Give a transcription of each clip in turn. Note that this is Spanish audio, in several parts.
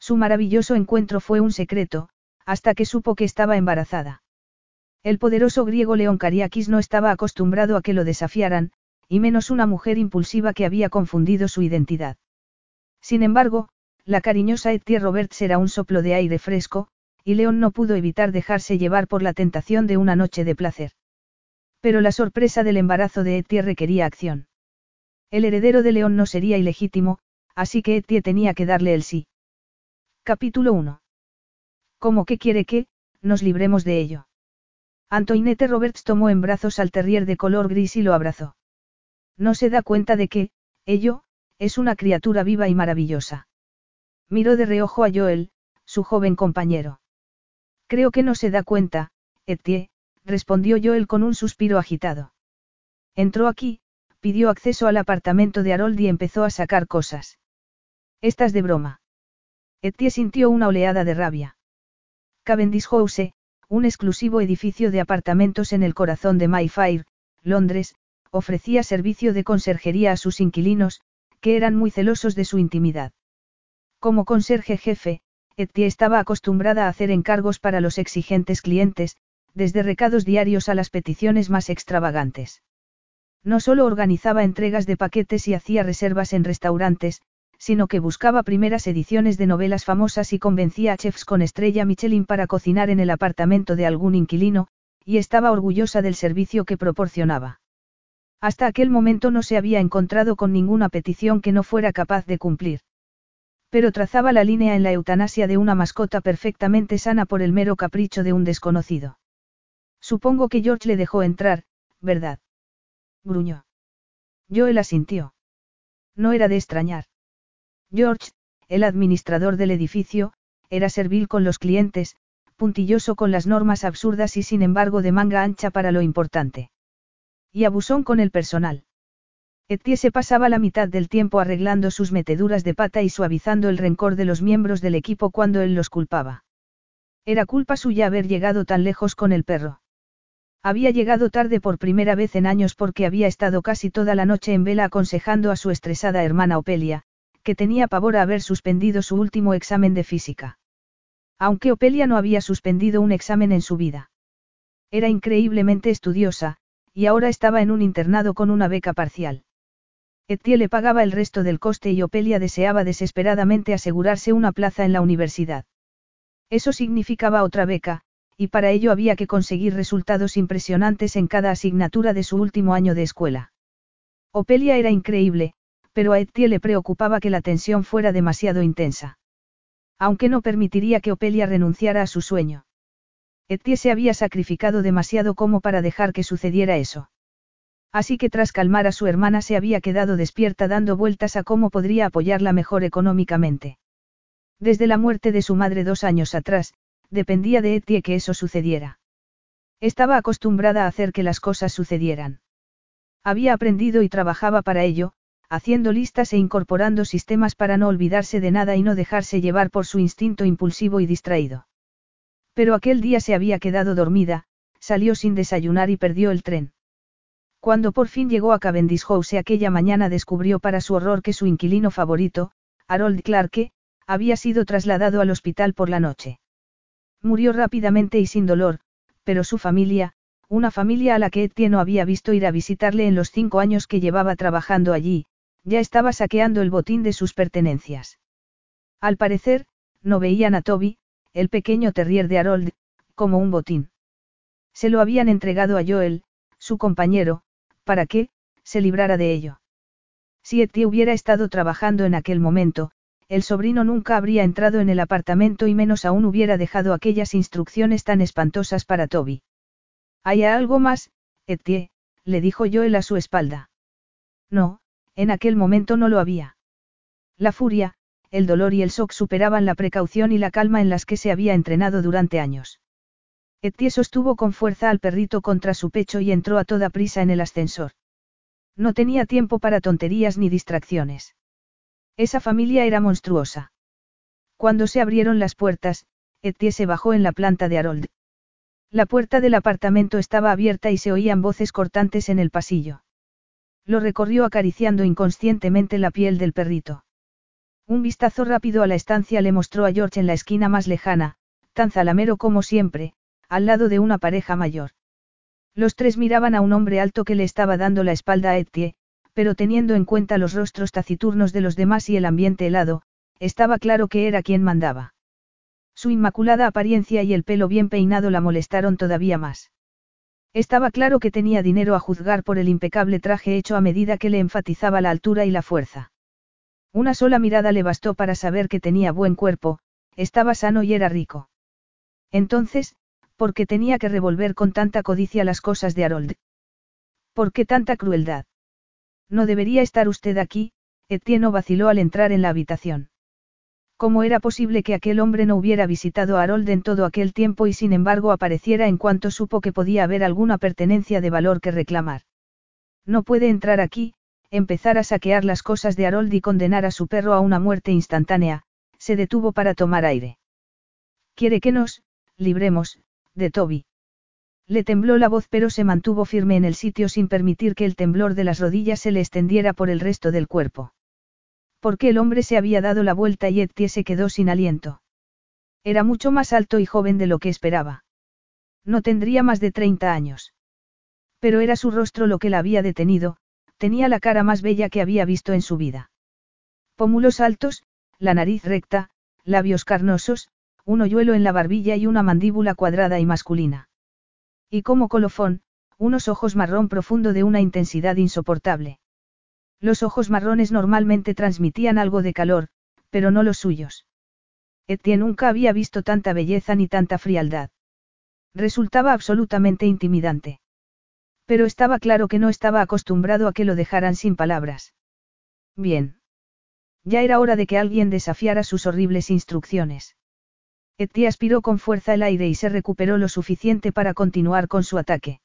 Su maravilloso encuentro fue un secreto, hasta que supo que estaba embarazada. El poderoso griego León Cariakis no estaba acostumbrado a que lo desafiaran, y menos una mujer impulsiva que había confundido su identidad. Sin embargo, la cariñosa Ettie Roberts era un soplo de aire fresco, y León no pudo evitar dejarse llevar por la tentación de una noche de placer. Pero la sorpresa del embarazo de Ettie requería acción. El heredero de León no sería ilegítimo, así que Ettie tenía que darle el sí. Capítulo 1. ¿Cómo que quiere que, nos libremos de ello? Antoinette Roberts tomó en brazos al terrier de color gris y lo abrazó. No se da cuenta de que, ello, es una criatura viva y maravillosa. Miró de reojo a Joel, su joven compañero. Creo que no se da cuenta, Etienne, respondió Joel con un suspiro agitado. Entró aquí, pidió acceso al apartamento de Harold y empezó a sacar cosas. Estás de broma. Etienne sintió una oleada de rabia. Cavendish House, un exclusivo edificio de apartamentos en el corazón de Mayfair, Londres, ofrecía servicio de conserjería a sus inquilinos, que eran muy celosos de su intimidad. Como conserje jefe, Etienne estaba acostumbrada a hacer encargos para los exigentes clientes, desde recados diarios a las peticiones más extravagantes. No solo organizaba entregas de paquetes y hacía reservas en restaurantes, sino que buscaba primeras ediciones de novelas famosas y convencía a chefs con estrella Michelin para cocinar en el apartamento de algún inquilino, y estaba orgullosa del servicio que proporcionaba. Hasta aquel momento no se había encontrado con ninguna petición que no fuera capaz de cumplir. Pero trazaba la línea en la eutanasia de una mascota perfectamente sana por el mero capricho de un desconocido. Supongo que George le dejó entrar, ¿verdad? Gruñó. Joel asintió. No era de extrañar. George, el administrador del edificio, era servil con los clientes, puntilloso con las normas absurdas y sin embargo de manga ancha para lo importante. Y abusón con el personal. Etienne se pasaba la mitad del tiempo arreglando sus meteduras de pata y suavizando el rencor de los miembros del equipo cuando él los culpaba. Era culpa suya haber llegado tan lejos con el perro. Había llegado tarde por primera vez en años porque había estado casi toda la noche en vela aconsejando a su estresada hermana Opelia, que tenía pavor a haber suspendido su último examen de física. Aunque Opelia no había suspendido un examen en su vida. Era increíblemente estudiosa, y ahora estaba en un internado con una beca parcial. Etienne le pagaba el resto del coste y Opelia deseaba desesperadamente asegurarse una plaza en la universidad. Eso significaba otra beca, y para ello había que conseguir resultados impresionantes en cada asignatura de su último año de escuela. Opelia era increíble, pero a Etienne le preocupaba que la tensión fuera demasiado intensa. Aunque no permitiría que Opelia renunciara a su sueño. Etienne se había sacrificado demasiado como para dejar que sucediera eso. Así que tras calmar a su hermana se había quedado despierta dando vueltas a cómo podría apoyarla mejor económicamente. Desde la muerte de su madre dos años atrás, dependía de Etienne que eso sucediera. Estaba acostumbrada a hacer que las cosas sucedieran. Había aprendido y trabajaba para ello, haciendo listas e incorporando sistemas para no olvidarse de nada y no dejarse llevar por su instinto impulsivo y distraído. Pero aquel día se había quedado dormida, salió sin desayunar y perdió el tren. Cuando por fin llegó a Cavendish House aquella mañana descubrió para su horror que su inquilino favorito, Harold Clarke, había sido trasladado al hospital por la noche. Murió rápidamente y sin dolor, pero su familia, una familia a la que Etienne no había visto ir a visitarle en los cinco años que llevaba trabajando allí, ya estaba saqueando el botín de sus pertenencias. Al parecer, no veían a Toby, el pequeño terrier de Harold, como un botín. Se lo habían entregado a Joel, su compañero, para que, se librara de ello. Si Etty hubiera estado trabajando en aquel momento, el sobrino nunca habría entrado en el apartamento y menos aún hubiera dejado aquellas instrucciones tan espantosas para Toby. ¿Hay algo más, Etienne? le dijo Joel a su espalda. No, en aquel momento no lo había. La furia, el dolor y el shock superaban la precaución y la calma en las que se había entrenado durante años. Etienne sostuvo con fuerza al perrito contra su pecho y entró a toda prisa en el ascensor. No tenía tiempo para tonterías ni distracciones. Esa familia era monstruosa. Cuando se abrieron las puertas, Etienne se bajó en la planta de Harold. La puerta del apartamento estaba abierta y se oían voces cortantes en el pasillo. Lo recorrió acariciando inconscientemente la piel del perrito. Un vistazo rápido a la estancia le mostró a George en la esquina más lejana, tan zalamero como siempre, al lado de una pareja mayor. Los tres miraban a un hombre alto que le estaba dando la espalda a Etienne, pero teniendo en cuenta los rostros taciturnos de los demás y el ambiente helado, estaba claro que era quien mandaba. Su inmaculada apariencia y el pelo bien peinado la molestaron todavía más. Estaba claro que tenía dinero a juzgar por el impecable traje hecho a medida que le enfatizaba la altura y la fuerza. Una sola mirada le bastó para saber que tenía buen cuerpo, estaba sano y era rico. Entonces, ¿por qué tenía que revolver con tanta codicia las cosas de Harold? ¿Por qué tanta crueldad? No debería estar usted aquí, Etienne vaciló al entrar en la habitación. ¿Cómo era posible que aquel hombre no hubiera visitado a Harold en todo aquel tiempo y sin embargo apareciera en cuanto supo que podía haber alguna pertenencia de valor que reclamar? No puede entrar aquí, empezar a saquear las cosas de Harold y condenar a su perro a una muerte instantánea, se detuvo para tomar aire. Quiere que nos, libremos, de Toby. Le tembló la voz pero se mantuvo firme en el sitio sin permitir que el temblor de las rodillas se le extendiera por el resto del cuerpo. Porque el hombre se había dado la vuelta y Etienne se quedó sin aliento. Era mucho más alto y joven de lo que esperaba. No tendría más de 30 años. Pero era su rostro lo que la había detenido, tenía la cara más bella que había visto en su vida. Pómulos altos, la nariz recta, labios carnosos, un hoyuelo en la barbilla y una mandíbula cuadrada y masculina. Y como colofón, unos ojos marrón profundo de una intensidad insoportable. Los ojos marrones normalmente transmitían algo de calor, pero no los suyos. Etienne nunca había visto tanta belleza ni tanta frialdad. Resultaba absolutamente intimidante. Pero estaba claro que no estaba acostumbrado a que lo dejaran sin palabras. Bien. Ya era hora de que alguien desafiara sus horribles instrucciones. Etienne aspiró con fuerza el aire y se recuperó lo suficiente para continuar con su ataque.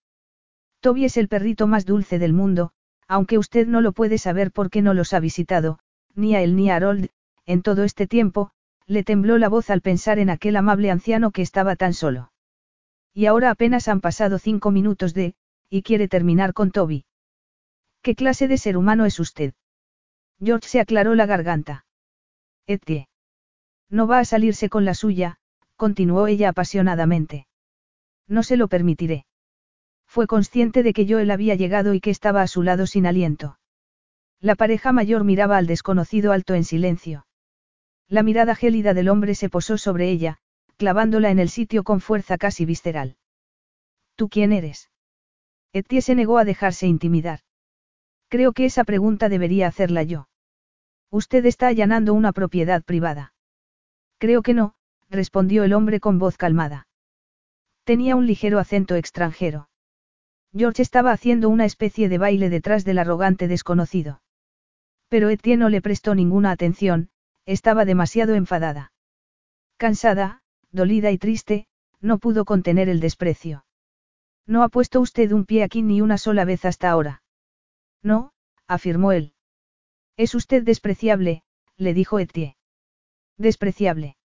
Toby es el perrito más dulce del mundo, aunque usted no lo puede saber porque no los ha visitado, ni a él ni a Harold, en todo este tiempo, le tembló la voz al pensar en aquel amable anciano que estaba tan solo. Y ahora apenas han pasado cinco minutos de, y quiere terminar con Toby. ¿Qué clase de ser humano es usted? George se aclaró la garganta. Etienne. No va a salirse con la suya, continuó ella apasionadamente. No se lo permitiré. Fue consciente de que Joel había llegado y que estaba a su lado sin aliento. La pareja mayor miraba al desconocido alto en silencio. La mirada gélida del hombre se posó sobre ella, clavándola en el sitio con fuerza casi visceral. ¿Tú quién eres? Etienne se negó a dejarse intimidar. Creo que esa pregunta debería hacerla yo. Usted está allanando una propiedad privada. Creo que no, respondió el hombre con voz calmada. Tenía un ligero acento extranjero. George estaba haciendo una especie de baile detrás del arrogante desconocido. Pero Etienne no le prestó ninguna atención, estaba demasiado enfadada. Cansada, dolida y triste, no pudo contener el desprecio. No ha puesto usted un pie aquí ni una sola vez hasta ahora. No, afirmó él. Es usted despreciable, le dijo Etienne. Despreciable.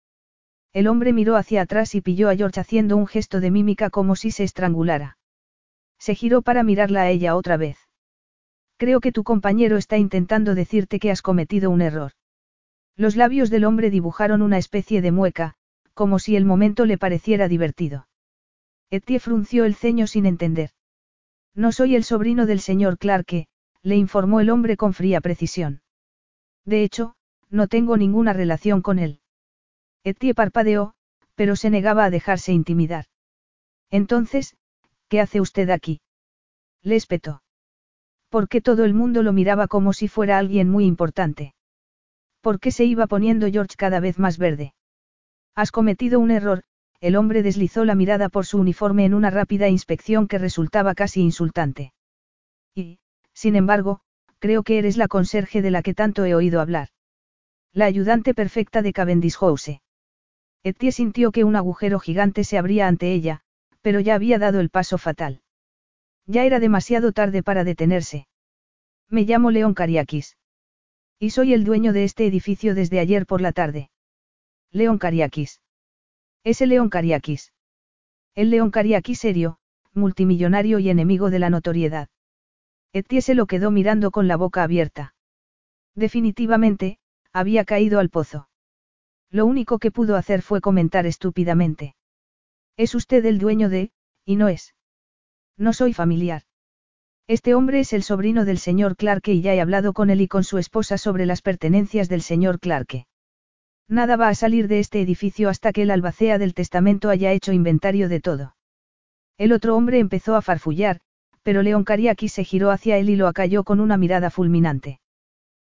El hombre miró hacia atrás y pilló a George haciendo un gesto de mímica como si se estrangulara. Se giró para mirarla a ella otra vez. Creo que tu compañero está intentando decirte que has cometido un error. Los labios del hombre dibujaron una especie de mueca, como si el momento le pareciera divertido. Etienne frunció el ceño sin entender. No soy el sobrino del señor Clarke, le informó el hombre con fría precisión. De hecho, no tengo ninguna relación con él. Etienne parpadeó, pero se negaba a dejarse intimidar. Entonces, ¿Qué hace usted aquí? Le espetó. Porque todo el mundo lo miraba como si fuera alguien muy importante. ¿Por qué se iba poniendo George cada vez más verde? Has cometido un error, el hombre deslizó la mirada por su uniforme en una rápida inspección que resultaba casi insultante. Y, sin embargo, creo que eres la conserje de la que tanto he oído hablar. La ayudante perfecta de Cavendish House. Etienne sintió que un agujero gigante se abría ante ella, pero ya había dado el paso fatal. Ya era demasiado tarde para detenerse. Me llamo León Cariakis. Y soy el dueño de este edificio desde ayer por la tarde. León Cariakis. Ese León Cariakis. El León Cariakis serio, multimillonario y enemigo de la notoriedad. Etienne se lo quedó mirando con la boca abierta. Definitivamente, había caído al pozo. Lo único que pudo hacer fue comentar estúpidamente. Es usted el dueño de, y no es. No soy familiar. Este hombre es el sobrino del señor Clarke y ya he hablado con él y con su esposa sobre las pertenencias del señor Clarke. Nada va a salir de este edificio hasta que el albacea del testamento haya hecho inventario de todo. El otro hombre empezó a farfullar, pero León Cariaki se giró hacia él y lo acalló con una mirada fulminante.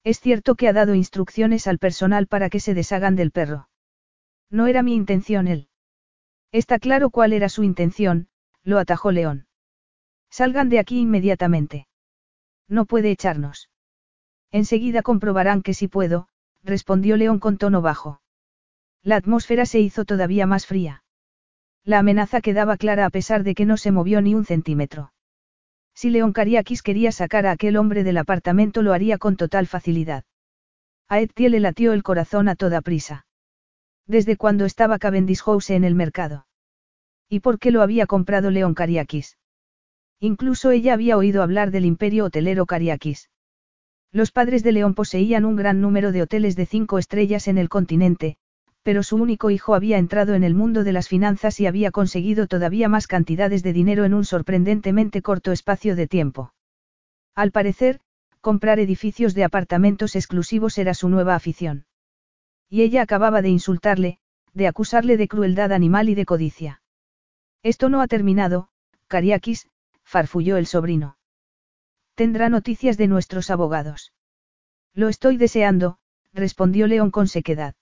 Es cierto que ha dado instrucciones al personal para que se deshagan del perro. No era mi intención él. Está claro cuál era su intención, lo atajó León. Salgan de aquí inmediatamente. No puede echarnos. Enseguida comprobarán que sí puedo, respondió León con tono bajo. La atmósfera se hizo todavía más fría. La amenaza quedaba clara a pesar de que no se movió ni un centímetro. Si León Cariakis quería sacar a aquel hombre del apartamento lo haría con total facilidad. A le latió el corazón a toda prisa. ¿Desde cuándo estaba Cavendish House en el mercado? ¿Y por qué lo había comprado León Cariakis? Incluso ella había oído hablar del imperio hotelero Cariakis. Los padres de León poseían un gran número de hoteles de cinco estrellas en el continente, pero su único hijo había entrado en el mundo de las finanzas y había conseguido todavía más cantidades de dinero en un sorprendentemente corto espacio de tiempo. Al parecer, comprar edificios de apartamentos exclusivos era su nueva afición. Y ella acababa de insultarle, de acusarle de crueldad animal y de codicia. Esto no ha terminado, Cariakis, farfulló el sobrino. Tendrá noticias de nuestros abogados. Lo estoy deseando, respondió León con sequedad.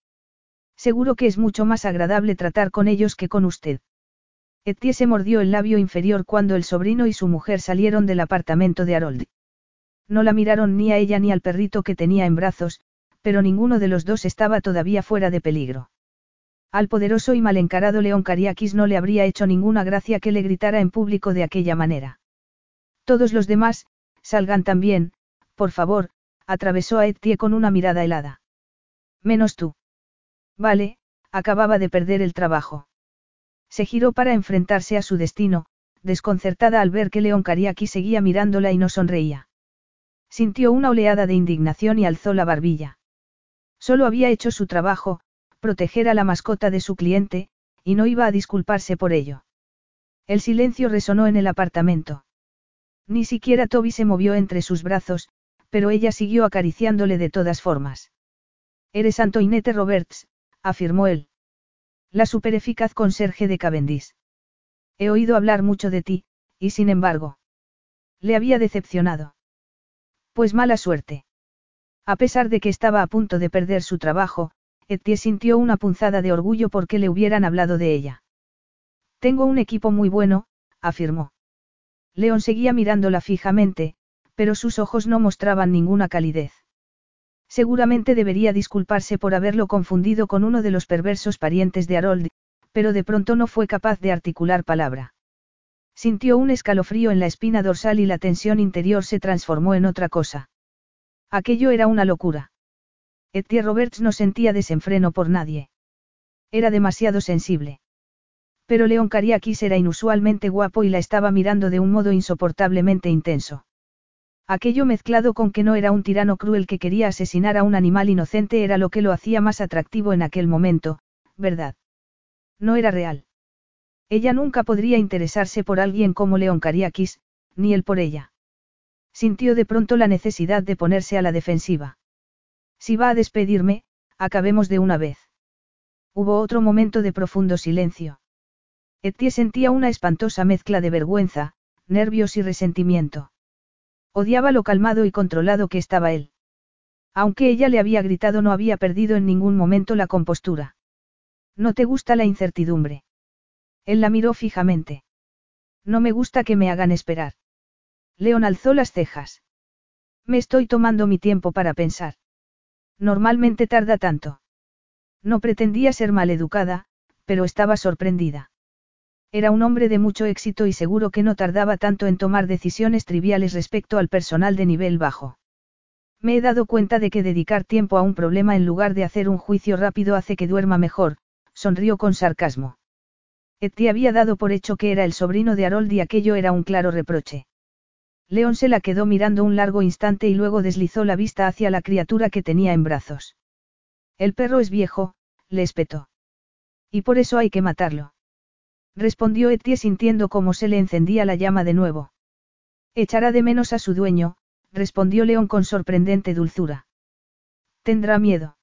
Seguro que es mucho más agradable tratar con ellos que con usted. Etienne se mordió el labio inferior cuando el sobrino y su mujer salieron del apartamento de Harold. No la miraron ni a ella ni al perrito que tenía en brazos, pero ninguno de los dos estaba todavía fuera de peligro. Al poderoso y mal encarado León Cariakis no le habría hecho ninguna gracia que le gritara en público de aquella manera. Todos los demás, salgan también, por favor, atravesó a Etienne con una mirada helada. Menos tú. Vale, acababa de perder el trabajo. Se giró para enfrentarse a su destino, desconcertada al ver que León Cariaki seguía mirándola y no sonreía. Sintió una oleada de indignación y alzó la barbilla. Solo había hecho su trabajo, proteger a la mascota de su cliente, y no iba a disculparse por ello. El silencio resonó en el apartamento. Ni siquiera Toby se movió entre sus brazos, pero ella siguió acariciándole de todas formas. Eres Antoinette Roberts, afirmó él. La supereficaz conserje de Cavendish. He oído hablar mucho de ti, y sin embargo. Le había decepcionado. Pues mala suerte. A pesar de que estaba a punto de perder su trabajo, Etienne sintió una punzada de orgullo porque le hubieran hablado de ella. Tengo un equipo muy bueno, afirmó. León seguía mirándola fijamente, pero sus ojos no mostraban ninguna calidez. Seguramente debería disculparse por haberlo confundido con uno de los perversos parientes de Harold, pero de pronto no fue capaz de articular palabra. Sintió un escalofrío en la espina dorsal y la tensión interior se transformó en otra cosa. Aquello era una locura. Etienne Roberts no sentía desenfreno por nadie. Era demasiado sensible. Pero León Cariakis era inusualmente guapo y la estaba mirando de un modo insoportablemente intenso. Aquello mezclado con que no era un tirano cruel que quería asesinar a un animal inocente era lo que lo hacía más atractivo en aquel momento, ¿verdad? No era real. Ella nunca podría interesarse por alguien como León Cariakis, ni él por ella. Sintió de pronto la necesidad de ponerse a la defensiva. Si va a despedirme, acabemos de una vez. Hubo otro momento de profundo silencio. Etienne sentía una espantosa mezcla de vergüenza, nervios y resentimiento. Odiaba lo calmado y controlado que estaba él. Aunque ella le había gritado no había perdido en ningún momento la compostura. ¿No te gusta la incertidumbre? Él la miró fijamente. No me gusta que me hagan esperar. León alzó las cejas. Me estoy tomando mi tiempo para pensar. Normalmente tarda tanto. No pretendía ser maleducada, pero estaba sorprendida. Era un hombre de mucho éxito y seguro que no tardaba tanto en tomar decisiones triviales respecto al personal de nivel bajo. Me he dado cuenta de que dedicar tiempo a un problema en lugar de hacer un juicio rápido hace que duerma mejor, sonrió con sarcasmo. Etty había dado por hecho que era el sobrino de Harold y aquello era un claro reproche. León se la quedó mirando un largo instante y luego deslizó la vista hacia la criatura que tenía en brazos. El perro es viejo, le espetó. Y por eso hay que matarlo. Respondió Etie sintiendo cómo se le encendía la llama de nuevo. Echará de menos a su dueño, respondió León con sorprendente dulzura. Tendrá miedo.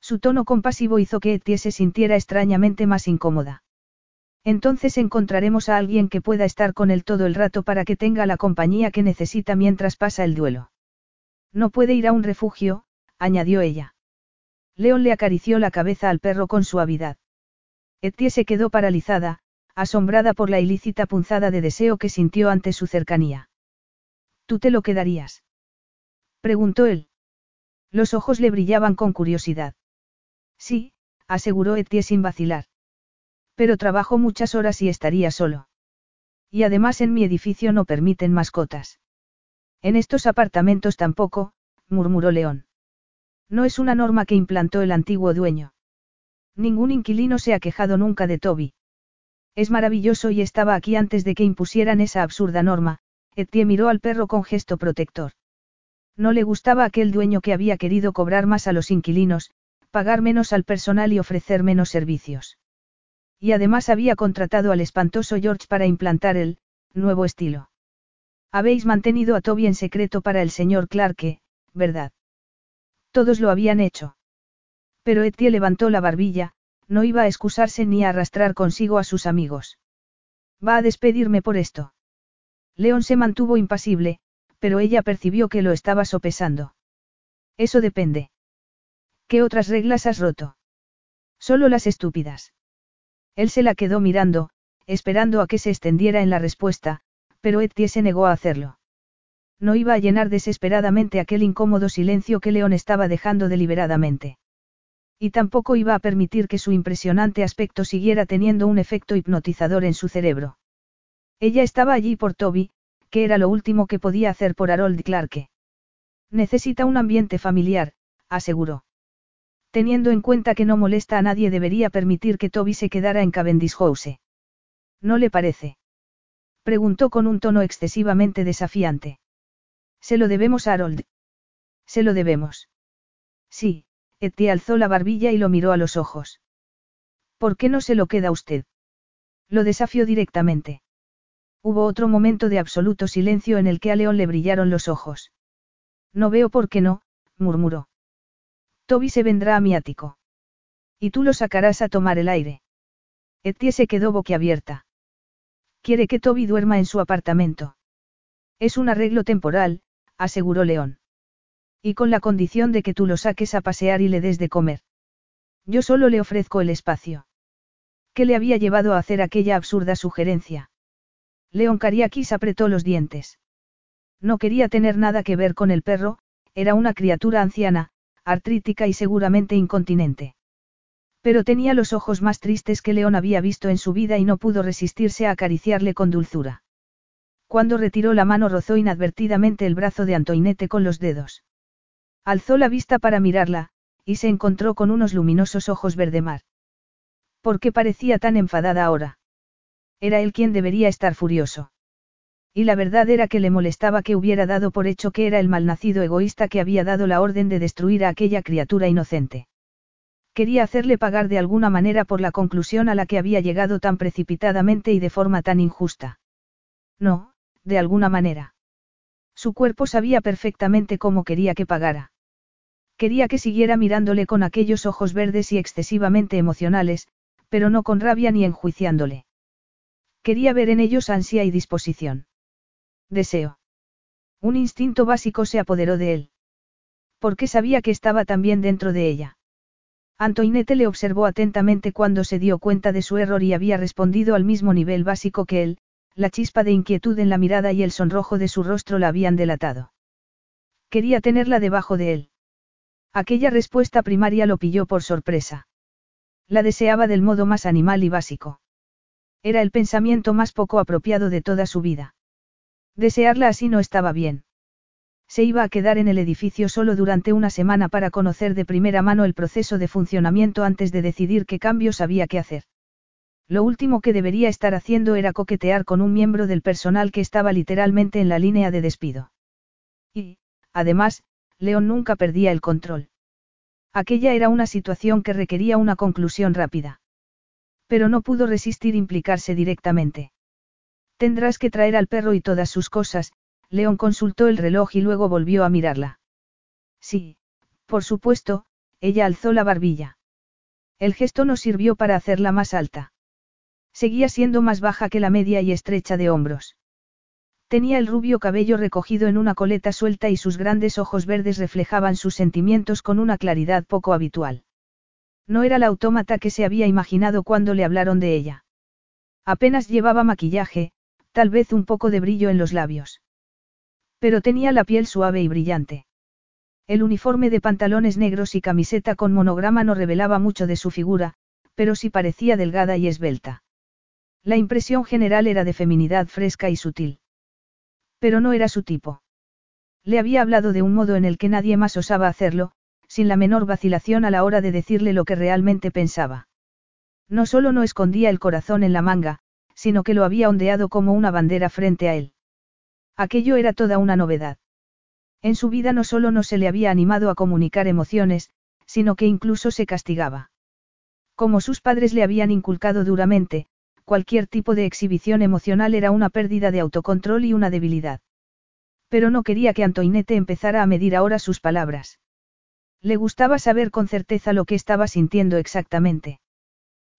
Su tono compasivo hizo que Etie se sintiera extrañamente más incómoda. Entonces encontraremos a alguien que pueda estar con él todo el rato para que tenga la compañía que necesita mientras pasa el duelo. No puede ir a un refugio, añadió ella. León le acarició la cabeza al perro con suavidad. Etie se quedó paralizada, asombrada por la ilícita punzada de deseo que sintió ante su cercanía. ¿Tú te lo quedarías? preguntó él. Los ojos le brillaban con curiosidad. Sí, aseguró Etie sin vacilar. Pero trabajo muchas horas y estaría solo. Y además en mi edificio no permiten mascotas. En estos apartamentos tampoco, murmuró León. No es una norma que implantó el antiguo dueño. Ningún inquilino se ha quejado nunca de Toby. Es maravilloso y estaba aquí antes de que impusieran esa absurda norma, Etienne miró al perro con gesto protector. No le gustaba aquel dueño que había querido cobrar más a los inquilinos, pagar menos al personal y ofrecer menos servicios. Y además había contratado al espantoso George para implantar el nuevo estilo. Habéis mantenido a Toby en secreto para el señor Clarke, ¿verdad? Todos lo habían hecho. Pero Etie levantó la barbilla, no iba a excusarse ni a arrastrar consigo a sus amigos. Va a despedirme por esto. León se mantuvo impasible, pero ella percibió que lo estaba sopesando. Eso depende. ¿Qué otras reglas has roto? Solo las estúpidas. Él se la quedó mirando, esperando a que se extendiera en la respuesta, pero Etie se negó a hacerlo. No iba a llenar desesperadamente aquel incómodo silencio que León estaba dejando deliberadamente. Y tampoco iba a permitir que su impresionante aspecto siguiera teniendo un efecto hipnotizador en su cerebro. Ella estaba allí por Toby, que era lo último que podía hacer por Harold Clarke. Necesita un ambiente familiar, aseguró. Teniendo en cuenta que no molesta a nadie debería permitir que Toby se quedara en Cavendish House. ¿No le parece? Preguntó con un tono excesivamente desafiante. Se lo debemos a Harold. Se lo debemos. Sí, Etty alzó la barbilla y lo miró a los ojos. ¿Por qué no se lo queda usted? Lo desafió directamente. Hubo otro momento de absoluto silencio en el que a León le brillaron los ojos. No veo por qué no, murmuró. Toby se vendrá a mi ático. Y tú lo sacarás a tomar el aire. Etty se quedó boquiabierta. Quiere que Toby duerma en su apartamento. Es un arreglo temporal, aseguró León. Y con la condición de que tú lo saques a pasear y le des de comer. Yo solo le ofrezco el espacio. ¿Qué le había llevado a hacer aquella absurda sugerencia? León Cariakis apretó los dientes. No quería tener nada que ver con el perro, era una criatura anciana, artrítica y seguramente incontinente. Pero tenía los ojos más tristes que León había visto en su vida y no pudo resistirse a acariciarle con dulzura. Cuando retiró la mano rozó inadvertidamente el brazo de Antoinette con los dedos. Alzó la vista para mirarla, y se encontró con unos luminosos ojos verde mar. ¿Por qué parecía tan enfadada ahora? Era él quien debería estar furioso. Y la verdad era que le molestaba que hubiera dado por hecho que era el malnacido egoísta que había dado la orden de destruir a aquella criatura inocente. Quería hacerle pagar de alguna manera por la conclusión a la que había llegado tan precipitadamente y de forma tan injusta. No, de alguna manera. Su cuerpo sabía perfectamente cómo quería que pagara. Quería que siguiera mirándole con aquellos ojos verdes y excesivamente emocionales, pero no con rabia ni enjuiciándole. Quería ver en ellos ansia y disposición. Deseo. Un instinto básico se apoderó de él. Porque sabía que estaba también dentro de ella. Antoinette le observó atentamente cuando se dio cuenta de su error y había respondido al mismo nivel básico que él, la chispa de inquietud en la mirada y el sonrojo de su rostro la habían delatado. Quería tenerla debajo de él. Aquella respuesta primaria lo pilló por sorpresa. La deseaba del modo más animal y básico. Era el pensamiento más poco apropiado de toda su vida. Desearla así no estaba bien. Se iba a quedar en el edificio solo durante una semana para conocer de primera mano el proceso de funcionamiento antes de decidir qué cambios había que hacer. Lo último que debería estar haciendo era coquetear con un miembro del personal que estaba literalmente en la línea de despido. Y, además, León nunca perdía el control. Aquella era una situación que requería una conclusión rápida. Pero no pudo resistir implicarse directamente. Tendrás que traer al perro y todas sus cosas, León consultó el reloj y luego volvió a mirarla. Sí, por supuesto, ella alzó la barbilla. El gesto no sirvió para hacerla más alta. Seguía siendo más baja que la media y estrecha de hombros. Tenía el rubio cabello recogido en una coleta suelta y sus grandes ojos verdes reflejaban sus sentimientos con una claridad poco habitual. No era la autómata que se había imaginado cuando le hablaron de ella. Apenas llevaba maquillaje, tal vez un poco de brillo en los labios. Pero tenía la piel suave y brillante. El uniforme de pantalones negros y camiseta con monograma no revelaba mucho de su figura, pero sí parecía delgada y esbelta. La impresión general era de feminidad fresca y sutil. Pero no era su tipo. Le había hablado de un modo en el que nadie más osaba hacerlo, sin la menor vacilación a la hora de decirle lo que realmente pensaba. No solo no escondía el corazón en la manga, sino que lo había ondeado como una bandera frente a él. Aquello era toda una novedad. En su vida no solo no se le había animado a comunicar emociones, sino que incluso se castigaba. Como sus padres le habían inculcado duramente, cualquier tipo de exhibición emocional era una pérdida de autocontrol y una debilidad. Pero no quería que Antoinette empezara a medir ahora sus palabras. Le gustaba saber con certeza lo que estaba sintiendo exactamente.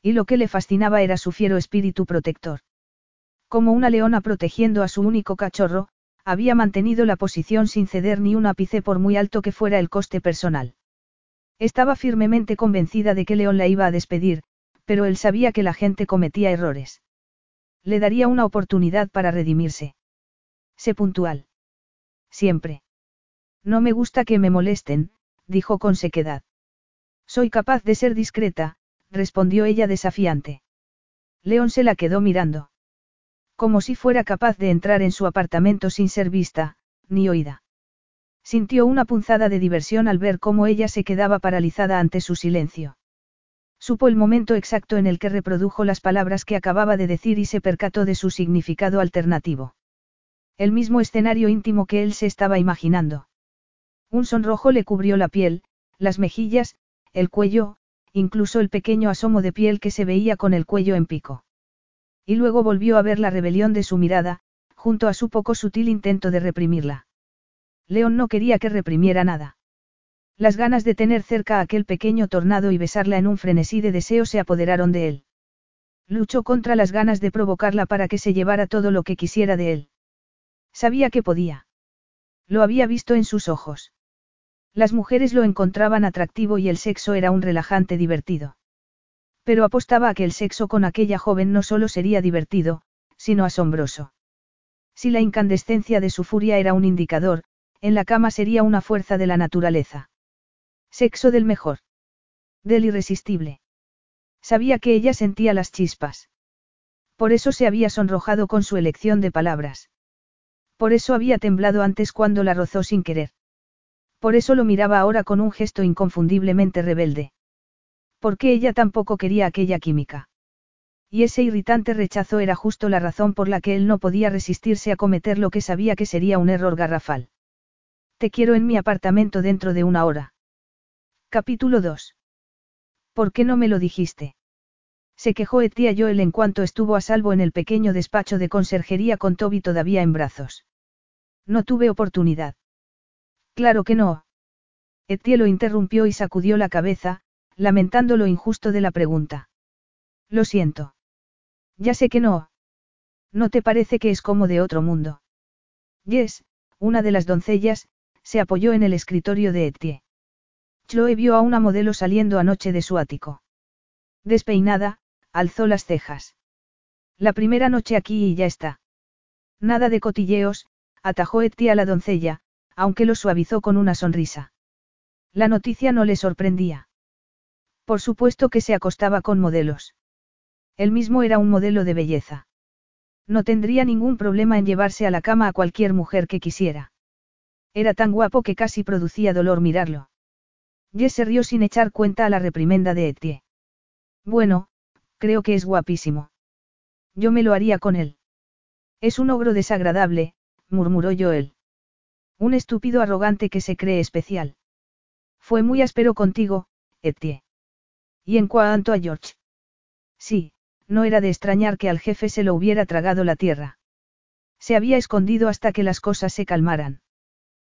Y lo que le fascinaba era su fiero espíritu protector. Como una leona protegiendo a su único cachorro, había mantenido la posición sin ceder ni un ápice por muy alto que fuera el coste personal. Estaba firmemente convencida de que León la iba a despedir, pero él sabía que la gente cometía errores. Le daría una oportunidad para redimirse. Sé puntual. Siempre. No me gusta que me molesten, dijo con sequedad. Soy capaz de ser discreta, respondió ella desafiante. León se la quedó mirando. Como si fuera capaz de entrar en su apartamento sin ser vista, ni oída. Sintió una punzada de diversión al ver cómo ella se quedaba paralizada ante su silencio. Supo el momento exacto en el que reprodujo las palabras que acababa de decir y se percató de su significado alternativo. El mismo escenario íntimo que él se estaba imaginando. Un sonrojo le cubrió la piel, las mejillas, el cuello, incluso el pequeño asomo de piel que se veía con el cuello en pico. Y luego volvió a ver la rebelión de su mirada, junto a su poco sutil intento de reprimirla. León no quería que reprimiera nada. Las ganas de tener cerca a aquel pequeño tornado y besarla en un frenesí de deseo se apoderaron de él. Luchó contra las ganas de provocarla para que se llevara todo lo que quisiera de él. Sabía que podía. Lo había visto en sus ojos. Las mujeres lo encontraban atractivo y el sexo era un relajante divertido. Pero apostaba a que el sexo con aquella joven no solo sería divertido, sino asombroso. Si la incandescencia de su furia era un indicador, en la cama sería una fuerza de la naturaleza. Sexo del mejor. Del irresistible. Sabía que ella sentía las chispas. Por eso se había sonrojado con su elección de palabras. Por eso había temblado antes cuando la rozó sin querer. Por eso lo miraba ahora con un gesto inconfundiblemente rebelde. Porque ella tampoco quería aquella química. Y ese irritante rechazo era justo la razón por la que él no podía resistirse a cometer lo que sabía que sería un error garrafal. Te quiero en mi apartamento dentro de una hora. Capítulo 2. ¿Por qué no me lo dijiste? Se quejó Etia Joel en cuanto estuvo a salvo en el pequeño despacho de conserjería con Toby todavía en brazos. No tuve oportunidad. Claro que no. Etienne lo interrumpió y sacudió la cabeza, lamentando lo injusto de la pregunta. Lo siento. Ya sé que no. ¿No te parece que es como de otro mundo? Yes, una de las doncellas, se apoyó en el escritorio de Etienne. Chloe vio a una modelo saliendo anoche de su ático. Despeinada, alzó las cejas. La primera noche aquí y ya está. Nada de cotilleos, atajó Etienne a la doncella, aunque lo suavizó con una sonrisa. La noticia no le sorprendía. Por supuesto que se acostaba con modelos. Él mismo era un modelo de belleza. No tendría ningún problema en llevarse a la cama a cualquier mujer que quisiera. Era tan guapo que casi producía dolor mirarlo. Jess se rió sin echar cuenta a la reprimenda de Etie. Bueno, creo que es guapísimo. Yo me lo haría con él. Es un ogro desagradable, murmuró Joel. Un estúpido arrogante que se cree especial. Fue muy áspero contigo, Etie. ¿Y en cuanto a George? Sí, no era de extrañar que al jefe se lo hubiera tragado la tierra. Se había escondido hasta que las cosas se calmaran.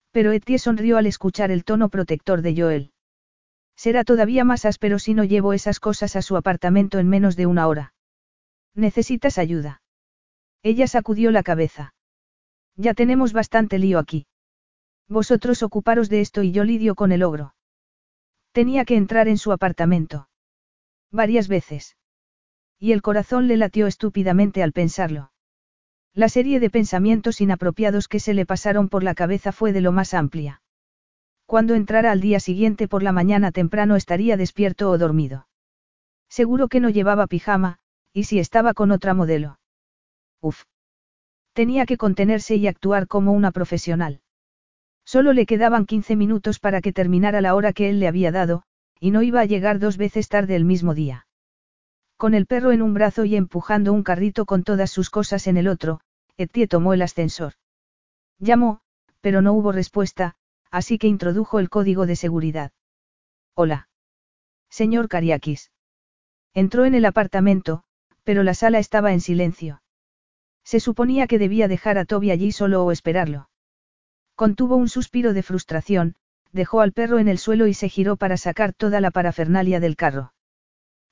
Pero Etie sonrió al escuchar el tono protector de Joel. Será todavía más áspero si no llevo esas cosas a su apartamento en menos de una hora. ¿Necesitas ayuda? Ella sacudió la cabeza. Ya tenemos bastante lío aquí. Vosotros ocuparos de esto y yo lidio con el ogro. Tenía que entrar en su apartamento. Varias veces. Y el corazón le latió estúpidamente al pensarlo. La serie de pensamientos inapropiados que se le pasaron por la cabeza fue de lo más amplia. Cuando entrara al día siguiente por la mañana temprano estaría despierto o dormido. Seguro que no llevaba pijama, y si estaba con otra modelo. Uf. Tenía que contenerse y actuar como una profesional. Solo le quedaban 15 minutos para que terminara la hora que él le había dado, y no iba a llegar dos veces tarde el mismo día. Con el perro en un brazo y empujando un carrito con todas sus cosas en el otro, Etie tomó el ascensor. Llamó, pero no hubo respuesta, así que introdujo el código de seguridad. Hola. Señor Cariakis. Entró en el apartamento, pero la sala estaba en silencio. Se suponía que debía dejar a Toby allí solo o esperarlo. Contuvo un suspiro de frustración, dejó al perro en el suelo y se giró para sacar toda la parafernalia del carro.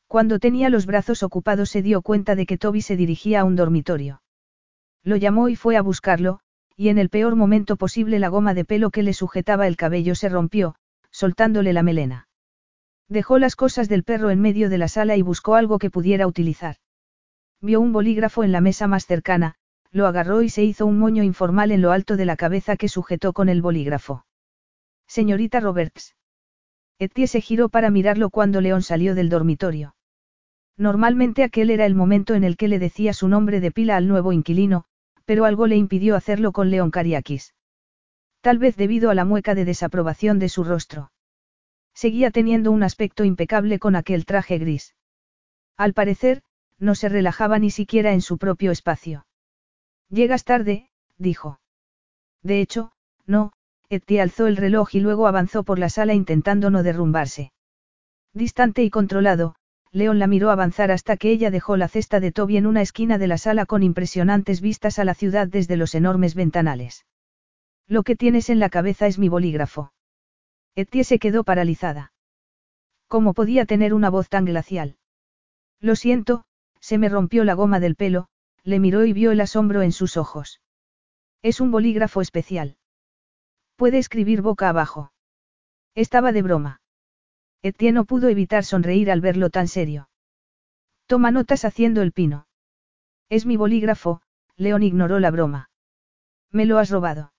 Cuando tenía los brazos ocupados se dio cuenta de que Toby se dirigía a un dormitorio. Lo llamó y fue a buscarlo, y en el peor momento posible la goma de pelo que le sujetaba el cabello se rompió, soltándole la melena. Dejó las cosas del perro en medio de la sala y buscó algo que pudiera utilizar. Vio un bolígrafo en la mesa más cercana, lo agarró y se hizo un moño informal en lo alto de la cabeza que sujetó con el bolígrafo. Señorita Roberts. Etie se giró para mirarlo cuando León salió del dormitorio. Normalmente aquel era el momento en el que le decía su nombre de pila al nuevo inquilino, pero algo le impidió hacerlo con León Cariakis. Tal vez debido a la mueca de desaprobación de su rostro. Seguía teniendo un aspecto impecable con aquel traje gris. Al parecer, no se relajaba ni siquiera en su propio espacio. Llegas tarde, dijo. De hecho, no, Etty alzó el reloj y luego avanzó por la sala intentando no derrumbarse. Distante y controlado, León la miró avanzar hasta que ella dejó la cesta de Toby en una esquina de la sala con impresionantes vistas a la ciudad desde los enormes ventanales. Lo que tienes en la cabeza es mi bolígrafo. Etie se quedó paralizada. ¿Cómo podía tener una voz tan glacial? Lo siento, se me rompió la goma del pelo, le miró y vio el asombro en sus ojos. Es un bolígrafo especial. Puede escribir boca abajo. Estaba de broma. Etienne no pudo evitar sonreír al verlo tan serio. Toma notas haciendo el pino. Es mi bolígrafo, León ignoró la broma. Me lo has robado.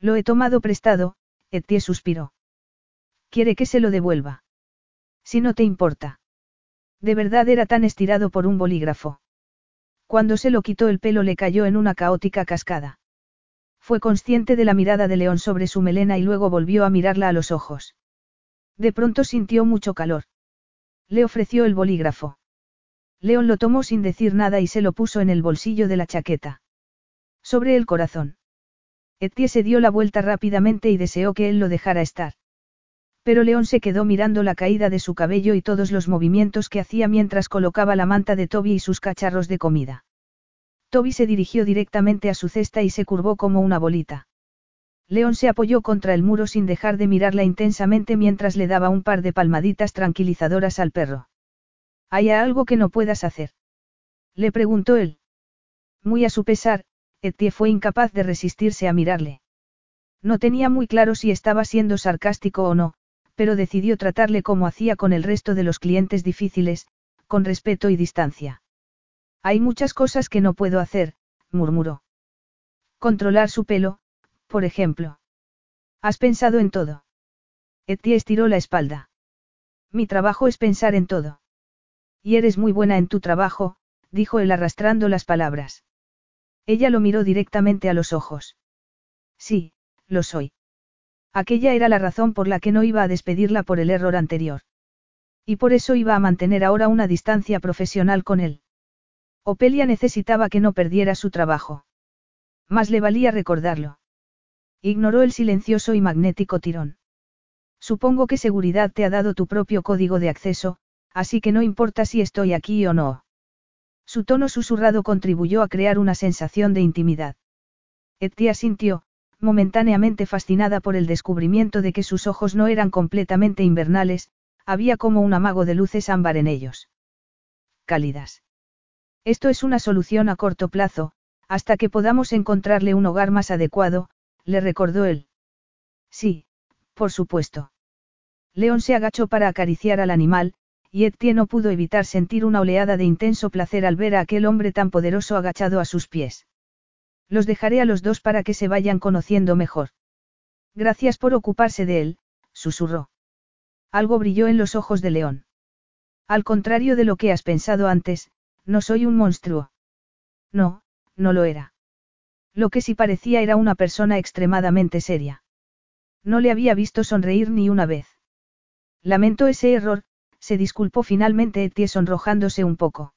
Lo he tomado prestado, Etienne suspiró. Quiere que se lo devuelva. Si no te importa. De verdad era tan estirado por un bolígrafo. Cuando se lo quitó el pelo le cayó en una caótica cascada. Fue consciente de la mirada de León sobre su melena y luego volvió a mirarla a los ojos. De pronto sintió mucho calor. Le ofreció el bolígrafo. León lo tomó sin decir nada y se lo puso en el bolsillo de la chaqueta. Sobre el corazón. Etie se dio la vuelta rápidamente y deseó que él lo dejara estar. Pero León se quedó mirando la caída de su cabello y todos los movimientos que hacía mientras colocaba la manta de Toby y sus cacharros de comida. Toby se dirigió directamente a su cesta y se curvó como una bolita. León se apoyó contra el muro sin dejar de mirarla intensamente mientras le daba un par de palmaditas tranquilizadoras al perro. ¿Hay algo que no puedas hacer? Le preguntó él. Muy a su pesar, Etienne fue incapaz de resistirse a mirarle. No tenía muy claro si estaba siendo sarcástico o no, pero decidió tratarle como hacía con el resto de los clientes difíciles, con respeto y distancia. Hay muchas cosas que no puedo hacer, murmuró. Controlar su pelo, por ejemplo. ¿Has pensado en todo? Etienne estiró la espalda. Mi trabajo es pensar en todo. Y eres muy buena en tu trabajo, dijo él arrastrando las palabras. Ella lo miró directamente a los ojos. Sí, lo soy. Aquella era la razón por la que no iba a despedirla por el error anterior. Y por eso iba a mantener ahora una distancia profesional con él. Opelia necesitaba que no perdiera su trabajo. Más le valía recordarlo. Ignoró el silencioso y magnético tirón. Supongo que seguridad te ha dado tu propio código de acceso, así que no importa si estoy aquí o no. Su tono susurrado contribuyó a crear una sensación de intimidad. Etia sintió, momentáneamente fascinada por el descubrimiento de que sus ojos no eran completamente invernales, había como un amago de luces ámbar en ellos. Cálidas. Esto es una solución a corto plazo, hasta que podamos encontrarle un hogar más adecuado, le recordó él. Sí, por supuesto. León se agachó para acariciar al animal, y Etienne no pudo evitar sentir una oleada de intenso placer al ver a aquel hombre tan poderoso agachado a sus pies. Los dejaré a los dos para que se vayan conociendo mejor. Gracias por ocuparse de él, susurró. Algo brilló en los ojos de León. Al contrario de lo que has pensado antes, no soy un monstruo. No, no lo era. Lo que sí parecía era una persona extremadamente seria. No le había visto sonreír ni una vez. Lamento ese error, se disculpó finalmente Etie sonrojándose un poco.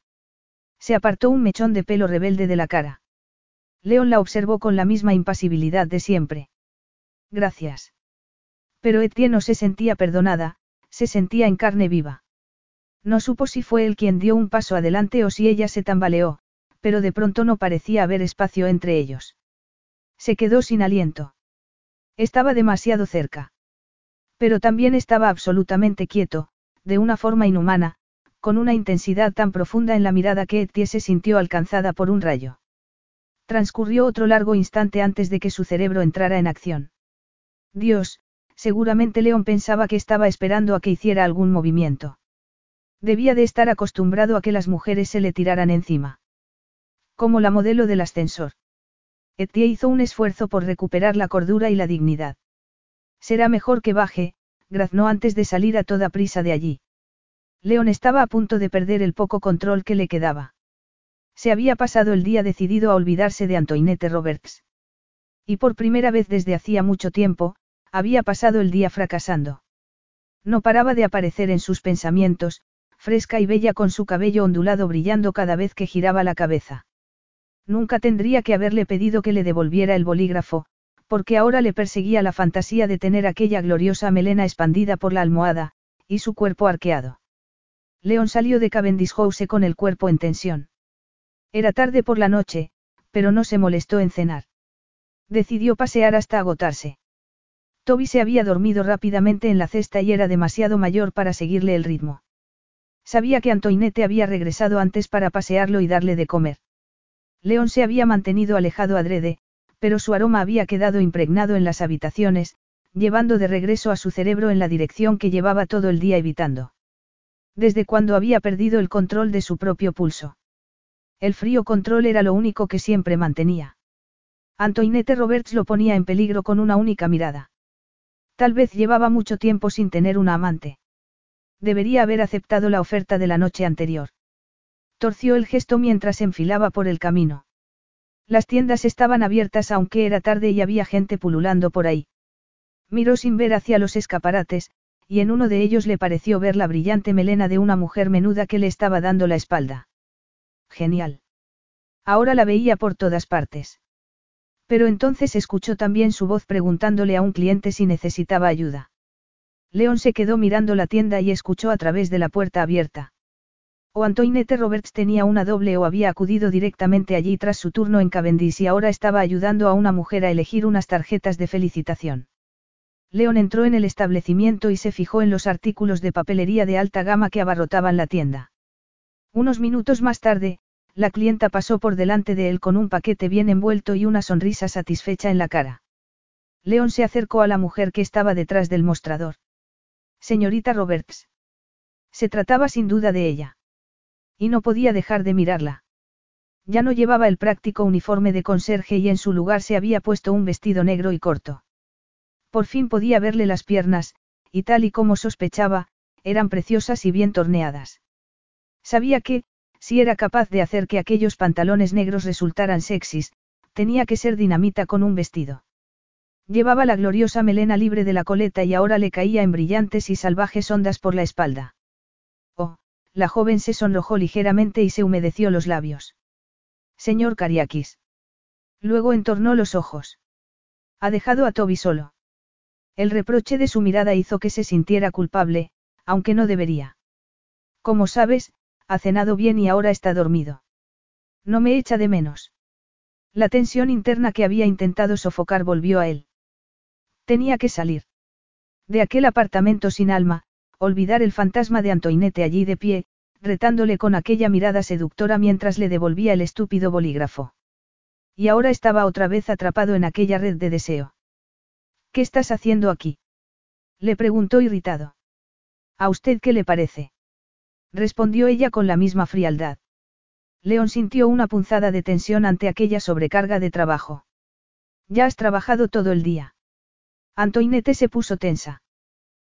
Se apartó un mechón de pelo rebelde de la cara. León la observó con la misma impasibilidad de siempre. Gracias. Pero Etienne no se sentía perdonada, se sentía en carne viva. No supo si fue él quien dio un paso adelante o si ella se tambaleó, pero de pronto no parecía haber espacio entre ellos. Se quedó sin aliento. Estaba demasiado cerca. Pero también estaba absolutamente quieto, de una forma inhumana, con una intensidad tan profunda en la mirada que Etie se sintió alcanzada por un rayo. Transcurrió otro largo instante antes de que su cerebro entrara en acción. Dios, seguramente León pensaba que estaba esperando a que hiciera algún movimiento. Debía de estar acostumbrado a que las mujeres se le tiraran encima. Como la modelo del ascensor. Etie hizo un esfuerzo por recuperar la cordura y la dignidad. Será mejor que baje, graznó antes de salir a toda prisa de allí. León estaba a punto de perder el poco control que le quedaba. Se había pasado el día decidido a olvidarse de Antoinette Roberts. Y por primera vez desde hacía mucho tiempo, había pasado el día fracasando. No paraba de aparecer en sus pensamientos, fresca y bella con su cabello ondulado brillando cada vez que giraba la cabeza. Nunca tendría que haberle pedido que le devolviera el bolígrafo, porque ahora le perseguía la fantasía de tener aquella gloriosa melena expandida por la almohada, y su cuerpo arqueado. León salió de Cavendish House con el cuerpo en tensión. Era tarde por la noche, pero no se molestó en cenar. Decidió pasear hasta agotarse. Toby se había dormido rápidamente en la cesta y era demasiado mayor para seguirle el ritmo. Sabía que Antoinette había regresado antes para pasearlo y darle de comer. León se había mantenido alejado adrede, pero su aroma había quedado impregnado en las habitaciones, llevando de regreso a su cerebro en la dirección que llevaba todo el día evitando. Desde cuando había perdido el control de su propio pulso. El frío control era lo único que siempre mantenía. Antoinette Roberts lo ponía en peligro con una única mirada. Tal vez llevaba mucho tiempo sin tener una amante. Debería haber aceptado la oferta de la noche anterior. Torció el gesto mientras enfilaba por el camino. Las tiendas estaban abiertas aunque era tarde y había gente pululando por ahí. Miró sin ver hacia los escaparates, y en uno de ellos le pareció ver la brillante melena de una mujer menuda que le estaba dando la espalda. Genial. Ahora la veía por todas partes. Pero entonces escuchó también su voz preguntándole a un cliente si necesitaba ayuda. León se quedó mirando la tienda y escuchó a través de la puerta abierta. O Antoinette Roberts tenía una doble o había acudido directamente allí tras su turno en Cavendish y ahora estaba ayudando a una mujer a elegir unas tarjetas de felicitación. León entró en el establecimiento y se fijó en los artículos de papelería de alta gama que abarrotaban la tienda. Unos minutos más tarde, la clienta pasó por delante de él con un paquete bien envuelto y una sonrisa satisfecha en la cara. León se acercó a la mujer que estaba detrás del mostrador. Señorita Roberts. Se trataba sin duda de ella. Y no podía dejar de mirarla. Ya no llevaba el práctico uniforme de conserje y en su lugar se había puesto un vestido negro y corto. Por fin podía verle las piernas, y tal y como sospechaba, eran preciosas y bien torneadas. Sabía que, si era capaz de hacer que aquellos pantalones negros resultaran sexys, tenía que ser dinamita con un vestido. Llevaba la gloriosa melena libre de la coleta y ahora le caía en brillantes y salvajes ondas por la espalda. Oh, la joven se sonrojó ligeramente y se humedeció los labios. Señor Cariakis. Luego entornó los ojos. Ha dejado a Toby solo. El reproche de su mirada hizo que se sintiera culpable, aunque no debería. Como sabes, ha cenado bien y ahora está dormido. No me echa de menos. La tensión interna que había intentado sofocar volvió a él. Tenía que salir. De aquel apartamento sin alma, olvidar el fantasma de Antoinette allí de pie, retándole con aquella mirada seductora mientras le devolvía el estúpido bolígrafo. Y ahora estaba otra vez atrapado en aquella red de deseo. ¿Qué estás haciendo aquí? Le preguntó irritado. ¿A usted qué le parece? Respondió ella con la misma frialdad. León sintió una punzada de tensión ante aquella sobrecarga de trabajo. Ya has trabajado todo el día. Antoinette se puso tensa.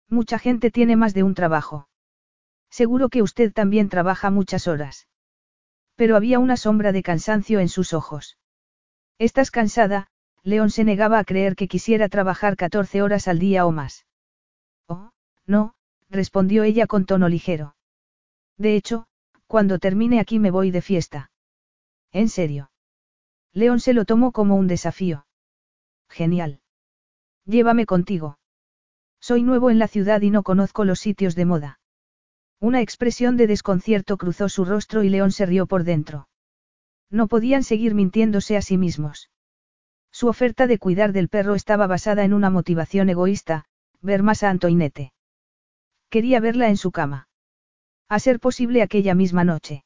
Mucha gente tiene más de un trabajo. Seguro que usted también trabaja muchas horas. Pero había una sombra de cansancio en sus ojos. ¿Estás cansada? León se negaba a creer que quisiera trabajar 14 horas al día o más. Oh, no, respondió ella con tono ligero. De hecho, cuando termine aquí me voy de fiesta. ¿En serio? León se lo tomó como un desafío. Genial. Llévame contigo. Soy nuevo en la ciudad y no conozco los sitios de moda. Una expresión de desconcierto cruzó su rostro y León se rió por dentro. No podían seguir mintiéndose a sí mismos. Su oferta de cuidar del perro estaba basada en una motivación egoísta, ver más a Antoinette. Quería verla en su cama. A ser posible aquella misma noche.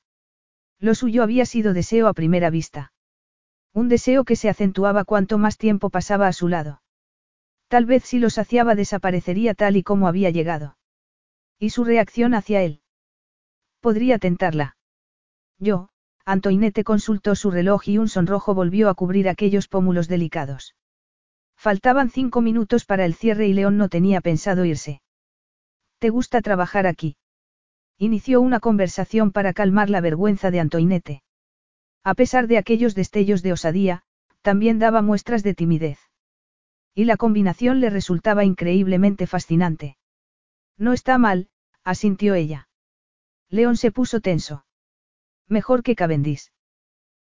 Lo suyo había sido deseo a primera vista. Un deseo que se acentuaba cuanto más tiempo pasaba a su lado. Tal vez si lo saciaba desaparecería tal y como había llegado. ¿Y su reacción hacia él? Podría tentarla. Yo, Antoinette consultó su reloj y un sonrojo volvió a cubrir aquellos pómulos delicados. Faltaban cinco minutos para el cierre y León no tenía pensado irse. ¿Te gusta trabajar aquí? Inició una conversación para calmar la vergüenza de Antoinette. A pesar de aquellos destellos de osadía, también daba muestras de timidez. Y la combinación le resultaba increíblemente fascinante. No está mal, asintió ella. León se puso tenso. Mejor que Cavendish.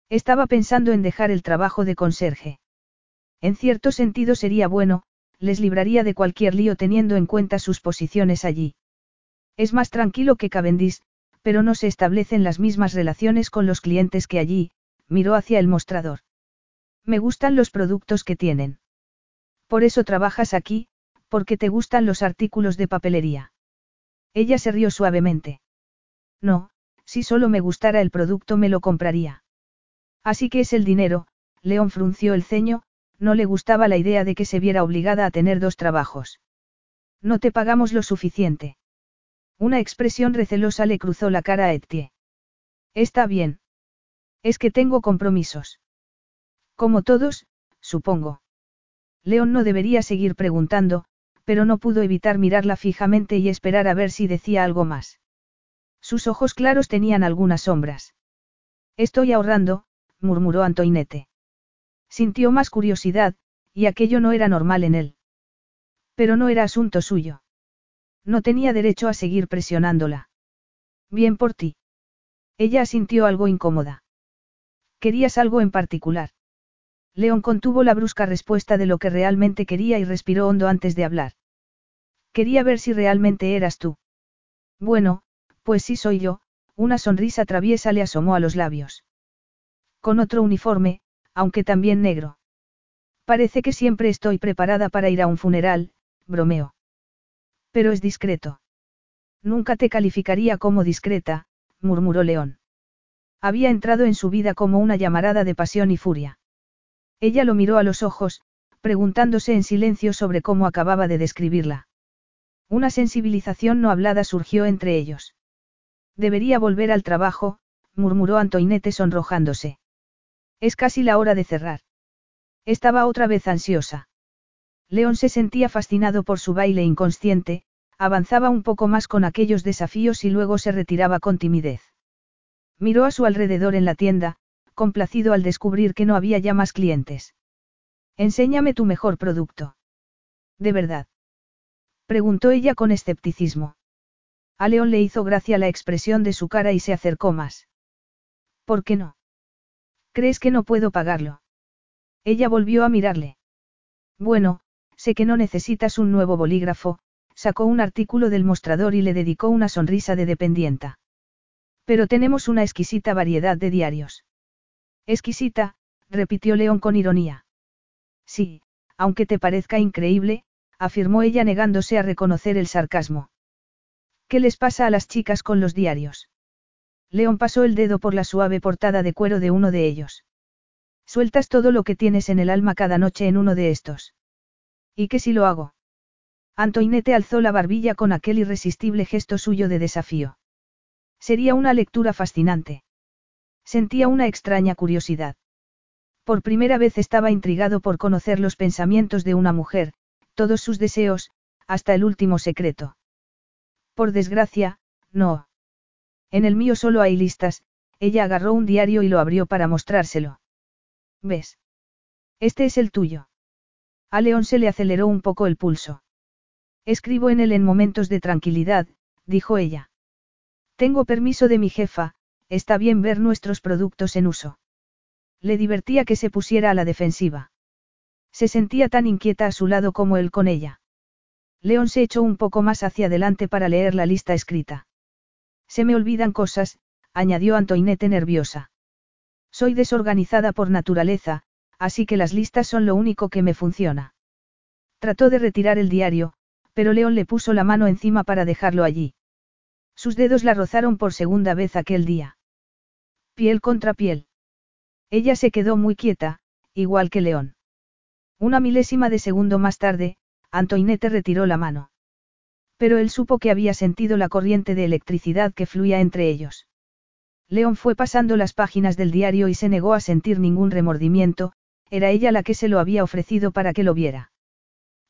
Estaba pensando en dejar el trabajo de conserje. En cierto sentido sería bueno, les libraría de cualquier lío teniendo en cuenta sus posiciones allí. Es más tranquilo que Cavendish, pero no se establecen las mismas relaciones con los clientes que allí, miró hacia el mostrador. Me gustan los productos que tienen. Por eso trabajas aquí, porque te gustan los artículos de papelería. Ella se rió suavemente. No, si solo me gustara el producto me lo compraría. Así que es el dinero, León frunció el ceño, no le gustaba la idea de que se viera obligada a tener dos trabajos. No te pagamos lo suficiente. Una expresión recelosa le cruzó la cara a Etienne. Está bien. Es que tengo compromisos. Como todos, supongo. León no debería seguir preguntando, pero no pudo evitar mirarla fijamente y esperar a ver si decía algo más. Sus ojos claros tenían algunas sombras. Estoy ahorrando, murmuró Antoinette. Sintió más curiosidad, y aquello no era normal en él. Pero no era asunto suyo. No tenía derecho a seguir presionándola. Bien por ti. Ella sintió algo incómoda. ¿Querías algo en particular? León contuvo la brusca respuesta de lo que realmente quería y respiró hondo antes de hablar. Quería ver si realmente eras tú. Bueno, pues sí soy yo, una sonrisa traviesa le asomó a los labios. Con otro uniforme, aunque también negro. Parece que siempre estoy preparada para ir a un funeral, bromeo. Pero es discreto. Nunca te calificaría como discreta, murmuró León. Había entrado en su vida como una llamarada de pasión y furia. Ella lo miró a los ojos, preguntándose en silencio sobre cómo acababa de describirla. Una sensibilización no hablada surgió entre ellos. Debería volver al trabajo, murmuró Antoinette sonrojándose. Es casi la hora de cerrar. Estaba otra vez ansiosa. León se sentía fascinado por su baile inconsciente, avanzaba un poco más con aquellos desafíos y luego se retiraba con timidez. Miró a su alrededor en la tienda, complacido al descubrir que no había ya más clientes. Enséñame tu mejor producto. ¿De verdad? Preguntó ella con escepticismo. A León le hizo gracia la expresión de su cara y se acercó más. ¿Por qué no? ¿Crees que no puedo pagarlo? Ella volvió a mirarle. Bueno, sé que no necesitas un nuevo bolígrafo, sacó un artículo del mostrador y le dedicó una sonrisa de dependienta. Pero tenemos una exquisita variedad de diarios. Exquisita, repitió León con ironía. Sí, aunque te parezca increíble, afirmó ella negándose a reconocer el sarcasmo. ¿Qué les pasa a las chicas con los diarios? León pasó el dedo por la suave portada de cuero de uno de ellos. Sueltas todo lo que tienes en el alma cada noche en uno de estos. ¿Y qué si lo hago? Antoinette alzó la barbilla con aquel irresistible gesto suyo de desafío. Sería una lectura fascinante. Sentía una extraña curiosidad. Por primera vez estaba intrigado por conocer los pensamientos de una mujer, todos sus deseos, hasta el último secreto. Por desgracia, no. En el mío solo hay listas, ella agarró un diario y lo abrió para mostrárselo. ¿Ves? Este es el tuyo. A León se le aceleró un poco el pulso. Escribo en él en momentos de tranquilidad, dijo ella. Tengo permiso de mi jefa, está bien ver nuestros productos en uso. Le divertía que se pusiera a la defensiva. Se sentía tan inquieta a su lado como él con ella. León se echó un poco más hacia adelante para leer la lista escrita. Se me olvidan cosas, añadió Antoinette nerviosa. Soy desorganizada por naturaleza, así que las listas son lo único que me funciona. Trató de retirar el diario, pero León le puso la mano encima para dejarlo allí. Sus dedos la rozaron por segunda vez aquel día. Piel contra piel. Ella se quedó muy quieta, igual que León. Una milésima de segundo más tarde, Antoinette retiró la mano. Pero él supo que había sentido la corriente de electricidad que fluía entre ellos. León fue pasando las páginas del diario y se negó a sentir ningún remordimiento, era ella la que se lo había ofrecido para que lo viera.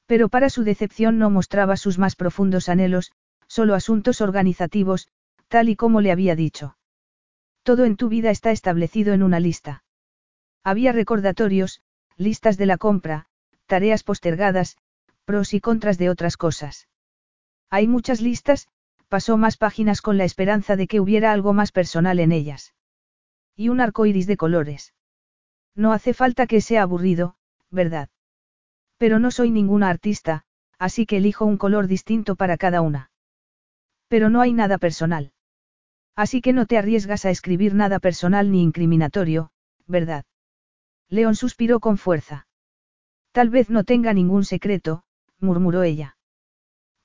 Pero para su decepción no mostraba sus más profundos anhelos, solo asuntos organizativos, tal y como le había dicho. Todo en tu vida está establecido en una lista. Había recordatorios, listas de la compra, tareas postergadas, pros y contras de otras cosas. Hay muchas listas, pasó más páginas con la esperanza de que hubiera algo más personal en ellas. Y un arco iris de colores. No hace falta que sea aburrido, ¿verdad? Pero no soy ninguna artista, así que elijo un color distinto para cada una. Pero no hay nada personal. Así que no te arriesgas a escribir nada personal ni incriminatorio, ¿verdad? León suspiró con fuerza. Tal vez no tenga ningún secreto, murmuró ella.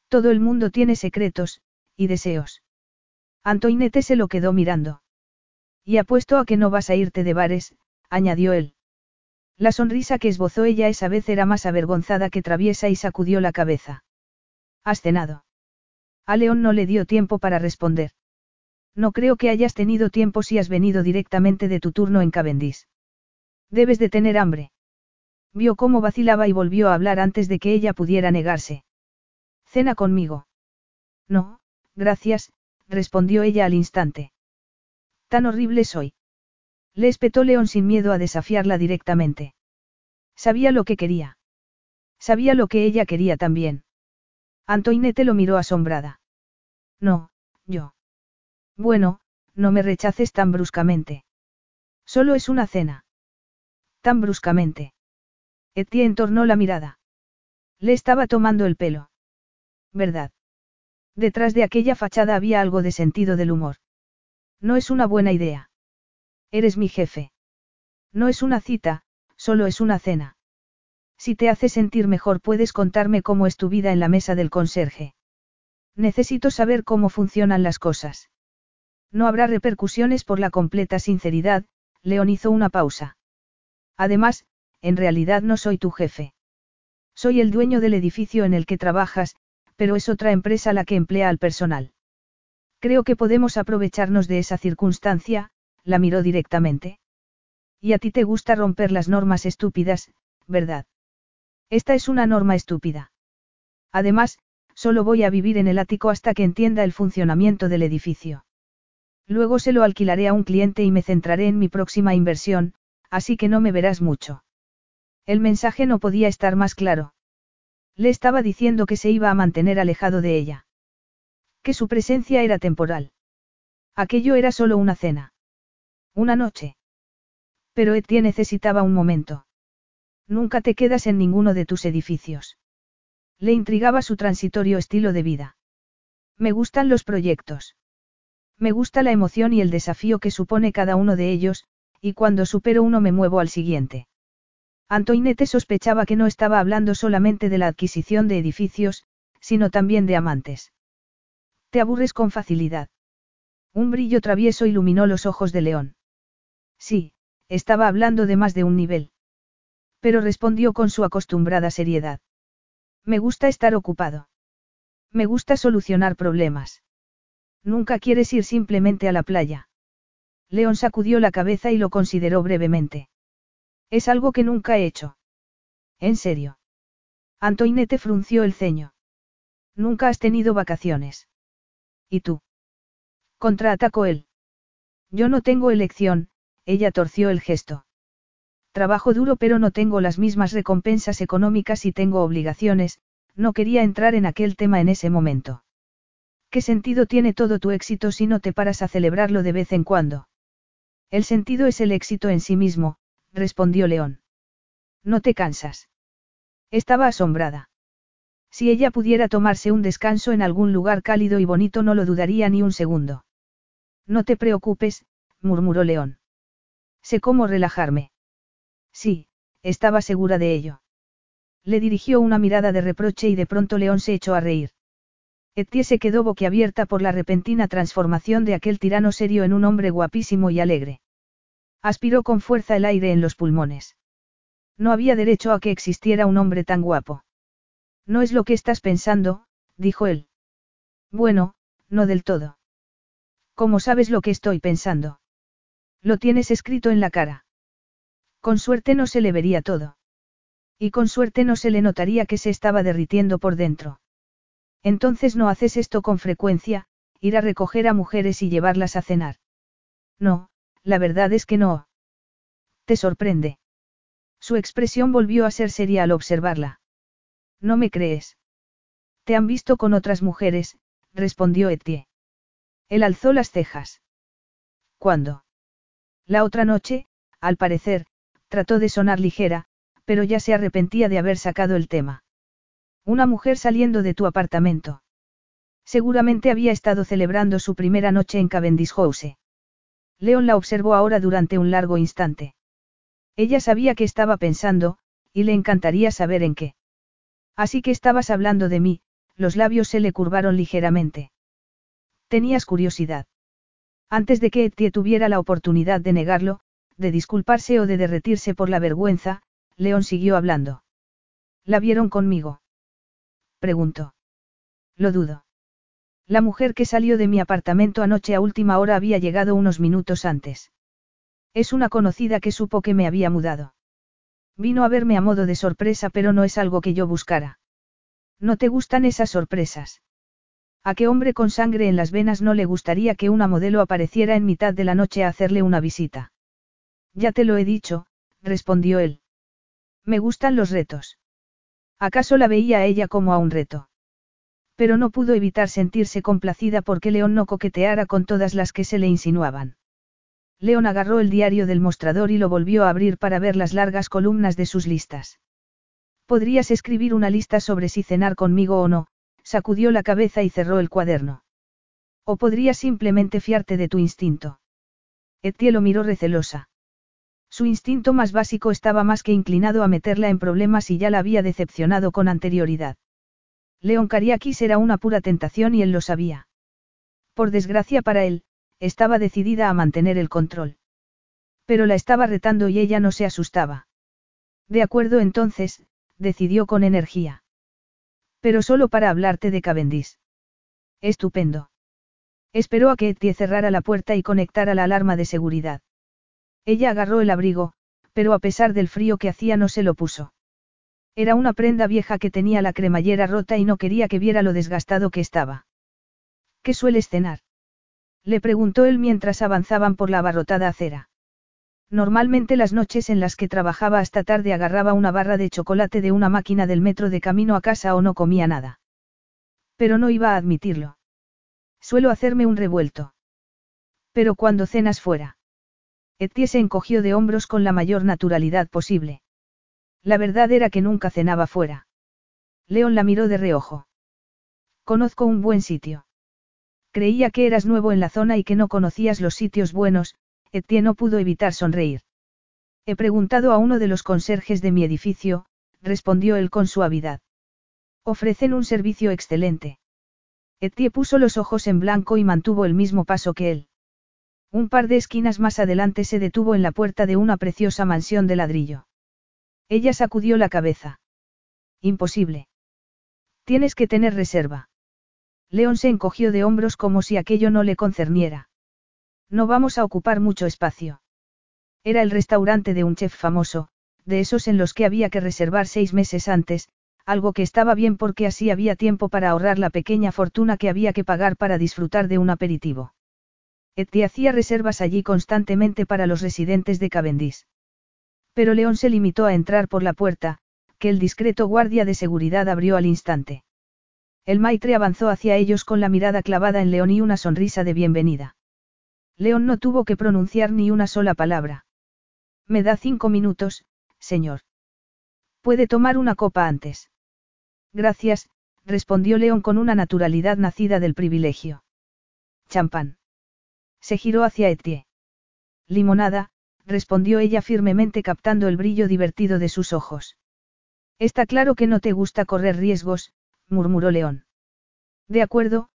Todo el mundo tiene secretos, y deseos. Antoinette se lo quedó mirando. Y apuesto a que no vas a irte de bares, añadió él. La sonrisa que esbozó ella esa vez era más avergonzada que traviesa y sacudió la cabeza. ¿Has cenado? A León no le dio tiempo para responder. No creo que hayas tenido tiempo si has venido directamente de tu turno en Cavendish. Debes de tener hambre. Vio cómo vacilaba y volvió a hablar antes de que ella pudiera negarse. Cena conmigo. No, gracias, respondió ella al instante. Tan horrible soy. Le espetó León sin miedo a desafiarla directamente. Sabía lo que quería. Sabía lo que ella quería también. Antoinette lo miró asombrada. No, yo. Bueno, no me rechaces tan bruscamente. Solo es una cena. Tan bruscamente. Etienne tornó la mirada. Le estaba tomando el pelo. ¿Verdad? Detrás de aquella fachada había algo de sentido del humor. No es una buena idea. Eres mi jefe. No es una cita, solo es una cena. Si te hace sentir mejor puedes contarme cómo es tu vida en la mesa del conserje. Necesito saber cómo funcionan las cosas. No habrá repercusiones por la completa sinceridad, León hizo una pausa. Además, en realidad no soy tu jefe. Soy el dueño del edificio en el que trabajas, pero es otra empresa la que emplea al personal. Creo que podemos aprovecharnos de esa circunstancia, la miró directamente. Y a ti te gusta romper las normas estúpidas, ¿verdad? Esta es una norma estúpida. Además, Solo voy a vivir en el ático hasta que entienda el funcionamiento del edificio. Luego se lo alquilaré a un cliente y me centraré en mi próxima inversión, así que no me verás mucho. El mensaje no podía estar más claro. Le estaba diciendo que se iba a mantener alejado de ella. Que su presencia era temporal. Aquello era solo una cena. Una noche. Pero Etienne necesitaba un momento. Nunca te quedas en ninguno de tus edificios. Le intrigaba su transitorio estilo de vida. Me gustan los proyectos. Me gusta la emoción y el desafío que supone cada uno de ellos, y cuando supero uno me muevo al siguiente. Antoinette sospechaba que no estaba hablando solamente de la adquisición de edificios, sino también de amantes. Te aburres con facilidad. Un brillo travieso iluminó los ojos de León. Sí, estaba hablando de más de un nivel. Pero respondió con su acostumbrada seriedad. Me gusta estar ocupado. Me gusta solucionar problemas. Nunca quieres ir simplemente a la playa. León sacudió la cabeza y lo consideró brevemente. Es algo que nunca he hecho. ¿En serio? Antoinette frunció el ceño. Nunca has tenido vacaciones. ¿Y tú? Contraatacó él. Yo no tengo elección, ella torció el gesto. Trabajo duro pero no tengo las mismas recompensas económicas y tengo obligaciones, no quería entrar en aquel tema en ese momento. ¿Qué sentido tiene todo tu éxito si no te paras a celebrarlo de vez en cuando? El sentido es el éxito en sí mismo, respondió León. No te cansas. Estaba asombrada. Si ella pudiera tomarse un descanso en algún lugar cálido y bonito no lo dudaría ni un segundo. No te preocupes, murmuró León. Sé cómo relajarme. Sí, estaba segura de ello. Le dirigió una mirada de reproche y de pronto León se echó a reír. Etienne se quedó boquiabierta por la repentina transformación de aquel tirano serio en un hombre guapísimo y alegre. Aspiró con fuerza el aire en los pulmones. No había derecho a que existiera un hombre tan guapo. No es lo que estás pensando, dijo él. Bueno, no del todo. ¿Cómo sabes lo que estoy pensando? Lo tienes escrito en la cara. Con suerte no se le vería todo. Y con suerte no se le notaría que se estaba derritiendo por dentro. Entonces no haces esto con frecuencia, ir a recoger a mujeres y llevarlas a cenar. No, la verdad es que no. ¿Te sorprende? Su expresión volvió a ser seria al observarla. ¿No me crees? Te han visto con otras mujeres, respondió Etienne. Él alzó las cejas. ¿Cuándo? La otra noche, al parecer, trató de sonar ligera, pero ya se arrepentía de haber sacado el tema. Una mujer saliendo de tu apartamento. Seguramente había estado celebrando su primera noche en Cavendish House. León la observó ahora durante un largo instante. Ella sabía que estaba pensando, y le encantaría saber en qué. Así que estabas hablando de mí, los labios se le curvaron ligeramente. Tenías curiosidad. Antes de que Etie tuviera la oportunidad de negarlo, de disculparse o de derretirse por la vergüenza, León siguió hablando. ¿La vieron conmigo? Preguntó. Lo dudo. La mujer que salió de mi apartamento anoche a última hora había llegado unos minutos antes. Es una conocida que supo que me había mudado. Vino a verme a modo de sorpresa pero no es algo que yo buscara. ¿No te gustan esas sorpresas? ¿A qué hombre con sangre en las venas no le gustaría que una modelo apareciera en mitad de la noche a hacerle una visita? Ya te lo he dicho, respondió él. Me gustan los retos. ¿Acaso la veía a ella como a un reto? pero no pudo evitar sentirse complacida porque León no coqueteara con todas las que se le insinuaban. León agarró el diario del mostrador y lo volvió a abrir para ver las largas columnas de sus listas. Podrías escribir una lista sobre si cenar conmigo o no, sacudió la cabeza y cerró el cuaderno. O podrías simplemente fiarte de tu instinto. Etienne lo miró recelosa. Su instinto más básico estaba más que inclinado a meterla en problemas y ya la había decepcionado con anterioridad. León Cariakis era una pura tentación y él lo sabía. Por desgracia para él, estaba decidida a mantener el control. Pero la estaba retando y ella no se asustaba. De acuerdo entonces, decidió con energía. Pero solo para hablarte de Cavendish. Estupendo. Esperó a que Etie cerrara la puerta y conectara la alarma de seguridad. Ella agarró el abrigo, pero a pesar del frío que hacía no se lo puso. Era una prenda vieja que tenía la cremallera rota y no quería que viera lo desgastado que estaba. ¿Qué sueles cenar? Le preguntó él mientras avanzaban por la abarrotada acera. Normalmente las noches en las que trabajaba hasta tarde agarraba una barra de chocolate de una máquina del metro de camino a casa o no comía nada. Pero no iba a admitirlo. Suelo hacerme un revuelto. Pero cuando cenas fuera. Etienne se encogió de hombros con la mayor naturalidad posible. La verdad era que nunca cenaba fuera. León la miró de reojo. Conozco un buen sitio. Creía que eras nuevo en la zona y que no conocías los sitios buenos, Etienne no pudo evitar sonreír. He preguntado a uno de los conserjes de mi edificio, respondió él con suavidad. Ofrecen un servicio excelente. Etienne puso los ojos en blanco y mantuvo el mismo paso que él. Un par de esquinas más adelante se detuvo en la puerta de una preciosa mansión de ladrillo. Ella sacudió la cabeza. Imposible. Tienes que tener reserva. León se encogió de hombros como si aquello no le concerniera. No vamos a ocupar mucho espacio. Era el restaurante de un chef famoso, de esos en los que había que reservar seis meses antes, algo que estaba bien porque así había tiempo para ahorrar la pequeña fortuna que había que pagar para disfrutar de un aperitivo. Eti hacía reservas allí constantemente para los residentes de Cavendish. Pero León se limitó a entrar por la puerta, que el discreto guardia de seguridad abrió al instante. El maitre avanzó hacia ellos con la mirada clavada en León y una sonrisa de bienvenida. León no tuvo que pronunciar ni una sola palabra. Me da cinco minutos, señor. Puede tomar una copa antes. Gracias, respondió León con una naturalidad nacida del privilegio. Champán. Se giró hacia Etienne. Limonada, respondió ella firmemente captando el brillo divertido de sus ojos. Está claro que no te gusta correr riesgos, murmuró León. De acuerdo,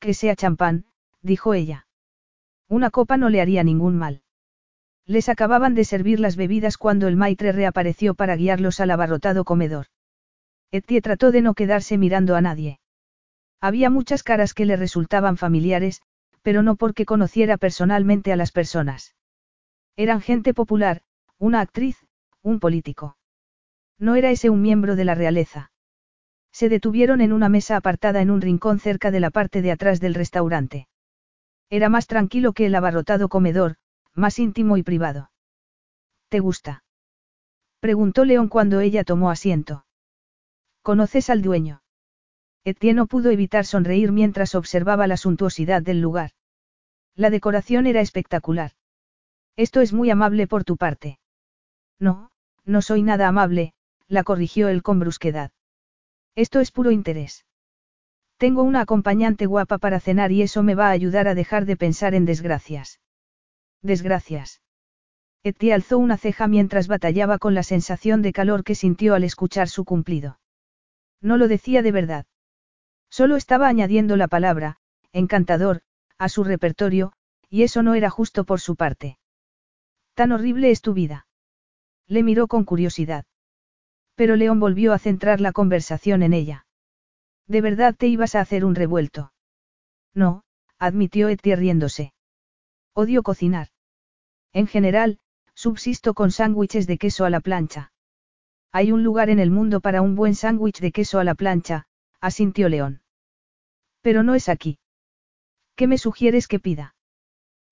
que sea champán, dijo ella. Una copa no le haría ningún mal. Les acababan de servir las bebidas cuando el maitre reapareció para guiarlos al abarrotado comedor. Etienne trató de no quedarse mirando a nadie. Había muchas caras que le resultaban familiares, pero no porque conociera personalmente a las personas. Eran gente popular, una actriz, un político. No era ese un miembro de la realeza. Se detuvieron en una mesa apartada en un rincón cerca de la parte de atrás del restaurante. Era más tranquilo que el abarrotado comedor, más íntimo y privado. ¿Te gusta? Preguntó León cuando ella tomó asiento. ¿Conoces al dueño? Etienne no pudo evitar sonreír mientras observaba la suntuosidad del lugar. La decoración era espectacular. Esto es muy amable por tu parte. No, no soy nada amable, la corrigió él con brusquedad. Esto es puro interés. Tengo una acompañante guapa para cenar y eso me va a ayudar a dejar de pensar en desgracias. Desgracias. Etienne alzó una ceja mientras batallaba con la sensación de calor que sintió al escuchar su cumplido. No lo decía de verdad. Solo estaba añadiendo la palabra, encantador, a su repertorio, y eso no era justo por su parte. Tan horrible es tu vida. Le miró con curiosidad. Pero León volvió a centrar la conversación en ella. ¿De verdad te ibas a hacer un revuelto? No, admitió Etienne riéndose. Odio cocinar. En general, subsisto con sándwiches de queso a la plancha. Hay un lugar en el mundo para un buen sándwich de queso a la plancha, asintió León. Pero no es aquí. ¿Qué me sugieres que pida?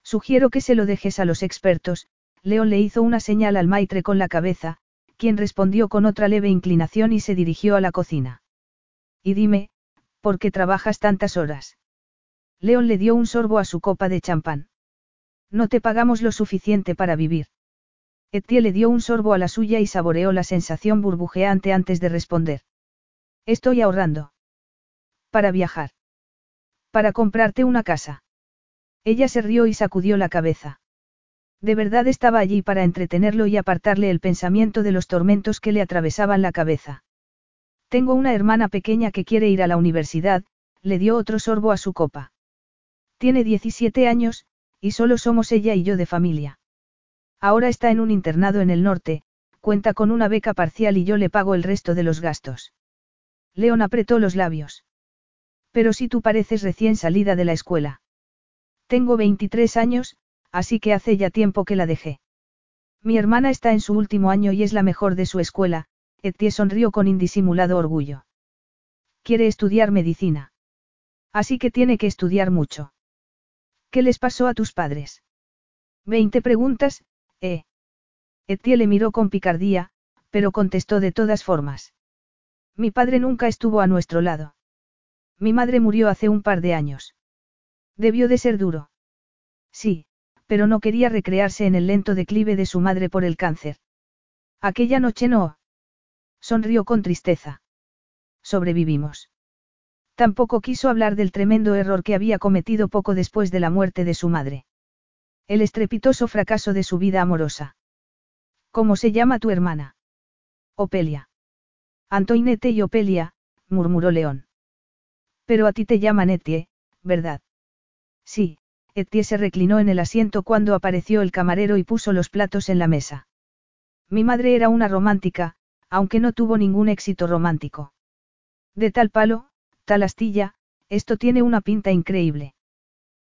Sugiero que se lo dejes a los expertos, León le hizo una señal al maitre con la cabeza, quien respondió con otra leve inclinación y se dirigió a la cocina. Y dime, ¿por qué trabajas tantas horas? León le dio un sorbo a su copa de champán. No te pagamos lo suficiente para vivir. Etienne le dio un sorbo a la suya y saboreó la sensación burbujeante antes de responder. Estoy ahorrando. Para viajar. Para comprarte una casa. Ella se rió y sacudió la cabeza. De verdad estaba allí para entretenerlo y apartarle el pensamiento de los tormentos que le atravesaban la cabeza. Tengo una hermana pequeña que quiere ir a la universidad, le dio otro sorbo a su copa. Tiene 17 años, y solo somos ella y yo de familia. Ahora está en un internado en el norte, cuenta con una beca parcial y yo le pago el resto de los gastos. León apretó los labios. Pero si tú pareces recién salida de la escuela. Tengo 23 años, así que hace ya tiempo que la dejé. Mi hermana está en su último año y es la mejor de su escuela, Etienne sonrió con indisimulado orgullo. Quiere estudiar medicina. Así que tiene que estudiar mucho. ¿Qué les pasó a tus padres? Veinte preguntas, ¿eh? Etienne le miró con picardía, pero contestó de todas formas. Mi padre nunca estuvo a nuestro lado. Mi madre murió hace un par de años. Debió de ser duro. Sí, pero no quería recrearse en el lento declive de su madre por el cáncer. Aquella noche no. Sonrió con tristeza. Sobrevivimos. Tampoco quiso hablar del tremendo error que había cometido poco después de la muerte de su madre. El estrepitoso fracaso de su vida amorosa. ¿Cómo se llama tu hermana? Opelia. Antoinette y Opelia, murmuró León. Pero a ti te llaman Etie, ¿verdad? Sí, Etie se reclinó en el asiento cuando apareció el camarero y puso los platos en la mesa. Mi madre era una romántica, aunque no tuvo ningún éxito romántico. De tal palo, tal astilla, esto tiene una pinta increíble.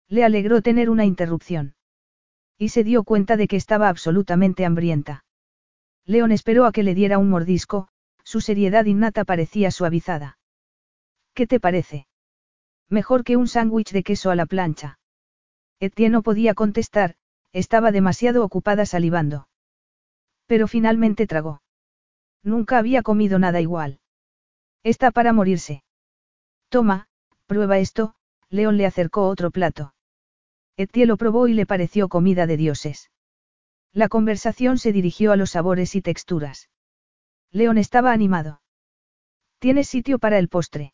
Le alegró tener una interrupción. Y se dio cuenta de que estaba absolutamente hambrienta. León esperó a que le diera un mordisco, su seriedad innata parecía suavizada. ¿Qué te parece? Mejor que un sándwich de queso a la plancha. Etienne no podía contestar, estaba demasiado ocupada salivando. Pero finalmente tragó. Nunca había comido nada igual. Está para morirse. Toma, prueba esto, León le acercó otro plato. Etienne lo probó y le pareció comida de dioses. La conversación se dirigió a los sabores y texturas. León estaba animado. ¿Tienes sitio para el postre?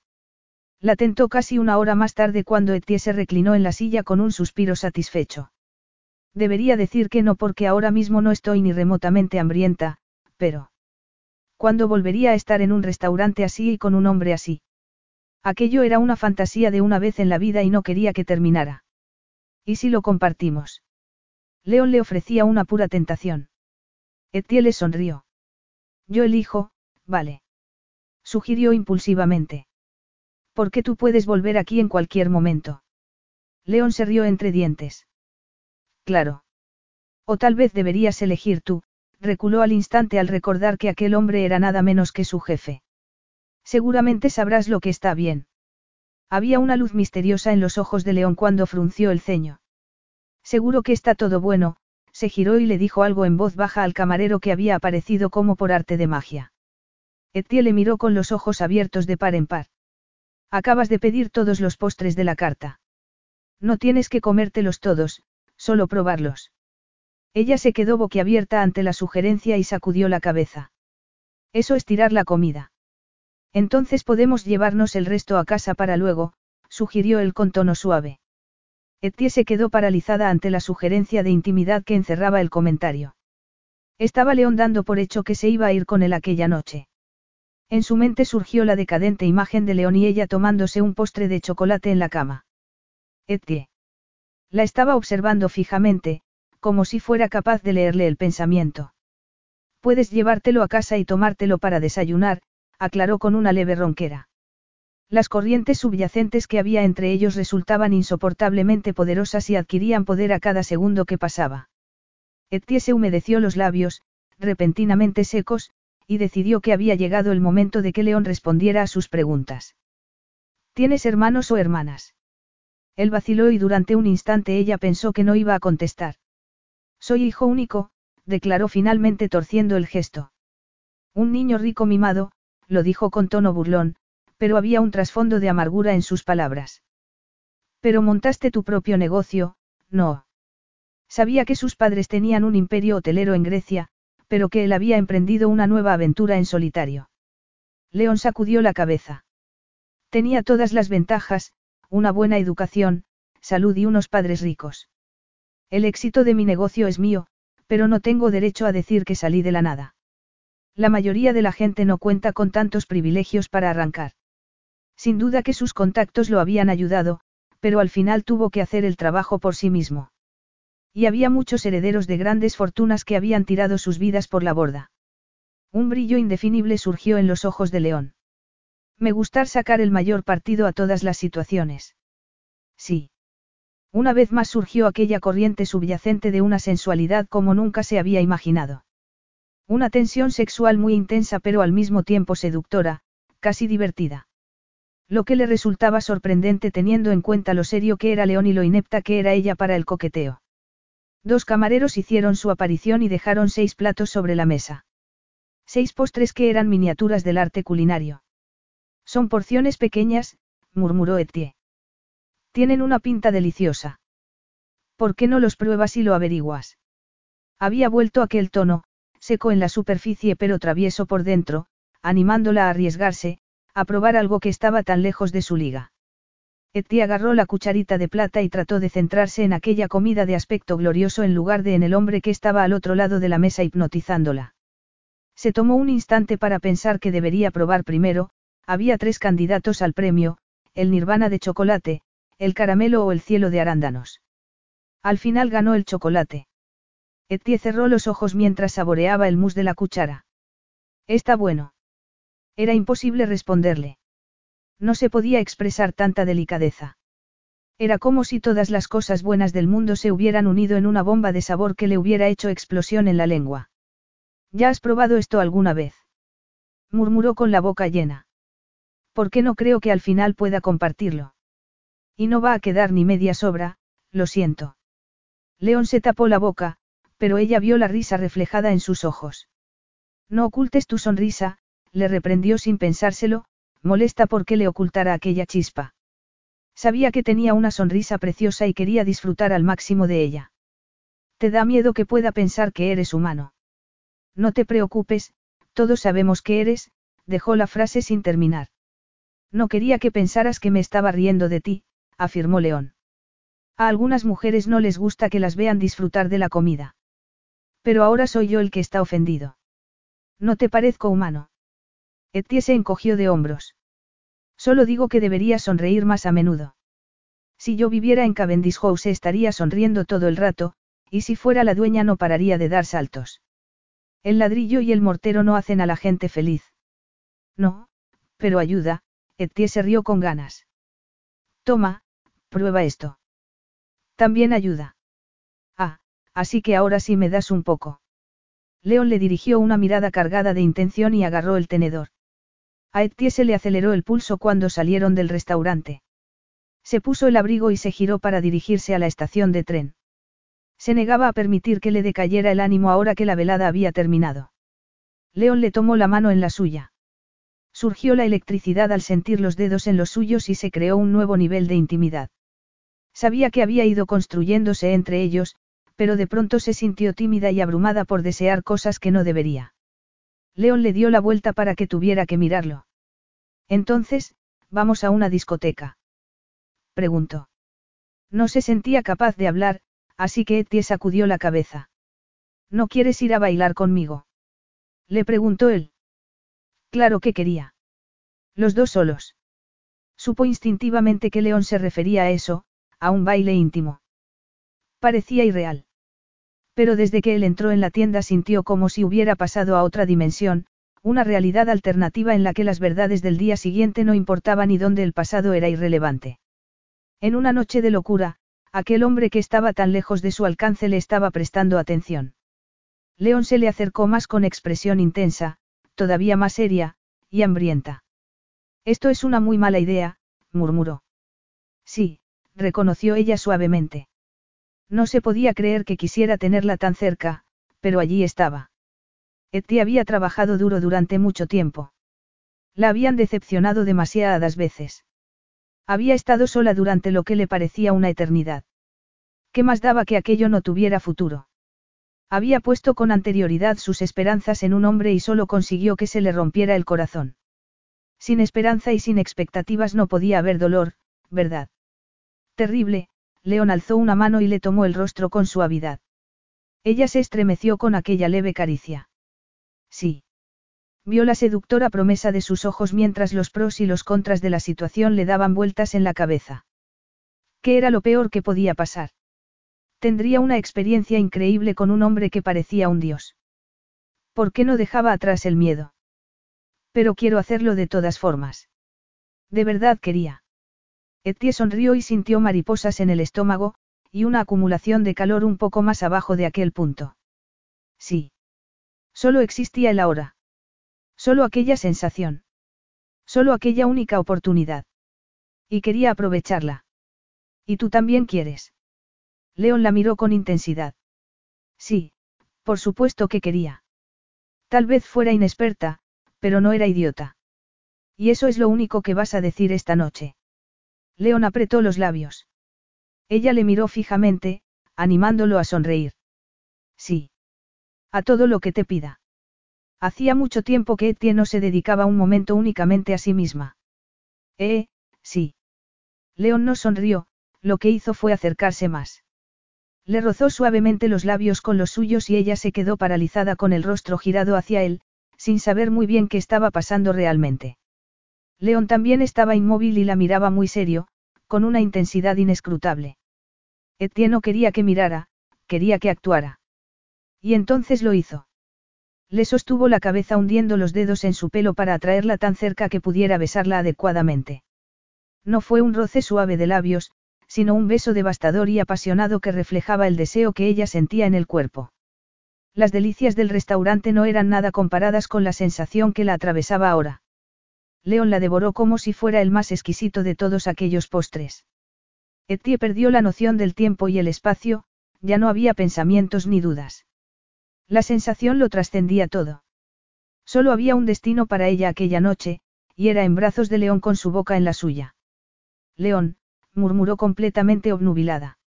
La tentó casi una hora más tarde cuando Etienne se reclinó en la silla con un suspiro satisfecho. Debería decir que no porque ahora mismo no estoy ni remotamente hambrienta, pero... ¿Cuándo volvería a estar en un restaurante así y con un hombre así? Aquello era una fantasía de una vez en la vida y no quería que terminara. ¿Y si lo compartimos? León le ofrecía una pura tentación. Etienne le sonrió. Yo elijo, vale. Sugirió impulsivamente. Porque tú puedes volver aquí en cualquier momento. León se rió entre dientes. Claro. O tal vez deberías elegir tú, reculó al instante al recordar que aquel hombre era nada menos que su jefe. Seguramente sabrás lo que está bien. Había una luz misteriosa en los ojos de León cuando frunció el ceño. Seguro que está todo bueno, se giró y le dijo algo en voz baja al camarero que había aparecido como por arte de magia. Etienne le miró con los ojos abiertos de par en par. Acabas de pedir todos los postres de la carta. No tienes que comértelos todos, solo probarlos. Ella se quedó boquiabierta ante la sugerencia y sacudió la cabeza. Eso es tirar la comida. Entonces podemos llevarnos el resto a casa para luego, sugirió él con tono suave. Etienne se quedó paralizada ante la sugerencia de intimidad que encerraba el comentario. Estaba León dando por hecho que se iba a ir con él aquella noche. En su mente surgió la decadente imagen de León y ella tomándose un postre de chocolate en la cama. Etienne. La estaba observando fijamente, como si fuera capaz de leerle el pensamiento. Puedes llevártelo a casa y tomártelo para desayunar, aclaró con una leve ronquera. Las corrientes subyacentes que había entre ellos resultaban insoportablemente poderosas y adquirían poder a cada segundo que pasaba. Etienne se humedeció los labios, repentinamente secos, y decidió que había llegado el momento de que León respondiera a sus preguntas. ¿Tienes hermanos o hermanas? Él vaciló y durante un instante ella pensó que no iba a contestar. Soy hijo único, declaró finalmente torciendo el gesto. Un niño rico mimado, lo dijo con tono burlón, pero había un trasfondo de amargura en sus palabras. Pero montaste tu propio negocio, no. Sabía que sus padres tenían un imperio hotelero en Grecia, pero que él había emprendido una nueva aventura en solitario. León sacudió la cabeza. Tenía todas las ventajas, una buena educación, salud y unos padres ricos. El éxito de mi negocio es mío, pero no tengo derecho a decir que salí de la nada. La mayoría de la gente no cuenta con tantos privilegios para arrancar. Sin duda que sus contactos lo habían ayudado, pero al final tuvo que hacer el trabajo por sí mismo. Y había muchos herederos de grandes fortunas que habían tirado sus vidas por la borda. Un brillo indefinible surgió en los ojos de León. Me gustar sacar el mayor partido a todas las situaciones. Sí. Una vez más surgió aquella corriente subyacente de una sensualidad como nunca se había imaginado. Una tensión sexual muy intensa pero al mismo tiempo seductora, casi divertida. Lo que le resultaba sorprendente teniendo en cuenta lo serio que era León y lo inepta que era ella para el coqueteo. Dos camareros hicieron su aparición y dejaron seis platos sobre la mesa. Seis postres que eran miniaturas del arte culinario. Son porciones pequeñas, murmuró Etienne. Tienen una pinta deliciosa. ¿Por qué no los pruebas y lo averiguas? Había vuelto aquel tono, seco en la superficie pero travieso por dentro, animándola a arriesgarse, a probar algo que estaba tan lejos de su liga. Etienne agarró la cucharita de plata y trató de centrarse en aquella comida de aspecto glorioso en lugar de en el hombre que estaba al otro lado de la mesa hipnotizándola. Se tomó un instante para pensar que debería probar primero, había tres candidatos al premio, el nirvana de chocolate, el caramelo o el cielo de arándanos. Al final ganó el chocolate. Etienne cerró los ojos mientras saboreaba el mousse de la cuchara. Está bueno. Era imposible responderle. No se podía expresar tanta delicadeza. Era como si todas las cosas buenas del mundo se hubieran unido en una bomba de sabor que le hubiera hecho explosión en la lengua. ¿Ya has probado esto alguna vez? murmuró con la boca llena. ¿Por qué no creo que al final pueda compartirlo? Y no va a quedar ni media sobra, lo siento. León se tapó la boca, pero ella vio la risa reflejada en sus ojos. No ocultes tu sonrisa, le reprendió sin pensárselo, molesta porque le ocultara aquella chispa. Sabía que tenía una sonrisa preciosa y quería disfrutar al máximo de ella. Te da miedo que pueda pensar que eres humano. No te preocupes, todos sabemos que eres, dejó la frase sin terminar. No quería que pensaras que me estaba riendo de ti, afirmó León. A algunas mujeres no les gusta que las vean disfrutar de la comida. Pero ahora soy yo el que está ofendido. No te parezco humano. Etienne se encogió de hombros. Solo digo que debería sonreír más a menudo. Si yo viviera en Cavendish House estaría sonriendo todo el rato, y si fuera la dueña no pararía de dar saltos. El ladrillo y el mortero no hacen a la gente feliz. No, pero ayuda, Etienne se rió con ganas. Toma, prueba esto. También ayuda. Así que ahora sí me das un poco. León le dirigió una mirada cargada de intención y agarró el tenedor. A Etienne se le aceleró el pulso cuando salieron del restaurante. Se puso el abrigo y se giró para dirigirse a la estación de tren. Se negaba a permitir que le decayera el ánimo ahora que la velada había terminado. León le tomó la mano en la suya. Surgió la electricidad al sentir los dedos en los suyos y se creó un nuevo nivel de intimidad. Sabía que había ido construyéndose entre ellos, pero de pronto se sintió tímida y abrumada por desear cosas que no debería. León le dio la vuelta para que tuviera que mirarlo. Entonces, ¿vamos a una discoteca? Preguntó. No se sentía capaz de hablar, así que Etienne sacudió la cabeza. ¿No quieres ir a bailar conmigo? Le preguntó él. Claro que quería. Los dos solos. Supo instintivamente que León se refería a eso, a un baile íntimo. Parecía irreal. Pero desde que él entró en la tienda sintió como si hubiera pasado a otra dimensión, una realidad alternativa en la que las verdades del día siguiente no importaban y donde el pasado era irrelevante. En una noche de locura, aquel hombre que estaba tan lejos de su alcance le estaba prestando atención. León se le acercó más con expresión intensa, todavía más seria, y hambrienta. Esto es una muy mala idea, murmuró. Sí, reconoció ella suavemente. No se podía creer que quisiera tenerla tan cerca, pero allí estaba. Eti había trabajado duro durante mucho tiempo. La habían decepcionado demasiadas veces. Había estado sola durante lo que le parecía una eternidad. ¿Qué más daba que aquello no tuviera futuro? Había puesto con anterioridad sus esperanzas en un hombre y solo consiguió que se le rompiera el corazón. Sin esperanza y sin expectativas no podía haber dolor, ¿verdad? Terrible, León alzó una mano y le tomó el rostro con suavidad. Ella se estremeció con aquella leve caricia. Sí. Vio la seductora promesa de sus ojos mientras los pros y los contras de la situación le daban vueltas en la cabeza. ¿Qué era lo peor que podía pasar? Tendría una experiencia increíble con un hombre que parecía un dios. ¿Por qué no dejaba atrás el miedo? Pero quiero hacerlo de todas formas. De verdad quería. Etienne sonrió y sintió mariposas en el estómago, y una acumulación de calor un poco más abajo de aquel punto. Sí. Solo existía el ahora. Solo aquella sensación. Solo aquella única oportunidad. Y quería aprovecharla. ¿Y tú también quieres? León la miró con intensidad. Sí, por supuesto que quería. Tal vez fuera inexperta, pero no era idiota. Y eso es lo único que vas a decir esta noche. León apretó los labios. Ella le miró fijamente, animándolo a sonreír. Sí. A todo lo que te pida. Hacía mucho tiempo que Etienne no se dedicaba un momento únicamente a sí misma. Eh, sí. León no sonrió, lo que hizo fue acercarse más. Le rozó suavemente los labios con los suyos y ella se quedó paralizada con el rostro girado hacia él, sin saber muy bien qué estaba pasando realmente. León también estaba inmóvil y la miraba muy serio, con una intensidad inescrutable. Etienne no quería que mirara, quería que actuara. Y entonces lo hizo. Le sostuvo la cabeza hundiendo los dedos en su pelo para atraerla tan cerca que pudiera besarla adecuadamente. No fue un roce suave de labios, sino un beso devastador y apasionado que reflejaba el deseo que ella sentía en el cuerpo. Las delicias del restaurante no eran nada comparadas con la sensación que la atravesaba ahora. León la devoró como si fuera el más exquisito de todos aquellos postres. Etienne perdió la noción del tiempo y el espacio, ya no había pensamientos ni dudas. La sensación lo trascendía todo. Solo había un destino para ella aquella noche, y era en brazos de León con su boca en la suya. León, murmuró completamente obnubilada.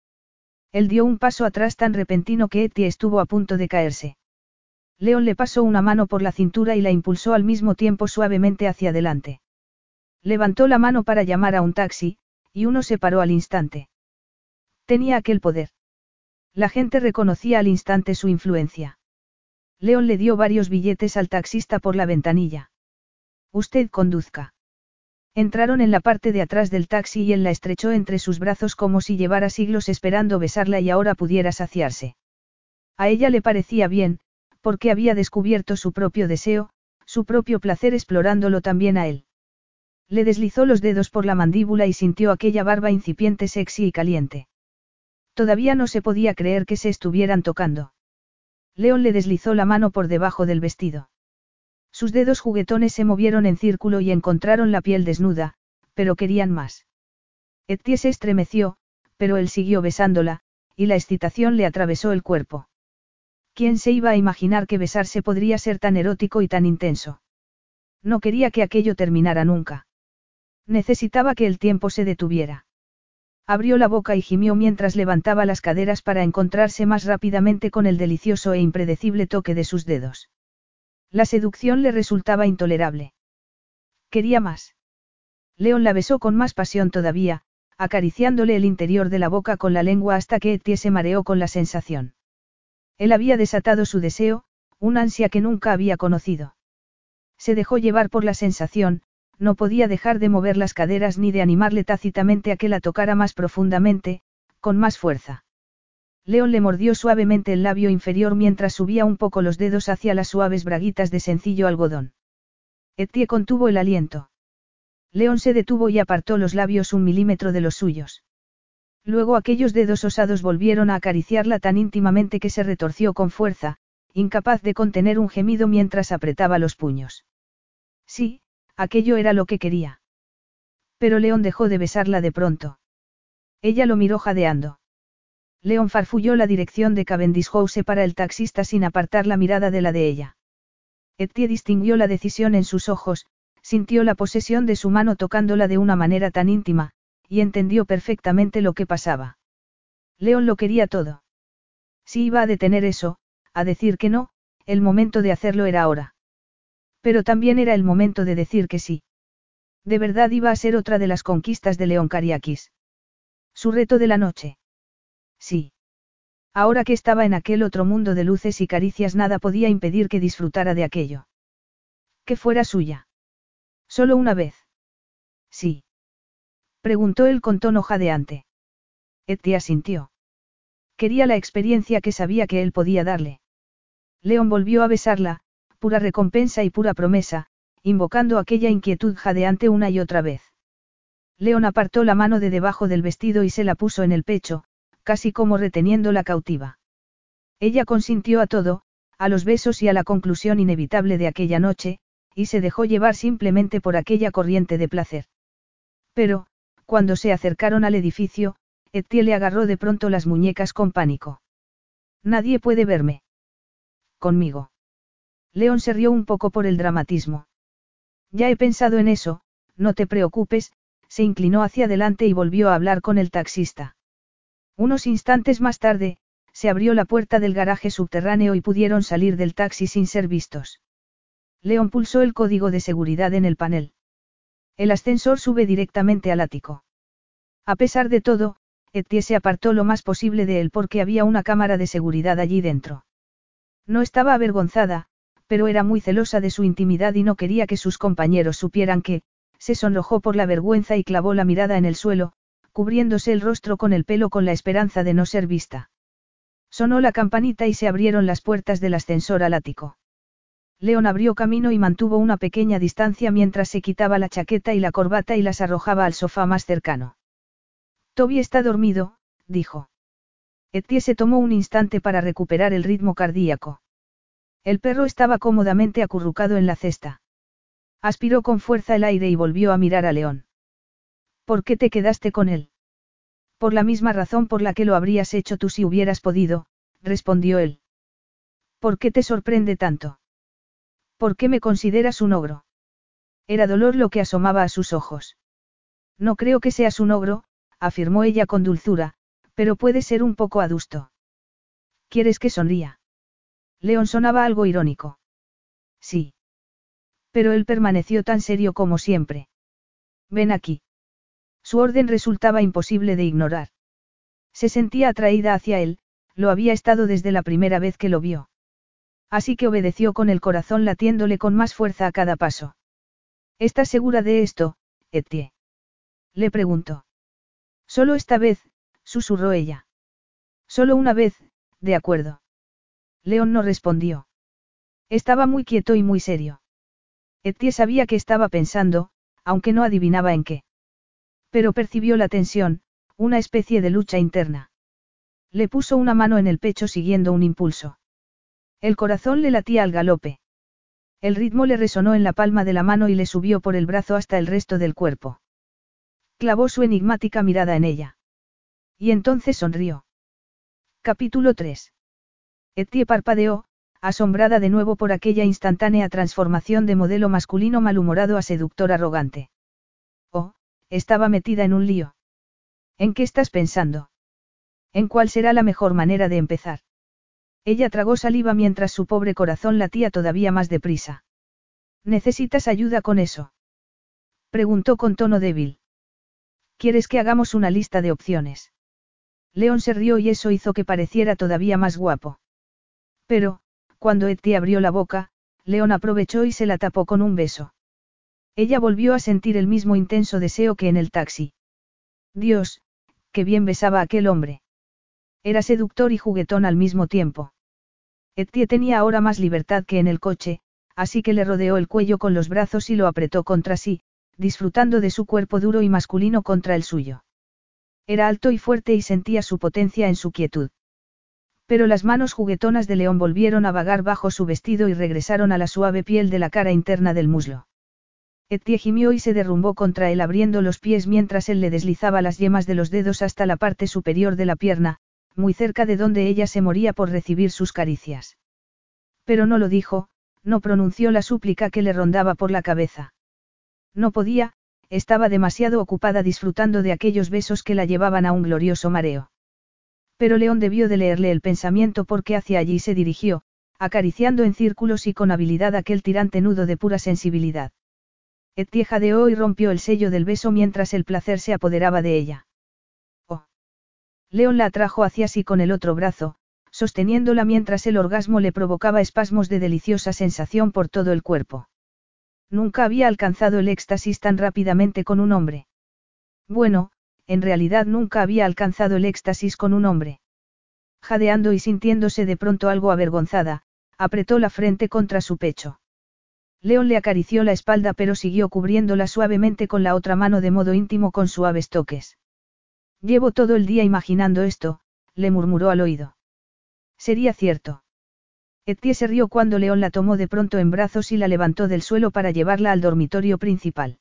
Él dio un paso atrás tan repentino que Etienne estuvo a punto de caerse. León le pasó una mano por la cintura y la impulsó al mismo tiempo suavemente hacia adelante. Levantó la mano para llamar a un taxi, y uno se paró al instante. Tenía aquel poder. La gente reconocía al instante su influencia. León le dio varios billetes al taxista por la ventanilla. Usted conduzca. Entraron en la parte de atrás del taxi y él la estrechó entre sus brazos como si llevara siglos esperando besarla y ahora pudiera saciarse. A ella le parecía bien, porque había descubierto su propio deseo, su propio placer explorándolo también a él. Le deslizó los dedos por la mandíbula y sintió aquella barba incipiente sexy y caliente. Todavía no se podía creer que se estuvieran tocando. León le deslizó la mano por debajo del vestido. Sus dedos juguetones se movieron en círculo y encontraron la piel desnuda, pero querían más. Etienne se estremeció, pero él siguió besándola, y la excitación le atravesó el cuerpo. ¿Quién se iba a imaginar que besarse podría ser tan erótico y tan intenso? No quería que aquello terminara nunca. Necesitaba que el tiempo se detuviera. Abrió la boca y gimió mientras levantaba las caderas para encontrarse más rápidamente con el delicioso e impredecible toque de sus dedos. La seducción le resultaba intolerable. Quería más. León la besó con más pasión todavía, acariciándole el interior de la boca con la lengua hasta que Etienne se mareó con la sensación. Él había desatado su deseo, un ansia que nunca había conocido. Se dejó llevar por la sensación, no podía dejar de mover las caderas ni de animarle tácitamente a que la tocara más profundamente, con más fuerza. León le mordió suavemente el labio inferior mientras subía un poco los dedos hacia las suaves braguitas de sencillo algodón. Etie contuvo el aliento. León se detuvo y apartó los labios un milímetro de los suyos. Luego aquellos dedos osados volvieron a acariciarla tan íntimamente que se retorció con fuerza, incapaz de contener un gemido mientras apretaba los puños. Sí, aquello era lo que quería. Pero León dejó de besarla de pronto. Ella lo miró jadeando. León farfulló la dirección de Cavendish House para el taxista sin apartar la mirada de la de ella. Etienne distinguió la decisión en sus ojos, sintió la posesión de su mano tocándola de una manera tan íntima, y entendió perfectamente lo que pasaba. León lo quería todo. Si iba a detener eso, a decir que no, el momento de hacerlo era ahora. Pero también era el momento de decir que sí. De verdad iba a ser otra de las conquistas de León Cariakis. Su reto de la noche. Sí. Ahora que estaba en aquel otro mundo de luces y caricias nada podía impedir que disfrutara de aquello. Que fuera suya. Solo una vez. Sí. Preguntó él con tono jadeante. Etienne asintió. Quería la experiencia que sabía que él podía darle. León volvió a besarla, pura recompensa y pura promesa, invocando aquella inquietud jadeante una y otra vez. León apartó la mano de debajo del vestido y se la puso en el pecho, casi como reteniendo la cautiva. Ella consintió a todo, a los besos y a la conclusión inevitable de aquella noche, y se dejó llevar simplemente por aquella corriente de placer. Pero, cuando se acercaron al edificio, Etienne le agarró de pronto las muñecas con pánico. Nadie puede verme. Conmigo. León se rió un poco por el dramatismo. Ya he pensado en eso, no te preocupes, se inclinó hacia adelante y volvió a hablar con el taxista. Unos instantes más tarde, se abrió la puerta del garaje subterráneo y pudieron salir del taxi sin ser vistos. León pulsó el código de seguridad en el panel. El ascensor sube directamente al ático. A pesar de todo, Etienne se apartó lo más posible de él porque había una cámara de seguridad allí dentro. No estaba avergonzada, pero era muy celosa de su intimidad y no quería que sus compañeros supieran que, se sonrojó por la vergüenza y clavó la mirada en el suelo, cubriéndose el rostro con el pelo con la esperanza de no ser vista. Sonó la campanita y se abrieron las puertas del ascensor al ático. León abrió camino y mantuvo una pequeña distancia mientras se quitaba la chaqueta y la corbata y las arrojaba al sofá más cercano. Toby está dormido, dijo. Etienne se tomó un instante para recuperar el ritmo cardíaco. El perro estaba cómodamente acurrucado en la cesta. Aspiró con fuerza el aire y volvió a mirar a León. ¿Por qué te quedaste con él? Por la misma razón por la que lo habrías hecho tú si hubieras podido, respondió él. ¿Por qué te sorprende tanto? ¿Por qué me consideras un ogro? Era dolor lo que asomaba a sus ojos. No creo que seas un ogro, afirmó ella con dulzura, pero puede ser un poco adusto. ¿Quieres que sonría? León sonaba algo irónico. Sí. Pero él permaneció tan serio como siempre. Ven aquí. Su orden resultaba imposible de ignorar. Se sentía atraída hacia él, lo había estado desde la primera vez que lo vio. Así que obedeció con el corazón latiéndole con más fuerza a cada paso. ¿Estás segura de esto, Etienne? Le preguntó. Solo esta vez, susurró ella. Solo una vez, de acuerdo. León no respondió. Estaba muy quieto y muy serio. Etienne sabía que estaba pensando, aunque no adivinaba en qué. Pero percibió la tensión, una especie de lucha interna. Le puso una mano en el pecho siguiendo un impulso. El corazón le latía al galope. El ritmo le resonó en la palma de la mano y le subió por el brazo hasta el resto del cuerpo. Clavó su enigmática mirada en ella. Y entonces sonrió. Capítulo 3. Etie parpadeó, asombrada de nuevo por aquella instantánea transformación de modelo masculino malhumorado a seductor arrogante. Oh, estaba metida en un lío. ¿En qué estás pensando? ¿En cuál será la mejor manera de empezar? Ella tragó saliva mientras su pobre corazón latía todavía más deprisa. ¿Necesitas ayuda con eso? Preguntó con tono débil. ¿Quieres que hagamos una lista de opciones? León se rió y eso hizo que pareciera todavía más guapo. Pero, cuando Eti abrió la boca, León aprovechó y se la tapó con un beso. Ella volvió a sentir el mismo intenso deseo que en el taxi. Dios, qué bien besaba aquel hombre. Era seductor y juguetón al mismo tiempo. Etienne tenía ahora más libertad que en el coche, así que le rodeó el cuello con los brazos y lo apretó contra sí, disfrutando de su cuerpo duro y masculino contra el suyo. Era alto y fuerte y sentía su potencia en su quietud. Pero las manos juguetonas de León volvieron a vagar bajo su vestido y regresaron a la suave piel de la cara interna del muslo. Etienne gimió y se derrumbó contra él abriendo los pies mientras él le deslizaba las yemas de los dedos hasta la parte superior de la pierna, muy cerca de donde ella se moría por recibir sus caricias. Pero no lo dijo, no pronunció la súplica que le rondaba por la cabeza. No podía, estaba demasiado ocupada disfrutando de aquellos besos que la llevaban a un glorioso mareo. Pero León debió de leerle el pensamiento porque hacia allí se dirigió, acariciando en círculos y con habilidad aquel tirante nudo de pura sensibilidad. Etienne jadeó y rompió el sello del beso mientras el placer se apoderaba de ella. León la atrajo hacia sí con el otro brazo, sosteniéndola mientras el orgasmo le provocaba espasmos de deliciosa sensación por todo el cuerpo. Nunca había alcanzado el éxtasis tan rápidamente con un hombre. Bueno, en realidad nunca había alcanzado el éxtasis con un hombre. Jadeando y sintiéndose de pronto algo avergonzada, apretó la frente contra su pecho. León le acarició la espalda pero siguió cubriéndola suavemente con la otra mano de modo íntimo con suaves toques. Llevo todo el día imaginando esto, le murmuró al oído. Sería cierto. Etie se rió cuando León la tomó de pronto en brazos y la levantó del suelo para llevarla al dormitorio principal.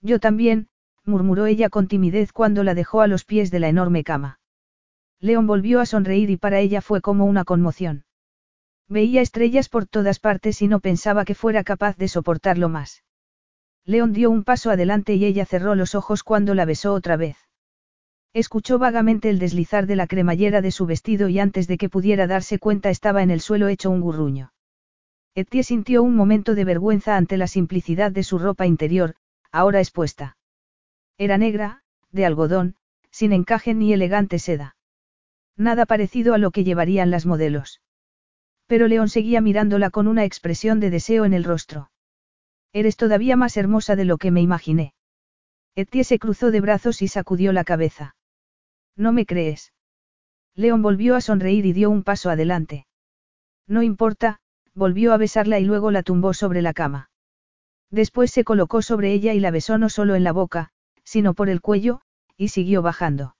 Yo también, murmuró ella con timidez cuando la dejó a los pies de la enorme cama. León volvió a sonreír y para ella fue como una conmoción. Veía estrellas por todas partes y no pensaba que fuera capaz de soportarlo más. León dio un paso adelante y ella cerró los ojos cuando la besó otra vez. Escuchó vagamente el deslizar de la cremallera de su vestido y antes de que pudiera darse cuenta estaba en el suelo hecho un gurruño. Etie sintió un momento de vergüenza ante la simplicidad de su ropa interior, ahora expuesta. Era negra, de algodón, sin encaje ni elegante seda. Nada parecido a lo que llevarían las modelos. Pero León seguía mirándola con una expresión de deseo en el rostro. Eres todavía más hermosa de lo que me imaginé. Etie se cruzó de brazos y sacudió la cabeza. ¿No me crees? León volvió a sonreír y dio un paso adelante. No importa, volvió a besarla y luego la tumbó sobre la cama. Después se colocó sobre ella y la besó no solo en la boca, sino por el cuello, y siguió bajando.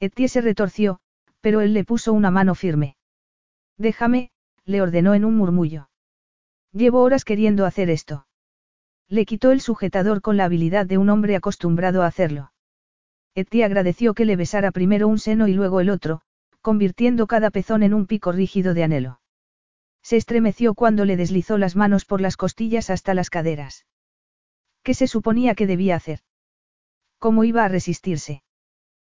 Etie se retorció, pero él le puso una mano firme. Déjame, le ordenó en un murmullo. Llevo horas queriendo hacer esto. Le quitó el sujetador con la habilidad de un hombre acostumbrado a hacerlo. Eti agradeció que le besara primero un seno y luego el otro, convirtiendo cada pezón en un pico rígido de anhelo. Se estremeció cuando le deslizó las manos por las costillas hasta las caderas. ¿Qué se suponía que debía hacer? ¿Cómo iba a resistirse?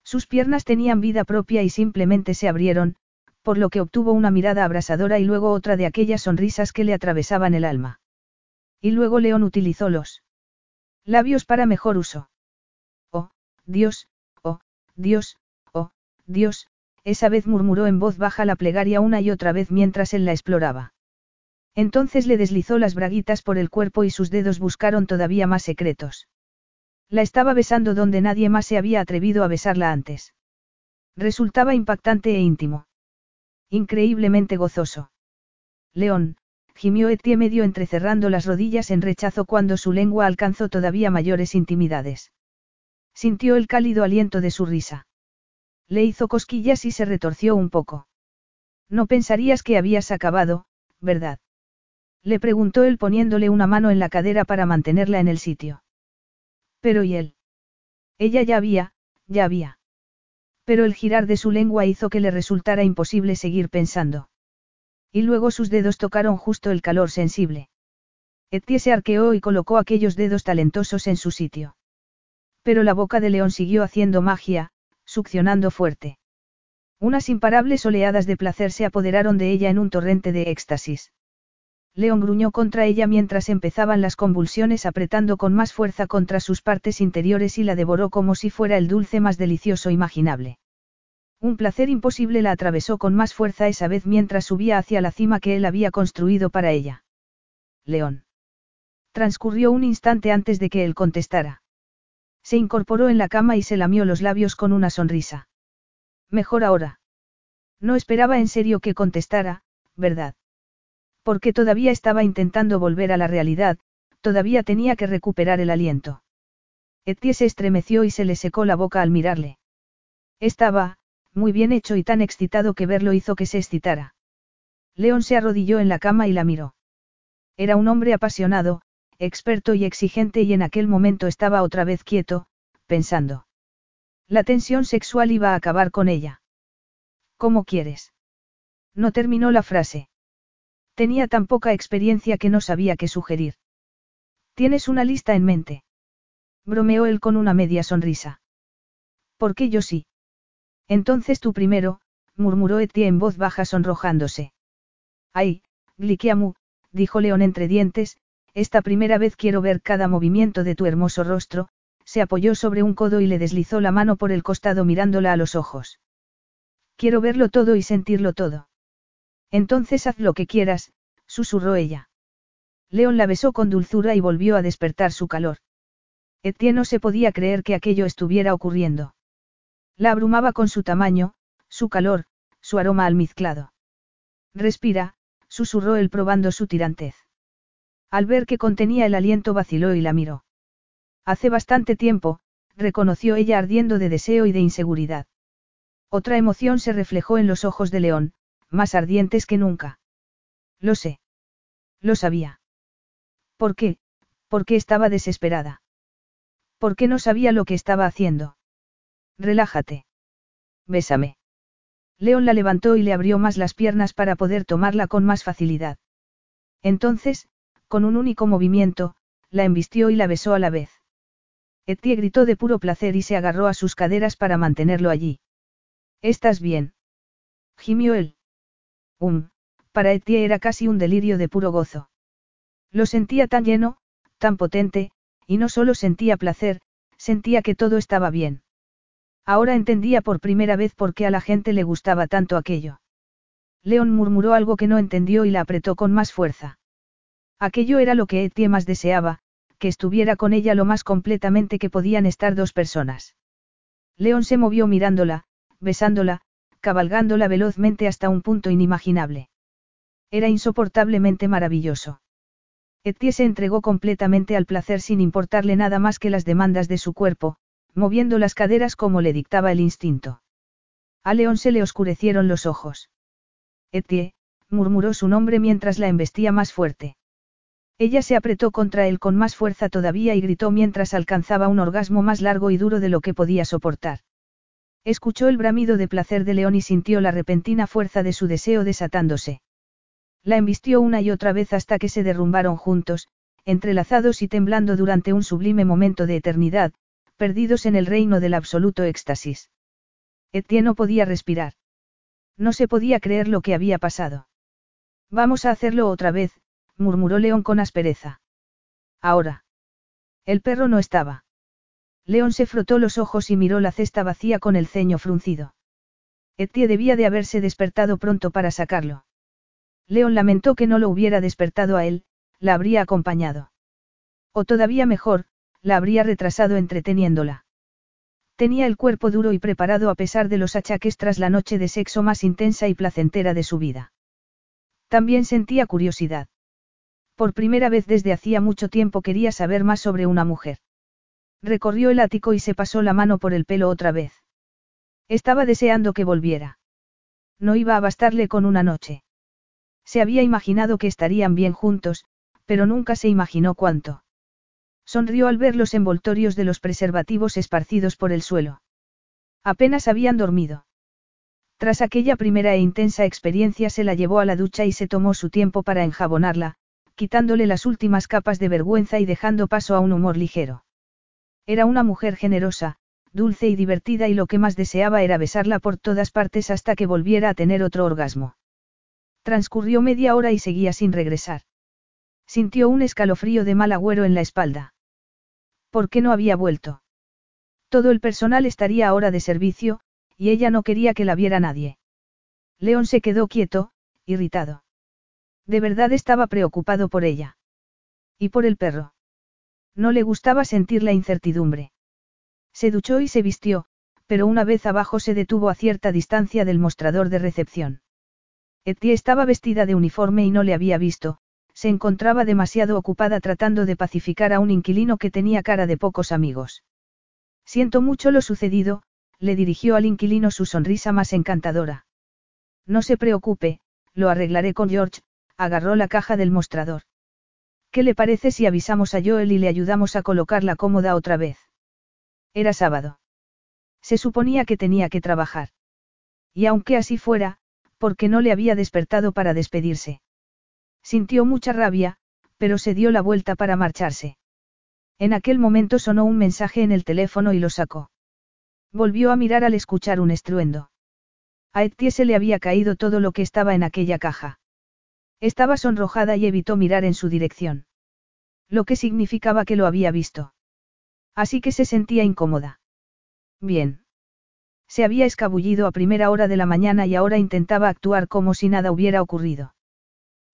Sus piernas tenían vida propia y simplemente se abrieron, por lo que obtuvo una mirada abrasadora y luego otra de aquellas sonrisas que le atravesaban el alma. Y luego León utilizó los labios para mejor uso. Dios, oh, Dios, oh, Dios, esa vez murmuró en voz baja la plegaria una y otra vez mientras él la exploraba. Entonces le deslizó las braguitas por el cuerpo y sus dedos buscaron todavía más secretos. La estaba besando donde nadie más se había atrevido a besarla antes. Resultaba impactante e íntimo. Increíblemente gozoso. León, gimió Etie medio entrecerrando las rodillas en rechazo cuando su lengua alcanzó todavía mayores intimidades. Sintió el cálido aliento de su risa. Le hizo cosquillas y se retorció un poco. No pensarías que habías acabado, ¿verdad? Le preguntó él poniéndole una mano en la cadera para mantenerla en el sitio. Pero ¿y él? Ella ya había, ya había. Pero el girar de su lengua hizo que le resultara imposible seguir pensando. Y luego sus dedos tocaron justo el calor sensible. Etie se arqueó y colocó aquellos dedos talentosos en su sitio. Pero la boca de León siguió haciendo magia, succionando fuerte. Unas imparables oleadas de placer se apoderaron de ella en un torrente de éxtasis. León gruñó contra ella mientras empezaban las convulsiones apretando con más fuerza contra sus partes interiores y la devoró como si fuera el dulce más delicioso imaginable. Un placer imposible la atravesó con más fuerza esa vez mientras subía hacia la cima que él había construido para ella. León. Transcurrió un instante antes de que él contestara. Se incorporó en la cama y se lamió los labios con una sonrisa. Mejor ahora. No esperaba en serio que contestara, ¿verdad? Porque todavía estaba intentando volver a la realidad, todavía tenía que recuperar el aliento. Etie se estremeció y se le secó la boca al mirarle. Estaba, muy bien hecho y tan excitado que verlo hizo que se excitara. León se arrodilló en la cama y la miró. Era un hombre apasionado, experto y exigente y en aquel momento estaba otra vez quieto, pensando. La tensión sexual iba a acabar con ella. ¿Cómo quieres? No terminó la frase. Tenía tan poca experiencia que no sabía qué sugerir. ¿Tienes una lista en mente? Bromeó él con una media sonrisa. ¿Por qué yo sí? Entonces tú primero, murmuró Etie en voz baja sonrojándose. Ay, Glikiamu, dijo León entre dientes, esta primera vez quiero ver cada movimiento de tu hermoso rostro, se apoyó sobre un codo y le deslizó la mano por el costado mirándola a los ojos. Quiero verlo todo y sentirlo todo. Entonces haz lo que quieras, susurró ella. León la besó con dulzura y volvió a despertar su calor. Etienne no se podía creer que aquello estuviera ocurriendo. La abrumaba con su tamaño, su calor, su aroma almizclado. Respira, susurró él probando su tirantez. Al ver que contenía el aliento vaciló y la miró. Hace bastante tiempo, reconoció ella ardiendo de deseo y de inseguridad. Otra emoción se reflejó en los ojos de León, más ardientes que nunca. Lo sé. Lo sabía. ¿Por qué? Porque estaba desesperada. ¿Por qué no sabía lo que estaba haciendo? Relájate. Bésame. León la levantó y le abrió más las piernas para poder tomarla con más facilidad. Entonces, con un único movimiento, la embistió y la besó a la vez. Etienne gritó de puro placer y se agarró a sus caderas para mantenerlo allí. ¿Estás bien? Gimió él. Um, para Etienne era casi un delirio de puro gozo. Lo sentía tan lleno, tan potente, y no solo sentía placer, sentía que todo estaba bien. Ahora entendía por primera vez por qué a la gente le gustaba tanto aquello. León murmuró algo que no entendió y la apretó con más fuerza. Aquello era lo que Etienne más deseaba, que estuviera con ella lo más completamente que podían estar dos personas. León se movió mirándola, besándola, cabalgándola velozmente hasta un punto inimaginable. Era insoportablemente maravilloso. Etienne se entregó completamente al placer sin importarle nada más que las demandas de su cuerpo, moviendo las caderas como le dictaba el instinto. A León se le oscurecieron los ojos. Etienne, murmuró su nombre mientras la embestía más fuerte. Ella se apretó contra él con más fuerza todavía y gritó mientras alcanzaba un orgasmo más largo y duro de lo que podía soportar. Escuchó el bramido de placer de León y sintió la repentina fuerza de su deseo desatándose. La embistió una y otra vez hasta que se derrumbaron juntos, entrelazados y temblando durante un sublime momento de eternidad, perdidos en el reino del absoluto éxtasis. Etienne no podía respirar. No se podía creer lo que había pasado. Vamos a hacerlo otra vez, murmuró León con aspereza. Ahora. El perro no estaba. León se frotó los ojos y miró la cesta vacía con el ceño fruncido. Etienne debía de haberse despertado pronto para sacarlo. León lamentó que no lo hubiera despertado a él, la habría acompañado. O todavía mejor, la habría retrasado entreteniéndola. Tenía el cuerpo duro y preparado a pesar de los achaques tras la noche de sexo más intensa y placentera de su vida. También sentía curiosidad. Por primera vez desde hacía mucho tiempo quería saber más sobre una mujer. Recorrió el ático y se pasó la mano por el pelo otra vez. Estaba deseando que volviera. No iba a bastarle con una noche. Se había imaginado que estarían bien juntos, pero nunca se imaginó cuánto. Sonrió al ver los envoltorios de los preservativos esparcidos por el suelo. Apenas habían dormido. Tras aquella primera e intensa experiencia se la llevó a la ducha y se tomó su tiempo para enjabonarla, quitándole las últimas capas de vergüenza y dejando paso a un humor ligero. Era una mujer generosa, dulce y divertida y lo que más deseaba era besarla por todas partes hasta que volviera a tener otro orgasmo. Transcurrió media hora y seguía sin regresar. Sintió un escalofrío de mal agüero en la espalda. ¿Por qué no había vuelto? Todo el personal estaría ahora de servicio, y ella no quería que la viera nadie. León se quedó quieto, irritado. De verdad estaba preocupado por ella. Y por el perro. No le gustaba sentir la incertidumbre. Se duchó y se vistió, pero una vez abajo se detuvo a cierta distancia del mostrador de recepción. Etienne estaba vestida de uniforme y no le había visto, se encontraba demasiado ocupada tratando de pacificar a un inquilino que tenía cara de pocos amigos. Siento mucho lo sucedido, le dirigió al inquilino su sonrisa más encantadora. No se preocupe, lo arreglaré con George, agarró la caja del mostrador. ¿Qué le parece si avisamos a Joel y le ayudamos a colocar la cómoda otra vez? Era sábado. Se suponía que tenía que trabajar. Y aunque así fuera, porque no le había despertado para despedirse. Sintió mucha rabia, pero se dio la vuelta para marcharse. En aquel momento sonó un mensaje en el teléfono y lo sacó. Volvió a mirar al escuchar un estruendo. A Etienne se le había caído todo lo que estaba en aquella caja. Estaba sonrojada y evitó mirar en su dirección. Lo que significaba que lo había visto. Así que se sentía incómoda. Bien. Se había escabullido a primera hora de la mañana y ahora intentaba actuar como si nada hubiera ocurrido.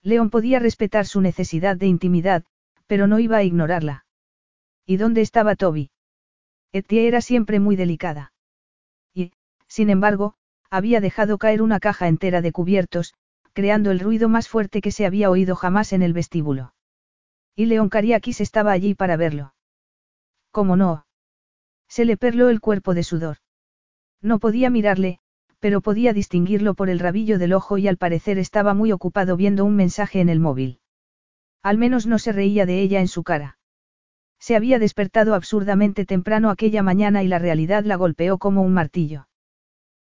León podía respetar su necesidad de intimidad, pero no iba a ignorarla. ¿Y dónde estaba Toby? Etie era siempre muy delicada. Y, sin embargo, había dejado caer una caja entera de cubiertos, creando el ruido más fuerte que se había oído jamás en el vestíbulo. Y León Cariakis estaba allí para verlo. ¿Cómo no? Se le perló el cuerpo de sudor. No podía mirarle, pero podía distinguirlo por el rabillo del ojo y al parecer estaba muy ocupado viendo un mensaje en el móvil. Al menos no se reía de ella en su cara. Se había despertado absurdamente temprano aquella mañana y la realidad la golpeó como un martillo.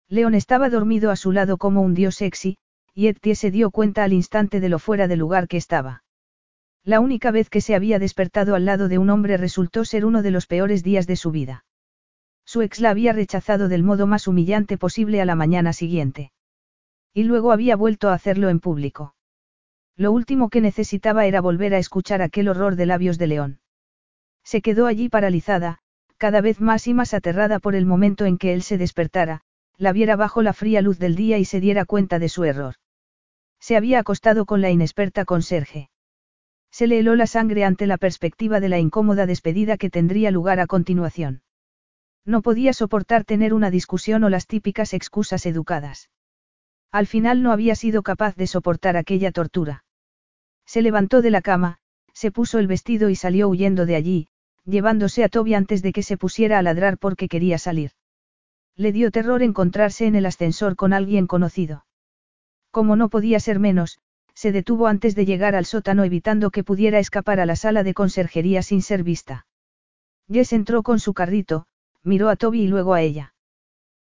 León estaba dormido a su lado como un dios sexy, y se dio cuenta al instante de lo fuera de lugar que estaba. La única vez que se había despertado al lado de un hombre resultó ser uno de los peores días de su vida. Su ex la había rechazado del modo más humillante posible a la mañana siguiente. Y luego había vuelto a hacerlo en público. Lo último que necesitaba era volver a escuchar aquel horror de labios de león. Se quedó allí paralizada, cada vez más y más aterrada por el momento en que él se despertara, la viera bajo la fría luz del día y se diera cuenta de su error. Se había acostado con la inexperta conserje. Se le heló la sangre ante la perspectiva de la incómoda despedida que tendría lugar a continuación. No podía soportar tener una discusión o las típicas excusas educadas. Al final no había sido capaz de soportar aquella tortura. Se levantó de la cama, se puso el vestido y salió huyendo de allí, llevándose a Toby antes de que se pusiera a ladrar porque quería salir. Le dio terror encontrarse en el ascensor con alguien conocido. Como no podía ser menos, se detuvo antes de llegar al sótano evitando que pudiera escapar a la sala de conserjería sin ser vista. Jess entró con su carrito, miró a Toby y luego a ella.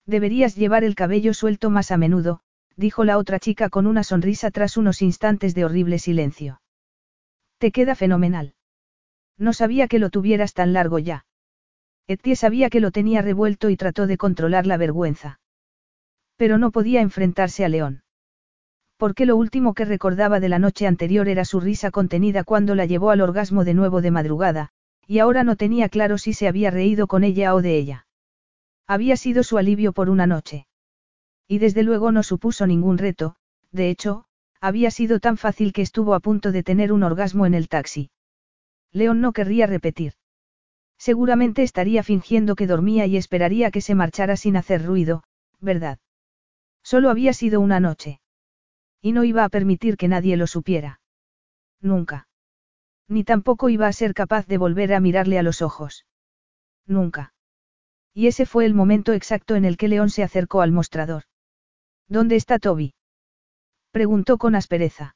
Deberías llevar el cabello suelto más a menudo, dijo la otra chica con una sonrisa tras unos instantes de horrible silencio. Te queda fenomenal. No sabía que lo tuvieras tan largo ya. Etienne sabía que lo tenía revuelto y trató de controlar la vergüenza. Pero no podía enfrentarse a León. Porque lo último que recordaba de la noche anterior era su risa contenida cuando la llevó al orgasmo de nuevo de madrugada, y ahora no tenía claro si se había reído con ella o de ella. Había sido su alivio por una noche. Y desde luego no supuso ningún reto, de hecho, había sido tan fácil que estuvo a punto de tener un orgasmo en el taxi. León no querría repetir. Seguramente estaría fingiendo que dormía y esperaría que se marchara sin hacer ruido, ¿verdad? Solo había sido una noche. Y no iba a permitir que nadie lo supiera. Nunca. Ni tampoco iba a ser capaz de volver a mirarle a los ojos. Nunca. Y ese fue el momento exacto en el que León se acercó al mostrador. ¿Dónde está Toby? Preguntó con aspereza.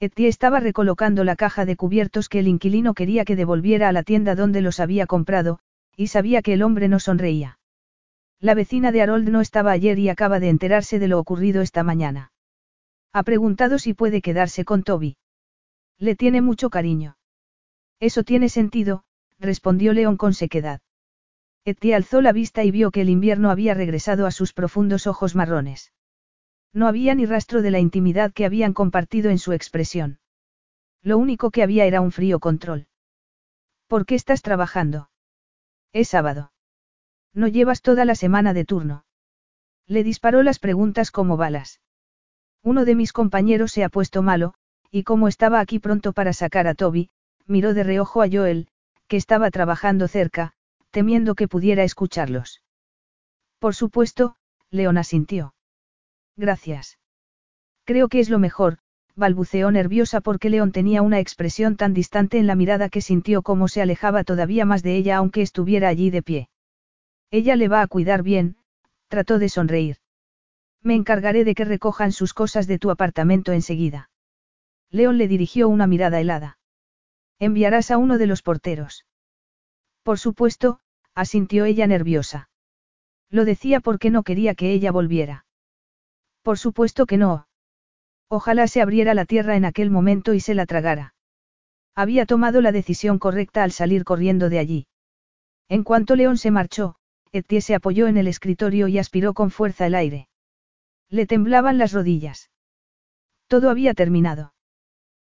Etienne estaba recolocando la caja de cubiertos que el inquilino quería que devolviera a la tienda donde los había comprado, y sabía que el hombre no sonreía. La vecina de Harold no estaba ayer y acaba de enterarse de lo ocurrido esta mañana. Ha preguntado si puede quedarse con Toby. Le tiene mucho cariño. Eso tiene sentido, respondió León con sequedad. Etienne alzó la vista y vio que el invierno había regresado a sus profundos ojos marrones. No había ni rastro de la intimidad que habían compartido en su expresión. Lo único que había era un frío control. ¿Por qué estás trabajando? Es sábado. No llevas toda la semana de turno. Le disparó las preguntas como balas. Uno de mis compañeros se ha puesto malo, y como estaba aquí pronto para sacar a Toby, miró de reojo a Joel, que estaba trabajando cerca, temiendo que pudiera escucharlos. Por supuesto, Leona sintió. Gracias. Creo que es lo mejor, balbuceó nerviosa porque León tenía una expresión tan distante en la mirada que sintió como se alejaba todavía más de ella aunque estuviera allí de pie. Ella le va a cuidar bien, trató de sonreír. Me encargaré de que recojan sus cosas de tu apartamento enseguida. León le dirigió una mirada helada. Enviarás a uno de los porteros. Por supuesto, asintió ella nerviosa. Lo decía porque no quería que ella volviera. Por supuesto que no. Ojalá se abriera la tierra en aquel momento y se la tragara. Había tomado la decisión correcta al salir corriendo de allí. En cuanto León se marchó, Etienne se apoyó en el escritorio y aspiró con fuerza el aire. Le temblaban las rodillas. Todo había terminado.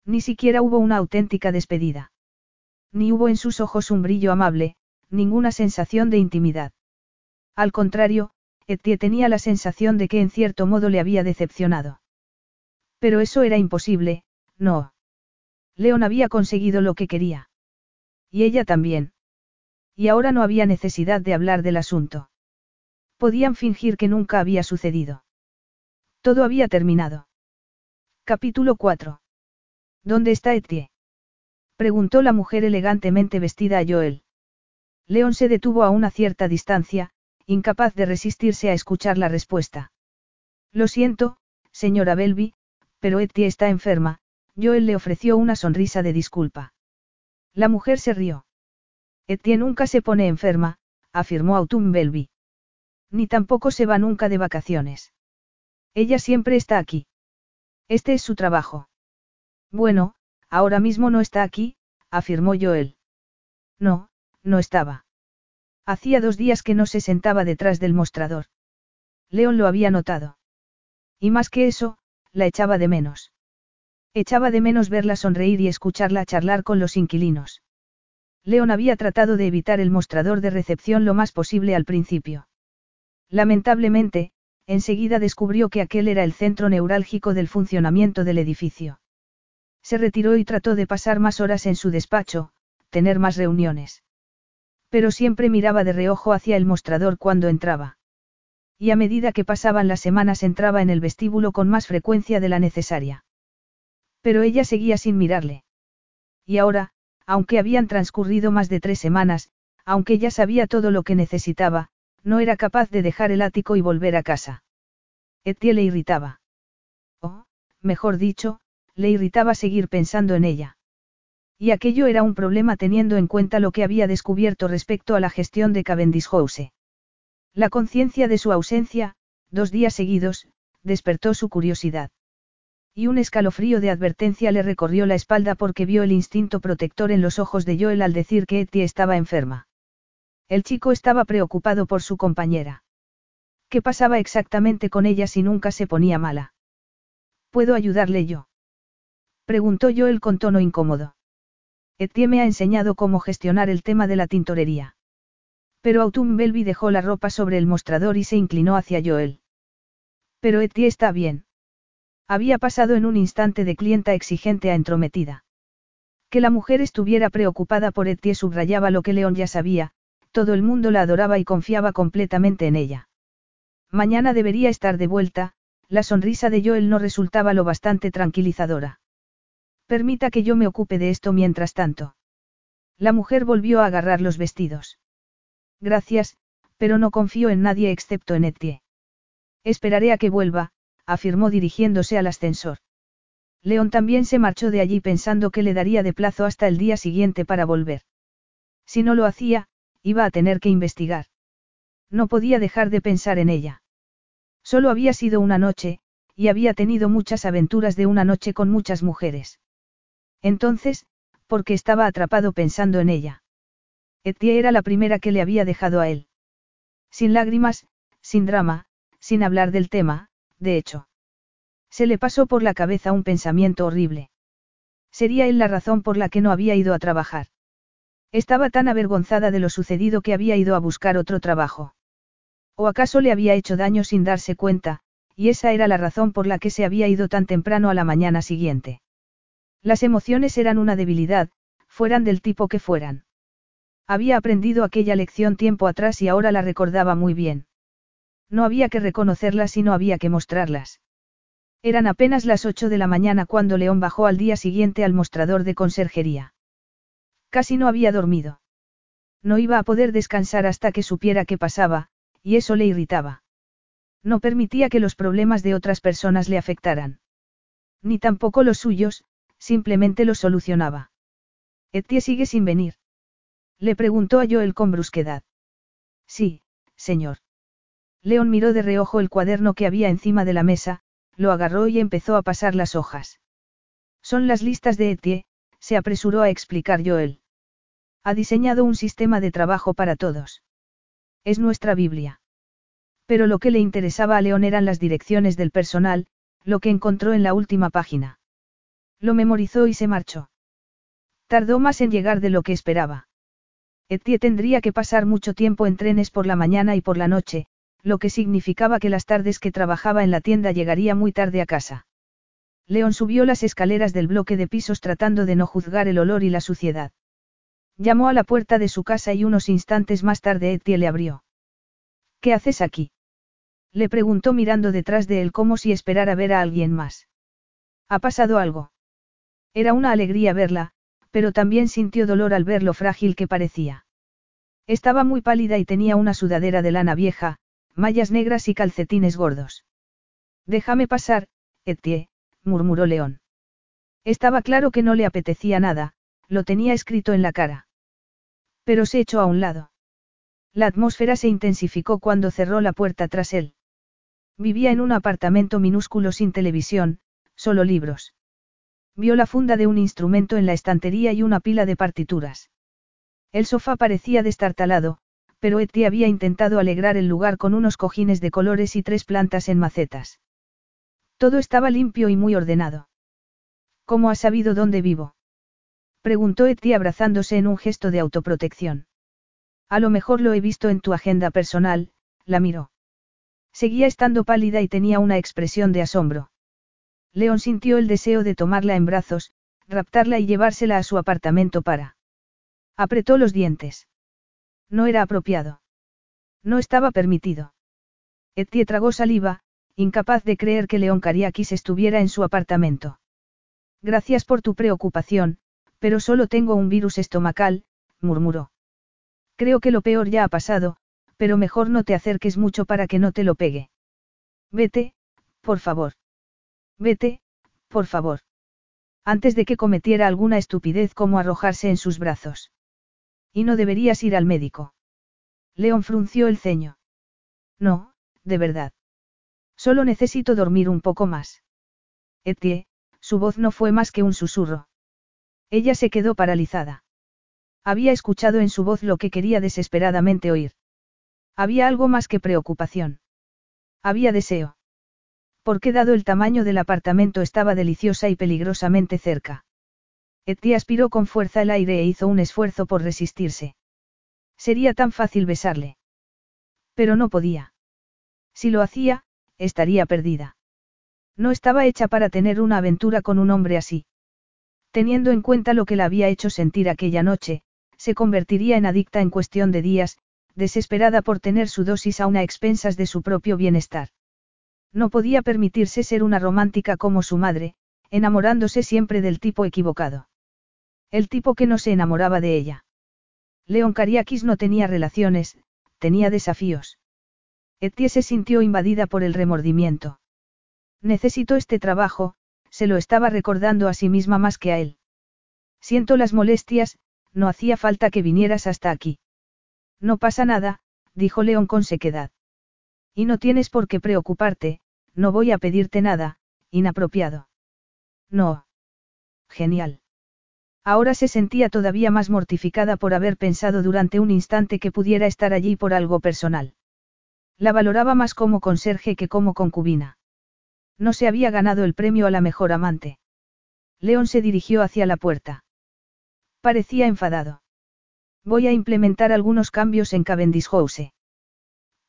Ni siquiera hubo una auténtica despedida. Ni hubo en sus ojos un brillo amable, ninguna sensación de intimidad. Al contrario, Etienne tenía la sensación de que en cierto modo le había decepcionado. Pero eso era imposible, no. León había conseguido lo que quería. Y ella también. Y ahora no había necesidad de hablar del asunto. Podían fingir que nunca había sucedido. Todo había terminado. Capítulo 4. ¿Dónde está Etienne? Preguntó la mujer elegantemente vestida a Joel. León se detuvo a una cierta distancia, incapaz de resistirse a escuchar la respuesta. Lo siento, señora Belby, pero Etty está enferma, Joel le ofreció una sonrisa de disculpa. La mujer se rió. Etty nunca se pone enferma, afirmó Autumn Belby. Ni tampoco se va nunca de vacaciones. Ella siempre está aquí. Este es su trabajo. Bueno, ahora mismo no está aquí, afirmó Joel. No, no estaba. Hacía dos días que no se sentaba detrás del mostrador. León lo había notado. Y más que eso, la echaba de menos. Echaba de menos verla sonreír y escucharla charlar con los inquilinos. León había tratado de evitar el mostrador de recepción lo más posible al principio. Lamentablemente, enseguida descubrió que aquel era el centro neurálgico del funcionamiento del edificio. Se retiró y trató de pasar más horas en su despacho, tener más reuniones. Pero siempre miraba de reojo hacia el mostrador cuando entraba. Y a medida que pasaban las semanas entraba en el vestíbulo con más frecuencia de la necesaria. Pero ella seguía sin mirarle. Y ahora, aunque habían transcurrido más de tres semanas, aunque ya sabía todo lo que necesitaba, no era capaz de dejar el ático y volver a casa. Etienne le irritaba. O, mejor dicho, le irritaba seguir pensando en ella. Y aquello era un problema teniendo en cuenta lo que había descubierto respecto a la gestión de Cavendish House. La conciencia de su ausencia, dos días seguidos, despertó su curiosidad. Y un escalofrío de advertencia le recorrió la espalda porque vio el instinto protector en los ojos de Joel al decir que Etty estaba enferma. El chico estaba preocupado por su compañera. ¿Qué pasaba exactamente con ella si nunca se ponía mala? ¿Puedo ayudarle yo? Preguntó Joel con tono incómodo. Etienne me ha enseñado cómo gestionar el tema de la tintorería. Pero Autumn Belby dejó la ropa sobre el mostrador y se inclinó hacia Joel. Pero Etienne está bien. Había pasado en un instante de clienta exigente a entrometida. Que la mujer estuviera preocupada por Etienne subrayaba lo que León ya sabía, todo el mundo la adoraba y confiaba completamente en ella. Mañana debería estar de vuelta, la sonrisa de Joel no resultaba lo bastante tranquilizadora. Permita que yo me ocupe de esto mientras tanto. La mujer volvió a agarrar los vestidos. Gracias, pero no confío en nadie excepto en Etienne. Esperaré a que vuelva, afirmó dirigiéndose al ascensor. León también se marchó de allí pensando que le daría de plazo hasta el día siguiente para volver. Si no lo hacía, iba a tener que investigar. No podía dejar de pensar en ella. Solo había sido una noche, y había tenido muchas aventuras de una noche con muchas mujeres. Entonces, ¿por qué estaba atrapado pensando en ella? Etienne era la primera que le había dejado a él. Sin lágrimas, sin drama, sin hablar del tema, de hecho. Se le pasó por la cabeza un pensamiento horrible. Sería él la razón por la que no había ido a trabajar. Estaba tan avergonzada de lo sucedido que había ido a buscar otro trabajo. ¿O acaso le había hecho daño sin darse cuenta, y esa era la razón por la que se había ido tan temprano a la mañana siguiente? Las emociones eran una debilidad, fueran del tipo que fueran. Había aprendido aquella lección tiempo atrás y ahora la recordaba muy bien. No había que reconocerlas y no había que mostrarlas. Eran apenas las ocho de la mañana cuando León bajó al día siguiente al mostrador de conserjería. Casi no había dormido. No iba a poder descansar hasta que supiera qué pasaba, y eso le irritaba. No permitía que los problemas de otras personas le afectaran. Ni tampoco los suyos, simplemente lo solucionaba. Etienne sigue sin venir. Le preguntó a Joel con brusquedad. Sí, señor. León miró de reojo el cuaderno que había encima de la mesa, lo agarró y empezó a pasar las hojas. Son las listas de Etienne, se apresuró a explicar Joel. Ha diseñado un sistema de trabajo para todos. Es nuestra Biblia. Pero lo que le interesaba a León eran las direcciones del personal, lo que encontró en la última página. Lo memorizó y se marchó. Tardó más en llegar de lo que esperaba. Etienne tendría que pasar mucho tiempo en trenes por la mañana y por la noche, lo que significaba que las tardes que trabajaba en la tienda llegaría muy tarde a casa. León subió las escaleras del bloque de pisos tratando de no juzgar el olor y la suciedad. Llamó a la puerta de su casa y unos instantes más tarde Etienne le abrió. ¿Qué haces aquí? Le preguntó mirando detrás de él como si esperara ver a alguien más. ¿Ha pasado algo? Era una alegría verla, pero también sintió dolor al ver lo frágil que parecía. Estaba muy pálida y tenía una sudadera de lana vieja, mallas negras y calcetines gordos. Déjame pasar, Etienne, murmuró León. Estaba claro que no le apetecía nada, lo tenía escrito en la cara. Pero se echó a un lado. La atmósfera se intensificó cuando cerró la puerta tras él. Vivía en un apartamento minúsculo sin televisión, solo libros. Vio la funda de un instrumento en la estantería y una pila de partituras. El sofá parecía destartalado, pero Eti había intentado alegrar el lugar con unos cojines de colores y tres plantas en macetas. Todo estaba limpio y muy ordenado. ¿Cómo has sabido dónde vivo? Preguntó Eti abrazándose en un gesto de autoprotección. A lo mejor lo he visto en tu agenda personal, la miró. Seguía estando pálida y tenía una expresión de asombro. León sintió el deseo de tomarla en brazos, raptarla y llevársela a su apartamento para. Apretó los dientes. No era apropiado. No estaba permitido. Etie tragó saliva, incapaz de creer que León Cariakis estuviera en su apartamento. Gracias por tu preocupación, pero solo tengo un virus estomacal, murmuró. Creo que lo peor ya ha pasado, pero mejor no te acerques mucho para que no te lo pegue. Vete, por favor. Vete, por favor. Antes de que cometiera alguna estupidez como arrojarse en sus brazos. Y no deberías ir al médico. León frunció el ceño. No, de verdad. Solo necesito dormir un poco más. Etie, su voz no fue más que un susurro. Ella se quedó paralizada. Había escuchado en su voz lo que quería desesperadamente oír. Había algo más que preocupación. Había deseo. Porque dado el tamaño del apartamento estaba deliciosa y peligrosamente cerca. Eti aspiró con fuerza el aire e hizo un esfuerzo por resistirse. Sería tan fácil besarle. Pero no podía. Si lo hacía, estaría perdida. No estaba hecha para tener una aventura con un hombre así. Teniendo en cuenta lo que la había hecho sentir aquella noche, se convertiría en adicta en cuestión de días, desesperada por tener su dosis a una expensas de su propio bienestar. No podía permitirse ser una romántica como su madre, enamorándose siempre del tipo equivocado. El tipo que no se enamoraba de ella. León Cariakis no tenía relaciones, tenía desafíos. Etie se sintió invadida por el remordimiento. Necesito este trabajo, se lo estaba recordando a sí misma más que a él. Siento las molestias, no hacía falta que vinieras hasta aquí. No pasa nada, dijo León con sequedad. Y no tienes por qué preocuparte, no voy a pedirte nada, inapropiado. No. Genial. Ahora se sentía todavía más mortificada por haber pensado durante un instante que pudiera estar allí por algo personal. La valoraba más como conserje que como concubina. No se había ganado el premio a la mejor amante. León se dirigió hacia la puerta. Parecía enfadado. Voy a implementar algunos cambios en Cavendish House.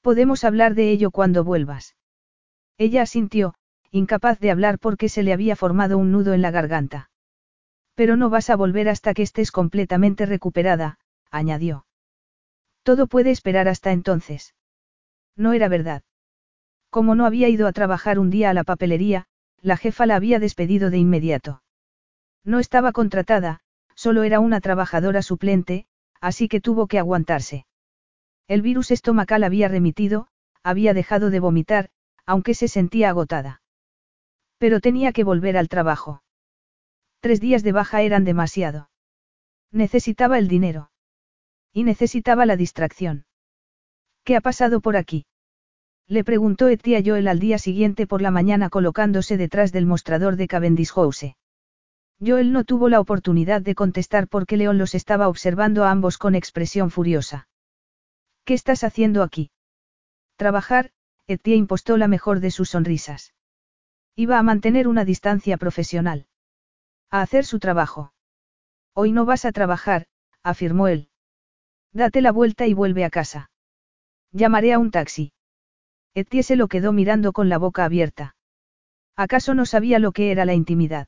Podemos hablar de ello cuando vuelvas. Ella asintió, incapaz de hablar porque se le había formado un nudo en la garganta. Pero no vas a volver hasta que estés completamente recuperada, añadió. Todo puede esperar hasta entonces. No era verdad. Como no había ido a trabajar un día a la papelería, la jefa la había despedido de inmediato. No estaba contratada, solo era una trabajadora suplente, así que tuvo que aguantarse. El virus estomacal había remitido, había dejado de vomitar, aunque se sentía agotada. Pero tenía que volver al trabajo. Tres días de baja eran demasiado. Necesitaba el dinero. Y necesitaba la distracción. ¿Qué ha pasado por aquí? Le preguntó Etia Joel al día siguiente por la mañana colocándose detrás del mostrador de Cavendish House. Joel no tuvo la oportunidad de contestar porque León los estaba observando a ambos con expresión furiosa. ¿Qué estás haciendo aquí? Trabajar, Etia impostó la mejor de sus sonrisas. Iba a mantener una distancia profesional. A hacer su trabajo. Hoy no vas a trabajar, afirmó él. Date la vuelta y vuelve a casa. Llamaré a un taxi. Se lo quedó mirando con la boca abierta. ¿Acaso no sabía lo que era la intimidad?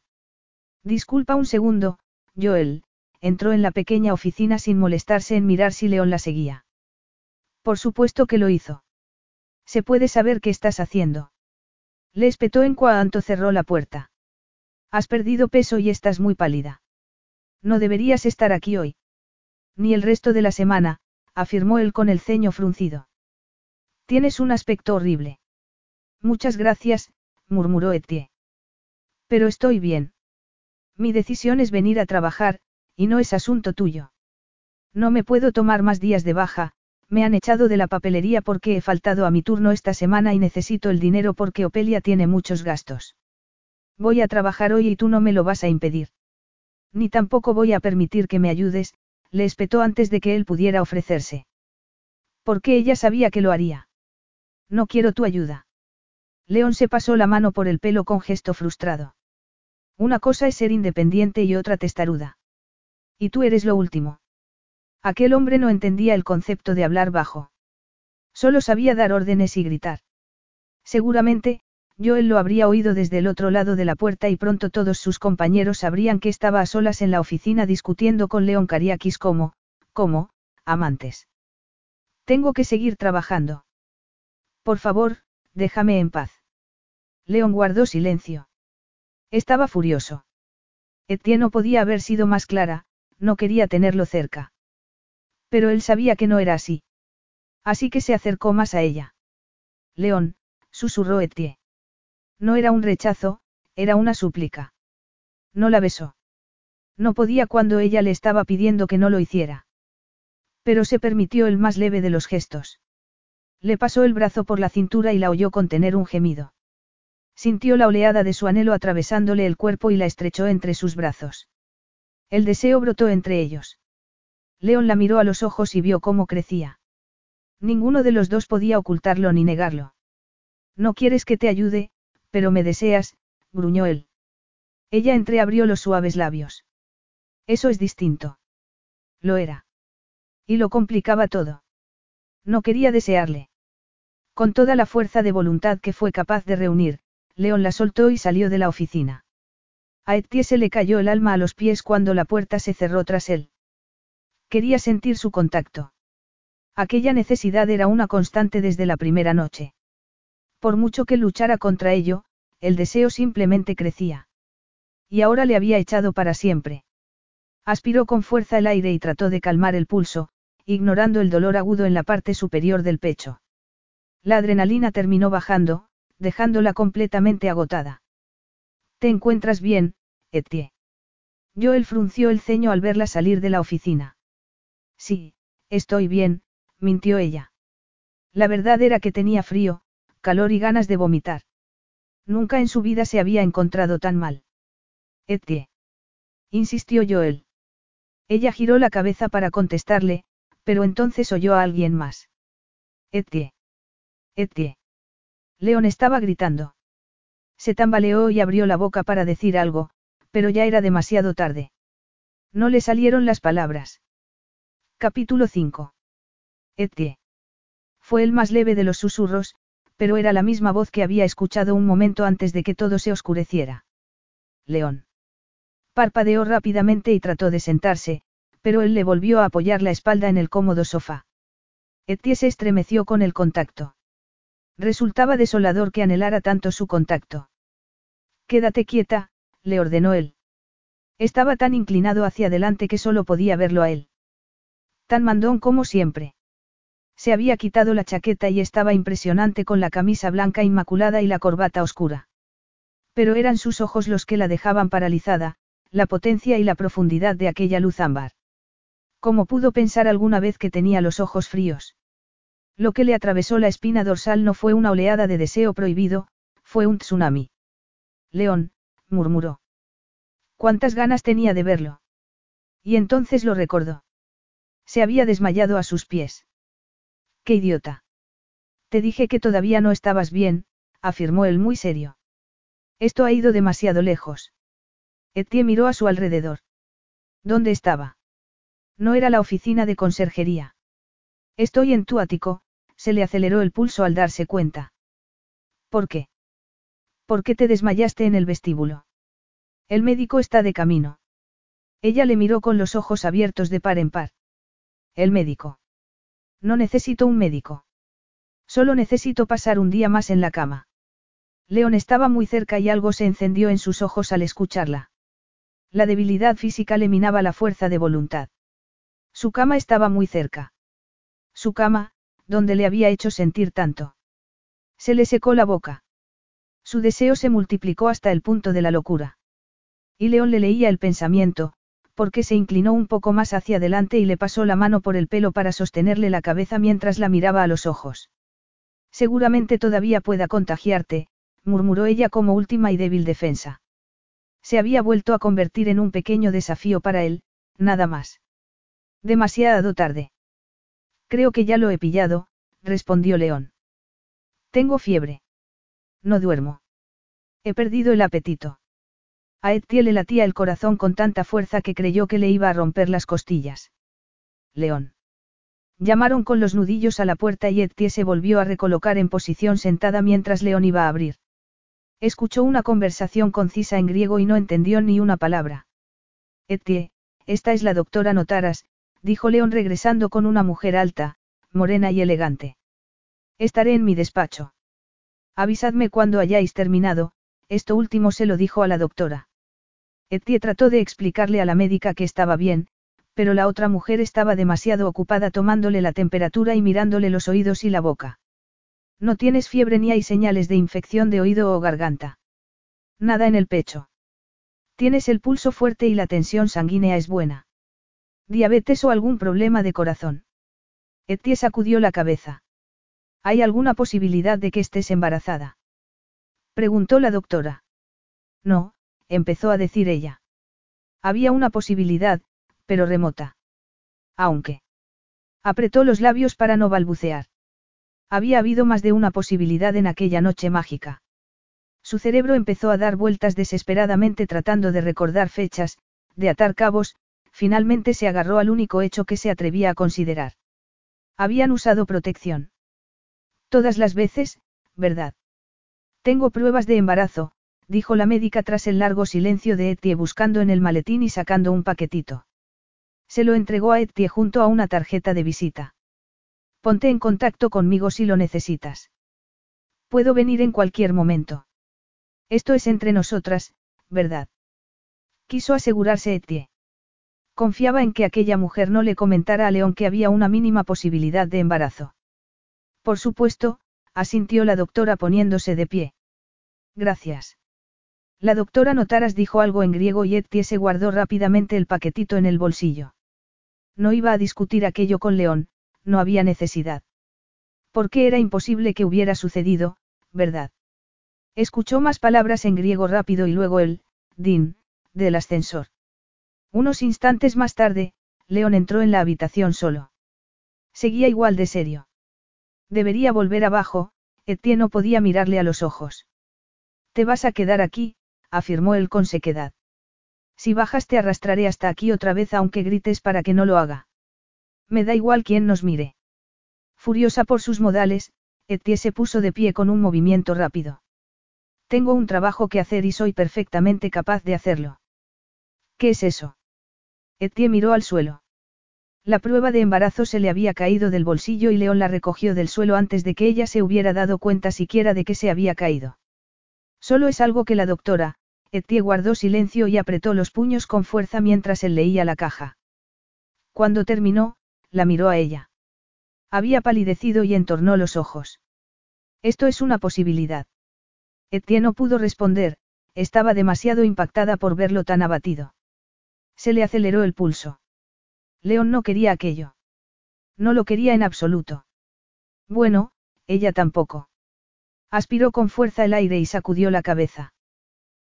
Disculpa un segundo, Joel, entró en la pequeña oficina sin molestarse en mirar si León la seguía. Por supuesto que lo hizo. ¿Se puede saber qué estás haciendo? Le espetó en cuanto cerró la puerta. Has perdido peso y estás muy pálida. No deberías estar aquí hoy. Ni el resto de la semana, afirmó él con el ceño fruncido. Tienes un aspecto horrible. Muchas gracias, murmuró Etienne. Pero estoy bien. Mi decisión es venir a trabajar, y no es asunto tuyo. No me puedo tomar más días de baja, me han echado de la papelería porque he faltado a mi turno esta semana y necesito el dinero porque Opelia tiene muchos gastos. Voy a trabajar hoy y tú no me lo vas a impedir. Ni tampoco voy a permitir que me ayudes, le espetó antes de que él pudiera ofrecerse. Porque ella sabía que lo haría. No quiero tu ayuda. León se pasó la mano por el pelo con gesto frustrado. Una cosa es ser independiente y otra testaruda. Y tú eres lo último. Aquel hombre no entendía el concepto de hablar bajo. Solo sabía dar órdenes y gritar. Seguramente, Joel lo habría oído desde el otro lado de la puerta y pronto todos sus compañeros sabrían que estaba a solas en la oficina discutiendo con León Cariakis como, como, amantes. Tengo que seguir trabajando. Por favor, déjame en paz. León guardó silencio. Estaba furioso. Etienne no podía haber sido más clara, no quería tenerlo cerca. Pero él sabía que no era así. Así que se acercó más a ella. León, susurró Etienne. No era un rechazo, era una súplica. No la besó. No podía cuando ella le estaba pidiendo que no lo hiciera. Pero se permitió el más leve de los gestos. Le pasó el brazo por la cintura y la oyó contener un gemido. Sintió la oleada de su anhelo atravesándole el cuerpo y la estrechó entre sus brazos. El deseo brotó entre ellos. León la miró a los ojos y vio cómo crecía. Ninguno de los dos podía ocultarlo ni negarlo. No quieres que te ayude, pero me deseas, gruñó él. Ella entreabrió los suaves labios. Eso es distinto. Lo era. Y lo complicaba todo. No quería desearle. Con toda la fuerza de voluntad que fue capaz de reunir, León la soltó y salió de la oficina. A Etienne se le cayó el alma a los pies cuando la puerta se cerró tras él. Quería sentir su contacto. Aquella necesidad era una constante desde la primera noche. Por mucho que luchara contra ello, el deseo simplemente crecía. Y ahora le había echado para siempre. Aspiró con fuerza el aire y trató de calmar el pulso, ignorando el dolor agudo en la parte superior del pecho. La adrenalina terminó bajando, dejándola completamente agotada. ¿Te encuentras bien, Etienne? Joel frunció el ceño al verla salir de la oficina. Sí, estoy bien, mintió ella. La verdad era que tenía frío, calor y ganas de vomitar. Nunca en su vida se había encontrado tan mal. Etienne. Insistió Joel. Ella giró la cabeza para contestarle, pero entonces oyó a alguien más. Etienne. Etienne. León estaba gritando. Se tambaleó y abrió la boca para decir algo, pero ya era demasiado tarde. No le salieron las palabras. Capítulo 5. Etienne. Fue el más leve de los susurros, pero era la misma voz que había escuchado un momento antes de que todo se oscureciera. León. Parpadeó rápidamente y trató de sentarse, pero él le volvió a apoyar la espalda en el cómodo sofá. Etienne se estremeció con el contacto. Resultaba desolador que anhelara tanto su contacto. Quédate quieta, le ordenó él. Estaba tan inclinado hacia adelante que solo podía verlo a él. Tan mandón como siempre. Se había quitado la chaqueta y estaba impresionante con la camisa blanca inmaculada y la corbata oscura. Pero eran sus ojos los que la dejaban paralizada, la potencia y la profundidad de aquella luz ámbar. ¿Cómo pudo pensar alguna vez que tenía los ojos fríos? Lo que le atravesó la espina dorsal no fue una oleada de deseo prohibido, fue un tsunami. León, murmuró. ¿Cuántas ganas tenía de verlo? Y entonces lo recordó. Se había desmayado a sus pies. ¡Qué idiota! Te dije que todavía no estabas bien, afirmó él muy serio. Esto ha ido demasiado lejos. Etienne miró a su alrededor. ¿Dónde estaba? No era la oficina de conserjería. Estoy en tu ático, se le aceleró el pulso al darse cuenta. ¿Por qué? ¿Por qué te desmayaste en el vestíbulo? El médico está de camino. Ella le miró con los ojos abiertos de par en par. El médico. No necesito un médico. Solo necesito pasar un día más en la cama. León estaba muy cerca y algo se encendió en sus ojos al escucharla. La debilidad física le minaba la fuerza de voluntad. Su cama estaba muy cerca. Su cama, donde le había hecho sentir tanto. Se le secó la boca. Su deseo se multiplicó hasta el punto de la locura. Y León le leía el pensamiento, porque se inclinó un poco más hacia adelante y le pasó la mano por el pelo para sostenerle la cabeza mientras la miraba a los ojos. Seguramente todavía pueda contagiarte, murmuró ella como última y débil defensa. Se había vuelto a convertir en un pequeño desafío para él, nada más. Demasiado tarde. Creo que ya lo he pillado, respondió León. Tengo fiebre. No duermo. He perdido el apetito. A Etienne le latía el corazón con tanta fuerza que creyó que le iba a romper las costillas. León. Llamaron con los nudillos a la puerta y Etienne se volvió a recolocar en posición sentada mientras León iba a abrir. Escuchó una conversación concisa en griego y no entendió ni una palabra. Etienne, esta es la doctora Notaras, dijo León regresando con una mujer alta, morena y elegante. Estaré en mi despacho. Avisadme cuando hayáis terminado, esto último se lo dijo a la doctora. Etienne trató de explicarle a la médica que estaba bien, pero la otra mujer estaba demasiado ocupada tomándole la temperatura y mirándole los oídos y la boca. No tienes fiebre ni hay señales de infección de oído o garganta. Nada en el pecho. Tienes el pulso fuerte y la tensión sanguínea es buena. ¿Diabetes o algún problema de corazón? Etienne sacudió la cabeza. ¿Hay alguna posibilidad de que estés embarazada? Preguntó la doctora. No, empezó a decir ella. Había una posibilidad, pero remota. Aunque. Apretó los labios para no balbucear. Había habido más de una posibilidad en aquella noche mágica. Su cerebro empezó a dar vueltas desesperadamente tratando de recordar fechas, de atar cabos, finalmente se agarró al único hecho que se atrevía a considerar. Habían usado protección. Todas las veces, ¿verdad? Tengo pruebas de embarazo, dijo la médica tras el largo silencio de Etie buscando en el maletín y sacando un paquetito. Se lo entregó a Etie junto a una tarjeta de visita. Ponte en contacto conmigo si lo necesitas. Puedo venir en cualquier momento. Esto es entre nosotras, ¿verdad? Quiso asegurarse Etie. Confiaba en que aquella mujer no le comentara a León que había una mínima posibilidad de embarazo. Por supuesto, asintió la doctora poniéndose de pie. Gracias. La doctora Notaras dijo algo en griego y Ettie se guardó rápidamente el paquetito en el bolsillo. No iba a discutir aquello con León, no había necesidad. Porque era imposible que hubiera sucedido, ¿verdad? Escuchó más palabras en griego rápido y luego el, din, del ascensor. Unos instantes más tarde, León entró en la habitación solo. Seguía igual de serio. Debería volver abajo, Etienne no podía mirarle a los ojos. Te vas a quedar aquí, afirmó él con sequedad. Si bajas te arrastraré hasta aquí otra vez aunque grites para que no lo haga. Me da igual quién nos mire. Furiosa por sus modales, Etienne se puso de pie con un movimiento rápido. Tengo un trabajo que hacer y soy perfectamente capaz de hacerlo. ¿Qué es eso? Etienne miró al suelo. La prueba de embarazo se le había caído del bolsillo y León la recogió del suelo antes de que ella se hubiera dado cuenta siquiera de que se había caído. Solo es algo que la doctora, Etienne guardó silencio y apretó los puños con fuerza mientras él leía la caja. Cuando terminó, la miró a ella. Había palidecido y entornó los ojos. Esto es una posibilidad. Etienne no pudo responder, estaba demasiado impactada por verlo tan abatido. Se le aceleró el pulso. León no quería aquello. No lo quería en absoluto. Bueno, ella tampoco. Aspiró con fuerza el aire y sacudió la cabeza.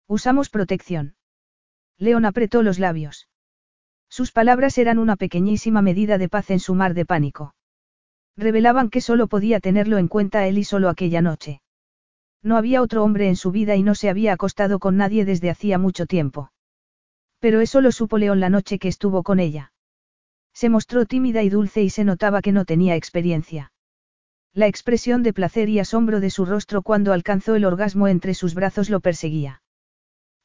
Usamos protección. León apretó los labios. Sus palabras eran una pequeñísima medida de paz en su mar de pánico. Revelaban que solo podía tenerlo en cuenta él y solo aquella noche. No había otro hombre en su vida y no se había acostado con nadie desde hacía mucho tiempo. Pero eso lo supo León la noche que estuvo con ella. Se mostró tímida y dulce y se notaba que no tenía experiencia. La expresión de placer y asombro de su rostro cuando alcanzó el orgasmo entre sus brazos lo perseguía.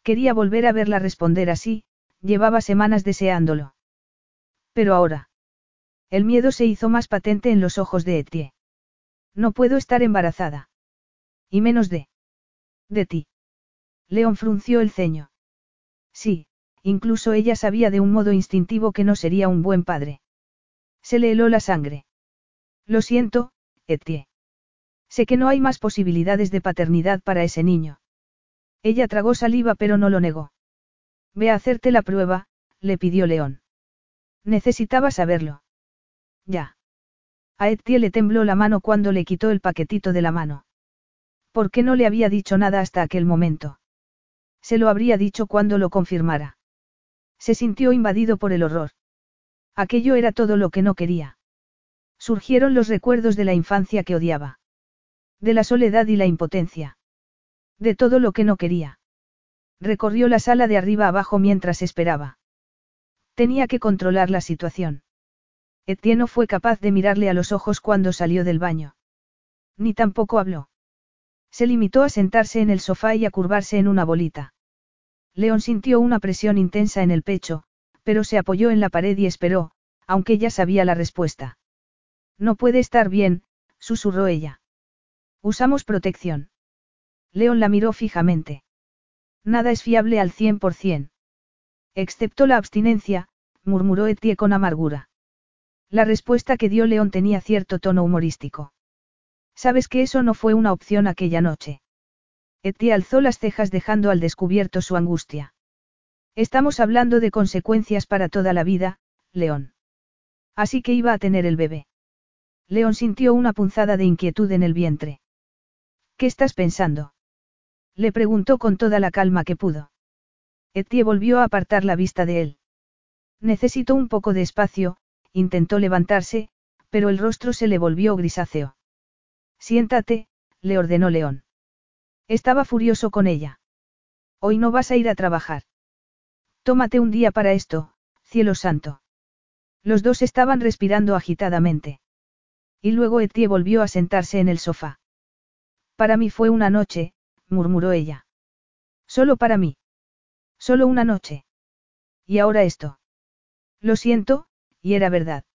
Quería volver a verla responder así, llevaba semanas deseándolo. Pero ahora. El miedo se hizo más patente en los ojos de Etie. No puedo estar embarazada. Y menos de. De ti. León frunció el ceño. Sí, incluso ella sabía de un modo instintivo que no sería un buen padre. Se le heló la sangre. Lo siento, Etie. Sé que no hay más posibilidades de paternidad para ese niño. Ella tragó saliva pero no lo negó. Ve a hacerte la prueba, le pidió León. Necesitaba saberlo. Ya. A Etienne le tembló la mano cuando le quitó el paquetito de la mano. ¿Por qué no le había dicho nada hasta aquel momento? Se lo habría dicho cuando lo confirmara. Se sintió invadido por el horror. Aquello era todo lo que no quería. Surgieron los recuerdos de la infancia que odiaba. De la soledad y la impotencia. De todo lo que no quería. Recorrió la sala de arriba abajo mientras esperaba. Tenía que controlar la situación. Etienne no fue capaz de mirarle a los ojos cuando salió del baño. Ni tampoco habló. Se limitó a sentarse en el sofá y a curvarse en una bolita. León sintió una presión intensa en el pecho, pero se apoyó en la pared y esperó, aunque ya sabía la respuesta. No puede estar bien, susurró ella. Usamos protección. León la miró fijamente. Nada es fiable al cien por cien. Excepto la abstinencia, murmuró Etie con amargura. La respuesta que dio León tenía cierto tono humorístico. Sabes que eso no fue una opción aquella noche. Etie alzó las cejas dejando al descubierto su angustia. Estamos hablando de consecuencias para toda la vida, León. Así que iba a tener el bebé. León sintió una punzada de inquietud en el vientre. ¿Qué estás pensando? Le preguntó con toda la calma que pudo. Etie volvió a apartar la vista de él. Necesito un poco de espacio, intentó levantarse, pero el rostro se le volvió grisáceo. Siéntate, le ordenó León. Estaba furioso con ella. Hoy no vas a ir a trabajar. Tómate un día para esto, cielo santo. Los dos estaban respirando agitadamente. Y luego Etie volvió a sentarse en el sofá. Para mí fue una noche, murmuró ella. Solo para mí. Solo una noche. Y ahora esto. Lo siento, y era verdad.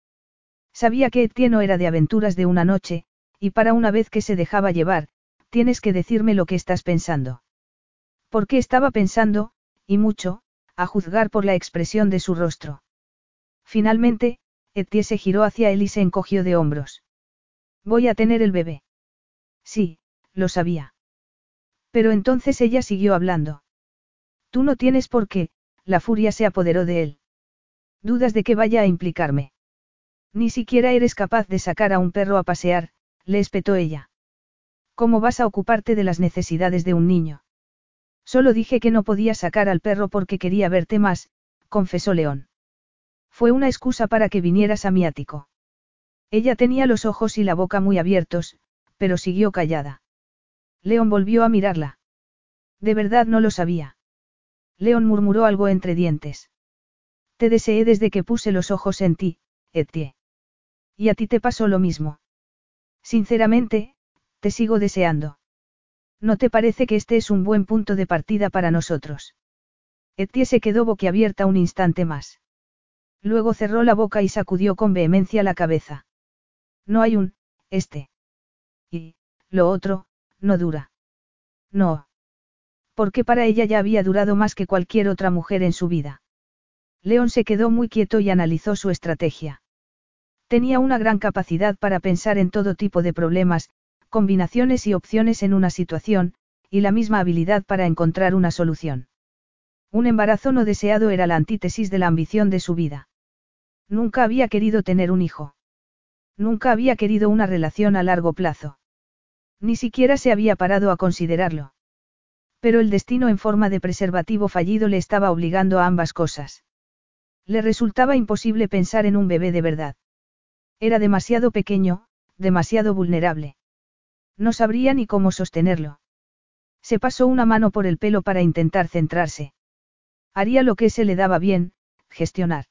Sabía que Etienne no era de aventuras de una noche, y para una vez que se dejaba llevar, tienes que decirme lo que estás pensando. Porque estaba pensando, y mucho, a juzgar por la expresión de su rostro. Finalmente, Etienne se giró hacia él y se encogió de hombros. Voy a tener el bebé. Sí, lo sabía. Pero entonces ella siguió hablando. Tú no tienes por qué, la furia se apoderó de él. Dudas de que vaya a implicarme. Ni siquiera eres capaz de sacar a un perro a pasear, le espetó ella. ¿Cómo vas a ocuparte de las necesidades de un niño? Solo dije que no podía sacar al perro porque quería verte más, confesó León. Fue una excusa para que vinieras a mi ático. Ella tenía los ojos y la boca muy abiertos, pero siguió callada. León volvió a mirarla. De verdad no lo sabía. León murmuró algo entre dientes. Te deseé desde que puse los ojos en ti, Etie. Y a ti te pasó lo mismo. Sinceramente, te sigo deseando. ¿No te parece que este es un buen punto de partida para nosotros? Etie se quedó boquiabierta un instante más. Luego cerró la boca y sacudió con vehemencia la cabeza. No hay un, este. Y, lo otro, no dura. No. Porque para ella ya había durado más que cualquier otra mujer en su vida. León se quedó muy quieto y analizó su estrategia. Tenía una gran capacidad para pensar en todo tipo de problemas, combinaciones y opciones en una situación, y la misma habilidad para encontrar una solución. Un embarazo no deseado era la antítesis de la ambición de su vida. Nunca había querido tener un hijo. Nunca había querido una relación a largo plazo. Ni siquiera se había parado a considerarlo. Pero el destino en forma de preservativo fallido le estaba obligando a ambas cosas. Le resultaba imposible pensar en un bebé de verdad. Era demasiado pequeño, demasiado vulnerable. No sabría ni cómo sostenerlo. Se pasó una mano por el pelo para intentar centrarse. Haría lo que se le daba bien, gestionar.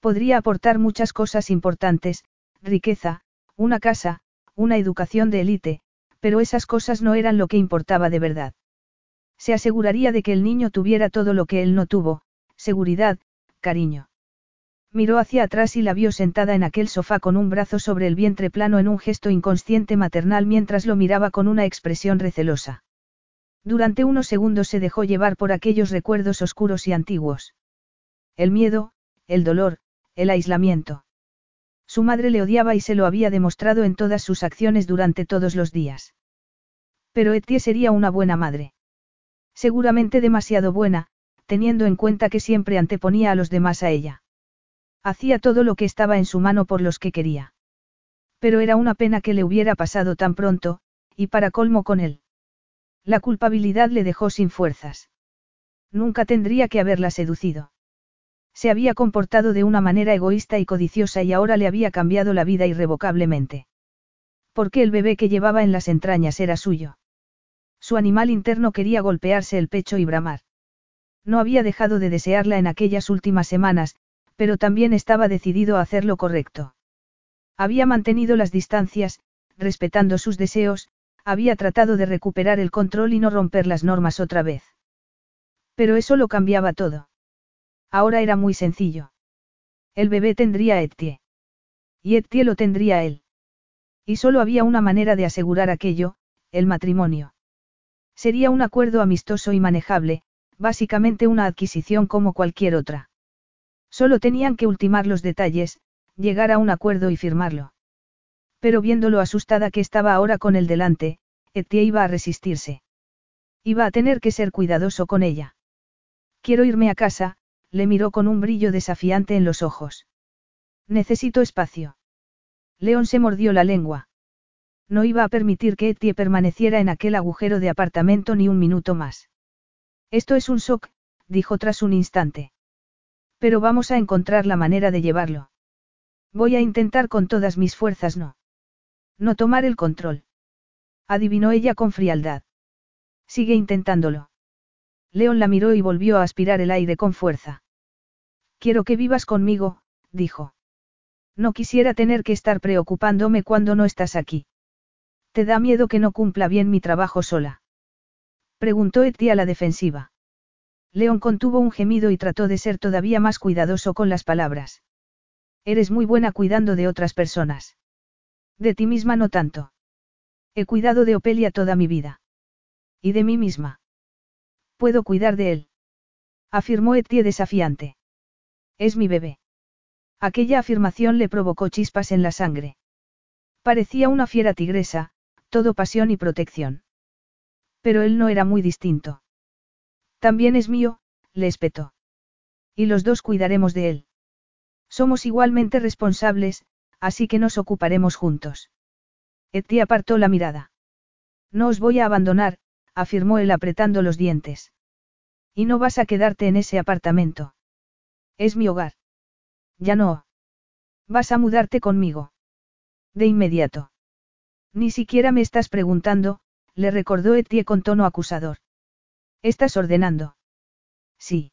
Podría aportar muchas cosas importantes, riqueza, una casa, una educación de élite, pero esas cosas no eran lo que importaba de verdad. Se aseguraría de que el niño tuviera todo lo que él no tuvo, seguridad, cariño. Miró hacia atrás y la vio sentada en aquel sofá con un brazo sobre el vientre plano en un gesto inconsciente maternal mientras lo miraba con una expresión recelosa. Durante unos segundos se dejó llevar por aquellos recuerdos oscuros y antiguos. El miedo, el dolor, el aislamiento. Su madre le odiaba y se lo había demostrado en todas sus acciones durante todos los días. Pero Etie sería una buena madre. Seguramente demasiado buena, teniendo en cuenta que siempre anteponía a los demás a ella. Hacía todo lo que estaba en su mano por los que quería. Pero era una pena que le hubiera pasado tan pronto, y para colmo con él. La culpabilidad le dejó sin fuerzas. Nunca tendría que haberla seducido. Se había comportado de una manera egoísta y codiciosa y ahora le había cambiado la vida irrevocablemente. Porque el bebé que llevaba en las entrañas era suyo. Su animal interno quería golpearse el pecho y bramar. No había dejado de desearla en aquellas últimas semanas, pero también estaba decidido a hacer lo correcto. Había mantenido las distancias, respetando sus deseos, había tratado de recuperar el control y no romper las normas otra vez. Pero eso lo cambiaba todo. Ahora era muy sencillo. El bebé tendría a Etie. Y Etie lo tendría él. Y solo había una manera de asegurar aquello, el matrimonio. Sería un acuerdo amistoso y manejable, básicamente una adquisición como cualquier otra. Solo tenían que ultimar los detalles, llegar a un acuerdo y firmarlo. Pero viendo lo asustada que estaba ahora con él delante, Etie iba a resistirse. Iba a tener que ser cuidadoso con ella. Quiero irme a casa, le miró con un brillo desafiante en los ojos. Necesito espacio. León se mordió la lengua. No iba a permitir que Etie permaneciera en aquel agujero de apartamento ni un minuto más. Esto es un shock, dijo tras un instante. Pero vamos a encontrar la manera de llevarlo. Voy a intentar con todas mis fuerzas no. No tomar el control. Adivinó ella con frialdad. Sigue intentándolo. León la miró y volvió a aspirar el aire con fuerza. Quiero que vivas conmigo, dijo. No quisiera tener que estar preocupándome cuando no estás aquí. ¿Te da miedo que no cumpla bien mi trabajo sola? Preguntó Eti a la defensiva. León contuvo un gemido y trató de ser todavía más cuidadoso con las palabras. Eres muy buena cuidando de otras personas. De ti misma no tanto. He cuidado de Opelia toda mi vida. Y de mí misma. Puedo cuidar de él. Afirmó Etie desafiante. Es mi bebé. Aquella afirmación le provocó chispas en la sangre. Parecía una fiera tigresa, todo pasión y protección. Pero él no era muy distinto. También es mío, le espetó. Y los dos cuidaremos de él. Somos igualmente responsables, así que nos ocuparemos juntos. Etie apartó la mirada. No os voy a abandonar, afirmó él apretando los dientes. Y no vas a quedarte en ese apartamento. Es mi hogar. Ya no. Vas a mudarte conmigo. De inmediato. Ni siquiera me estás preguntando, le recordó Etie con tono acusador. ¿Estás ordenando? Sí.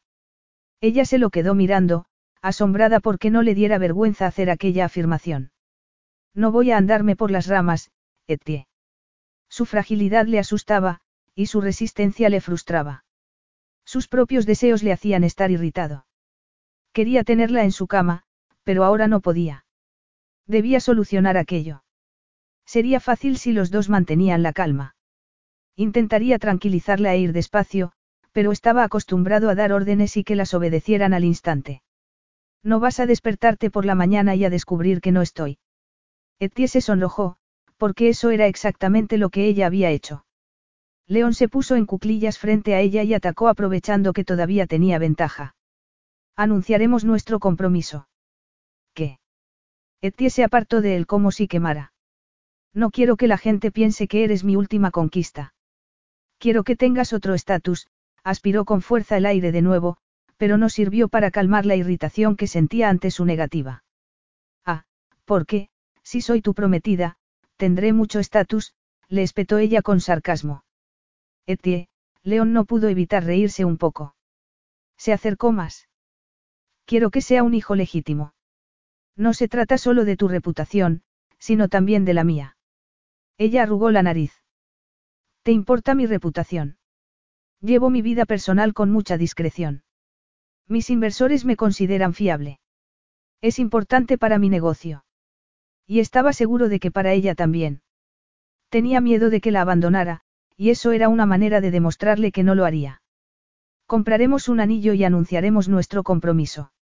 Ella se lo quedó mirando, asombrada porque no le diera vergüenza hacer aquella afirmación. No voy a andarme por las ramas, Etie. Su fragilidad le asustaba, y su resistencia le frustraba. Sus propios deseos le hacían estar irritado. Quería tenerla en su cama, pero ahora no podía. Debía solucionar aquello. Sería fácil si los dos mantenían la calma. Intentaría tranquilizarla e ir despacio, pero estaba acostumbrado a dar órdenes y que las obedecieran al instante. No vas a despertarte por la mañana y a descubrir que no estoy. Etienne se sonrojó, porque eso era exactamente lo que ella había hecho. León se puso en cuclillas frente a ella y atacó aprovechando que todavía tenía ventaja. Anunciaremos nuestro compromiso. ¿Qué? Etie se apartó de él como si quemara. No quiero que la gente piense que eres mi última conquista. Quiero que tengas otro estatus, aspiró con fuerza el aire de nuevo, pero no sirvió para calmar la irritación que sentía ante su negativa. Ah, ¿por qué? Si soy tu prometida, tendré mucho estatus, le espetó ella con sarcasmo. Etie, León no pudo evitar reírse un poco. Se acercó más. Quiero que sea un hijo legítimo. No se trata solo de tu reputación, sino también de la mía. Ella arrugó la nariz. ¿Te importa mi reputación? Llevo mi vida personal con mucha discreción. Mis inversores me consideran fiable. Es importante para mi negocio. Y estaba seguro de que para ella también. Tenía miedo de que la abandonara, y eso era una manera de demostrarle que no lo haría. Compraremos un anillo y anunciaremos nuestro compromiso.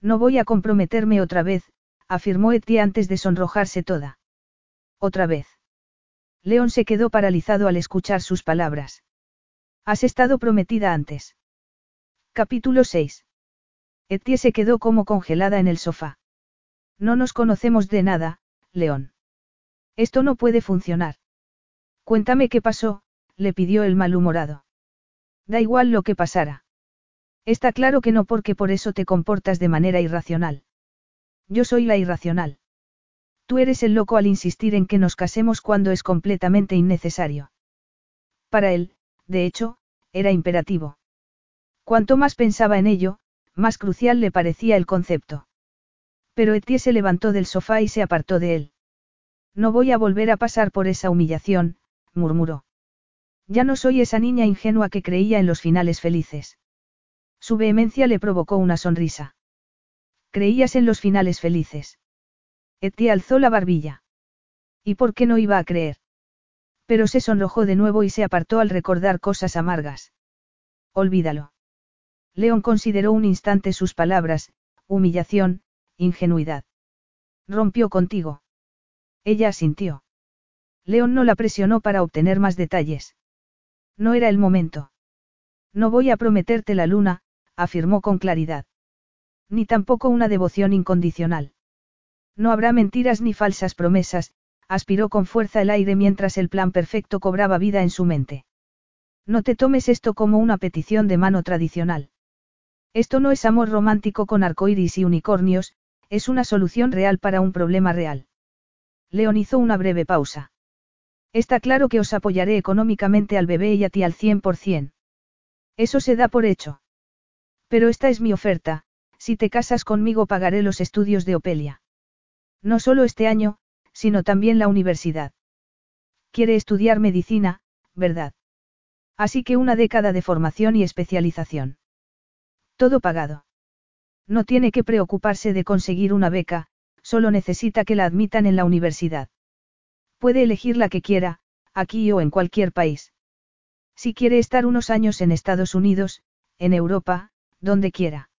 No voy a comprometerme otra vez, afirmó Eti antes de sonrojarse toda. Otra vez. León se quedó paralizado al escuchar sus palabras. Has estado prometida antes. Capítulo 6. Etie se quedó como congelada en el sofá. No nos conocemos de nada, León. Esto no puede funcionar. Cuéntame qué pasó, le pidió el malhumorado. Da igual lo que pasara. Está claro que no porque por eso te comportas de manera irracional. Yo soy la irracional. Tú eres el loco al insistir en que nos casemos cuando es completamente innecesario. Para él, de hecho, era imperativo. Cuanto más pensaba en ello, más crucial le parecía el concepto. Pero Etienne se levantó del sofá y se apartó de él. No voy a volver a pasar por esa humillación, murmuró. Ya no soy esa niña ingenua que creía en los finales felices. Su vehemencia le provocó una sonrisa. ¿Creías en los finales felices? Etienne alzó la barbilla. ¿Y por qué no iba a creer? Pero se sonrojó de nuevo y se apartó al recordar cosas amargas. Olvídalo. León consideró un instante sus palabras, humillación, ingenuidad. Rompió contigo. Ella asintió. León no la presionó para obtener más detalles. No era el momento. No voy a prometerte la luna, afirmó con claridad. Ni tampoco una devoción incondicional. No habrá mentiras ni falsas promesas, aspiró con fuerza el aire mientras el plan perfecto cobraba vida en su mente. No te tomes esto como una petición de mano tradicional. Esto no es amor romántico con arcoíris y unicornios, es una solución real para un problema real. León hizo una breve pausa. Está claro que os apoyaré económicamente al bebé y a ti al 100%. Eso se da por hecho. Pero esta es mi oferta, si te casas conmigo pagaré los estudios de Opelia. No solo este año, sino también la universidad. Quiere estudiar medicina, ¿verdad? Así que una década de formación y especialización. Todo pagado. No tiene que preocuparse de conseguir una beca, solo necesita que la admitan en la universidad. Puede elegir la que quiera, aquí o en cualquier país. Si quiere estar unos años en Estados Unidos, en Europa, donde quiera.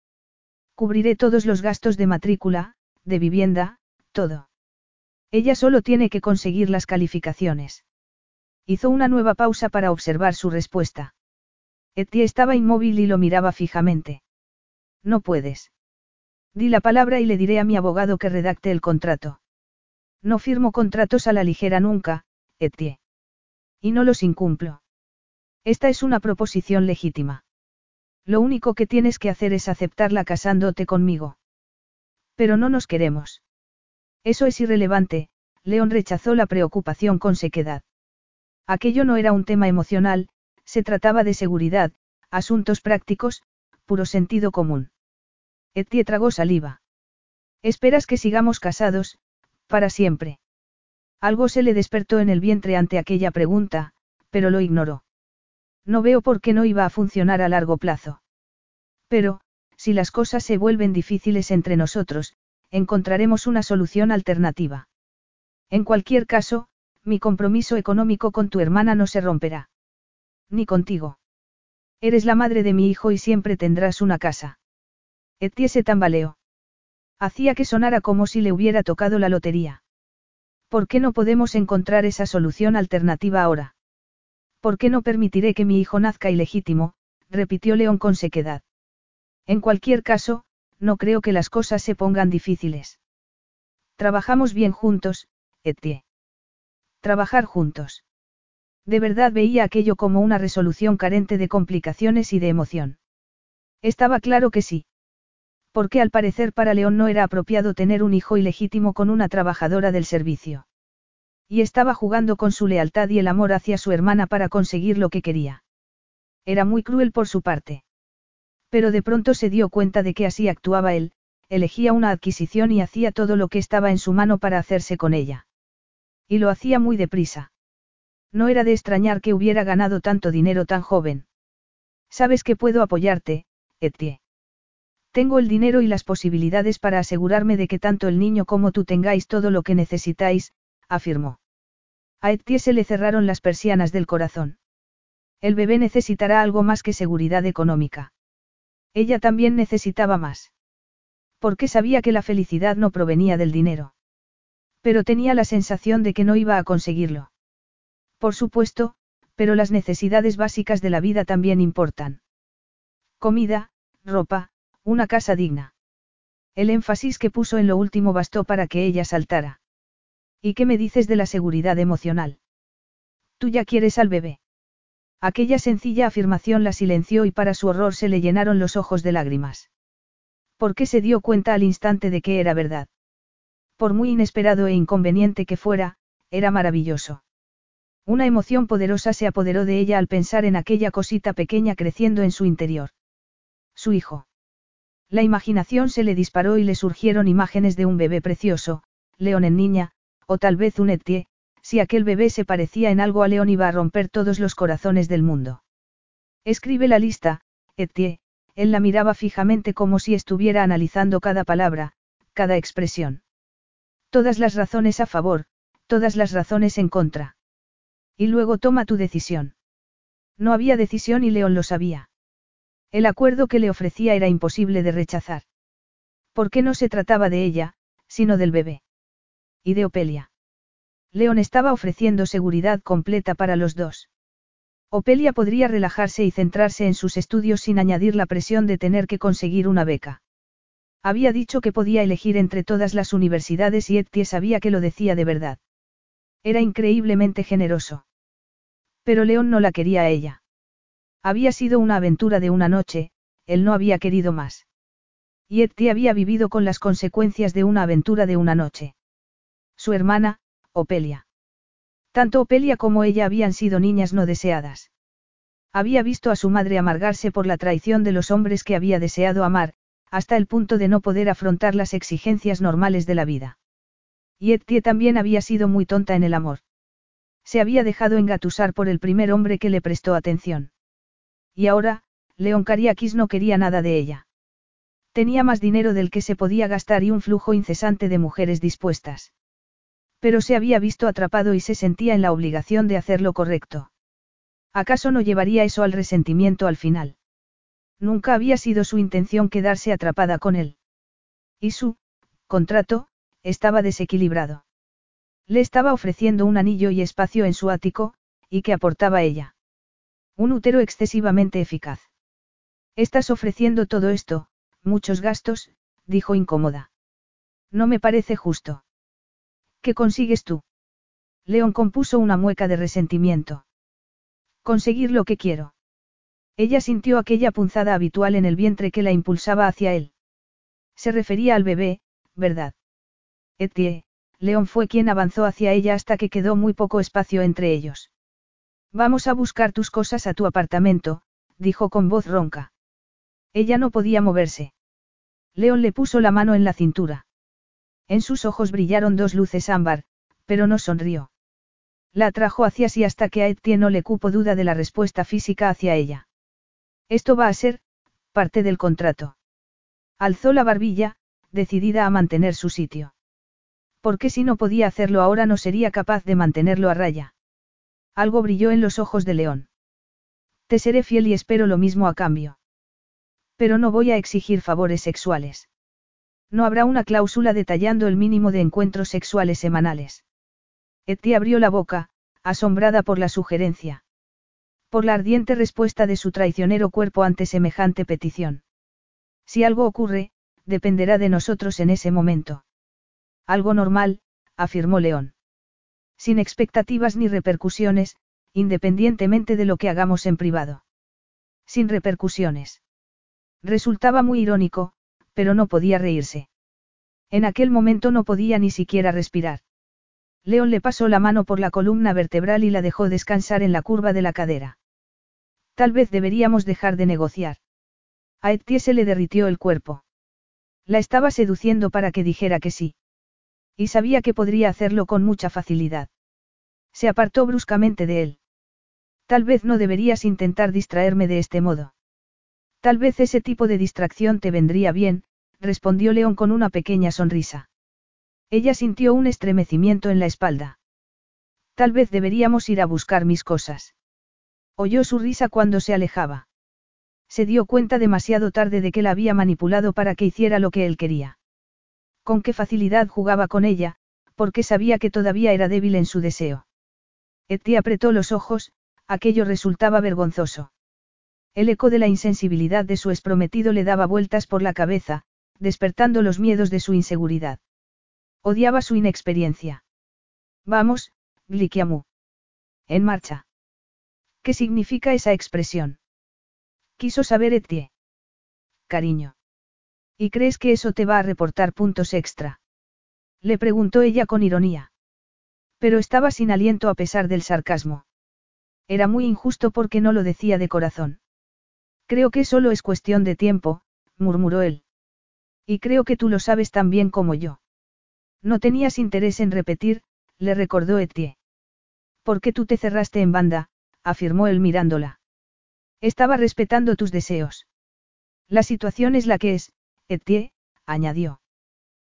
Cubriré todos los gastos de matrícula, de vivienda, todo. Ella solo tiene que conseguir las calificaciones. Hizo una nueva pausa para observar su respuesta. Etienne estaba inmóvil y lo miraba fijamente. No puedes. Di la palabra y le diré a mi abogado que redacte el contrato. No firmo contratos a la ligera nunca, Etienne. Y no los incumplo. Esta es una proposición legítima. Lo único que tienes que hacer es aceptarla casándote conmigo. Pero no nos queremos. Eso es irrelevante, León rechazó la preocupación con sequedad. Aquello no era un tema emocional, se trataba de seguridad, asuntos prácticos, puro sentido común. Etienne tragó saliva. Esperas que sigamos casados, para siempre. Algo se le despertó en el vientre ante aquella pregunta, pero lo ignoró. No veo por qué no iba a funcionar a largo plazo. Pero, si las cosas se vuelven difíciles entre nosotros, encontraremos una solución alternativa. En cualquier caso, mi compromiso económico con tu hermana no se romperá. Ni contigo. Eres la madre de mi hijo y siempre tendrás una casa. Etienne se tambaleó. Hacía que sonara como si le hubiera tocado la lotería. ¿Por qué no podemos encontrar esa solución alternativa ahora? ¿Por qué no permitiré que mi hijo nazca ilegítimo? repitió León con sequedad. En cualquier caso, no creo que las cosas se pongan difíciles. Trabajamos bien juntos, Etienne. Trabajar juntos. De verdad veía aquello como una resolución carente de complicaciones y de emoción. Estaba claro que sí porque al parecer para León no era apropiado tener un hijo ilegítimo con una trabajadora del servicio. Y estaba jugando con su lealtad y el amor hacia su hermana para conseguir lo que quería. Era muy cruel por su parte. Pero de pronto se dio cuenta de que así actuaba él, elegía una adquisición y hacía todo lo que estaba en su mano para hacerse con ella. Y lo hacía muy deprisa. No era de extrañar que hubiera ganado tanto dinero tan joven. Sabes que puedo apoyarte, Etienne. Tengo el dinero y las posibilidades para asegurarme de que tanto el niño como tú tengáis todo lo que necesitáis, afirmó. A Etienne se le cerraron las persianas del corazón. El bebé necesitará algo más que seguridad económica. Ella también necesitaba más. Porque sabía que la felicidad no provenía del dinero. Pero tenía la sensación de que no iba a conseguirlo. Por supuesto, Pero las necesidades básicas de la vida también importan. Comida, ropa, una casa digna. El énfasis que puso en lo último bastó para que ella saltara. ¿Y qué me dices de la seguridad emocional? Tú ya quieres al bebé. Aquella sencilla afirmación la silenció y para su horror se le llenaron los ojos de lágrimas. ¿Por qué se dio cuenta al instante de que era verdad? Por muy inesperado e inconveniente que fuera, era maravilloso. Una emoción poderosa se apoderó de ella al pensar en aquella cosita pequeña creciendo en su interior. Su hijo. La imaginación se le disparó y le surgieron imágenes de un bebé precioso, León en niña, o tal vez un Etie, si aquel bebé se parecía en algo a León iba a romper todos los corazones del mundo. Escribe la lista, Etie, él la miraba fijamente como si estuviera analizando cada palabra, cada expresión. Todas las razones a favor, todas las razones en contra. Y luego toma tu decisión. No había decisión y León lo sabía. El acuerdo que le ofrecía era imposible de rechazar. ¿Por qué no se trataba de ella, sino del bebé? Y de Opelia. León estaba ofreciendo seguridad completa para los dos. Opelia podría relajarse y centrarse en sus estudios sin añadir la presión de tener que conseguir una beca. Había dicho que podía elegir entre todas las universidades y Ettie sabía que lo decía de verdad. Era increíblemente generoso. Pero León no la quería a ella. Había sido una aventura de una noche, él no había querido más. Y Etty había vivido con las consecuencias de una aventura de una noche. Su hermana, Opelia. Tanto Opelia como ella habían sido niñas no deseadas. Había visto a su madre amargarse por la traición de los hombres que había deseado amar, hasta el punto de no poder afrontar las exigencias normales de la vida. Y Etty también había sido muy tonta en el amor. Se había dejado engatusar por el primer hombre que le prestó atención. Y ahora, León Cariakis no quería nada de ella. Tenía más dinero del que se podía gastar y un flujo incesante de mujeres dispuestas. Pero se había visto atrapado y se sentía en la obligación de hacer lo correcto. ¿Acaso no llevaría eso al resentimiento al final? Nunca había sido su intención quedarse atrapada con él. Y su contrato estaba desequilibrado. Le estaba ofreciendo un anillo y espacio en su ático, y que aportaba ella. Un útero excesivamente eficaz. Estás ofreciendo todo esto, muchos gastos, dijo incómoda. No me parece justo. ¿Qué consigues tú? León compuso una mueca de resentimiento. Conseguir lo que quiero. Ella sintió aquella punzada habitual en el vientre que la impulsaba hacia él. Se refería al bebé, ¿verdad? Etie, León fue quien avanzó hacia ella hasta que quedó muy poco espacio entre ellos. Vamos a buscar tus cosas a tu apartamento, dijo con voz ronca. Ella no podía moverse. León le puso la mano en la cintura. En sus ojos brillaron dos luces ámbar, pero no sonrió. La atrajo hacia sí hasta que a Etienne no le cupo duda de la respuesta física hacia ella. Esto va a ser, parte del contrato. Alzó la barbilla, decidida a mantener su sitio. Porque si no podía hacerlo ahora no sería capaz de mantenerlo a raya. Algo brilló en los ojos de León. Te seré fiel y espero lo mismo a cambio. Pero no voy a exigir favores sexuales. No habrá una cláusula detallando el mínimo de encuentros sexuales semanales. Etty abrió la boca, asombrada por la sugerencia. Por la ardiente respuesta de su traicionero cuerpo ante semejante petición. Si algo ocurre, dependerá de nosotros en ese momento. Algo normal, afirmó León. Sin expectativas ni repercusiones, independientemente de lo que hagamos en privado. Sin repercusiones. Resultaba muy irónico, pero no podía reírse. En aquel momento no podía ni siquiera respirar. León le pasó la mano por la columna vertebral y la dejó descansar en la curva de la cadera. Tal vez deberíamos dejar de negociar. A Etie se le derritió el cuerpo. La estaba seduciendo para que dijera que sí. Y sabía que podría hacerlo con mucha facilidad. Se apartó bruscamente de él. Tal vez no deberías intentar distraerme de este modo. Tal vez ese tipo de distracción te vendría bien, respondió León con una pequeña sonrisa. Ella sintió un estremecimiento en la espalda. Tal vez deberíamos ir a buscar mis cosas. Oyó su risa cuando se alejaba. Se dio cuenta demasiado tarde de que la había manipulado para que hiciera lo que él quería. Con qué facilidad jugaba con ella, porque sabía que todavía era débil en su deseo. Etty apretó los ojos, aquello resultaba vergonzoso. El eco de la insensibilidad de su esprometido le daba vueltas por la cabeza, despertando los miedos de su inseguridad. Odiaba su inexperiencia. Vamos, Glikiamu. En marcha. ¿Qué significa esa expresión? Quiso saber Etie. Cariño. ¿Y crees que eso te va a reportar puntos extra? Le preguntó ella con ironía. Pero estaba sin aliento a pesar del sarcasmo. Era muy injusto porque no lo decía de corazón. Creo que solo es cuestión de tiempo, murmuró él. Y creo que tú lo sabes tan bien como yo. No tenías interés en repetir, le recordó Etie. ¿Por qué tú te cerraste en banda? afirmó él mirándola. Estaba respetando tus deseos. La situación es la que es, Etie, añadió.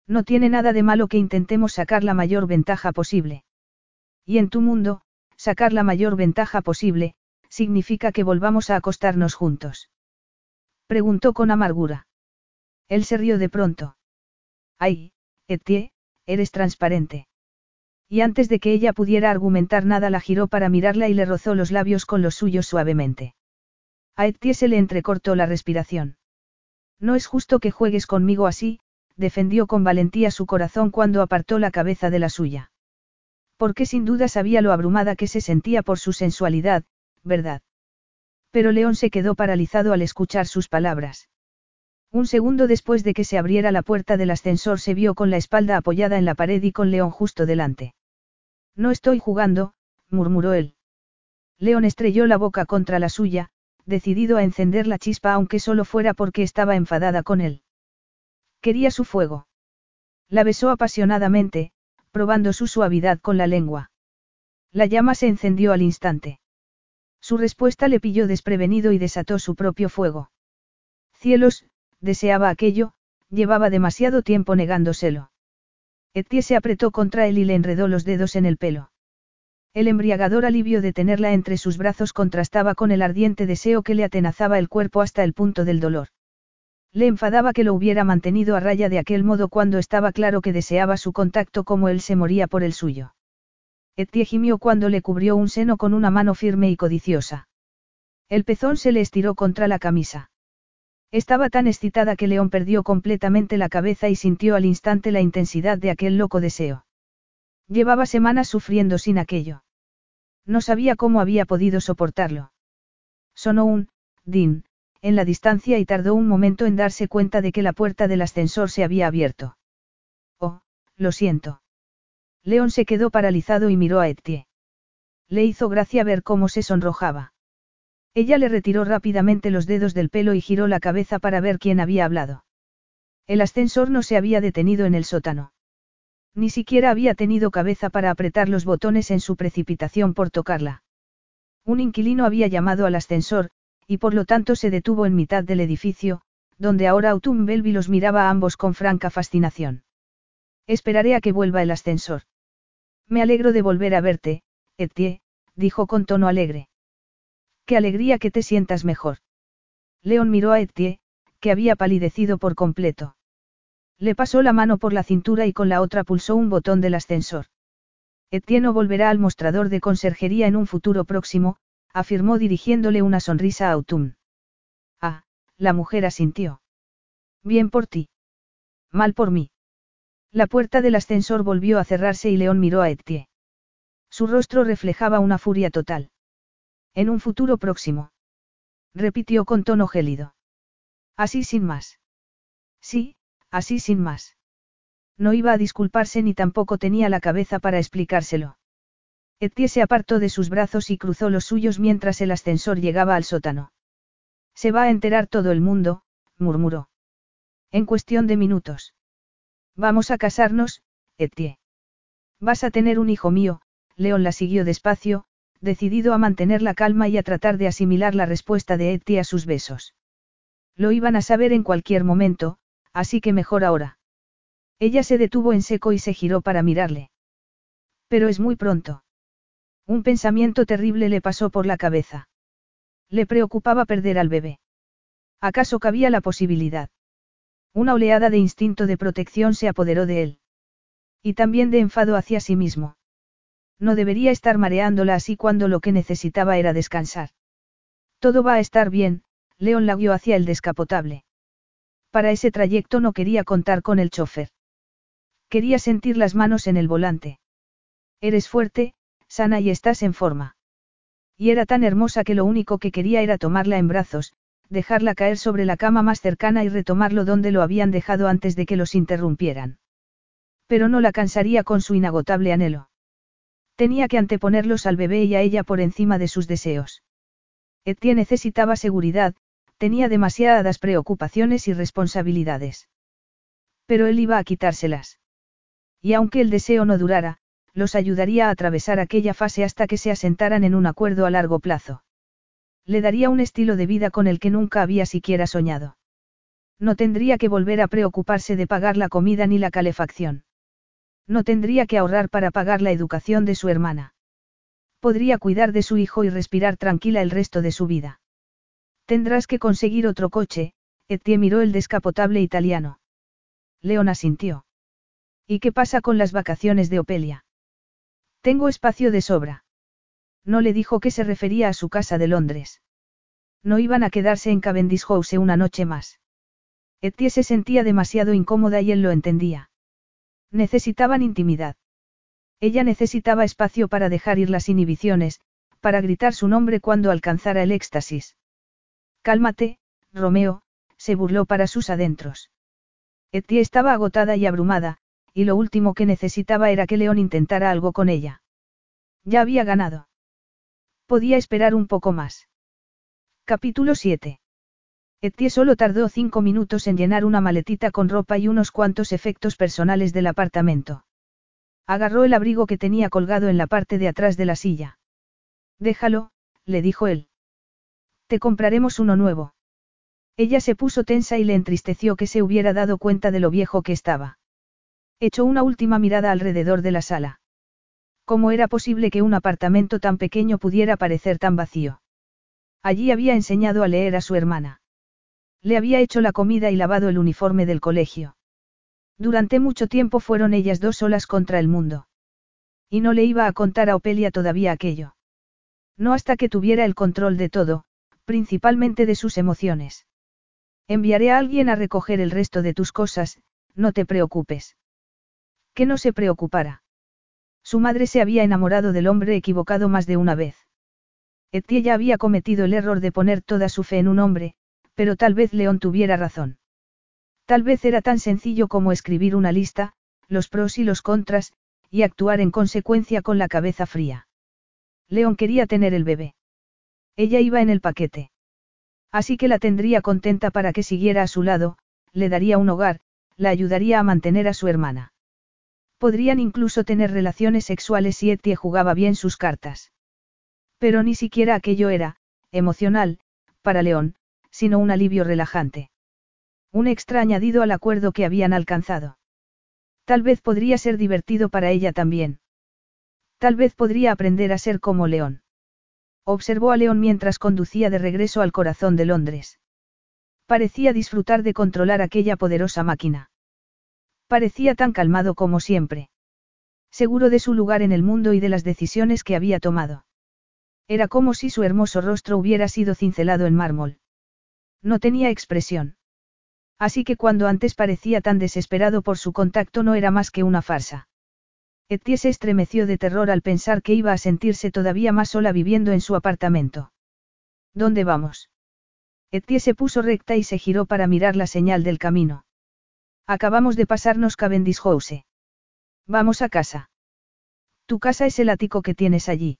No tiene nada de malo que intentemos sacar la mayor ventaja posible. Y en tu mundo, sacar la mayor ventaja posible, significa que volvamos a acostarnos juntos. Preguntó con amargura. Él se rió de pronto. Ay, Etie, eres transparente. Y antes de que ella pudiera argumentar nada la giró para mirarla y le rozó los labios con los suyos suavemente. A Etie se le entrecortó la respiración. No es justo que juegues conmigo así, defendió con valentía su corazón cuando apartó la cabeza de la suya. Porque sin duda sabía lo abrumada que se sentía por su sensualidad, ¿verdad? Pero León se quedó paralizado al escuchar sus palabras. Un segundo después de que se abriera la puerta del ascensor se vio con la espalda apoyada en la pared y con León justo delante. No estoy jugando, murmuró él. León estrelló la boca contra la suya, decidido a encender la chispa aunque solo fuera porque estaba enfadada con él. Quería su fuego. La besó apasionadamente, probando su suavidad con la lengua. La llama se encendió al instante. Su respuesta le pilló desprevenido y desató su propio fuego. Cielos, deseaba aquello, llevaba demasiado tiempo negándoselo. Etie se apretó contra él y le enredó los dedos en el pelo. El embriagador alivio de tenerla entre sus brazos contrastaba con el ardiente deseo que le atenazaba el cuerpo hasta el punto del dolor. Le enfadaba que lo hubiera mantenido a raya de aquel modo cuando estaba claro que deseaba su contacto como él se moría por el suyo. Etie gimió cuando le cubrió un seno con una mano firme y codiciosa. El pezón se le estiró contra la camisa. Estaba tan excitada que León perdió completamente la cabeza y sintió al instante la intensidad de aquel loco deseo. Llevaba semanas sufriendo sin aquello. No sabía cómo había podido soportarlo. Sonó un, din, en la distancia y tardó un momento en darse cuenta de que la puerta del ascensor se había abierto. Oh, lo siento. León se quedó paralizado y miró a Etie. Le hizo gracia ver cómo se sonrojaba. Ella le retiró rápidamente los dedos del pelo y giró la cabeza para ver quién había hablado. El ascensor no se había detenido en el sótano. Ni siquiera había tenido cabeza para apretar los botones en su precipitación por tocarla. Un inquilino había llamado al ascensor, y por lo tanto se detuvo en mitad del edificio, donde ahora Autumn Belby los miraba a ambos con franca fascinación. Esperaré a que vuelva el ascensor. Me alegro de volver a verte, Etienne, dijo con tono alegre. Qué alegría que te sientas mejor. León miró a Etienne, que había palidecido por completo. Le pasó la mano por la cintura y con la otra pulsó un botón del ascensor. Etienne volverá al mostrador de conserjería en un futuro próximo, afirmó dirigiéndole una sonrisa a Autumn. Ah, la mujer asintió. Bien por ti. Mal por mí. La puerta del ascensor volvió a cerrarse y León miró a Etienne. Su rostro reflejaba una furia total. En un futuro próximo. Repitió con tono gélido. Así sin más. Sí, así sin más. No iba a disculparse ni tampoco tenía la cabeza para explicárselo. Etie se apartó de sus brazos y cruzó los suyos mientras el ascensor llegaba al sótano. Se va a enterar todo el mundo, murmuró. En cuestión de minutos. Vamos a casarnos, Etie. Vas a tener un hijo mío, León la siguió despacio, decidido a mantener la calma y a tratar de asimilar la respuesta de Etty a sus besos. Lo iban a saber en cualquier momento, así que mejor ahora. Ella se detuvo en seco y se giró para mirarle. Pero es muy pronto. Un pensamiento terrible le pasó por la cabeza. Le preocupaba perder al bebé. ¿Acaso cabía la posibilidad? Una oleada de instinto de protección se apoderó de él. Y también de enfado hacia sí mismo. No debería estar mareándola así cuando lo que necesitaba era descansar. Todo va a estar bien, León la guió hacia el descapotable. Para ese trayecto no quería contar con el chofer. Quería sentir las manos en el volante. Eres fuerte, sana y estás en forma. Y era tan hermosa que lo único que quería era tomarla en brazos, dejarla caer sobre la cama más cercana y retomarlo donde lo habían dejado antes de que los interrumpieran. Pero no la cansaría con su inagotable anhelo. Tenía que anteponerlos al bebé y a ella por encima de sus deseos. Etienne necesitaba seguridad, tenía demasiadas preocupaciones y responsabilidades. Pero él iba a quitárselas. Y aunque el deseo no durara, los ayudaría a atravesar aquella fase hasta que se asentaran en un acuerdo a largo plazo. Le daría un estilo de vida con el que nunca había siquiera soñado. No tendría que volver a preocuparse de pagar la comida ni la calefacción. No tendría que ahorrar para pagar la educación de su hermana. Podría cuidar de su hijo y respirar tranquila el resto de su vida. Tendrás que conseguir otro coche, Etienne miró el descapotable italiano. Leona sintió. ¿Y qué pasa con las vacaciones de Opelia? Tengo espacio de sobra. No le dijo que se refería a su casa de Londres. No iban a quedarse en Cavendish House una noche más. Etie se sentía demasiado incómoda y él lo entendía. Necesitaban intimidad. Ella necesitaba espacio para dejar ir las inhibiciones, para gritar su nombre cuando alcanzara el éxtasis. Cálmate, Romeo, se burló para sus adentros. Etie estaba agotada y abrumada, y lo último que necesitaba era que León intentara algo con ella. Ya había ganado. Podía esperar un poco más. Capítulo 7. Etienne solo tardó cinco minutos en llenar una maletita con ropa y unos cuantos efectos personales del apartamento. Agarró el abrigo que tenía colgado en la parte de atrás de la silla. Déjalo, le dijo él. Te compraremos uno nuevo. Ella se puso tensa y le entristeció que se hubiera dado cuenta de lo viejo que estaba. Echó una última mirada alrededor de la sala. ¿Cómo era posible que un apartamento tan pequeño pudiera parecer tan vacío? Allí había enseñado a leer a su hermana. Le había hecho la comida y lavado el uniforme del colegio. Durante mucho tiempo fueron ellas dos solas contra el mundo. Y no le iba a contar a Opelia todavía aquello. No hasta que tuviera el control de todo, principalmente de sus emociones. Enviaré a alguien a recoger el resto de tus cosas, no te preocupes. Que no se preocupara. Su madre se había enamorado del hombre equivocado más de una vez. Etienne ya había cometido el error de poner toda su fe en un hombre, pero tal vez León tuviera razón. Tal vez era tan sencillo como escribir una lista, los pros y los contras, y actuar en consecuencia con la cabeza fría. León quería tener el bebé. Ella iba en el paquete. Así que la tendría contenta para que siguiera a su lado, le daría un hogar, la ayudaría a mantener a su hermana. Podrían incluso tener relaciones sexuales si Etie jugaba bien sus cartas. Pero ni siquiera aquello era, emocional, para León, sino un alivio relajante. Un extra añadido al acuerdo que habían alcanzado. Tal vez podría ser divertido para ella también. Tal vez podría aprender a ser como León. Observó a León mientras conducía de regreso al corazón de Londres. Parecía disfrutar de controlar aquella poderosa máquina. Parecía tan calmado como siempre. Seguro de su lugar en el mundo y de las decisiones que había tomado. Era como si su hermoso rostro hubiera sido cincelado en mármol. No tenía expresión. Así que cuando antes parecía tan desesperado por su contacto no era más que una farsa. Etie se estremeció de terror al pensar que iba a sentirse todavía más sola viviendo en su apartamento. ¿Dónde vamos? Etie se puso recta y se giró para mirar la señal del camino. Acabamos de pasarnos Cavendish House. Vamos a casa. Tu casa es el ático que tienes allí.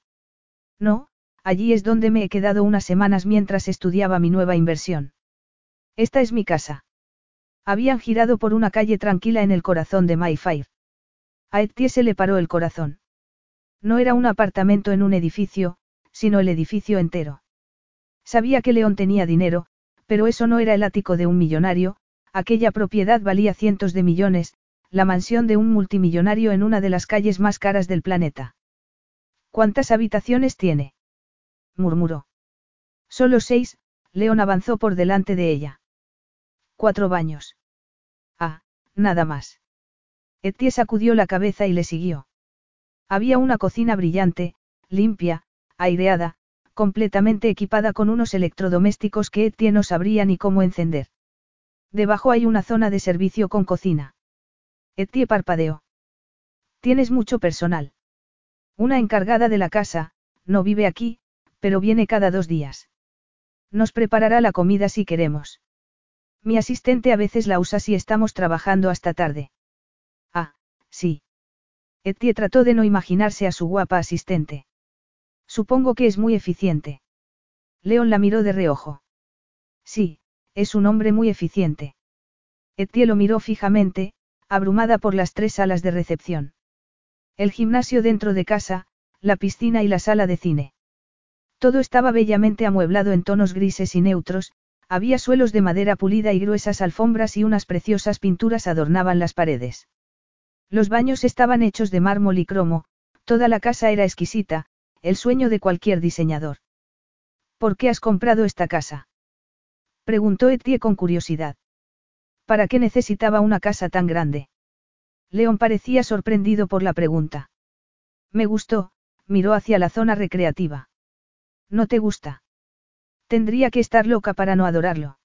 No, allí es donde me he quedado unas semanas mientras estudiaba mi nueva inversión. Esta es mi casa. Habían girado por una calle tranquila en el corazón de Mayfair. A Etienne se le paró el corazón. No era un apartamento en un edificio, sino el edificio entero. Sabía que León tenía dinero, pero eso no era el ático de un millonario, Aquella propiedad valía cientos de millones, la mansión de un multimillonario en una de las calles más caras del planeta. ¿Cuántas habitaciones tiene? murmuró. Solo seis, León avanzó por delante de ella. Cuatro baños. Ah, nada más. Etienne sacudió la cabeza y le siguió. Había una cocina brillante, limpia, aireada, completamente equipada con unos electrodomésticos que Etienne no sabría ni cómo encender. Debajo hay una zona de servicio con cocina. Etienne parpadeó. Tienes mucho personal. Una encargada de la casa, no vive aquí, pero viene cada dos días. Nos preparará la comida si queremos. Mi asistente a veces la usa si estamos trabajando hasta tarde. Ah, sí. Etienne trató de no imaginarse a su guapa asistente. Supongo que es muy eficiente. León la miró de reojo. Sí, es un hombre muy eficiente. Etienne lo miró fijamente, abrumada por las tres salas de recepción. El gimnasio dentro de casa, la piscina y la sala de cine. Todo estaba bellamente amueblado en tonos grises y neutros, había suelos de madera pulida y gruesas alfombras y unas preciosas pinturas adornaban las paredes. Los baños estaban hechos de mármol y cromo, toda la casa era exquisita, el sueño de cualquier diseñador. ¿Por qué has comprado esta casa? Preguntó Etienne con curiosidad. ¿Para qué necesitaba una casa tan grande? León parecía sorprendido por la pregunta. Me gustó, miró hacia la zona recreativa. ¿No te gusta? Tendría que estar loca para no adorarlo.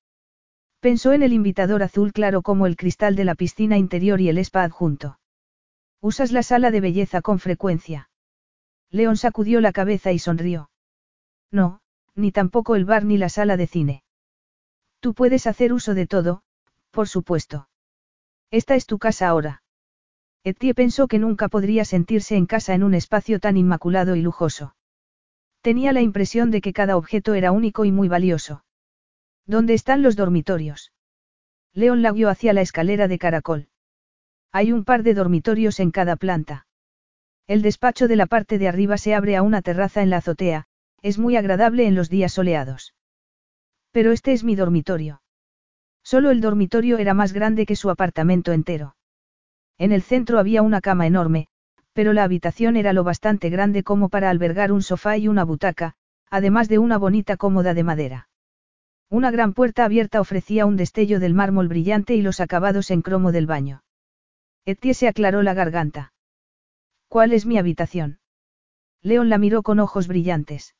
Pensó en el invitador azul claro como el cristal de la piscina interior y el spa adjunto. ¿Usas la sala de belleza con frecuencia? León sacudió la cabeza y sonrió. No, ni tampoco el bar ni la sala de cine. Tú puedes hacer uso de todo, por supuesto. Esta es tu casa ahora. Etienne pensó que nunca podría sentirse en casa en un espacio tan inmaculado y lujoso. Tenía la impresión de que cada objeto era único y muy valioso. ¿Dónde están los dormitorios? León la guió hacia la escalera de caracol. Hay un par de dormitorios en cada planta. El despacho de la parte de arriba se abre a una terraza en la azotea, es muy agradable en los días soleados. Pero este es mi dormitorio. Solo el dormitorio era más grande que su apartamento entero. En el centro había una cama enorme, pero la habitación era lo bastante grande como para albergar un sofá y una butaca, además de una bonita cómoda de madera. Una gran puerta abierta ofrecía un destello del mármol brillante y los acabados en cromo del baño. Etienne se aclaró la garganta. ¿Cuál es mi habitación? León la miró con ojos brillantes.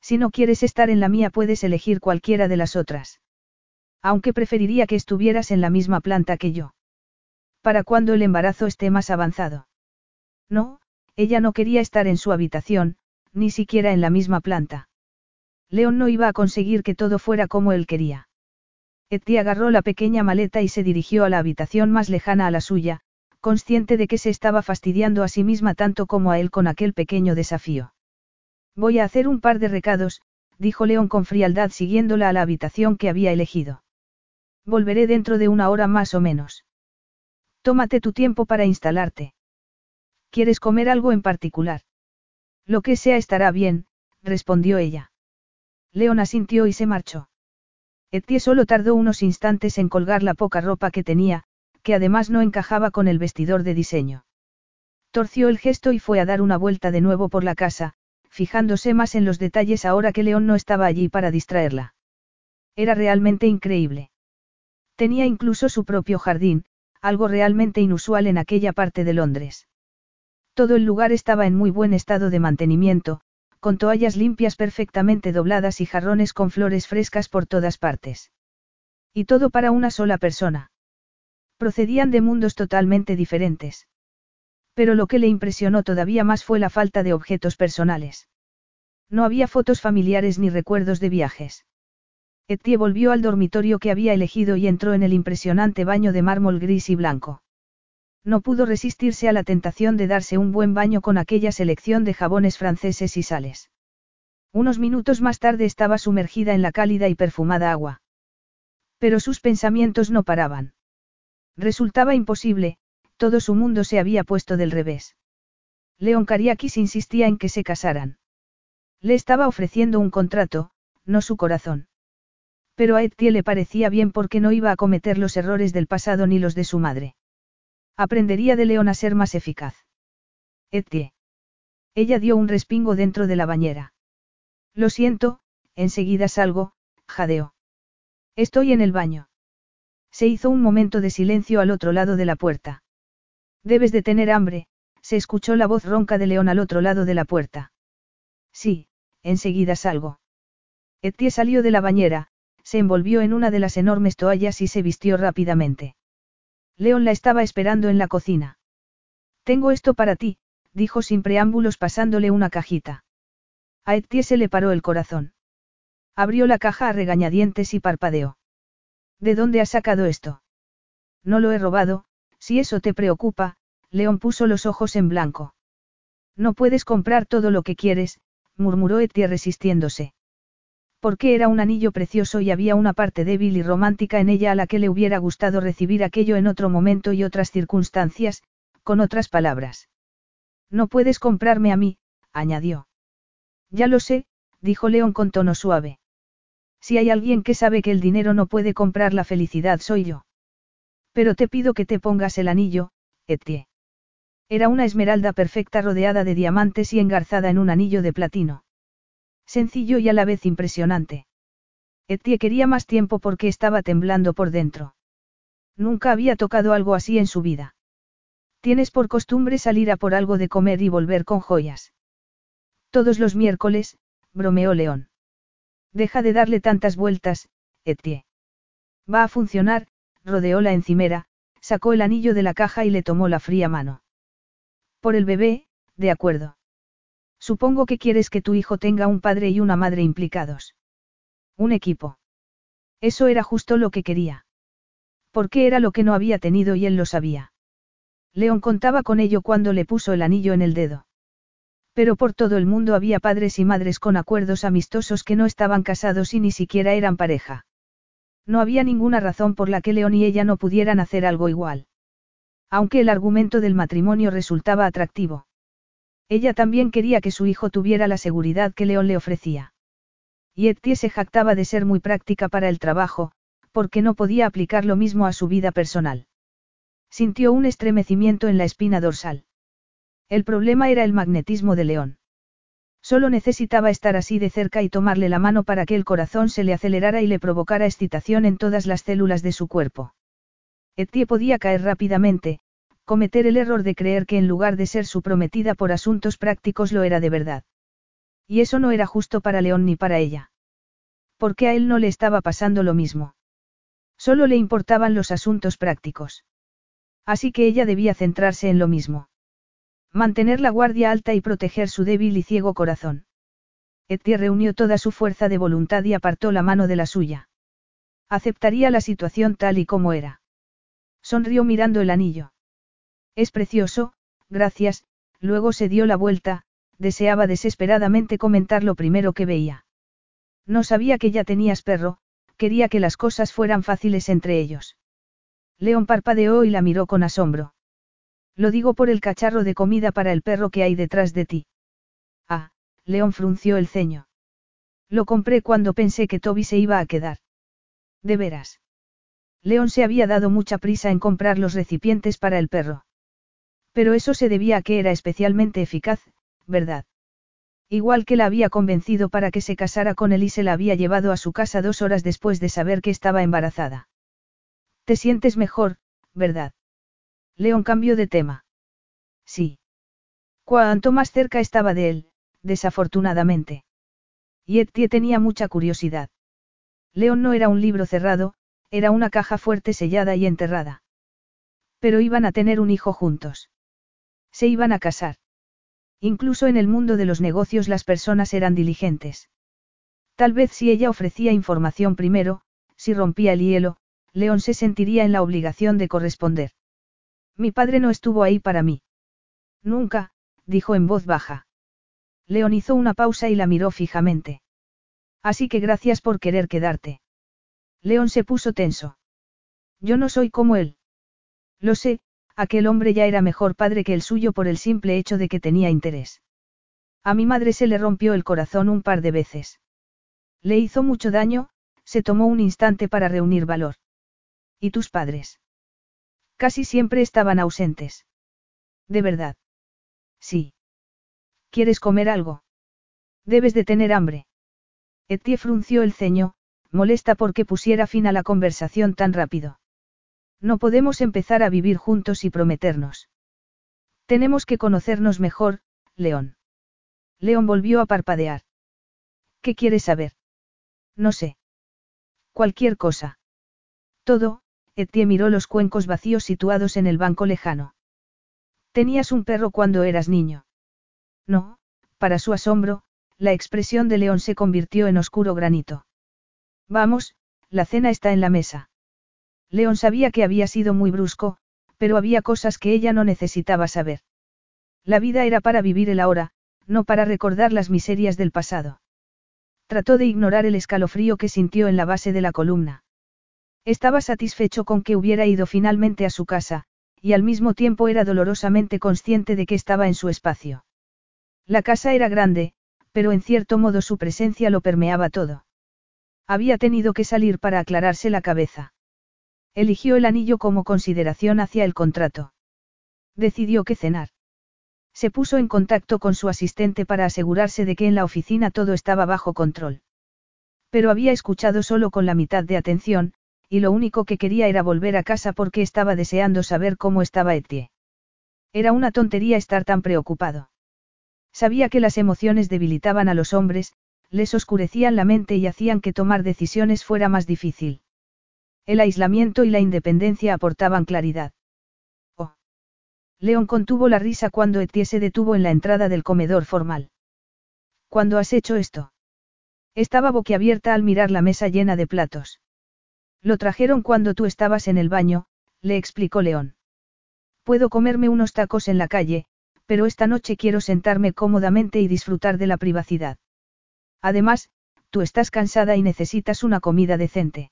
Si no quieres estar en la mía puedes elegir cualquiera de las otras. Aunque preferiría que estuvieras en la misma planta que yo. Para cuando el embarazo esté más avanzado. No, ella no quería estar en su habitación, ni siquiera en la misma planta. León no iba a conseguir que todo fuera como él quería. Etienne agarró la pequeña maleta y se dirigió a la habitación más lejana a la suya, consciente de que se estaba fastidiando a sí misma tanto como a él con aquel pequeño desafío. Voy a hacer un par de recados, dijo León con frialdad siguiéndola a la habitación que había elegido. Volveré dentro de una hora más o menos. Tómate tu tiempo para instalarte. ¿Quieres comer algo en particular? Lo que sea estará bien, respondió ella. León asintió y se marchó. Etienne solo tardó unos instantes en colgar la poca ropa que tenía, que además no encajaba con el vestidor de diseño. Torció el gesto y fue a dar una vuelta de nuevo por la casa, fijándose más en los detalles ahora que León no estaba allí para distraerla. Era realmente increíble. Tenía incluso su propio jardín, algo realmente inusual en aquella parte de Londres. Todo el lugar estaba en muy buen estado de mantenimiento, con toallas limpias perfectamente dobladas y jarrones con flores frescas por todas partes. Y todo para una sola persona. Procedían de mundos totalmente diferentes. Pero lo que le impresionó todavía más fue la falta de objetos personales. No había fotos familiares ni recuerdos de viajes. Etienne volvió al dormitorio que había elegido y entró en el impresionante baño de mármol gris y blanco. No pudo resistirse a la tentación de darse un buen baño con aquella selección de jabones franceses y sales. Unos minutos más tarde estaba sumergida en la cálida y perfumada agua. Pero sus pensamientos no paraban. Resultaba imposible, todo su mundo se había puesto del revés. León Cariakis insistía en que se casaran. Le estaba ofreciendo un contrato, no su corazón. Pero a Etienne le parecía bien porque no iba a cometer los errores del pasado ni los de su madre. Aprendería de León a ser más eficaz. Etienne. Ella dio un respingo dentro de la bañera. Lo siento, enseguida salgo, jadeó. Estoy en el baño. Se hizo un momento de silencio al otro lado de la puerta. Debes de tener hambre, se escuchó la voz ronca de León al otro lado de la puerta. Sí, enseguida salgo. Etienne salió de la bañera, se envolvió en una de las enormes toallas y se vistió rápidamente. León la estaba esperando en la cocina. Tengo esto para ti, dijo sin preámbulos pasándole una cajita. A Etienne se le paró el corazón. Abrió la caja a regañadientes y parpadeó. ¿De dónde has sacado esto? No lo he robado, si eso te preocupa, León puso los ojos en blanco. No puedes comprar todo lo que quieres, murmuró Etienne resistiéndose. Porque era un anillo precioso y había una parte débil y romántica en ella a la que le hubiera gustado recibir aquello en otro momento y otras circunstancias, con otras palabras. No puedes comprarme a mí, añadió. Ya lo sé, dijo León con tono suave. Si hay alguien que sabe que el dinero no puede comprar la felicidad soy yo. Pero te pido que te pongas el anillo, Etienne. Era una esmeralda perfecta rodeada de diamantes y engarzada en un anillo de platino. Sencillo y a la vez impresionante. Etienne quería más tiempo porque estaba temblando por dentro. Nunca había tocado algo así en su vida. Tienes por costumbre salir a por algo de comer y volver con joyas. Todos los miércoles, bromeó León. Deja de darle tantas vueltas, Etienne. Va a funcionar, rodeó la encimera, sacó el anillo de la caja y le tomó la fría mano. Por el bebé, de acuerdo. Supongo que quieres que tu hijo tenga un padre y una madre implicados. Un equipo. Eso era justo lo que quería. Porque era lo que no había tenido y él lo sabía. León contaba con ello cuando le puso el anillo en el dedo. Pero por todo el mundo había padres y madres con acuerdos amistosos que no estaban casados y ni siquiera eran pareja. No había ninguna razón por la que León y ella no pudieran hacer algo igual. Aunque el argumento del matrimonio resultaba atractivo. Ella también quería que su hijo tuviera la seguridad que León le ofrecía. Y Etienne se jactaba de ser muy práctica para el trabajo, porque no podía aplicar lo mismo a su vida personal. Sintió un estremecimiento en la espina dorsal. El problema era el magnetismo de León. Solo necesitaba estar así de cerca y tomarle la mano para que el corazón se le acelerara y le provocara excitación en todas las células de su cuerpo. Etienne podía caer rápidamente, cometer el error de creer que en lugar de ser su prometida por asuntos prácticos lo era de verdad. Y eso no era justo para León ni para ella. Porque a él no le estaba pasando lo mismo. Solo le importaban los asuntos prácticos. Así que ella debía centrarse en lo mismo. Mantener la guardia alta y proteger su débil y ciego corazón. Etienne reunió toda su fuerza de voluntad y apartó la mano de la suya. Aceptaría la situación tal y como era. Sonrió mirando el anillo. Es precioso, gracias, luego se dio la vuelta, deseaba desesperadamente comentar lo primero que veía. No sabía que ya tenías perro, quería que las cosas fueran fáciles entre ellos. León parpadeó y la miró con asombro. Lo digo por el cacharro de comida para el perro que hay detrás de ti. Ah, León frunció el ceño. Lo compré cuando pensé que Toby se iba a quedar. De veras. León se había dado mucha prisa en comprar los recipientes para el perro. Pero eso se debía a que era especialmente eficaz, ¿verdad? Igual que la había convencido para que se casara con él y se la había llevado a su casa dos horas después de saber que estaba embarazada. Te sientes mejor, ¿verdad? León cambió de tema. Sí. Cuanto más cerca estaba de él, desafortunadamente. Y Etienne tenía mucha curiosidad. León no era un libro cerrado, era una caja fuerte sellada y enterrada. Pero iban a tener un hijo juntos. Se iban a casar. Incluso en el mundo de los negocios las personas eran diligentes. Tal vez si ella ofrecía información primero, si rompía el hielo, León se sentiría en la obligación de corresponder. Mi padre no estuvo ahí para mí. Nunca, dijo en voz baja. León hizo una pausa y la miró fijamente. Así que gracias por querer quedarte. León se puso tenso. Yo no soy como él. Lo sé, aquel hombre ya era mejor padre que el suyo por el simple hecho de que tenía interés. A mi madre se le rompió el corazón un par de veces. Le hizo mucho daño, se tomó un instante para reunir valor. ¿Y tus padres? Casi siempre estaban ausentes. ¿De verdad? Sí. ¿Quieres comer algo? Debes de tener hambre. Etienne frunció el ceño, molesta porque pusiera fin a la conversación tan rápido. No podemos empezar a vivir juntos y prometernos. Tenemos que conocernos mejor, León. León volvió a parpadear. ¿Qué quieres saber? No sé. Cualquier cosa. Todo, Etienne miró los cuencos vacíos situados en el banco lejano. ¿Tenías un perro cuando eras niño? No, para su asombro, la expresión de León se convirtió en oscuro granito. Vamos, la cena está en la mesa. León sabía que había sido muy brusco, pero había cosas que ella no necesitaba saber. La vida era para vivir el ahora, no para recordar las miserias del pasado. Trató de ignorar el escalofrío que sintió en la base de la columna. Estaba satisfecho con que hubiera ido finalmente a su casa, y al mismo tiempo era dolorosamente consciente de que estaba en su espacio. La casa era grande, pero en cierto modo su presencia lo permeaba todo. Había tenido que salir para aclararse la cabeza. Eligió el anillo como consideración hacia el contrato. Decidió que cenar. Se puso en contacto con su asistente para asegurarse de que en la oficina todo estaba bajo control. Pero había escuchado solo con la mitad de atención, y lo único que quería era volver a casa porque estaba deseando saber cómo estaba Etie. Era una tontería estar tan preocupado. Sabía que las emociones debilitaban a los hombres, les oscurecían la mente y hacían que tomar decisiones fuera más difícil. El aislamiento y la independencia aportaban claridad. Oh. León contuvo la risa cuando Etie se detuvo en la entrada del comedor formal. ¿Cuándo has hecho esto? Estaba boquiabierta al mirar la mesa llena de platos. Lo trajeron cuando tú estabas en el baño, le explicó León. Puedo comerme unos tacos en la calle, pero esta noche quiero sentarme cómodamente y disfrutar de la privacidad. Además, tú estás cansada y necesitas una comida decente.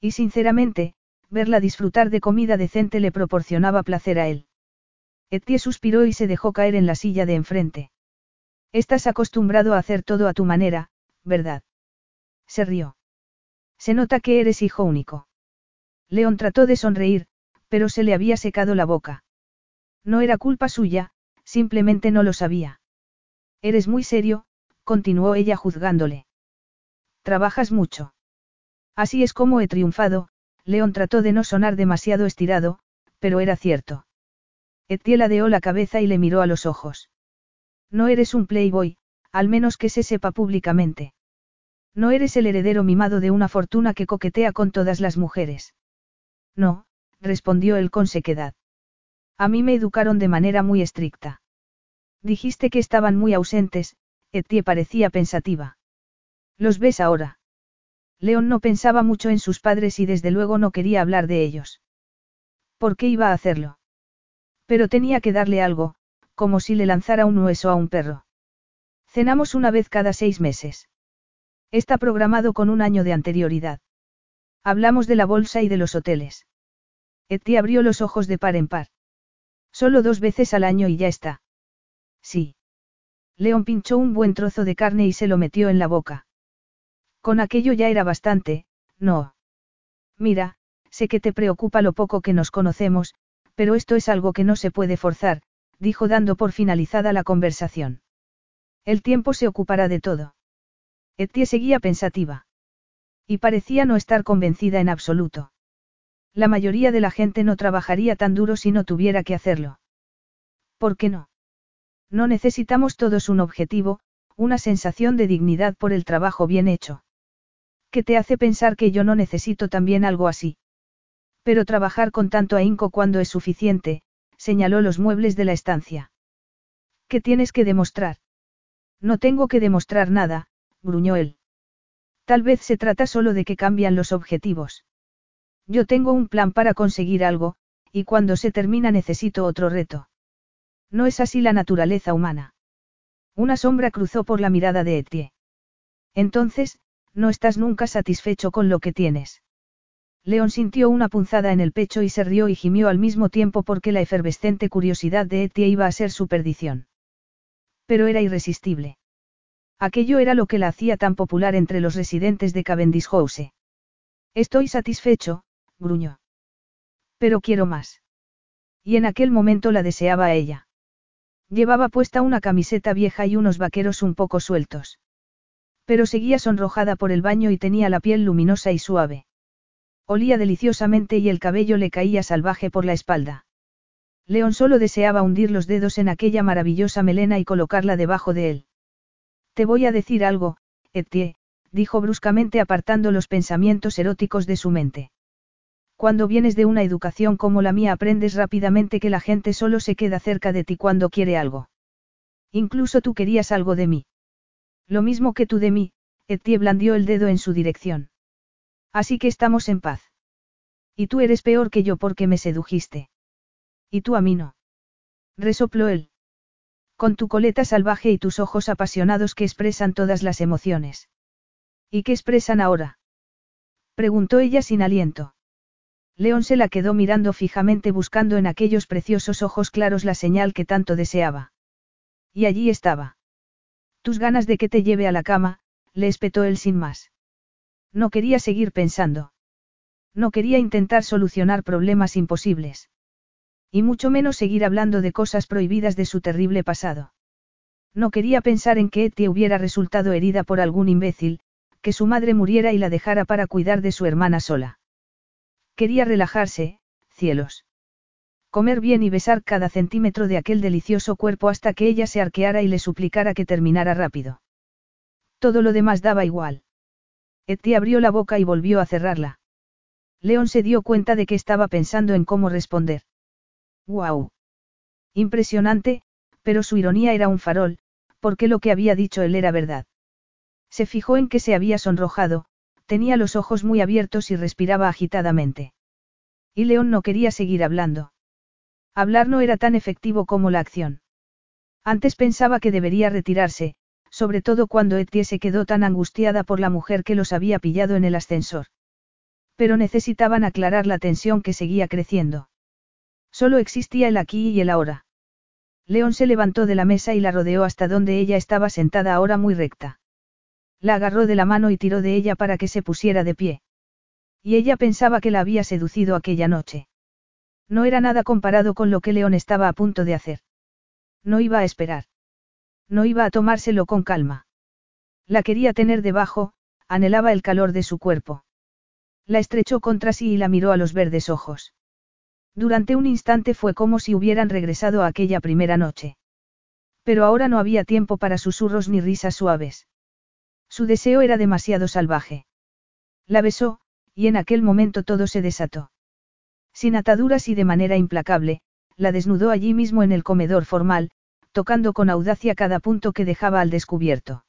Y sinceramente, verla disfrutar de comida decente le proporcionaba placer a él. Etienne suspiró y se dejó caer en la silla de enfrente. Estás acostumbrado a hacer todo a tu manera, ¿verdad? Se rió. Se nota que eres hijo único. León trató de sonreír, pero se le había secado la boca. No era culpa suya, simplemente no lo sabía. Eres muy serio, continuó ella juzgándole. Trabajas mucho. Así es como he triunfado, León trató de no sonar demasiado estirado, pero era cierto. Etienne ladeó la cabeza y le miró a los ojos. No eres un playboy, al menos que se sepa públicamente. No eres el heredero mimado de una fortuna que coquetea con todas las mujeres. No, respondió él con sequedad. A mí me educaron de manera muy estricta. Dijiste que estaban muy ausentes, Etie parecía pensativa. ¿Los ves ahora? León no pensaba mucho en sus padres y desde luego no quería hablar de ellos. ¿Por qué iba a hacerlo? Pero tenía que darle algo, como si le lanzara un hueso a un perro. Cenamos una vez cada seis meses. Está programado con un año de anterioridad. Hablamos de la bolsa y de los hoteles. Eti abrió los ojos de par en par. Solo dos veces al año y ya está. Sí. León pinchó un buen trozo de carne y se lo metió en la boca. Con aquello ya era bastante, no. Mira, sé que te preocupa lo poco que nos conocemos, pero esto es algo que no se puede forzar, dijo dando por finalizada la conversación. El tiempo se ocupará de todo. Etie seguía pensativa. Y parecía no estar convencida en absoluto. La mayoría de la gente no trabajaría tan duro si no tuviera que hacerlo. ¿Por qué no? No necesitamos todos un objetivo, una sensación de dignidad por el trabajo bien hecho. ¿Qué te hace pensar que yo no necesito también algo así? Pero trabajar con tanto ahínco cuando es suficiente, señaló los muebles de la estancia. ¿Qué tienes que demostrar? No tengo que demostrar nada, gruñó él. Tal vez se trata solo de que cambian los objetivos. Yo tengo un plan para conseguir algo, y cuando se termina necesito otro reto. No es así la naturaleza humana. Una sombra cruzó por la mirada de Etienne. Entonces, no estás nunca satisfecho con lo que tienes. León sintió una punzada en el pecho y se rió y gimió al mismo tiempo porque la efervescente curiosidad de Etienne iba a ser su perdición. Pero era irresistible. Aquello era lo que la hacía tan popular entre los residentes de Cavendish House. Estoy satisfecho, gruñó. Pero quiero más. Y en aquel momento la deseaba a ella. Llevaba puesta una camiseta vieja y unos vaqueros un poco sueltos. Pero seguía sonrojada por el baño y tenía la piel luminosa y suave. Olía deliciosamente y el cabello le caía salvaje por la espalda. León solo deseaba hundir los dedos en aquella maravillosa melena y colocarla debajo de él. Te voy a decir algo, Etienne, dijo bruscamente apartando los pensamientos eróticos de su mente. Cuando vienes de una educación como la mía aprendes rápidamente que la gente solo se queda cerca de ti cuando quiere algo. Incluso tú querías algo de mí. Lo mismo que tú de mí, Etienne blandió el dedo en su dirección. Así que estamos en paz. Y tú eres peor que yo porque me sedujiste. Y tú a mí no. Resopló él. Con tu coleta salvaje y tus ojos apasionados que expresan todas las emociones. ¿Y qué expresan ahora? Preguntó ella sin aliento. León se la quedó mirando fijamente buscando en aquellos preciosos ojos claros la señal que tanto deseaba. Y allí estaba. Tus ganas de que te lleve a la cama, le espetó él sin más. No quería seguir pensando. No quería intentar solucionar problemas imposibles. Y mucho menos seguir hablando de cosas prohibidas de su terrible pasado. No quería pensar en que Etty hubiera resultado herida por algún imbécil, que su madre muriera y la dejara para cuidar de su hermana sola. Quería relajarse, cielos. Comer bien y besar cada centímetro de aquel delicioso cuerpo hasta que ella se arqueara y le suplicara que terminara rápido. Todo lo demás daba igual. Etty abrió la boca y volvió a cerrarla. León se dio cuenta de que estaba pensando en cómo responder. ¡Guau! Impresionante, pero su ironía era un farol, porque lo que había dicho él era verdad. Se fijó en que se había sonrojado, tenía los ojos muy abiertos y respiraba agitadamente. Y León no quería seguir hablando. Hablar no era tan efectivo como la acción. Antes pensaba que debería retirarse, sobre todo cuando Etie se quedó tan angustiada por la mujer que los había pillado en el ascensor. Pero necesitaban aclarar la tensión que seguía creciendo. Solo existía el aquí y el ahora. León se levantó de la mesa y la rodeó hasta donde ella estaba sentada ahora muy recta. La agarró de la mano y tiró de ella para que se pusiera de pie. Y ella pensaba que la había seducido aquella noche. No era nada comparado con lo que León estaba a punto de hacer. No iba a esperar. No iba a tomárselo con calma. La quería tener debajo, anhelaba el calor de su cuerpo. La estrechó contra sí y la miró a los verdes ojos. Durante un instante fue como si hubieran regresado a aquella primera noche. Pero ahora no había tiempo para susurros ni risas suaves. Su deseo era demasiado salvaje. La besó, y en aquel momento todo se desató. Sin ataduras y de manera implacable, la desnudó allí mismo en el comedor formal, tocando con audacia cada punto que dejaba al descubierto.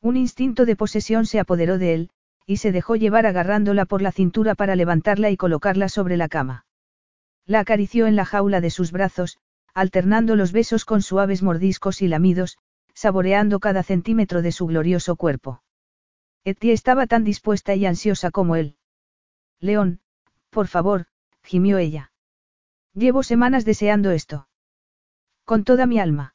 Un instinto de posesión se apoderó de él, y se dejó llevar agarrándola por la cintura para levantarla y colocarla sobre la cama. La acarició en la jaula de sus brazos, alternando los besos con suaves mordiscos y lamidos, saboreando cada centímetro de su glorioso cuerpo. Etty estaba tan dispuesta y ansiosa como él. León, por favor, gimió ella. Llevo semanas deseando esto. Con toda mi alma.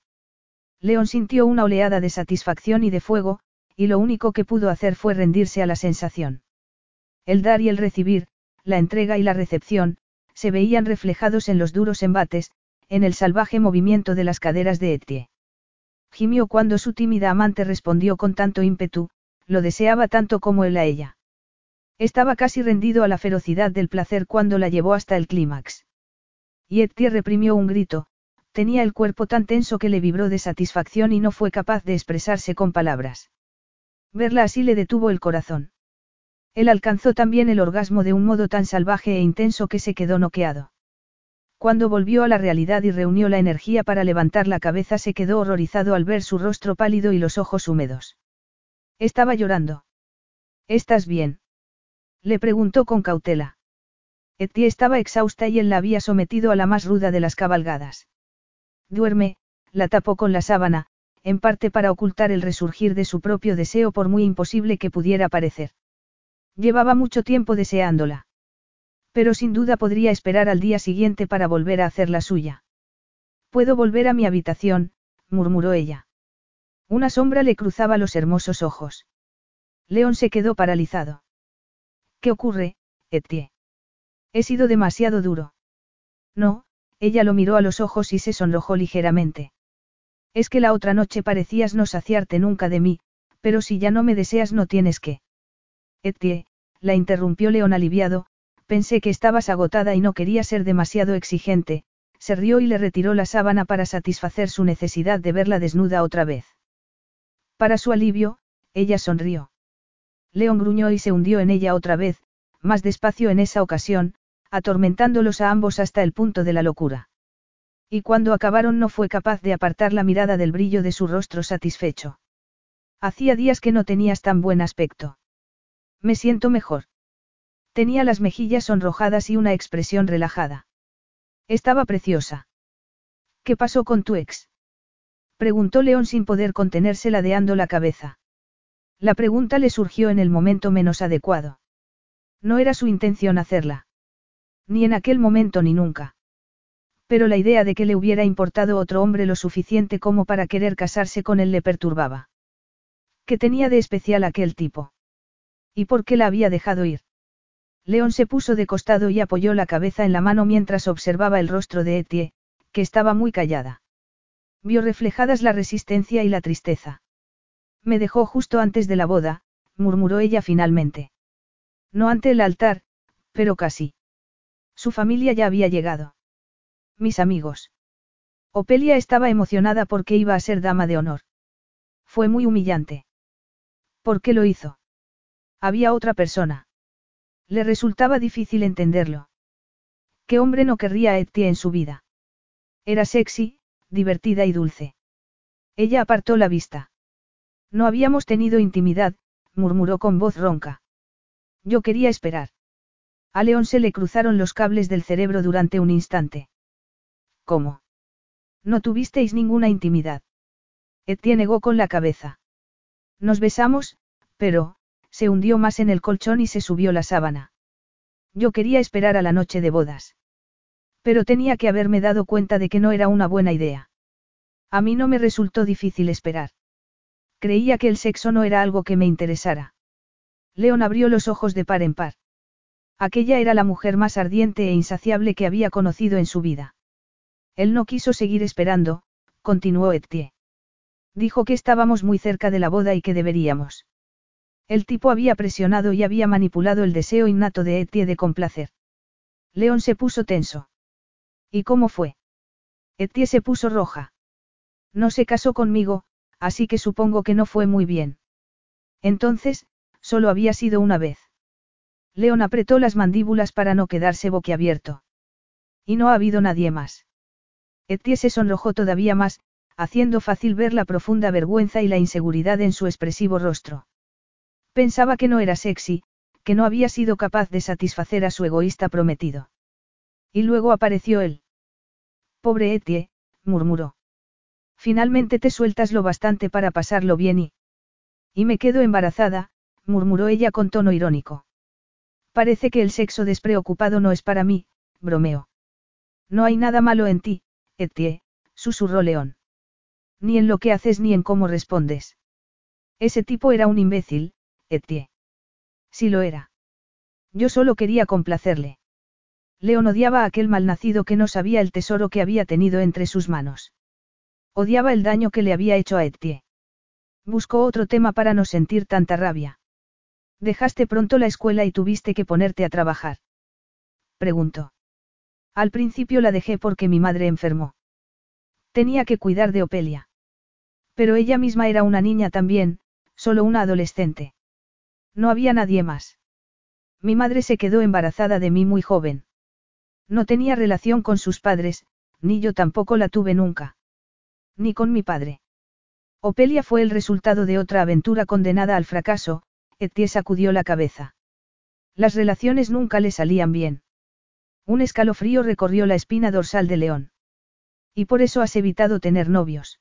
León sintió una oleada de satisfacción y de fuego, y lo único que pudo hacer fue rendirse a la sensación. El dar y el recibir, la entrega y la recepción, se veían reflejados en los duros embates, en el salvaje movimiento de las caderas de Etie. Gimió cuando su tímida amante respondió con tanto ímpetu, lo deseaba tanto como él a ella. Estaba casi rendido a la ferocidad del placer cuando la llevó hasta el clímax. Y Etie reprimió un grito, tenía el cuerpo tan tenso que le vibró de satisfacción y no fue capaz de expresarse con palabras. Verla así le detuvo el corazón. Él alcanzó también el orgasmo de un modo tan salvaje e intenso que se quedó noqueado. Cuando volvió a la realidad y reunió la energía para levantar la cabeza se quedó horrorizado al ver su rostro pálido y los ojos húmedos. Estaba llorando. ¿Estás bien? Le preguntó con cautela. Etienne estaba exhausta y él la había sometido a la más ruda de las cabalgadas. Duerme, la tapó con la sábana, en parte para ocultar el resurgir de su propio deseo por muy imposible que pudiera parecer. Llevaba mucho tiempo deseándola. Pero sin duda podría esperar al día siguiente para volver a hacer la suya. Puedo volver a mi habitación, murmuró ella. Una sombra le cruzaba los hermosos ojos. León se quedó paralizado. ¿Qué ocurre, Etienne? He sido demasiado duro. No, ella lo miró a los ojos y se sonrojó ligeramente. Es que la otra noche parecías no saciarte nunca de mí, pero si ya no me deseas no tienes que. Etienne, la interrumpió León aliviado, pensé que estabas agotada y no quería ser demasiado exigente, se rió y le retiró la sábana para satisfacer su necesidad de verla desnuda otra vez. Para su alivio, ella sonrió. León gruñó y se hundió en ella otra vez, más despacio en esa ocasión, atormentándolos a ambos hasta el punto de la locura. Y cuando acabaron no fue capaz de apartar la mirada del brillo de su rostro satisfecho. Hacía días que no tenías tan buen aspecto. Me siento mejor. Tenía las mejillas sonrojadas y una expresión relajada. Estaba preciosa. ¿Qué pasó con tu ex? Preguntó León sin poder contenerse ladeando la cabeza. La pregunta le surgió en el momento menos adecuado. No era su intención hacerla. Ni en aquel momento ni nunca. Pero la idea de que le hubiera importado otro hombre lo suficiente como para querer casarse con él le perturbaba. ¿Qué tenía de especial aquel tipo? ¿Y por qué la había dejado ir? León se puso de costado y apoyó la cabeza en la mano mientras observaba el rostro de Etie, que estaba muy callada. Vio reflejadas la resistencia y la tristeza. Me dejó justo antes de la boda, murmuró ella finalmente. No ante el altar, pero casi. Su familia ya había llegado. Mis amigos. Opelia estaba emocionada porque iba a ser dama de honor. Fue muy humillante. ¿Por qué lo hizo? Había otra persona. Le resultaba difícil entenderlo. ¿Qué hombre no querría a Etie en su vida? Era sexy, divertida y dulce. Ella apartó la vista. No habíamos tenido intimidad, murmuró con voz ronca. Yo quería esperar. A León se le cruzaron los cables del cerebro durante un instante. ¿Cómo? No tuvisteis ninguna intimidad. Etienne negó con la cabeza. Nos besamos, pero, se hundió más en el colchón y se subió la sábana. Yo quería esperar a la noche de bodas. Pero tenía que haberme dado cuenta de que no era una buena idea. A mí no me resultó difícil esperar. Creía que el sexo no era algo que me interesara. León abrió los ojos de par en par. Aquella era la mujer más ardiente e insaciable que había conocido en su vida. Él no quiso seguir esperando, continuó Etienne. Dijo que estábamos muy cerca de la boda y que deberíamos. El tipo había presionado y había manipulado el deseo innato de Etie de complacer. León se puso tenso. ¿Y cómo fue? Etie se puso roja. No se casó conmigo, así que supongo que no fue muy bien. Entonces, solo había sido una vez. León apretó las mandíbulas para no quedarse boquiabierto. Y no ha habido nadie más. Etie se sonrojó todavía más, haciendo fácil ver la profunda vergüenza y la inseguridad en su expresivo rostro. Pensaba que no era sexy, que no había sido capaz de satisfacer a su egoísta prometido. Y luego apareció él. Pobre Etie, murmuró. Finalmente te sueltas lo bastante para pasarlo bien y... Y me quedo embarazada, murmuró ella con tono irónico. Parece que el sexo despreocupado no es para mí, bromeó. No hay nada malo en ti, Etie, susurró León. Ni en lo que haces ni en cómo respondes. Ese tipo era un imbécil, Etie. Sí lo era. Yo solo quería complacerle. León odiaba a aquel malnacido que no sabía el tesoro que había tenido entre sus manos. Odiaba el daño que le había hecho a Etie. Buscó otro tema para no sentir tanta rabia. ¿Dejaste pronto la escuela y tuviste que ponerte a trabajar? Preguntó. Al principio la dejé porque mi madre enfermó. Tenía que cuidar de Opelia. Pero ella misma era una niña también, solo una adolescente. No había nadie más. Mi madre se quedó embarazada de mí muy joven. No tenía relación con sus padres, ni yo tampoco la tuve nunca. Ni con mi padre. Opelia fue el resultado de otra aventura condenada al fracaso, Etie sacudió la cabeza. Las relaciones nunca le salían bien. Un escalofrío recorrió la espina dorsal de León. Y por eso has evitado tener novios.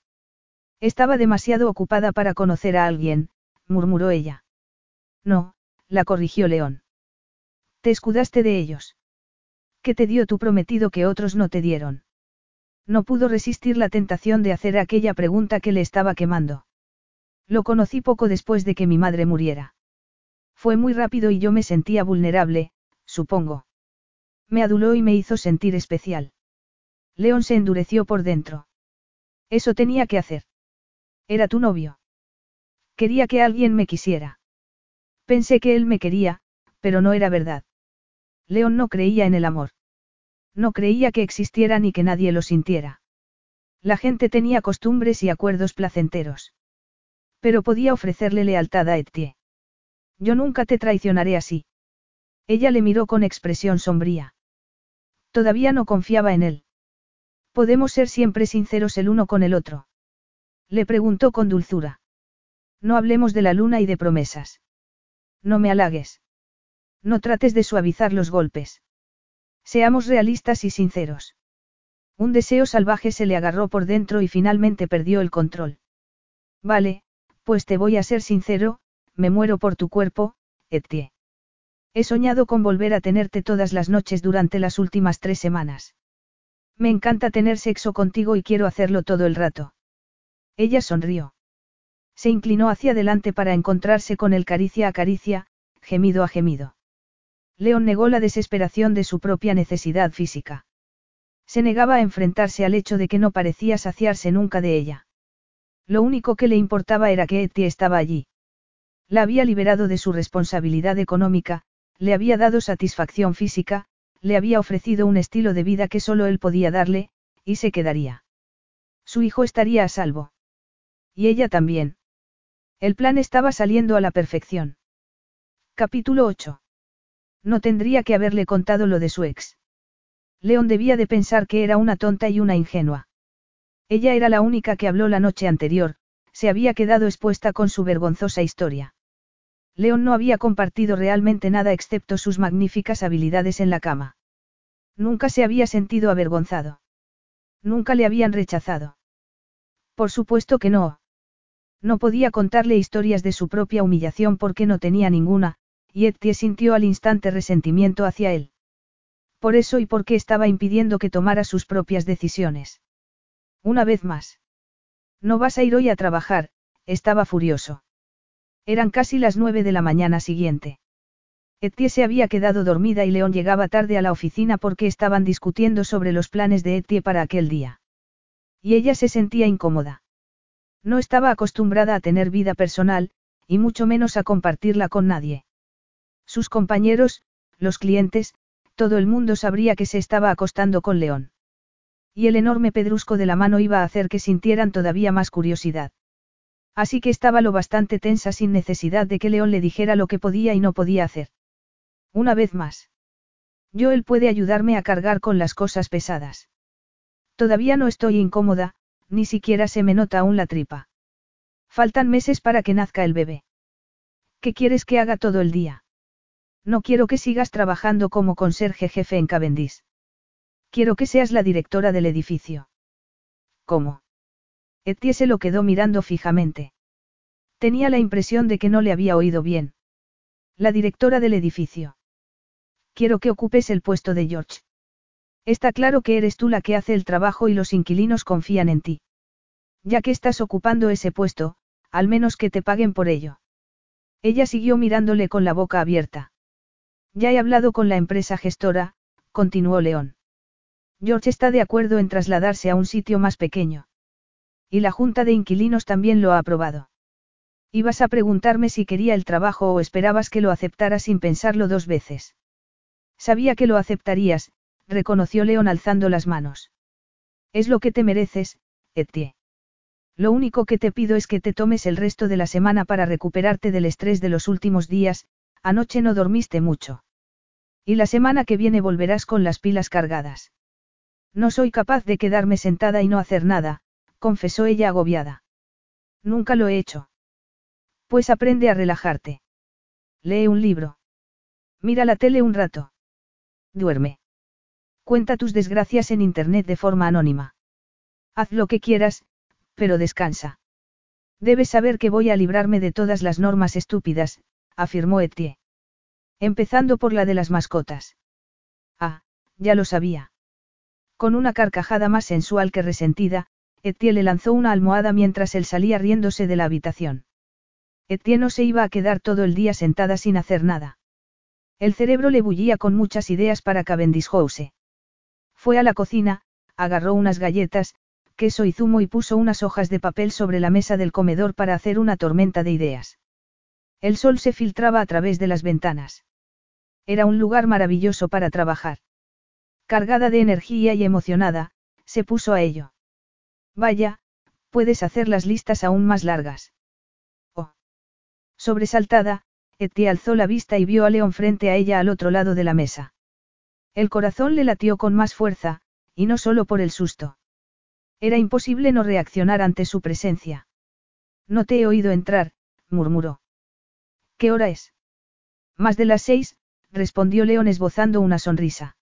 Estaba demasiado ocupada para conocer a alguien, murmuró ella. No, la corrigió León. Te escudaste de ellos. ¿Qué te dio tu prometido que otros no te dieron? No pudo resistir la tentación de hacer aquella pregunta que le estaba quemando. Lo conocí poco después de que mi madre muriera. Fue muy rápido y yo me sentía vulnerable, supongo. Me aduló y me hizo sentir especial. León se endureció por dentro. Eso tenía que hacer. Era tu novio. Quería que alguien me quisiera. Pensé que él me quería, pero no era verdad. León no creía en el amor. No creía que existiera ni que nadie lo sintiera. La gente tenía costumbres y acuerdos placenteros. Pero podía ofrecerle lealtad a Etienne. Yo nunca te traicionaré así. Ella le miró con expresión sombría. Todavía no confiaba en él. Podemos ser siempre sinceros el uno con el otro. Le preguntó con dulzura. No hablemos de la luna y de promesas. No me halagues. No trates de suavizar los golpes. Seamos realistas y sinceros. Un deseo salvaje se le agarró por dentro y finalmente perdió el control. Vale, pues te voy a ser sincero, me muero por tu cuerpo, Etienne. He soñado con volver a tenerte todas las noches durante las últimas tres semanas. Me encanta tener sexo contigo y quiero hacerlo todo el rato. Ella sonrió. Se inclinó hacia adelante para encontrarse con él caricia a caricia, gemido a gemido. León negó la desesperación de su propia necesidad física. Se negaba a enfrentarse al hecho de que no parecía saciarse nunca de ella. Lo único que le importaba era que Eti estaba allí. La había liberado de su responsabilidad económica, le había dado satisfacción física, le había ofrecido un estilo de vida que solo él podía darle, y se quedaría. Su hijo estaría a salvo. Y ella también. El plan estaba saliendo a la perfección. Capítulo 8. No tendría que haberle contado lo de su ex. León debía de pensar que era una tonta y una ingenua. Ella era la única que habló la noche anterior, se había quedado expuesta con su vergonzosa historia. León no había compartido realmente nada excepto sus magníficas habilidades en la cama. Nunca se había sentido avergonzado. Nunca le habían rechazado. Por supuesto que no. No podía contarle historias de su propia humillación porque no tenía ninguna, y Ettie sintió al instante resentimiento hacia él. Por eso y porque estaba impidiendo que tomara sus propias decisiones. Una vez más. No vas a ir hoy a trabajar, estaba furioso. Eran casi las nueve de la mañana siguiente. Etienne se había quedado dormida y León llegaba tarde a la oficina porque estaban discutiendo sobre los planes de Etienne para aquel día. Y ella se sentía incómoda. No estaba acostumbrada a tener vida personal, y mucho menos a compartirla con nadie. Sus compañeros, los clientes, todo el mundo sabría que se estaba acostando con León. Y el enorme pedrusco de la mano iba a hacer que sintieran todavía más curiosidad. Así que estaba lo bastante tensa sin necesidad de que León le dijera lo que podía y no podía hacer. Una vez más. Yo él puede ayudarme a cargar con las cosas pesadas. Todavía no estoy incómoda, ni siquiera se me nota aún la tripa. Faltan meses para que nazca el bebé. ¿Qué quieres que haga todo el día? No quiero que sigas trabajando como conserje jefe en Cavendish. Quiero que seas la directora del edificio. ¿Cómo? Etienne se lo quedó mirando fijamente. Tenía la impresión de que no le había oído bien. La directora del edificio. Quiero que ocupes el puesto de George. Está claro que eres tú la que hace el trabajo y los inquilinos confían en ti. Ya que estás ocupando ese puesto, al menos que te paguen por ello. Ella siguió mirándole con la boca abierta. Ya he hablado con la empresa gestora, continuó León. George está de acuerdo en trasladarse a un sitio más pequeño. Y la junta de inquilinos también lo ha aprobado. Ibas a preguntarme si quería el trabajo o esperabas que lo aceptara sin pensarlo dos veces. Sabía que lo aceptarías, reconoció León alzando las manos. Es lo que te mereces, Etienne. Lo único que te pido es que te tomes el resto de la semana para recuperarte del estrés de los últimos días, anoche no dormiste mucho. Y la semana que viene volverás con las pilas cargadas. No soy capaz de quedarme sentada y no hacer nada, confesó ella agobiada. Nunca lo he hecho. Pues aprende a relajarte. Lee un libro. Mira la tele un rato. Duerme. Cuenta tus desgracias en Internet de forma anónima. Haz lo que quieras, pero descansa. Debes saber que voy a librarme de todas las normas estúpidas, afirmó Etienne. Empezando por la de las mascotas. Ah, ya lo sabía. Con una carcajada más sensual que resentida, Etienne le lanzó una almohada mientras él salía riéndose de la habitación. Etienne no se iba a quedar todo el día sentada sin hacer nada. El cerebro le bullía con muchas ideas para Cavendish House. Fue a la cocina, agarró unas galletas, queso y zumo y puso unas hojas de papel sobre la mesa del comedor para hacer una tormenta de ideas. El sol se filtraba a través de las ventanas. Era un lugar maravilloso para trabajar. Cargada de energía y emocionada, se puso a ello. Vaya, puedes hacer las listas aún más largas. Oh. Sobresaltada, Eti alzó la vista y vio a León frente a ella al otro lado de la mesa. El corazón le latió con más fuerza, y no solo por el susto. Era imposible no reaccionar ante su presencia. No te he oído entrar, murmuró. ¿Qué hora es? Más de las seis, respondió León esbozando una sonrisa.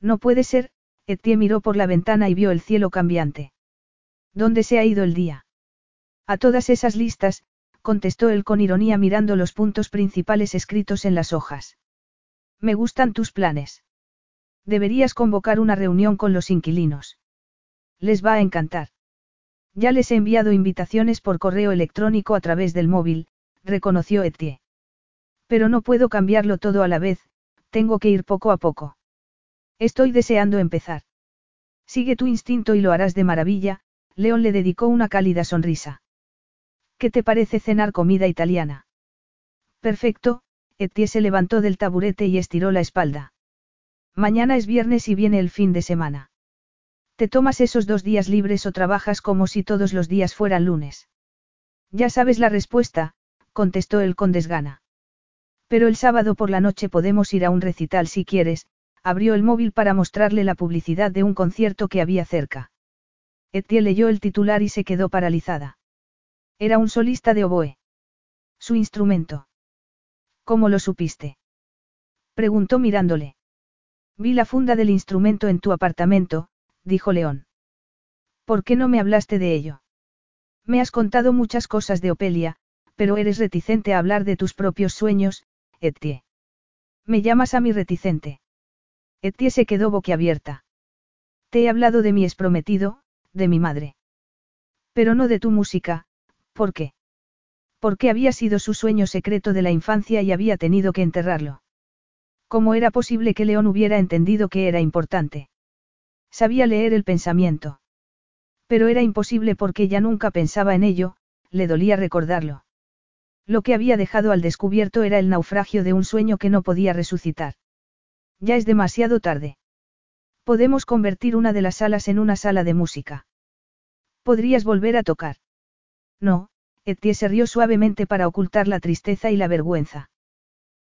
No puede ser, Etienne miró por la ventana y vio el cielo cambiante. ¿Dónde se ha ido el día? A todas esas listas, contestó él con ironía mirando los puntos principales escritos en las hojas. Me gustan tus planes. Deberías convocar una reunión con los inquilinos. Les va a encantar. Ya les he enviado invitaciones por correo electrónico a través del móvil, reconoció Etienne. Pero no puedo cambiarlo todo a la vez, tengo que ir poco a poco. Estoy deseando empezar. Sigue tu instinto y lo harás de maravilla, León le dedicó una cálida sonrisa. ¿Qué te parece cenar comida italiana? Perfecto, Etienne se levantó del taburete y estiró la espalda. Mañana es viernes y viene el fin de semana. ¿Te tomas esos dos días libres o trabajas como si todos los días fueran lunes? Ya sabes la respuesta, contestó él con desgana. Pero el sábado por la noche podemos ir a un recital si quieres, abrió el móvil para mostrarle la publicidad de un concierto que había cerca. Etienne leyó el titular y se quedó paralizada. Era un solista de oboe. Su instrumento. ¿Cómo lo supiste? Preguntó mirándole. Vi la funda del instrumento en tu apartamento, dijo León. ¿Por qué no me hablaste de ello? Me has contado muchas cosas de Opelia, pero eres reticente a hablar de tus propios sueños, Etie. Me llamas a mi reticente. Etie se quedó boquiabierta. Te he hablado de mi exprometido, de mi madre. Pero no de tu música, ¿por qué? Porque había sido su sueño secreto de la infancia y había tenido que enterrarlo. ¿Cómo era posible que León hubiera entendido que era importante? Sabía leer el pensamiento. Pero era imposible porque ella nunca pensaba en ello, le dolía recordarlo. Lo que había dejado al descubierto era el naufragio de un sueño que no podía resucitar. Ya es demasiado tarde. Podemos convertir una de las salas en una sala de música. Podrías volver a tocar. No, Etienne se rió suavemente para ocultar la tristeza y la vergüenza.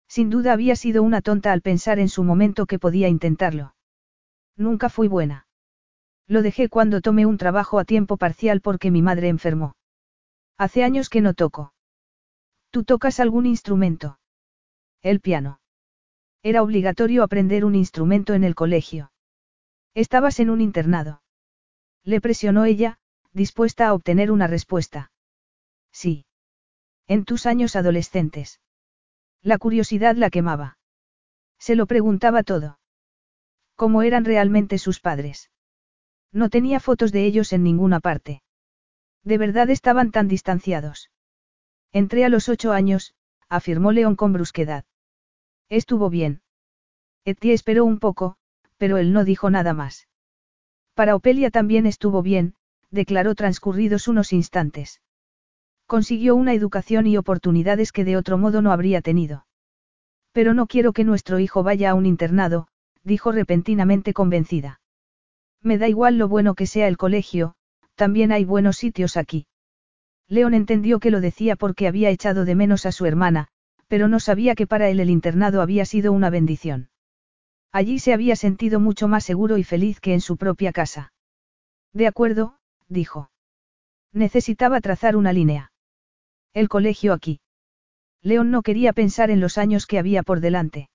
Sin duda había sido una tonta al pensar en su momento que podía intentarlo. Nunca fui buena. Lo dejé cuando tomé un trabajo a tiempo parcial porque mi madre enfermó. Hace años que no toco. ¿Tú tocas algún instrumento? El piano. Era obligatorio aprender un instrumento en el colegio. Estabas en un internado. Le presionó ella, dispuesta a obtener una respuesta. Sí. En tus años adolescentes. La curiosidad la quemaba. Se lo preguntaba todo. ¿Cómo eran realmente sus padres? No tenía fotos de ellos en ninguna parte. De verdad estaban tan distanciados. Entré a los ocho años, afirmó León con brusquedad. Estuvo bien. Etienne esperó un poco, pero él no dijo nada más. Para Opelia también estuvo bien, declaró transcurridos unos instantes. Consiguió una educación y oportunidades que de otro modo no habría tenido. Pero no quiero que nuestro hijo vaya a un internado, dijo repentinamente convencida. Me da igual lo bueno que sea el colegio, también hay buenos sitios aquí. León entendió que lo decía porque había echado de menos a su hermana, pero no sabía que para él el internado había sido una bendición. Allí se había sentido mucho más seguro y feliz que en su propia casa. De acuerdo, dijo. Necesitaba trazar una línea. El colegio aquí. León no quería pensar en los años que había por delante.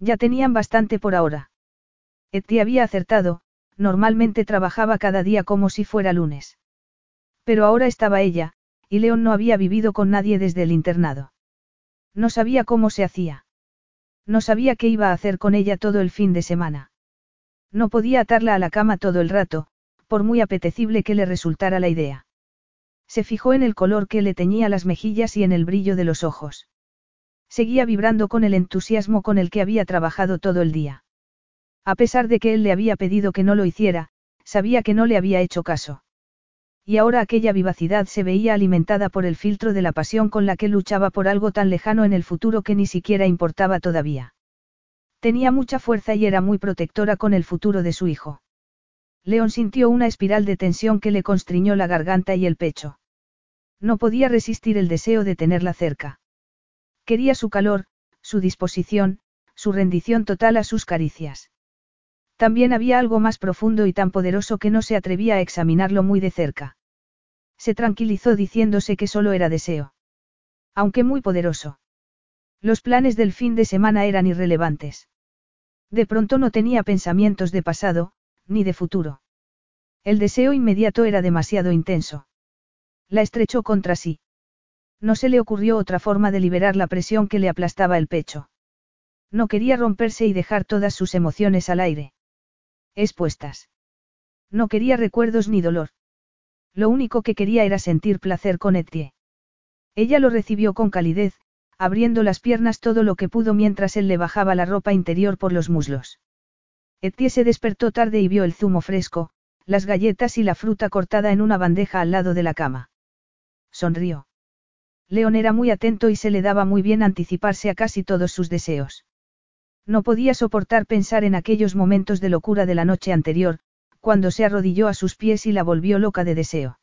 Ya tenían bastante por ahora. Eti había acertado, normalmente trabajaba cada día como si fuera lunes. Pero ahora estaba ella, y León no había vivido con nadie desde el internado. No sabía cómo se hacía. No sabía qué iba a hacer con ella todo el fin de semana. No podía atarla a la cama todo el rato, por muy apetecible que le resultara la idea. Se fijó en el color que le teñía las mejillas y en el brillo de los ojos. Seguía vibrando con el entusiasmo con el que había trabajado todo el día. A pesar de que él le había pedido que no lo hiciera, sabía que no le había hecho caso. Y ahora aquella vivacidad se veía alimentada por el filtro de la pasión con la que luchaba por algo tan lejano en el futuro que ni siquiera importaba todavía. Tenía mucha fuerza y era muy protectora con el futuro de su hijo. León sintió una espiral de tensión que le constriñó la garganta y el pecho. No podía resistir el deseo de tenerla cerca. Quería su calor, su disposición, su rendición total a sus caricias. También había algo más profundo y tan poderoso que no se atrevía a examinarlo muy de cerca. Se tranquilizó diciéndose que solo era deseo. Aunque muy poderoso. Los planes del fin de semana eran irrelevantes. De pronto no tenía pensamientos de pasado, ni de futuro. El deseo inmediato era demasiado intenso. La estrechó contra sí. No se le ocurrió otra forma de liberar la presión que le aplastaba el pecho. No quería romperse y dejar todas sus emociones al aire. Expuestas. No quería recuerdos ni dolor. Lo único que quería era sentir placer con Etienne. Ella lo recibió con calidez, abriendo las piernas todo lo que pudo mientras él le bajaba la ropa interior por los muslos. Etienne se despertó tarde y vio el zumo fresco, las galletas y la fruta cortada en una bandeja al lado de la cama. Sonrió. León era muy atento y se le daba muy bien anticiparse a casi todos sus deseos. No podía soportar pensar en aquellos momentos de locura de la noche anterior, cuando se arrodilló a sus pies y la volvió loca de deseo.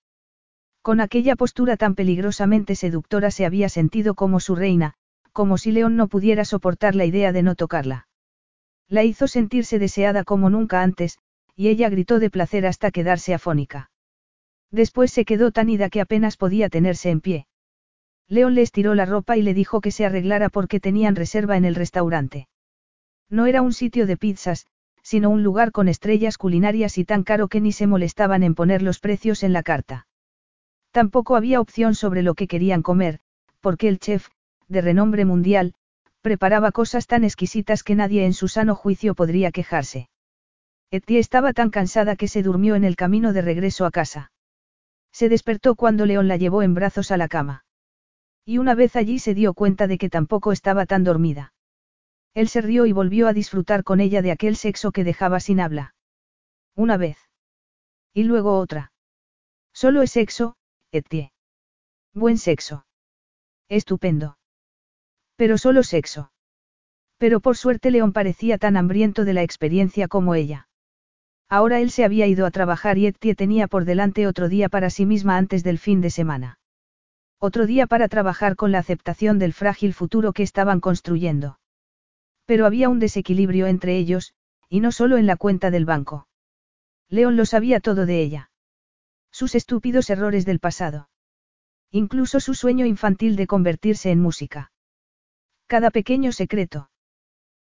Con aquella postura tan peligrosamente seductora se había sentido como su reina, como si León no pudiera soportar la idea de no tocarla. La hizo sentirse deseada como nunca antes, y ella gritó de placer hasta quedarse afónica. Después se quedó tan ida que apenas podía tenerse en pie. León le estiró la ropa y le dijo que se arreglara porque tenían reserva en el restaurante. No era un sitio de pizzas, sino un lugar con estrellas culinarias y tan caro que ni se molestaban en poner los precios en la carta. Tampoco había opción sobre lo que querían comer, porque el chef, de renombre mundial, preparaba cosas tan exquisitas que nadie en su sano juicio podría quejarse. Etty estaba tan cansada que se durmió en el camino de regreso a casa. Se despertó cuando León la llevó en brazos a la cama. Y una vez allí se dio cuenta de que tampoco estaba tan dormida. Él se rió y volvió a disfrutar con ella de aquel sexo que dejaba sin habla. Una vez. Y luego otra. Solo es sexo, Etie. Buen sexo. Estupendo. Pero solo sexo. Pero por suerte León parecía tan hambriento de la experiencia como ella. Ahora él se había ido a trabajar y Etie tenía por delante otro día para sí misma antes del fin de semana. Otro día para trabajar con la aceptación del frágil futuro que estaban construyendo. Pero había un desequilibrio entre ellos, y no solo en la cuenta del banco. León lo sabía todo de ella. Sus estúpidos errores del pasado. Incluso su sueño infantil de convertirse en música. Cada pequeño secreto.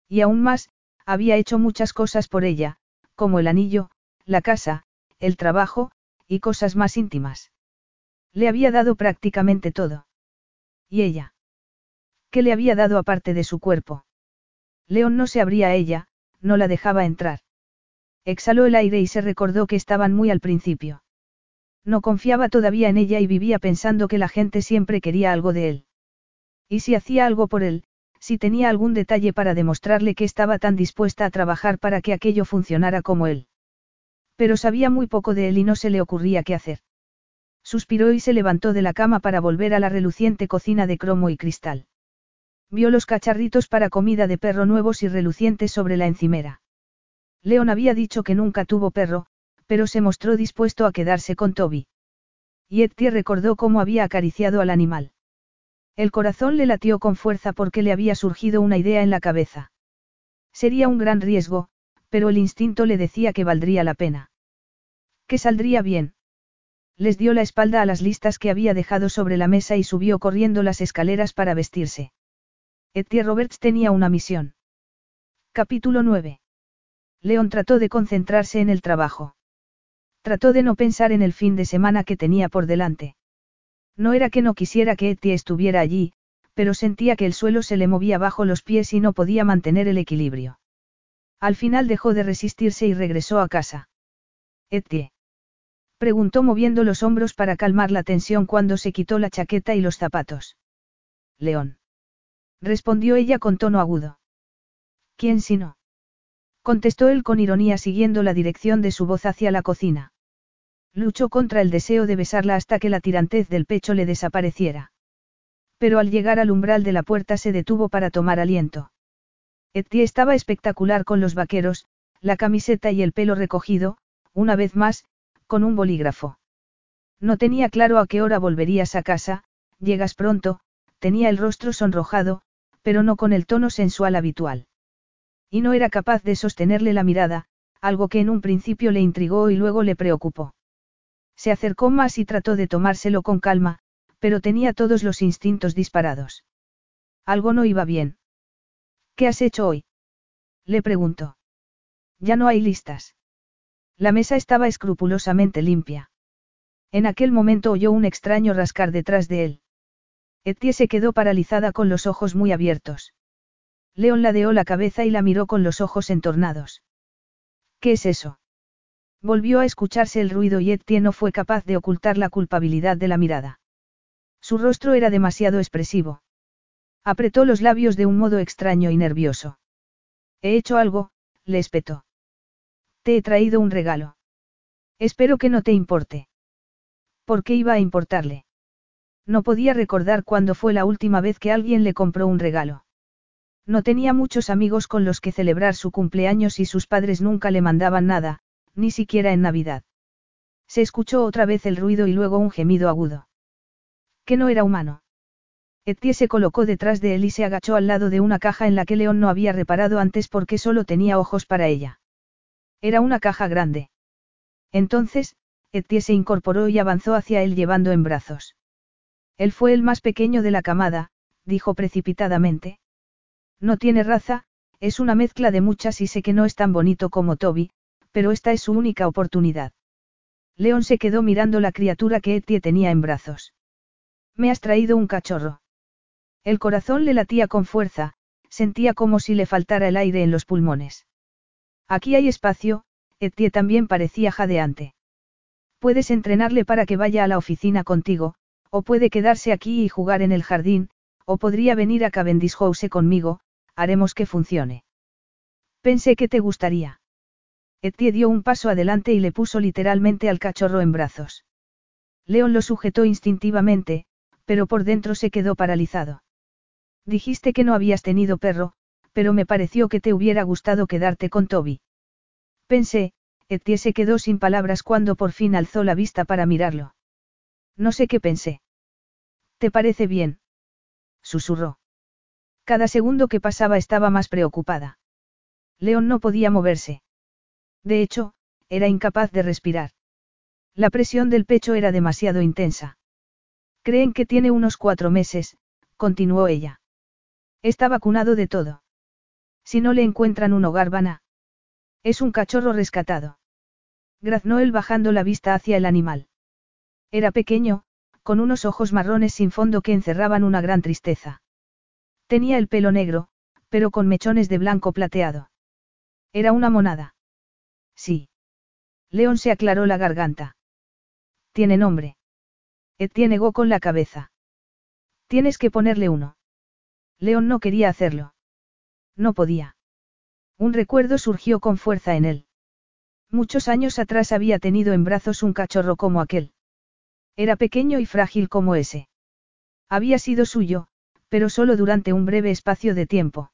Y aún más, había hecho muchas cosas por ella, como el anillo, la casa, el trabajo, y cosas más íntimas. Le había dado prácticamente todo. ¿Y ella? ¿Qué le había dado aparte de su cuerpo? León no se abría a ella, no la dejaba entrar. Exhaló el aire y se recordó que estaban muy al principio. No confiaba todavía en ella y vivía pensando que la gente siempre quería algo de él. Y si hacía algo por él, si tenía algún detalle para demostrarle que estaba tan dispuesta a trabajar para que aquello funcionara como él. Pero sabía muy poco de él y no se le ocurría qué hacer. Suspiró y se levantó de la cama para volver a la reluciente cocina de cromo y cristal. Vio los cacharritos para comida de perro nuevos y relucientes sobre la encimera. León había dicho que nunca tuvo perro, pero se mostró dispuesto a quedarse con Toby. Y recordó cómo había acariciado al animal. El corazón le latió con fuerza porque le había surgido una idea en la cabeza. Sería un gran riesgo, pero el instinto le decía que valdría la pena. Que saldría bien. Les dio la espalda a las listas que había dejado sobre la mesa y subió corriendo las escaleras para vestirse. Etienne Roberts tenía una misión. Capítulo 9. León trató de concentrarse en el trabajo. Trató de no pensar en el fin de semana que tenía por delante. No era que no quisiera que Etienne estuviera allí, pero sentía que el suelo se le movía bajo los pies y no podía mantener el equilibrio. Al final dejó de resistirse y regresó a casa. Etienne. Preguntó moviendo los hombros para calmar la tensión cuando se quitó la chaqueta y los zapatos. León. Respondió ella con tono agudo. ¿Quién si no? Contestó él con ironía siguiendo la dirección de su voz hacia la cocina. Luchó contra el deseo de besarla hasta que la tirantez del pecho le desapareciera. Pero al llegar al umbral de la puerta se detuvo para tomar aliento. Etienne estaba espectacular con los vaqueros, la camiseta y el pelo recogido, una vez más, con un bolígrafo. No tenía claro a qué hora volverías a casa, llegas pronto, tenía el rostro sonrojado, pero no con el tono sensual habitual. Y no era capaz de sostenerle la mirada, algo que en un principio le intrigó y luego le preocupó. Se acercó más y trató de tomárselo con calma, pero tenía todos los instintos disparados. Algo no iba bien. ¿Qué has hecho hoy? Le preguntó. Ya no hay listas. La mesa estaba escrupulosamente limpia. En aquel momento oyó un extraño rascar detrás de él. Etie se quedó paralizada con los ojos muy abiertos. León ladeó la cabeza y la miró con los ojos entornados. ¿Qué es eso? Volvió a escucharse el ruido y Etienne no fue capaz de ocultar la culpabilidad de la mirada. Su rostro era demasiado expresivo. Apretó los labios de un modo extraño y nervioso. He hecho algo, le espetó. Te he traído un regalo. Espero que no te importe. ¿Por qué iba a importarle? No podía recordar cuándo fue la última vez que alguien le compró un regalo. No tenía muchos amigos con los que celebrar su cumpleaños y sus padres nunca le mandaban nada, ni siquiera en Navidad. Se escuchó otra vez el ruido y luego un gemido agudo. Que no era humano. Etienne se colocó detrás de él y se agachó al lado de una caja en la que León no había reparado antes porque solo tenía ojos para ella. Era una caja grande. Entonces, Etienne se incorporó y avanzó hacia él llevando en brazos. Él fue el más pequeño de la camada, dijo precipitadamente. No tiene raza, es una mezcla de muchas y sé que no es tan bonito como Toby, pero esta es su única oportunidad. León se quedó mirando la criatura que Etienne tenía en brazos. Me has traído un cachorro. El corazón le latía con fuerza, sentía como si le faltara el aire en los pulmones. Aquí hay espacio, Etienne también parecía jadeante. Puedes entrenarle para que vaya a la oficina contigo, o puede quedarse aquí y jugar en el jardín, o podría venir a Cavendish House conmigo, haremos que funcione. Pensé que te gustaría. Etienne dio un paso adelante y le puso literalmente al cachorro en brazos. León lo sujetó instintivamente, pero por dentro se quedó paralizado. Dijiste que no habías tenido perro, pero me pareció que te hubiera gustado quedarte con Toby. Pensé, Etienne se quedó sin palabras cuando por fin alzó la vista para mirarlo. No sé qué pensé. ¿Te parece bien? Susurró. Cada segundo que pasaba estaba más preocupada. León no podía moverse. De hecho, era incapaz de respirar. La presión del pecho era demasiado intensa. Creen que tiene unos cuatro meses, continuó ella. Está vacunado de todo. Si no le encuentran un hogar van es un cachorro rescatado. Graznó él bajando la vista hacia el animal. Era pequeño, con unos ojos marrones sin fondo que encerraban una gran tristeza. Tenía el pelo negro, pero con mechones de blanco plateado. Era una monada. Sí. León se aclaró la garganta. Tiene nombre. Etienne negó con la cabeza. Tienes que ponerle uno. León no quería hacerlo. No podía. Un recuerdo surgió con fuerza en él. Muchos años atrás había tenido en brazos un cachorro como aquel. Era pequeño y frágil como ese. Había sido suyo, pero solo durante un breve espacio de tiempo.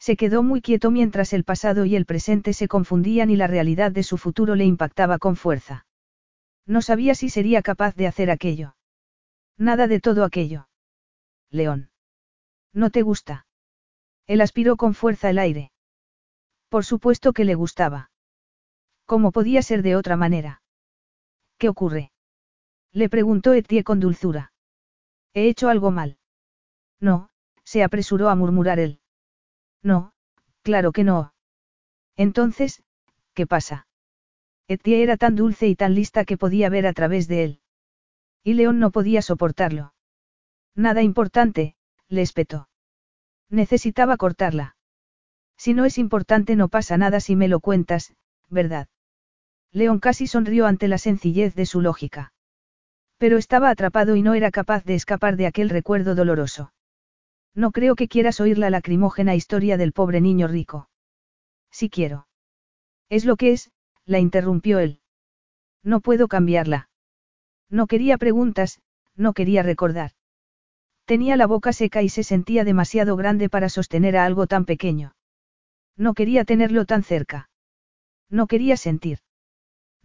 Se quedó muy quieto mientras el pasado y el presente se confundían y la realidad de su futuro le impactaba con fuerza. No sabía si sería capaz de hacer aquello. Nada de todo aquello. León. ¿No te gusta? Él aspiró con fuerza el aire. Por supuesto que le gustaba. ¿Cómo podía ser de otra manera? ¿Qué ocurre? Le preguntó Etienne con dulzura. ¿He hecho algo mal? No, se apresuró a murmurar él. No, claro que no. Entonces, ¿qué pasa? Etienne era tan dulce y tan lista que podía ver a través de él. Y León no podía soportarlo. Nada importante, le espetó. Necesitaba cortarla. Si no es importante no pasa nada si me lo cuentas, ¿verdad? León casi sonrió ante la sencillez de su lógica. Pero estaba atrapado y no era capaz de escapar de aquel recuerdo doloroso. No creo que quieras oír la lacrimógena historia del pobre niño rico. Si quiero. Es lo que es, la interrumpió él. No puedo cambiarla. No quería preguntas, no quería recordar. Tenía la boca seca y se sentía demasiado grande para sostener a algo tan pequeño. No quería tenerlo tan cerca. No quería sentir.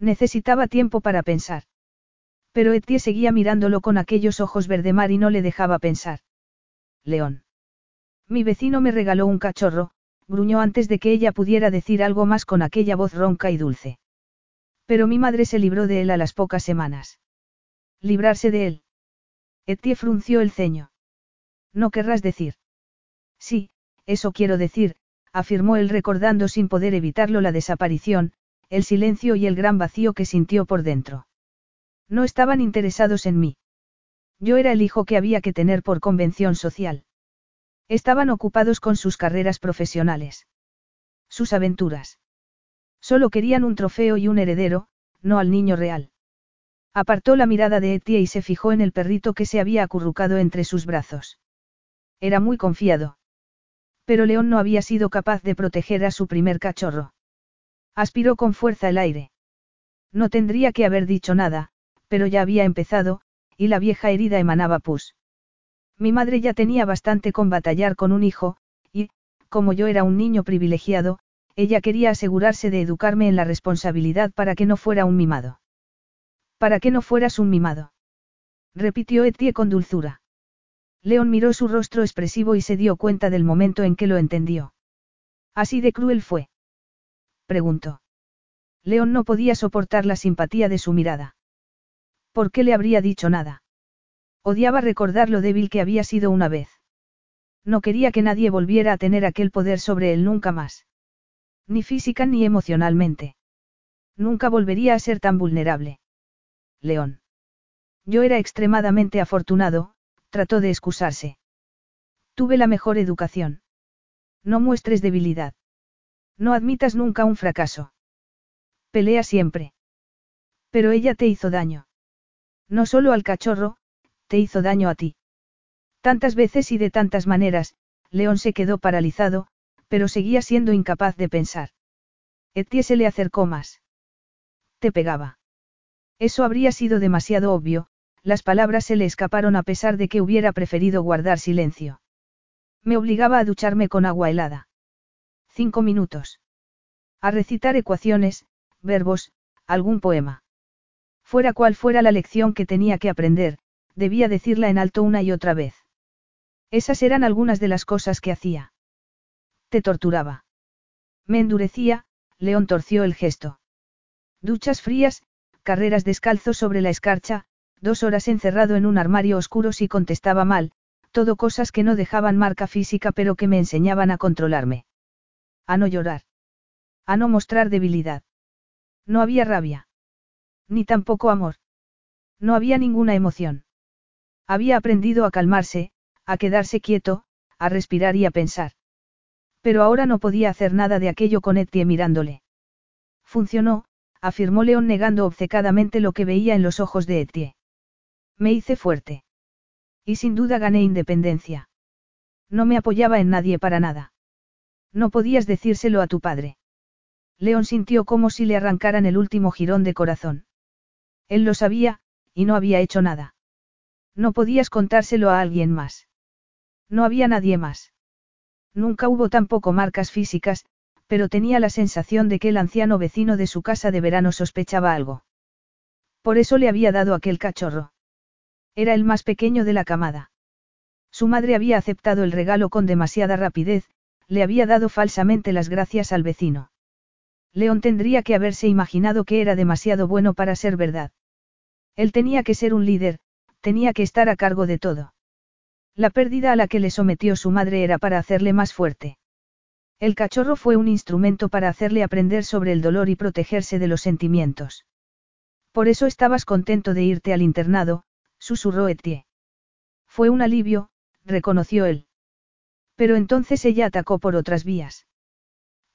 Necesitaba tiempo para pensar. Pero Etienne seguía mirándolo con aquellos ojos verde mar y no le dejaba pensar. León. Mi vecino me regaló un cachorro, gruñó antes de que ella pudiera decir algo más con aquella voz ronca y dulce. Pero mi madre se libró de él a las pocas semanas. Librarse de él. Etienne frunció el ceño. No querrás decir. Sí, eso quiero decir, afirmó él recordando sin poder evitarlo la desaparición, el silencio y el gran vacío que sintió por dentro. No estaban interesados en mí. Yo era el hijo que había que tener por convención social. Estaban ocupados con sus carreras profesionales. Sus aventuras. Solo querían un trofeo y un heredero, no al niño real. Apartó la mirada de Etie y se fijó en el perrito que se había acurrucado entre sus brazos. Era muy confiado. Pero León no había sido capaz de proteger a su primer cachorro. Aspiró con fuerza el aire. No tendría que haber dicho nada, pero ya había empezado, y la vieja herida emanaba pus. Mi madre ya tenía bastante con batallar con un hijo, y, como yo era un niño privilegiado, ella quería asegurarse de educarme en la responsabilidad para que no fuera un mimado. Para que no fueras un mimado. Repitió Etie con dulzura. León miró su rostro expresivo y se dio cuenta del momento en que lo entendió. ¿Así de cruel fue? Preguntó. León no podía soportar la simpatía de su mirada. ¿Por qué le habría dicho nada? Odiaba recordar lo débil que había sido una vez. No quería que nadie volviera a tener aquel poder sobre él nunca más. Ni física ni emocionalmente. Nunca volvería a ser tan vulnerable. León. Yo era extremadamente afortunado, trató de excusarse. Tuve la mejor educación. No muestres debilidad. No admitas nunca un fracaso. Pelea siempre. Pero ella te hizo daño. No solo al cachorro, te hizo daño a ti. Tantas veces y de tantas maneras, León se quedó paralizado, pero seguía siendo incapaz de pensar. Etie se le acercó más. Te pegaba. Eso habría sido demasiado obvio, las palabras se le escaparon a pesar de que hubiera preferido guardar silencio. Me obligaba a ducharme con agua helada. Cinco minutos. A recitar ecuaciones, verbos, algún poema. Fuera cual fuera la lección que tenía que aprender, debía decirla en alto una y otra vez. Esas eran algunas de las cosas que hacía. Te torturaba. Me endurecía, León torció el gesto. Duchas frías, carreras descalzo sobre la escarcha, dos horas encerrado en un armario oscuro si contestaba mal, todo cosas que no dejaban marca física pero que me enseñaban a controlarme. A no llorar. A no mostrar debilidad. No había rabia. Ni tampoco amor. No había ninguna emoción. Había aprendido a calmarse, a quedarse quieto, a respirar y a pensar. Pero ahora no podía hacer nada de aquello con Etie mirándole. Funcionó, afirmó León negando obcecadamente lo que veía en los ojos de Etie. Me hice fuerte. Y sin duda gané independencia. No me apoyaba en nadie para nada. No podías decírselo a tu padre. León sintió como si le arrancaran el último jirón de corazón. Él lo sabía, y no había hecho nada. No podías contárselo a alguien más. No había nadie más. Nunca hubo tampoco marcas físicas, pero tenía la sensación de que el anciano vecino de su casa de verano sospechaba algo. Por eso le había dado aquel cachorro. Era el más pequeño de la camada. Su madre había aceptado el regalo con demasiada rapidez, le había dado falsamente las gracias al vecino. León tendría que haberse imaginado que era demasiado bueno para ser verdad. Él tenía que ser un líder, tenía que estar a cargo de todo. La pérdida a la que le sometió su madre era para hacerle más fuerte. El cachorro fue un instrumento para hacerle aprender sobre el dolor y protegerse de los sentimientos. Por eso estabas contento de irte al internado, susurró Etienne. Fue un alivio, reconoció él. Pero entonces ella atacó por otras vías.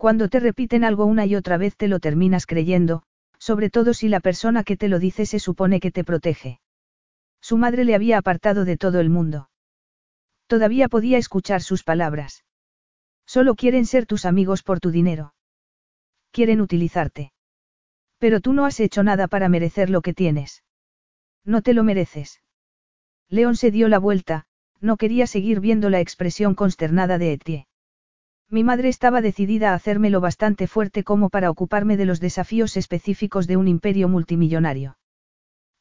Cuando te repiten algo una y otra vez te lo terminas creyendo, sobre todo si la persona que te lo dice se supone que te protege. Su madre le había apartado de todo el mundo. Todavía podía escuchar sus palabras. Solo quieren ser tus amigos por tu dinero. Quieren utilizarte. Pero tú no has hecho nada para merecer lo que tienes. No te lo mereces. León se dio la vuelta, no quería seguir viendo la expresión consternada de Etienne. Mi madre estaba decidida a hacerme lo bastante fuerte como para ocuparme de los desafíos específicos de un imperio multimillonario.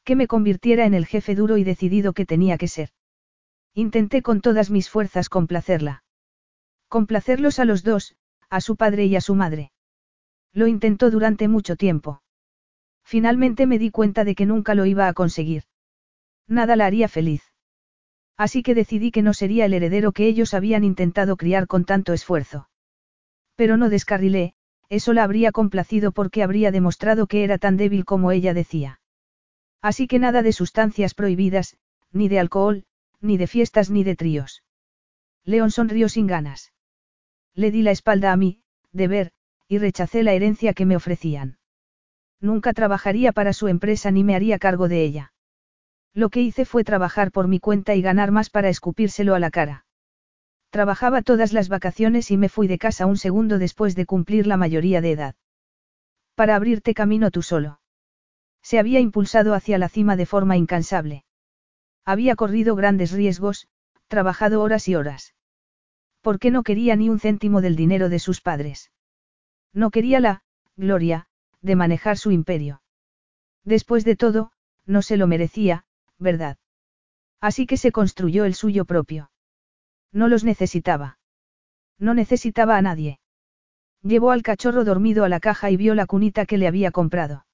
Que me convirtiera en el jefe duro y decidido que tenía que ser. Intenté con todas mis fuerzas complacerla. Complacerlos a los dos, a su padre y a su madre. Lo intentó durante mucho tiempo. Finalmente me di cuenta de que nunca lo iba a conseguir. Nada la haría feliz. Así que decidí que no sería el heredero que ellos habían intentado criar con tanto esfuerzo. Pero no descarrilé, eso la habría complacido porque habría demostrado que era tan débil como ella decía. Así que nada de sustancias prohibidas, ni de alcohol, ni de fiestas ni de tríos. León sonrió sin ganas. Le di la espalda a mí, deber, y rechacé la herencia que me ofrecían. Nunca trabajaría para su empresa ni me haría cargo de ella. Lo que hice fue trabajar por mi cuenta y ganar más para escupírselo a la cara. Trabajaba todas las vacaciones y me fui de casa un segundo después de cumplir la mayoría de edad. Para abrirte camino tú solo. Se había impulsado hacia la cima de forma incansable. Había corrido grandes riesgos, trabajado horas y horas. ¿Por qué no quería ni un céntimo del dinero de sus padres? No quería la, gloria, de manejar su imperio. Después de todo, no se lo merecía, ¿verdad? Así que se construyó el suyo propio. No los necesitaba. No necesitaba a nadie. Llevó al cachorro dormido a la caja y vio la cunita que le había comprado.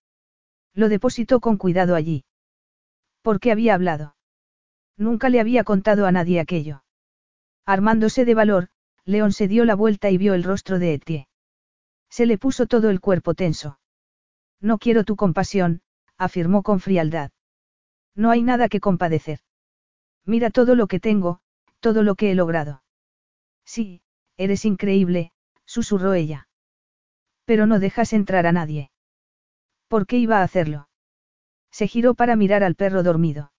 Lo depositó con cuidado allí. ¿Por qué había hablado? Nunca le había contado a nadie aquello. Armándose de valor, León se dio la vuelta y vio el rostro de Etie. Se le puso todo el cuerpo tenso. No quiero tu compasión, afirmó con frialdad. No hay nada que compadecer. Mira todo lo que tengo, todo lo que he logrado. Sí, eres increíble, susurró ella. Pero no dejas entrar a nadie. ¿Por qué iba a hacerlo? Se giró para mirar al perro dormido.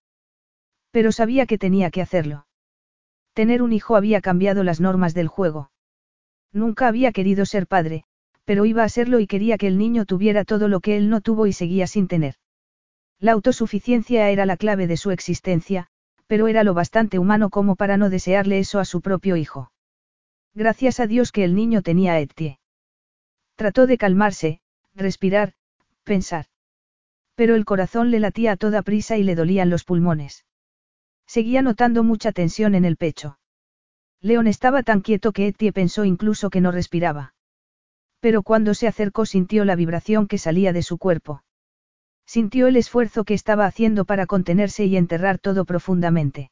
Pero sabía que tenía que hacerlo. Tener un hijo había cambiado las normas del juego. Nunca había querido ser padre, pero iba a serlo y quería que el niño tuviera todo lo que él no tuvo y seguía sin tener. La autosuficiencia era la clave de su existencia, pero era lo bastante humano como para no desearle eso a su propio hijo. Gracias a Dios que el niño tenía a Etie. Trató de calmarse, respirar, pensar. Pero el corazón le latía a toda prisa y le dolían los pulmones. Seguía notando mucha tensión en el pecho. León estaba tan quieto que Etie pensó incluso que no respiraba. Pero cuando se acercó sintió la vibración que salía de su cuerpo. Sintió el esfuerzo que estaba haciendo para contenerse y enterrar todo profundamente.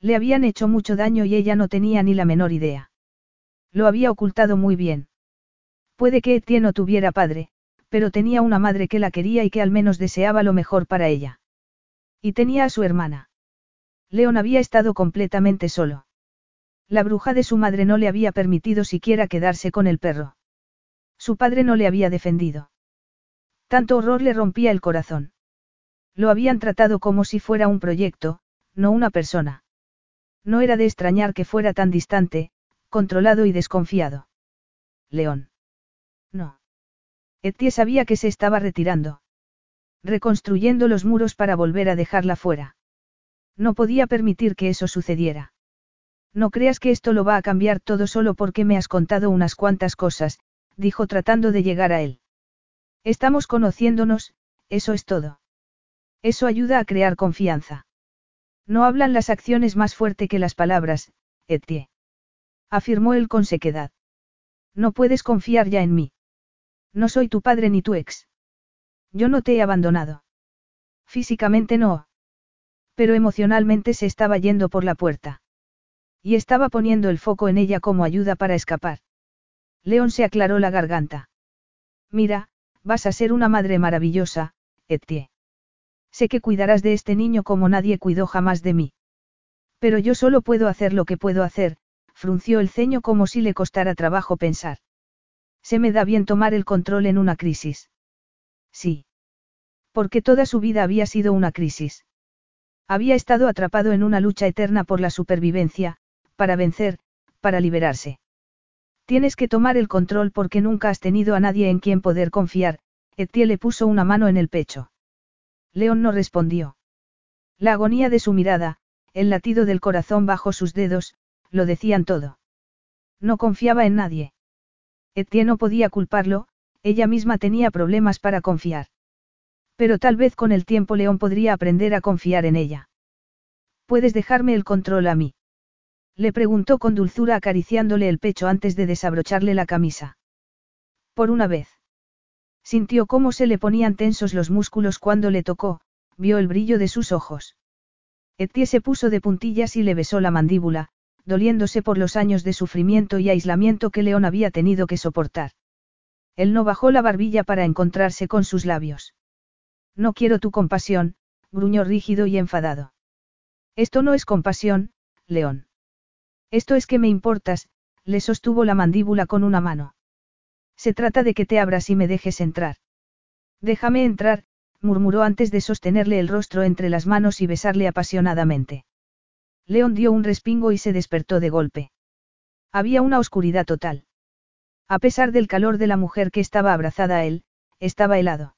Le habían hecho mucho daño y ella no tenía ni la menor idea. Lo había ocultado muy bien. Puede que Etienne no tuviera padre, pero tenía una madre que la quería y que al menos deseaba lo mejor para ella. Y tenía a su hermana. León había estado completamente solo. La bruja de su madre no le había permitido siquiera quedarse con el perro. Su padre no le había defendido. Tanto horror le rompía el corazón. Lo habían tratado como si fuera un proyecto, no una persona. No era de extrañar que fuera tan distante, controlado y desconfiado. León. No. Etie sabía que se estaba retirando. Reconstruyendo los muros para volver a dejarla fuera. No podía permitir que eso sucediera. No creas que esto lo va a cambiar todo solo porque me has contado unas cuantas cosas, dijo tratando de llegar a él. Estamos conociéndonos, eso es todo. Eso ayuda a crear confianza. No hablan las acciones más fuerte que las palabras, Etie. Afirmó él con sequedad. No puedes confiar ya en mí. No soy tu padre ni tu ex. Yo no te he abandonado. Físicamente no. Pero emocionalmente se estaba yendo por la puerta. Y estaba poniendo el foco en ella como ayuda para escapar. León se aclaró la garganta. Mira, Vas a ser una madre maravillosa, Etie. Sé que cuidarás de este niño como nadie cuidó jamás de mí. Pero yo solo puedo hacer lo que puedo hacer, frunció el ceño como si le costara trabajo pensar. Se me da bien tomar el control en una crisis. Sí. Porque toda su vida había sido una crisis. Había estado atrapado en una lucha eterna por la supervivencia, para vencer, para liberarse. Tienes que tomar el control porque nunca has tenido a nadie en quien poder confiar, Etienne le puso una mano en el pecho. León no respondió. La agonía de su mirada, el latido del corazón bajo sus dedos, lo decían todo. No confiaba en nadie. Etienne no podía culparlo, ella misma tenía problemas para confiar. Pero tal vez con el tiempo León podría aprender a confiar en ella. ¿Puedes dejarme el control a mí? Le preguntó con dulzura acariciándole el pecho antes de desabrocharle la camisa. Por una vez. Sintió cómo se le ponían tensos los músculos cuando le tocó, vio el brillo de sus ojos. Etienne se puso de puntillas y le besó la mandíbula, doliéndose por los años de sufrimiento y aislamiento que León había tenido que soportar. Él no bajó la barbilla para encontrarse con sus labios. No quiero tu compasión, gruñó rígido y enfadado. Esto no es compasión, León. Esto es que me importas, le sostuvo la mandíbula con una mano. Se trata de que te abras y me dejes entrar. Déjame entrar, murmuró antes de sostenerle el rostro entre las manos y besarle apasionadamente. León dio un respingo y se despertó de golpe. Había una oscuridad total. A pesar del calor de la mujer que estaba abrazada a él, estaba helado.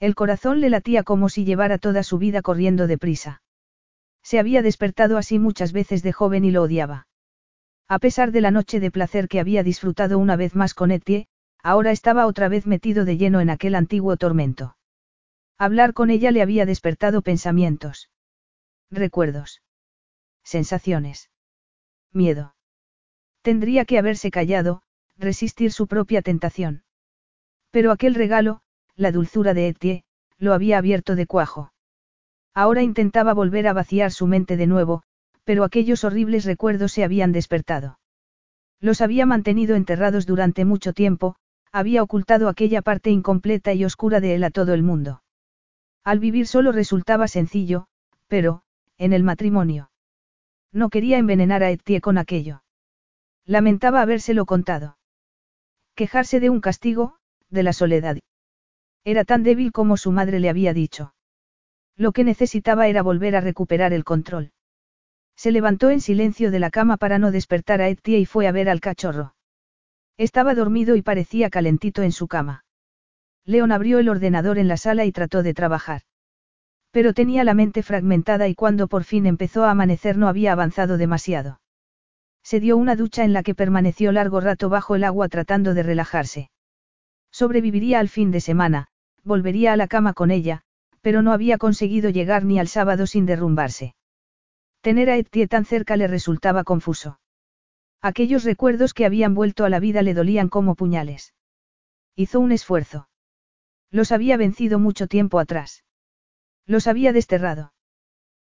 El corazón le latía como si llevara toda su vida corriendo deprisa. Se había despertado así muchas veces de joven y lo odiaba. A pesar de la noche de placer que había disfrutado una vez más con Etienne, ahora estaba otra vez metido de lleno en aquel antiguo tormento. Hablar con ella le había despertado pensamientos. Recuerdos. Sensaciones. Miedo. Tendría que haberse callado, resistir su propia tentación. Pero aquel regalo, la dulzura de Etienne, lo había abierto de cuajo. Ahora intentaba volver a vaciar su mente de nuevo, pero aquellos horribles recuerdos se habían despertado. Los había mantenido enterrados durante mucho tiempo, había ocultado aquella parte incompleta y oscura de él a todo el mundo. Al vivir solo resultaba sencillo, pero, en el matrimonio. No quería envenenar a Etienne con aquello. Lamentaba habérselo contado. Quejarse de un castigo, de la soledad. Era tan débil como su madre le había dicho. Lo que necesitaba era volver a recuperar el control. Se levantó en silencio de la cama para no despertar a Etienne y fue a ver al cachorro. Estaba dormido y parecía calentito en su cama. León abrió el ordenador en la sala y trató de trabajar. Pero tenía la mente fragmentada y cuando por fin empezó a amanecer no había avanzado demasiado. Se dio una ducha en la que permaneció largo rato bajo el agua tratando de relajarse. Sobreviviría al fin de semana, volvería a la cama con ella, pero no había conseguido llegar ni al sábado sin derrumbarse. Tener a Etienne tan cerca le resultaba confuso. Aquellos recuerdos que habían vuelto a la vida le dolían como puñales. Hizo un esfuerzo. Los había vencido mucho tiempo atrás. Los había desterrado.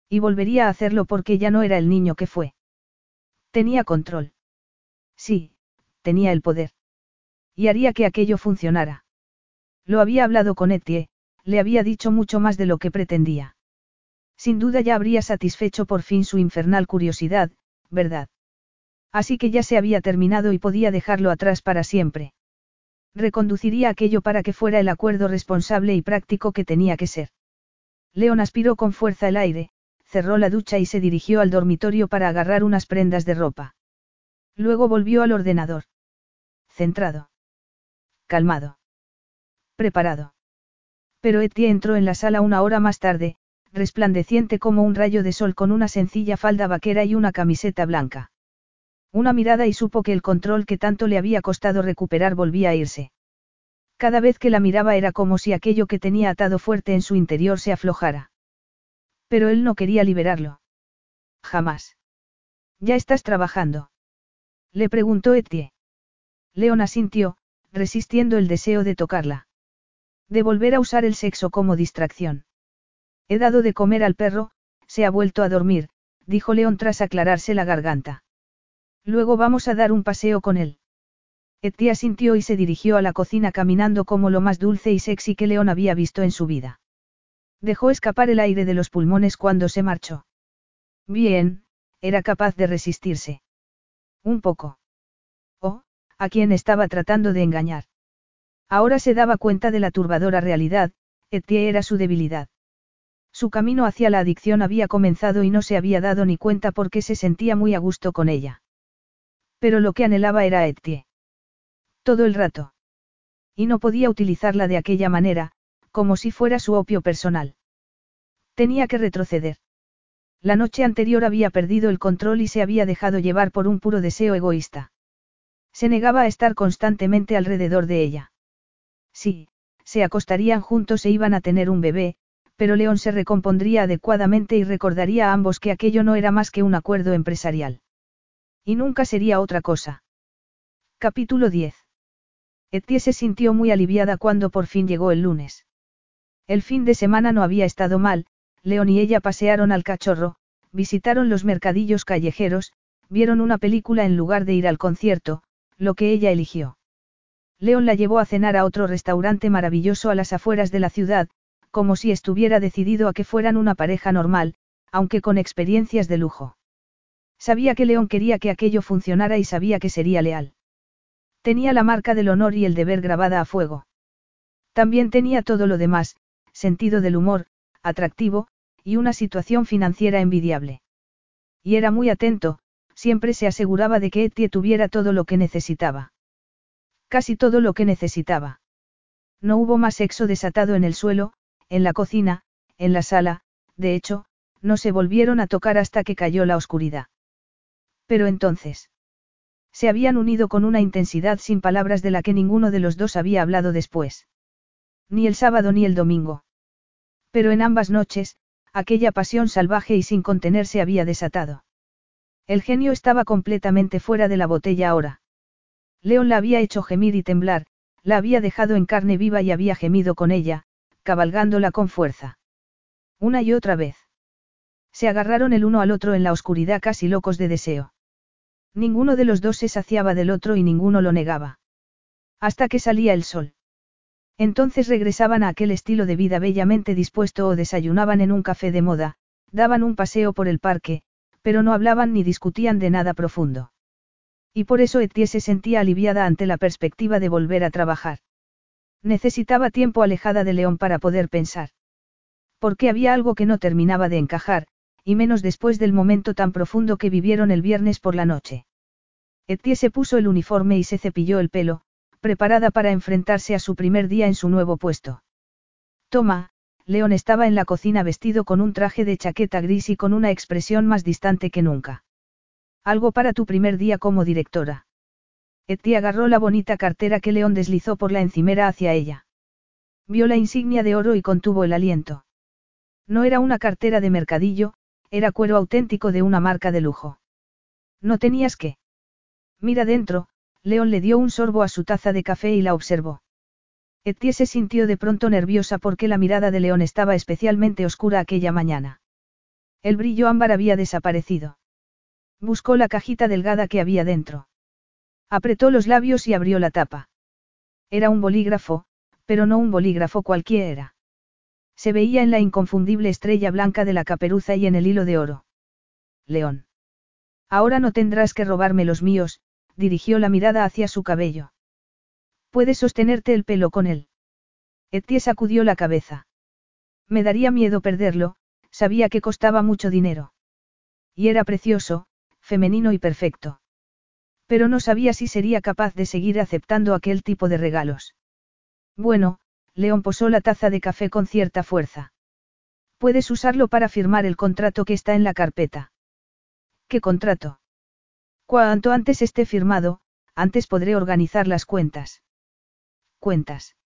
Y volvería a hacerlo porque ya no era el niño que fue. Tenía control. Sí, tenía el poder. Y haría que aquello funcionara. Lo había hablado con Etienne, le había dicho mucho más de lo que pretendía. Sin duda ya habría satisfecho por fin su infernal curiosidad, ¿verdad? Así que ya se había terminado y podía dejarlo atrás para siempre. Reconduciría aquello para que fuera el acuerdo responsable y práctico que tenía que ser. León aspiró con fuerza el aire, cerró la ducha y se dirigió al dormitorio para agarrar unas prendas de ropa. Luego volvió al ordenador. Centrado. Calmado. Preparado. Pero Etienne entró en la sala una hora más tarde, resplandeciente como un rayo de sol con una sencilla falda vaquera y una camiseta blanca. Una mirada y supo que el control que tanto le había costado recuperar volvía a irse. Cada vez que la miraba era como si aquello que tenía atado fuerte en su interior se aflojara. Pero él no quería liberarlo. Jamás. ¿Ya estás trabajando? Le preguntó Etienne. León asintió, resistiendo el deseo de tocarla. De volver a usar el sexo como distracción. He dado de comer al perro, se ha vuelto a dormir, dijo León tras aclararse la garganta. Luego vamos a dar un paseo con él. Etia sintió y se dirigió a la cocina caminando como lo más dulce y sexy que León había visto en su vida. Dejó escapar el aire de los pulmones cuando se marchó. Bien, era capaz de resistirse. Un poco. Oh, a quien estaba tratando de engañar. Ahora se daba cuenta de la turbadora realidad, Etienne era su debilidad. Su camino hacia la adicción había comenzado y no se había dado ni cuenta porque se sentía muy a gusto con ella. Pero lo que anhelaba era Etienne. Todo el rato. Y no podía utilizarla de aquella manera, como si fuera su opio personal. Tenía que retroceder. La noche anterior había perdido el control y se había dejado llevar por un puro deseo egoísta. Se negaba a estar constantemente alrededor de ella. Sí, se acostarían juntos e iban a tener un bebé, pero León se recompondría adecuadamente y recordaría a ambos que aquello no era más que un acuerdo empresarial. Y nunca sería otra cosa. Capítulo 10. Etie se sintió muy aliviada cuando por fin llegó el lunes. El fin de semana no había estado mal, León y ella pasearon al cachorro, visitaron los mercadillos callejeros, vieron una película en lugar de ir al concierto, lo que ella eligió. León la llevó a cenar a otro restaurante maravilloso a las afueras de la ciudad, como si estuviera decidido a que fueran una pareja normal, aunque con experiencias de lujo. Sabía que León quería que aquello funcionara y sabía que sería leal. Tenía la marca del honor y el deber grabada a fuego. También tenía todo lo demás, sentido del humor, atractivo, y una situación financiera envidiable. Y era muy atento, siempre se aseguraba de que Etie tuviera todo lo que necesitaba. Casi todo lo que necesitaba. No hubo más sexo desatado en el suelo, en la cocina, en la sala, de hecho, no se volvieron a tocar hasta que cayó la oscuridad. Pero entonces. Se habían unido con una intensidad sin palabras de la que ninguno de los dos había hablado después. Ni el sábado ni el domingo. Pero en ambas noches, aquella pasión salvaje y sin contenerse había desatado. El genio estaba completamente fuera de la botella ahora. León la había hecho gemir y temblar, la había dejado en carne viva y había gemido con ella, cabalgándola con fuerza. Una y otra vez. Se agarraron el uno al otro en la oscuridad casi locos de deseo. Ninguno de los dos se saciaba del otro y ninguno lo negaba. Hasta que salía el sol. Entonces regresaban a aquel estilo de vida bellamente dispuesto o desayunaban en un café de moda, daban un paseo por el parque, pero no hablaban ni discutían de nada profundo. Y por eso Etie se sentía aliviada ante la perspectiva de volver a trabajar. Necesitaba tiempo alejada de León para poder pensar. Porque había algo que no terminaba de encajar, y menos después del momento tan profundo que vivieron el viernes por la noche. Etie se puso el uniforme y se cepilló el pelo, preparada para enfrentarse a su primer día en su nuevo puesto. Toma, León estaba en la cocina vestido con un traje de chaqueta gris y con una expresión más distante que nunca. Algo para tu primer día como directora. Eti agarró la bonita cartera que León deslizó por la encimera hacia ella. Vio la insignia de oro y contuvo el aliento. No era una cartera de mercadillo, era cuero auténtico de una marca de lujo. No tenías que. Mira dentro, León le dio un sorbo a su taza de café y la observó. Etie se sintió de pronto nerviosa porque la mirada de León estaba especialmente oscura aquella mañana. El brillo ámbar había desaparecido. Buscó la cajita delgada que había dentro. Apretó los labios y abrió la tapa. Era un bolígrafo, pero no un bolígrafo cualquiera. Se veía en la inconfundible estrella blanca de la caperuza y en el hilo de oro. León. Ahora no tendrás que robarme los míos, dirigió la mirada hacia su cabello. Puedes sostenerte el pelo con él. Etie sacudió la cabeza. Me daría miedo perderlo, sabía que costaba mucho dinero. Y era precioso, femenino y perfecto. Pero no sabía si sería capaz de seguir aceptando aquel tipo de regalos. Bueno, León posó la taza de café con cierta fuerza. Puedes usarlo para firmar el contrato que está en la carpeta. ¿Qué contrato? Cuanto antes esté firmado, antes podré organizar las cuentas. Cuentas.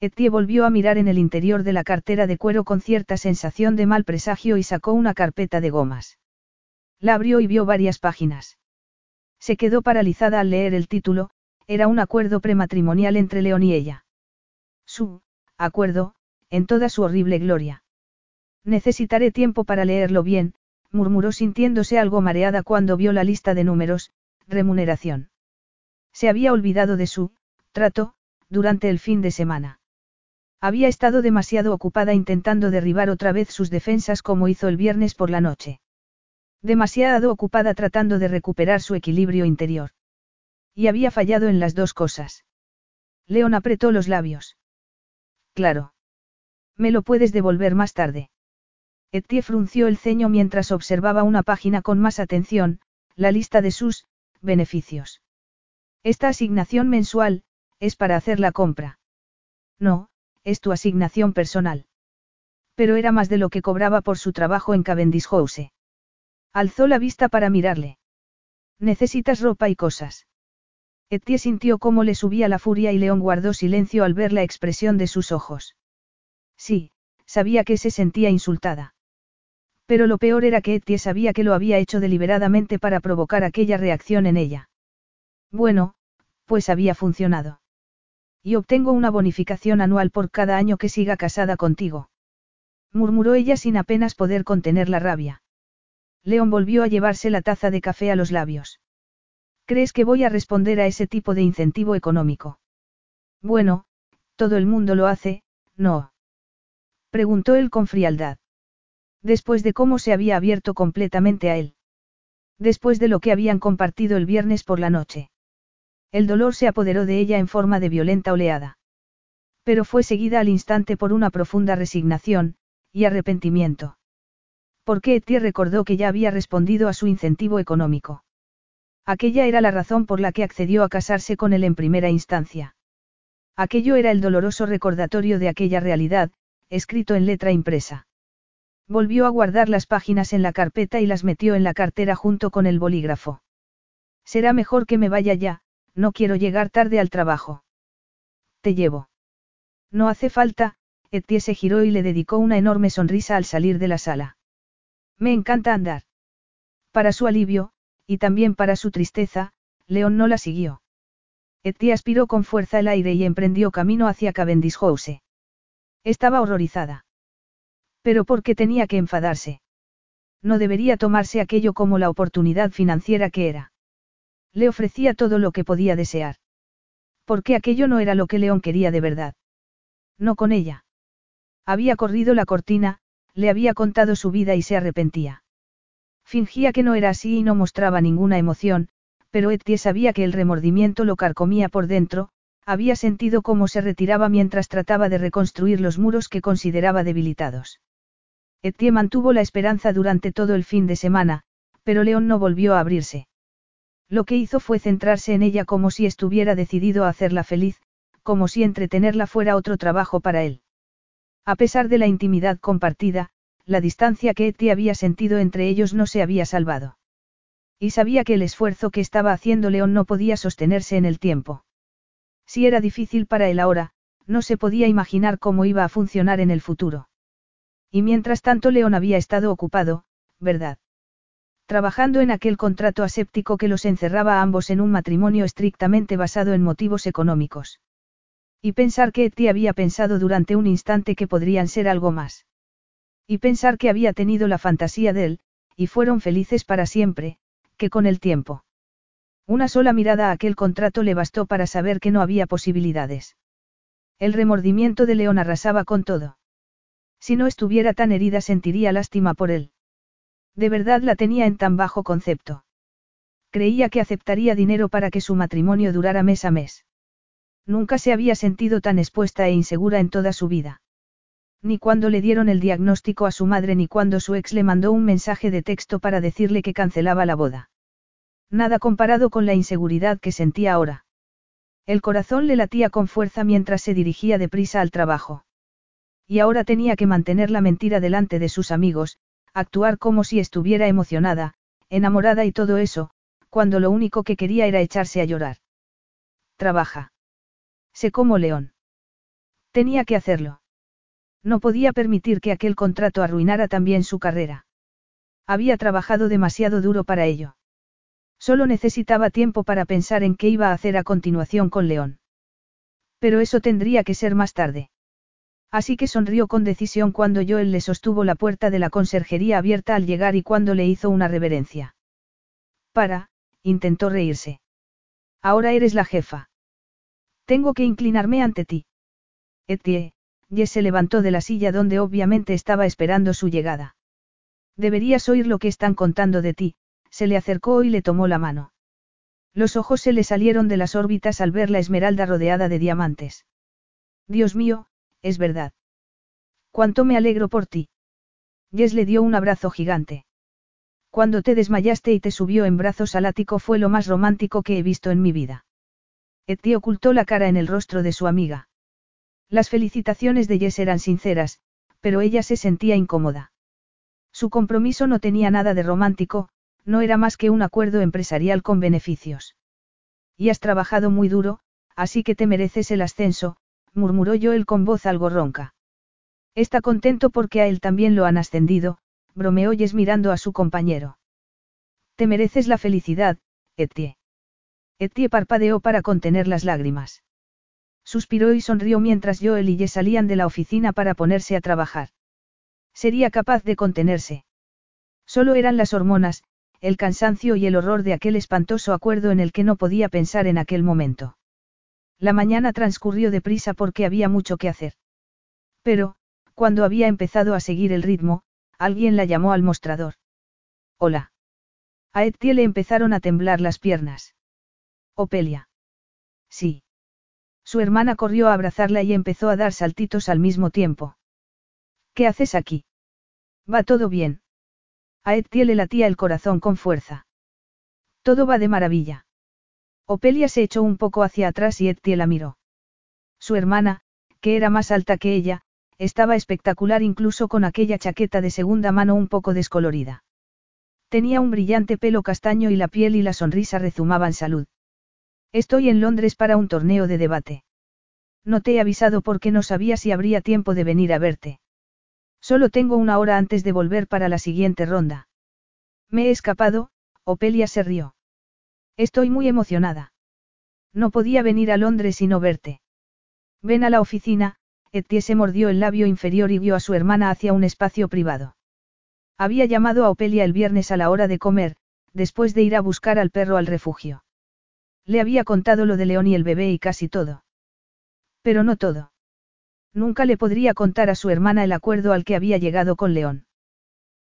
Etie volvió a mirar en el interior de la cartera de cuero con cierta sensación de mal presagio y sacó una carpeta de gomas. La abrió y vio varias páginas. Se quedó paralizada al leer el título, era un acuerdo prematrimonial entre León y ella. Su, acuerdo, en toda su horrible gloria. Necesitaré tiempo para leerlo bien, murmuró sintiéndose algo mareada cuando vio la lista de números, remuneración. Se había olvidado de su, trato, durante el fin de semana. Había estado demasiado ocupada intentando derribar otra vez sus defensas como hizo el viernes por la noche. Demasiado ocupada tratando de recuperar su equilibrio interior. Y había fallado en las dos cosas. León apretó los labios. Claro. Me lo puedes devolver más tarde. Etie frunció el ceño mientras observaba una página con más atención, la lista de sus beneficios. Esta asignación mensual, es para hacer la compra. No, es tu asignación personal. Pero era más de lo que cobraba por su trabajo en Cavendish House. Alzó la vista para mirarle. Necesitas ropa y cosas. Etie sintió cómo le subía la furia y León guardó silencio al ver la expresión de sus ojos. Sí, sabía que se sentía insultada. Pero lo peor era que Etie sabía que lo había hecho deliberadamente para provocar aquella reacción en ella. Bueno, pues había funcionado. Y obtengo una bonificación anual por cada año que siga casada contigo. Murmuró ella sin apenas poder contener la rabia. León volvió a llevarse la taza de café a los labios. ¿Crees que voy a responder a ese tipo de incentivo económico? Bueno, todo el mundo lo hace, ¿no? Preguntó él con frialdad. Después de cómo se había abierto completamente a él. Después de lo que habían compartido el viernes por la noche. El dolor se apoderó de ella en forma de violenta oleada. Pero fue seguida al instante por una profunda resignación, y arrepentimiento. Porque Etienne recordó que ya había respondido a su incentivo económico. Aquella era la razón por la que accedió a casarse con él en primera instancia. Aquello era el doloroso recordatorio de aquella realidad, escrito en letra impresa. Volvió a guardar las páginas en la carpeta y las metió en la cartera junto con el bolígrafo. Será mejor que me vaya ya, no quiero llegar tarde al trabajo. Te llevo. No hace falta, Etienne se giró y le dedicó una enorme sonrisa al salir de la sala. Me encanta andar. Para su alivio, y también para su tristeza, León no la siguió. Etienne aspiró con fuerza el aire y emprendió camino hacia Cavendish House. Estaba horrorizada. Pero ¿por qué tenía que enfadarse? No debería tomarse aquello como la oportunidad financiera que era. Le ofrecía todo lo que podía desear. Porque aquello no era lo que León quería de verdad. No con ella. Había corrido la cortina, le había contado su vida y se arrepentía. Fingía que no era así y no mostraba ninguna emoción, pero Etienne sabía que el remordimiento lo carcomía por dentro, había sentido cómo se retiraba mientras trataba de reconstruir los muros que consideraba debilitados. Etienne mantuvo la esperanza durante todo el fin de semana, pero León no volvió a abrirse. Lo que hizo fue centrarse en ella como si estuviera decidido a hacerla feliz, como si entretenerla fuera otro trabajo para él. A pesar de la intimidad compartida, la distancia que Eti había sentido entre ellos no se había salvado. Y sabía que el esfuerzo que estaba haciendo León no podía sostenerse en el tiempo. Si era difícil para él ahora, no se podía imaginar cómo iba a funcionar en el futuro. Y mientras tanto León había estado ocupado, ¿verdad? trabajando en aquel contrato aséptico que los encerraba a ambos en un matrimonio estrictamente basado en motivos económicos. Y pensar que Eti había pensado durante un instante que podrían ser algo más. Y pensar que había tenido la fantasía de él, y fueron felices para siempre, que con el tiempo. Una sola mirada a aquel contrato le bastó para saber que no había posibilidades. El remordimiento de León arrasaba con todo. Si no estuviera tan herida sentiría lástima por él. De verdad la tenía en tan bajo concepto. Creía que aceptaría dinero para que su matrimonio durara mes a mes. Nunca se había sentido tan expuesta e insegura en toda su vida. Ni cuando le dieron el diagnóstico a su madre ni cuando su ex le mandó un mensaje de texto para decirle que cancelaba la boda. Nada comparado con la inseguridad que sentía ahora. El corazón le latía con fuerza mientras se dirigía deprisa al trabajo. Y ahora tenía que mantener la mentira delante de sus amigos, actuar como si estuviera emocionada, enamorada y todo eso, cuando lo único que quería era echarse a llorar. Trabaja. Sé como león. Tenía que hacerlo. No podía permitir que aquel contrato arruinara también su carrera. Había trabajado demasiado duro para ello. Solo necesitaba tiempo para pensar en qué iba a hacer a continuación con León. Pero eso tendría que ser más tarde. Así que sonrió con decisión cuando Joel le sostuvo la puerta de la conserjería abierta al llegar y cuando le hizo una reverencia. Para, intentó reírse. Ahora eres la jefa. Tengo que inclinarme ante ti. Etie, Jess se levantó de la silla donde obviamente estaba esperando su llegada. Deberías oír lo que están contando de ti, se le acercó y le tomó la mano. Los ojos se le salieron de las órbitas al ver la esmeralda rodeada de diamantes. Dios mío, es verdad. Cuánto me alegro por ti. Jess le dio un abrazo gigante. Cuando te desmayaste y te subió en brazos al ático fue lo más romántico que he visto en mi vida. Eti ocultó la cara en el rostro de su amiga. Las felicitaciones de Jess eran sinceras, pero ella se sentía incómoda. Su compromiso no tenía nada de romántico, no era más que un acuerdo empresarial con beneficios. Y has trabajado muy duro, así que te mereces el ascenso, murmuró Joel con voz algo ronca. Está contento porque a él también lo han ascendido, bromeó Jess mirando a su compañero. Te mereces la felicidad, Etie. Etie parpadeó para contener las lágrimas. Suspiró y sonrió mientras Joel y Jess salían de la oficina para ponerse a trabajar. Sería capaz de contenerse. Solo eran las hormonas, el cansancio y el horror de aquel espantoso acuerdo en el que no podía pensar en aquel momento. La mañana transcurrió deprisa porque había mucho que hacer. Pero, cuando había empezado a seguir el ritmo, alguien la llamó al mostrador. Hola. A Etienne le empezaron a temblar las piernas. Opelia. Sí. Su hermana corrió a abrazarla y empezó a dar saltitos al mismo tiempo. ¿Qué haces aquí? Va todo bien. A Etienne le latía el corazón con fuerza. Todo va de maravilla. Opelia se echó un poco hacia atrás y Etienne la miró. Su hermana, que era más alta que ella, estaba espectacular incluso con aquella chaqueta de segunda mano un poco descolorida. Tenía un brillante pelo castaño y la piel y la sonrisa rezumaban salud. Estoy en Londres para un torneo de debate. No te he avisado porque no sabía si habría tiempo de venir a verte. Solo tengo una hora antes de volver para la siguiente ronda. Me he escapado, Opelia se rió. Estoy muy emocionada. No podía venir a Londres y no verte. Ven a la oficina, Etie se mordió el labio inferior y guió a su hermana hacia un espacio privado. Había llamado a Opelia el viernes a la hora de comer, después de ir a buscar al perro al refugio. Le había contado lo de León y el bebé y casi todo. Pero no todo. Nunca le podría contar a su hermana el acuerdo al que había llegado con León.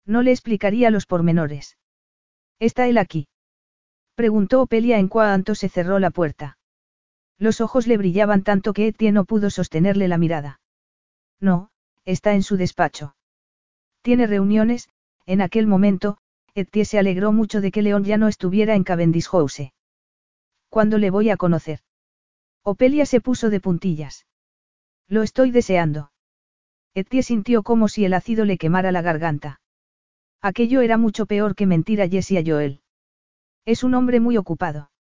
No le explicaría los pormenores. ¿Está él aquí? Preguntó Opelia en cuanto se cerró la puerta. Los ojos le brillaban tanto que Etienne no pudo sostenerle la mirada. No, está en su despacho. Tiene reuniones, en aquel momento, Etienne se alegró mucho de que León ya no estuviera en Cavendish House. ¿Cuándo le voy a conocer? Opelia se puso de puntillas. Lo estoy deseando. Etie sintió como si el ácido le quemara la garganta. Aquello era mucho peor que mentir a Jessie a Joel. Es un hombre muy ocupado.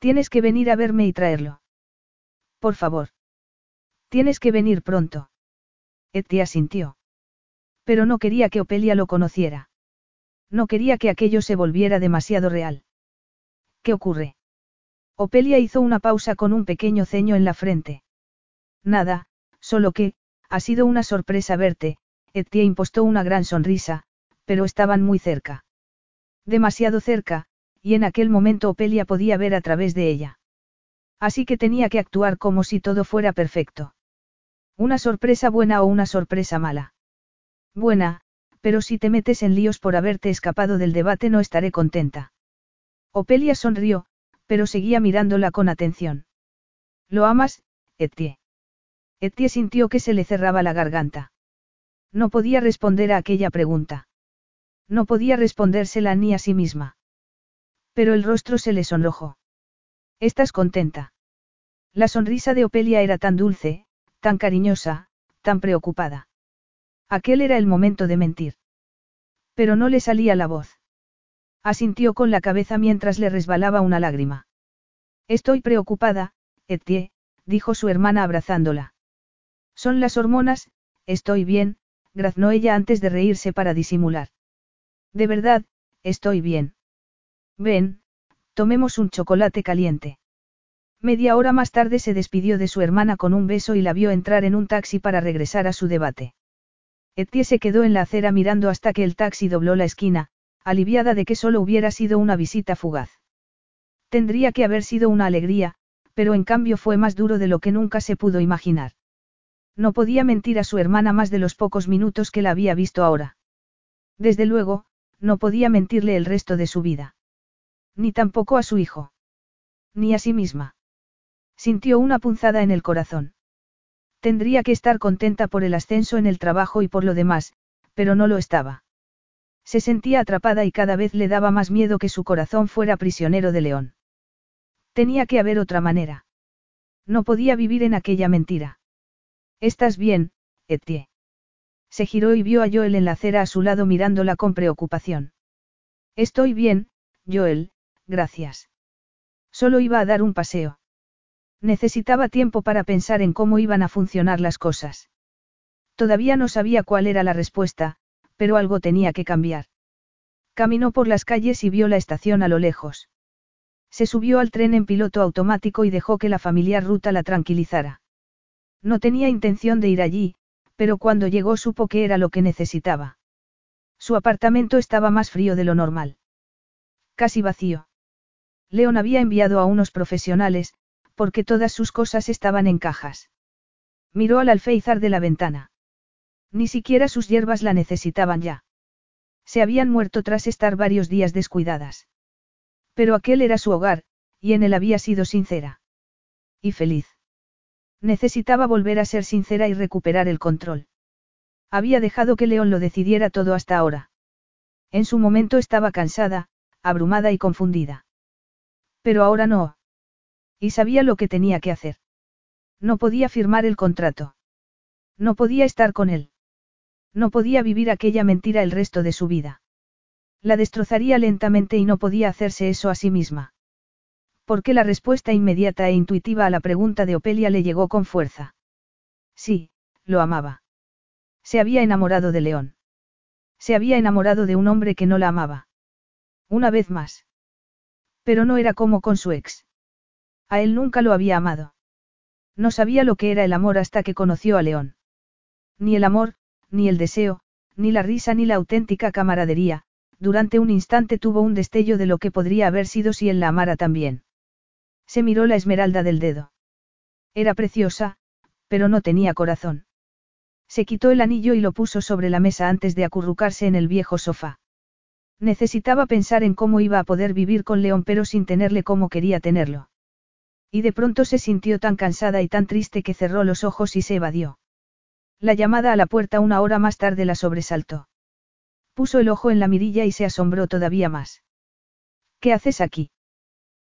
Tienes que venir a verme y traerlo. Por favor. Tienes que venir pronto. Etia sintió. Pero no quería que Opelia lo conociera. No quería que aquello se volviera demasiado real. ¿Qué ocurre? Opelia hizo una pausa con un pequeño ceño en la frente. Nada, solo que, ha sido una sorpresa verte, Etienne impostó una gran sonrisa, pero estaban muy cerca. Demasiado cerca, y en aquel momento Opelia podía ver a través de ella. Así que tenía que actuar como si todo fuera perfecto. Una sorpresa buena o una sorpresa mala. Buena, pero si te metes en líos por haberte escapado del debate no estaré contenta. Opelia sonrió, pero seguía mirándola con atención. ¿Lo amas, Etienne? Etie sintió que se le cerraba la garganta. No podía responder a aquella pregunta. No podía respondérsela ni a sí misma. Pero el rostro se le sonrojó. ¿Estás contenta? La sonrisa de Opelia era tan dulce, tan cariñosa, tan preocupada. Aquel era el momento de mentir. Pero no le salía la voz. Asintió con la cabeza mientras le resbalaba una lágrima. Estoy preocupada, Etie, dijo su hermana abrazándola. Son las hormonas, estoy bien, graznó ella antes de reírse para disimular. De verdad, estoy bien. Ven, tomemos un chocolate caliente. Media hora más tarde se despidió de su hermana con un beso y la vio entrar en un taxi para regresar a su debate. Etie se quedó en la acera mirando hasta que el taxi dobló la esquina, aliviada de que solo hubiera sido una visita fugaz. Tendría que haber sido una alegría, pero en cambio fue más duro de lo que nunca se pudo imaginar. No podía mentir a su hermana más de los pocos minutos que la había visto ahora. Desde luego, no podía mentirle el resto de su vida. Ni tampoco a su hijo. Ni a sí misma. Sintió una punzada en el corazón. Tendría que estar contenta por el ascenso en el trabajo y por lo demás, pero no lo estaba. Se sentía atrapada y cada vez le daba más miedo que su corazón fuera prisionero de León. Tenía que haber otra manera. No podía vivir en aquella mentira. ¿Estás bien, Etie? Se giró y vio a Joel en la acera a su lado mirándola con preocupación. Estoy bien, Joel, gracias. Solo iba a dar un paseo. Necesitaba tiempo para pensar en cómo iban a funcionar las cosas. Todavía no sabía cuál era la respuesta, pero algo tenía que cambiar. Caminó por las calles y vio la estación a lo lejos. Se subió al tren en piloto automático y dejó que la familiar ruta la tranquilizara. No tenía intención de ir allí, pero cuando llegó supo que era lo que necesitaba. Su apartamento estaba más frío de lo normal. Casi vacío. León había enviado a unos profesionales, porque todas sus cosas estaban en cajas. Miró al alféizar de la ventana. Ni siquiera sus hierbas la necesitaban ya. Se habían muerto tras estar varios días descuidadas. Pero aquel era su hogar, y en él había sido sincera. Y feliz. Necesitaba volver a ser sincera y recuperar el control. Había dejado que León lo decidiera todo hasta ahora. En su momento estaba cansada, abrumada y confundida. Pero ahora no. Y sabía lo que tenía que hacer. No podía firmar el contrato. No podía estar con él. No podía vivir aquella mentira el resto de su vida. La destrozaría lentamente y no podía hacerse eso a sí misma. Porque la respuesta inmediata e intuitiva a la pregunta de Opelia le llegó con fuerza. Sí, lo amaba. Se había enamorado de León. Se había enamorado de un hombre que no la amaba. Una vez más. Pero no era como con su ex. A él nunca lo había amado. No sabía lo que era el amor hasta que conoció a León. Ni el amor, ni el deseo, ni la risa ni la auténtica camaradería, durante un instante tuvo un destello de lo que podría haber sido si él la amara también. Se miró la esmeralda del dedo. Era preciosa, pero no tenía corazón. Se quitó el anillo y lo puso sobre la mesa antes de acurrucarse en el viejo sofá. Necesitaba pensar en cómo iba a poder vivir con León pero sin tenerle como quería tenerlo. Y de pronto se sintió tan cansada y tan triste que cerró los ojos y se evadió. La llamada a la puerta una hora más tarde la sobresaltó. Puso el ojo en la mirilla y se asombró todavía más. ¿Qué haces aquí?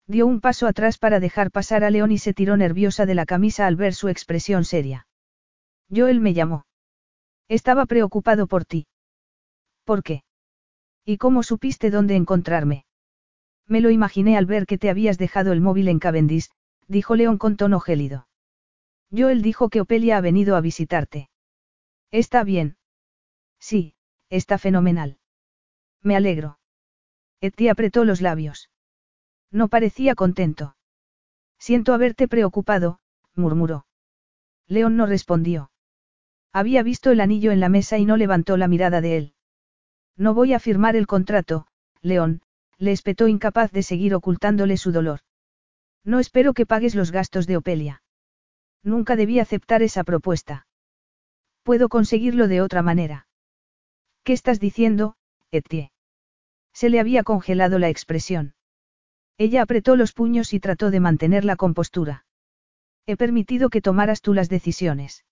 Dio un paso atrás para dejar pasar a León y se tiró nerviosa de la camisa al ver su expresión seria. Joel me llamó. Estaba preocupado por ti. ¿Por qué? ¿Y cómo supiste dónde encontrarme? Me lo imaginé al ver que te habías dejado el móvil en Cavendish, dijo León con tono gélido. Joel dijo que Opelia ha venido a visitarte. Está bien. Sí, está fenomenal. Me alegro. Eti apretó los labios. No parecía contento. Siento haberte preocupado, murmuró. León no respondió. Había visto el anillo en la mesa y no levantó la mirada de él. No voy a firmar el contrato, León, le espetó incapaz de seguir ocultándole su dolor. No espero que pagues los gastos de Opelia. Nunca debí aceptar esa propuesta. Puedo conseguirlo de otra manera. ¿Qué estás diciendo, Etie? Se le había congelado la expresión. Ella apretó los puños y trató de mantener la compostura. He permitido que tomaras tú las decisiones.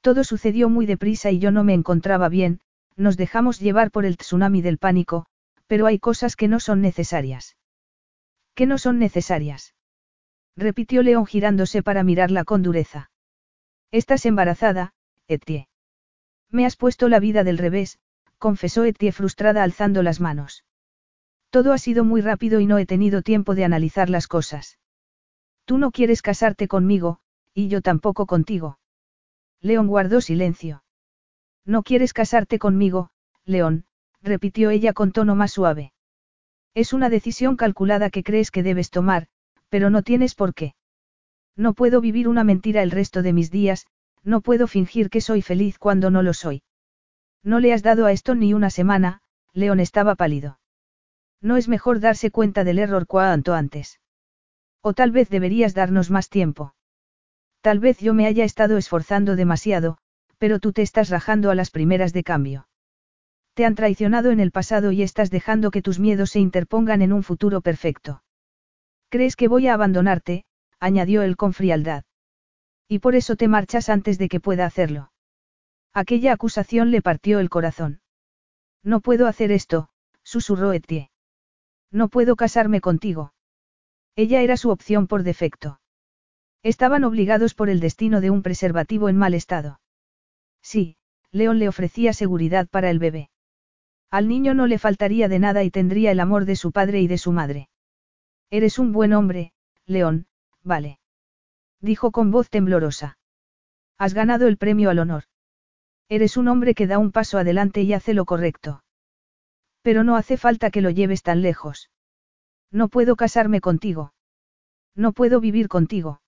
Todo sucedió muy deprisa y yo no me encontraba bien, nos dejamos llevar por el tsunami del pánico, pero hay cosas que no son necesarias. ¿Qué no son necesarias? repitió León girándose para mirarla con dureza. Estás embarazada, Etie. Me has puesto la vida del revés, confesó Etie frustrada alzando las manos. Todo ha sido muy rápido y no he tenido tiempo de analizar las cosas. Tú no quieres casarte conmigo, y yo tampoco contigo. León guardó silencio. No quieres casarte conmigo, León, repitió ella con tono más suave. Es una decisión calculada que crees que debes tomar, pero no tienes por qué. No puedo vivir una mentira el resto de mis días, no puedo fingir que soy feliz cuando no lo soy. No le has dado a esto ni una semana, León estaba pálido. No es mejor darse cuenta del error cuanto antes. O tal vez deberías darnos más tiempo. Tal vez yo me haya estado esforzando demasiado, pero tú te estás rajando a las primeras de cambio. Te han traicionado en el pasado y estás dejando que tus miedos se interpongan en un futuro perfecto. ¿Crees que voy a abandonarte? añadió él con frialdad. Y por eso te marchas antes de que pueda hacerlo. Aquella acusación le partió el corazón. No puedo hacer esto, susurró Etienne. No puedo casarme contigo. Ella era su opción por defecto. Estaban obligados por el destino de un preservativo en mal estado. Sí, León le ofrecía seguridad para el bebé. Al niño no le faltaría de nada y tendría el amor de su padre y de su madre. Eres un buen hombre, León, vale. Dijo con voz temblorosa. Has ganado el premio al honor. Eres un hombre que da un paso adelante y hace lo correcto. Pero no hace falta que lo lleves tan lejos. No puedo casarme contigo. No puedo vivir contigo.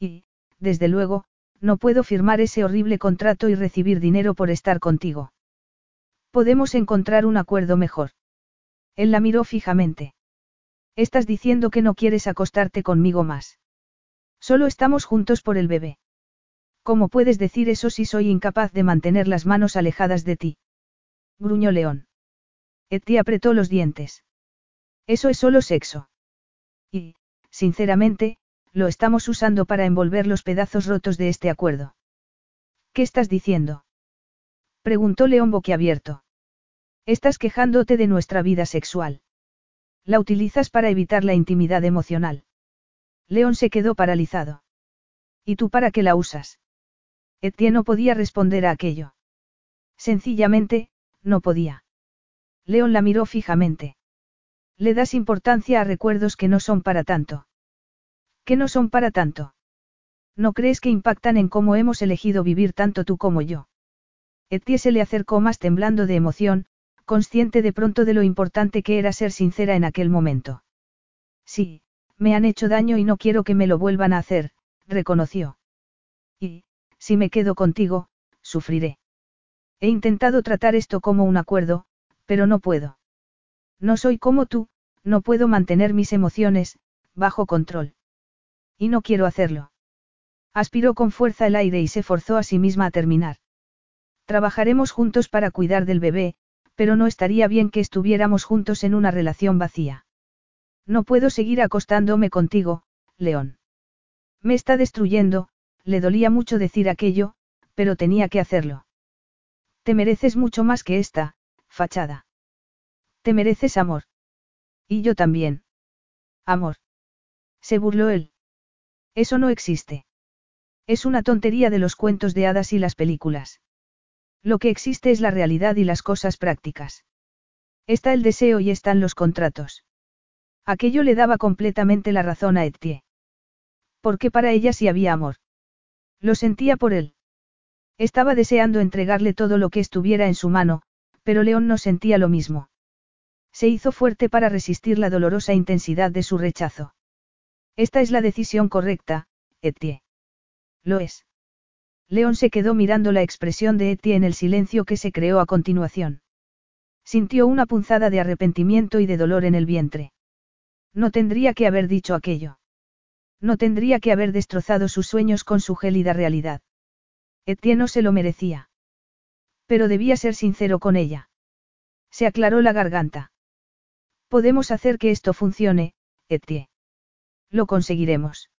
Y, desde luego, no puedo firmar ese horrible contrato y recibir dinero por estar contigo. Podemos encontrar un acuerdo mejor. Él la miró fijamente. Estás diciendo que no quieres acostarte conmigo más. Solo estamos juntos por el bebé. ¿Cómo puedes decir eso si soy incapaz de mantener las manos alejadas de ti? Gruñó León. Eti apretó los dientes. Eso es solo sexo. Y, sinceramente, lo estamos usando para envolver los pedazos rotos de este acuerdo. ¿Qué estás diciendo? Preguntó León boquiabierto. Estás quejándote de nuestra vida sexual. La utilizas para evitar la intimidad emocional. León se quedó paralizado. ¿Y tú para qué la usas? Etienne no podía responder a aquello. Sencillamente, no podía. León la miró fijamente. Le das importancia a recuerdos que no son para tanto. Que no son para tanto. ¿No crees que impactan en cómo hemos elegido vivir tanto tú como yo? Etienne se le acercó más temblando de emoción, consciente de pronto de lo importante que era ser sincera en aquel momento. Sí, me han hecho daño y no quiero que me lo vuelvan a hacer, reconoció. Y, si me quedo contigo, sufriré. He intentado tratar esto como un acuerdo, pero no puedo. No soy como tú, no puedo mantener mis emociones, bajo control. Y no quiero hacerlo. Aspiró con fuerza el aire y se forzó a sí misma a terminar. Trabajaremos juntos para cuidar del bebé, pero no estaría bien que estuviéramos juntos en una relación vacía. No puedo seguir acostándome contigo, León. Me está destruyendo, le dolía mucho decir aquello, pero tenía que hacerlo. Te mereces mucho más que esta, fachada. Te mereces amor. Y yo también. Amor. Se burló él. Eso no existe. Es una tontería de los cuentos de hadas y las películas. Lo que existe es la realidad y las cosas prácticas. Está el deseo y están los contratos. Aquello le daba completamente la razón a Etienne. Porque para ella sí había amor. Lo sentía por él. Estaba deseando entregarle todo lo que estuviera en su mano, pero León no sentía lo mismo. Se hizo fuerte para resistir la dolorosa intensidad de su rechazo. Esta es la decisión correcta, Etienne. Lo es. León se quedó mirando la expresión de Eti en el silencio que se creó a continuación. Sintió una punzada de arrepentimiento y de dolor en el vientre. No tendría que haber dicho aquello. No tendría que haber destrozado sus sueños con su gélida realidad. Etienne no se lo merecía. Pero debía ser sincero con ella. Se aclaró la garganta. Podemos hacer que esto funcione, Etienne. Lo conseguiremos.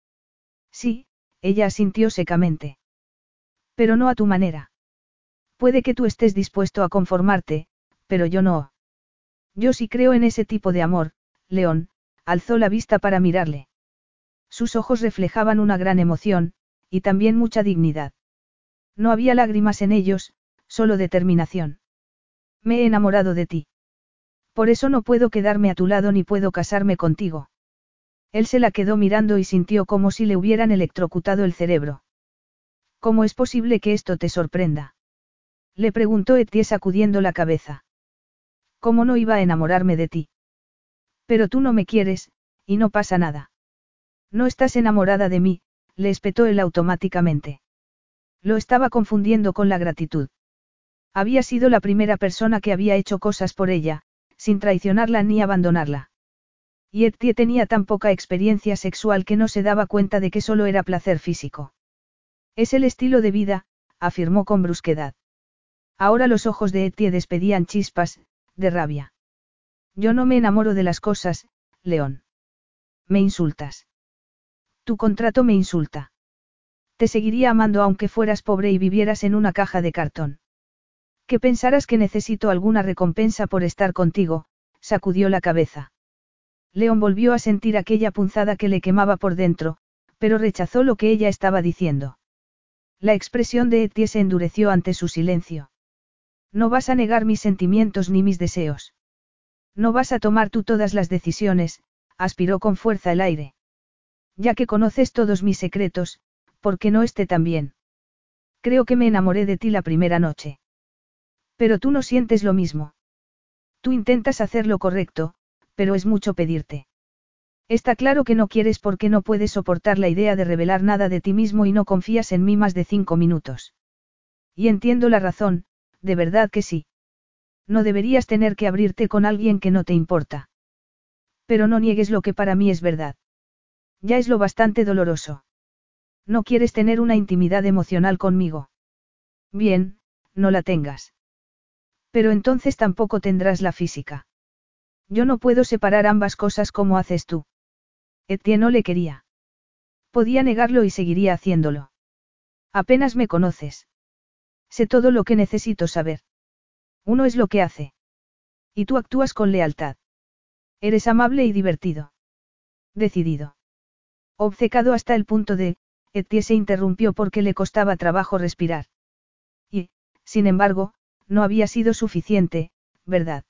Sí, ella asintió secamente. Pero no a tu manera. Puede que tú estés dispuesto a conformarte, pero yo no. Yo sí creo en ese tipo de amor, León, alzó la vista para mirarle. Sus ojos reflejaban una gran emoción, y también mucha dignidad. No había lágrimas en ellos, solo determinación. Me he enamorado de ti. Por eso no puedo quedarme a tu lado ni puedo casarme contigo. Él se la quedó mirando y sintió como si le hubieran electrocutado el cerebro. ¿Cómo es posible que esto te sorprenda? Le preguntó Etienne sacudiendo la cabeza. ¿Cómo no iba a enamorarme de ti? Pero tú no me quieres, y no pasa nada. No estás enamorada de mí, le espetó él automáticamente. Lo estaba confundiendo con la gratitud. Había sido la primera persona que había hecho cosas por ella, sin traicionarla ni abandonarla. Y Etienne tenía tan poca experiencia sexual que no se daba cuenta de que solo era placer físico. Es el estilo de vida, afirmó con brusquedad. Ahora los ojos de Etienne despedían chispas, de rabia. Yo no me enamoro de las cosas, León. Me insultas. Tu contrato me insulta. Te seguiría amando aunque fueras pobre y vivieras en una caja de cartón. Que pensaras que necesito alguna recompensa por estar contigo, sacudió la cabeza. León volvió a sentir aquella punzada que le quemaba por dentro, pero rechazó lo que ella estaba diciendo. La expresión de Etienne se endureció ante su silencio. No vas a negar mis sentimientos ni mis deseos. No vas a tomar tú todas las decisiones, aspiró con fuerza el aire. Ya que conoces todos mis secretos, ¿por qué no esté tan bien? Creo que me enamoré de ti la primera noche. Pero tú no sientes lo mismo. Tú intentas hacer lo correcto, pero es mucho pedirte. Está claro que no quieres porque no puedes soportar la idea de revelar nada de ti mismo y no confías en mí más de cinco minutos. Y entiendo la razón, de verdad que sí. No deberías tener que abrirte con alguien que no te importa. Pero no niegues lo que para mí es verdad. Ya es lo bastante doloroso. No quieres tener una intimidad emocional conmigo. Bien, no la tengas. Pero entonces tampoco tendrás la física. Yo no puedo separar ambas cosas como haces tú. Etienne no le quería. Podía negarlo y seguiría haciéndolo. Apenas me conoces. Sé todo lo que necesito saber. Uno es lo que hace. Y tú actúas con lealtad. Eres amable y divertido. Decidido. Obcecado hasta el punto de, Etienne se interrumpió porque le costaba trabajo respirar. Y, sin embargo, no había sido suficiente, ¿verdad?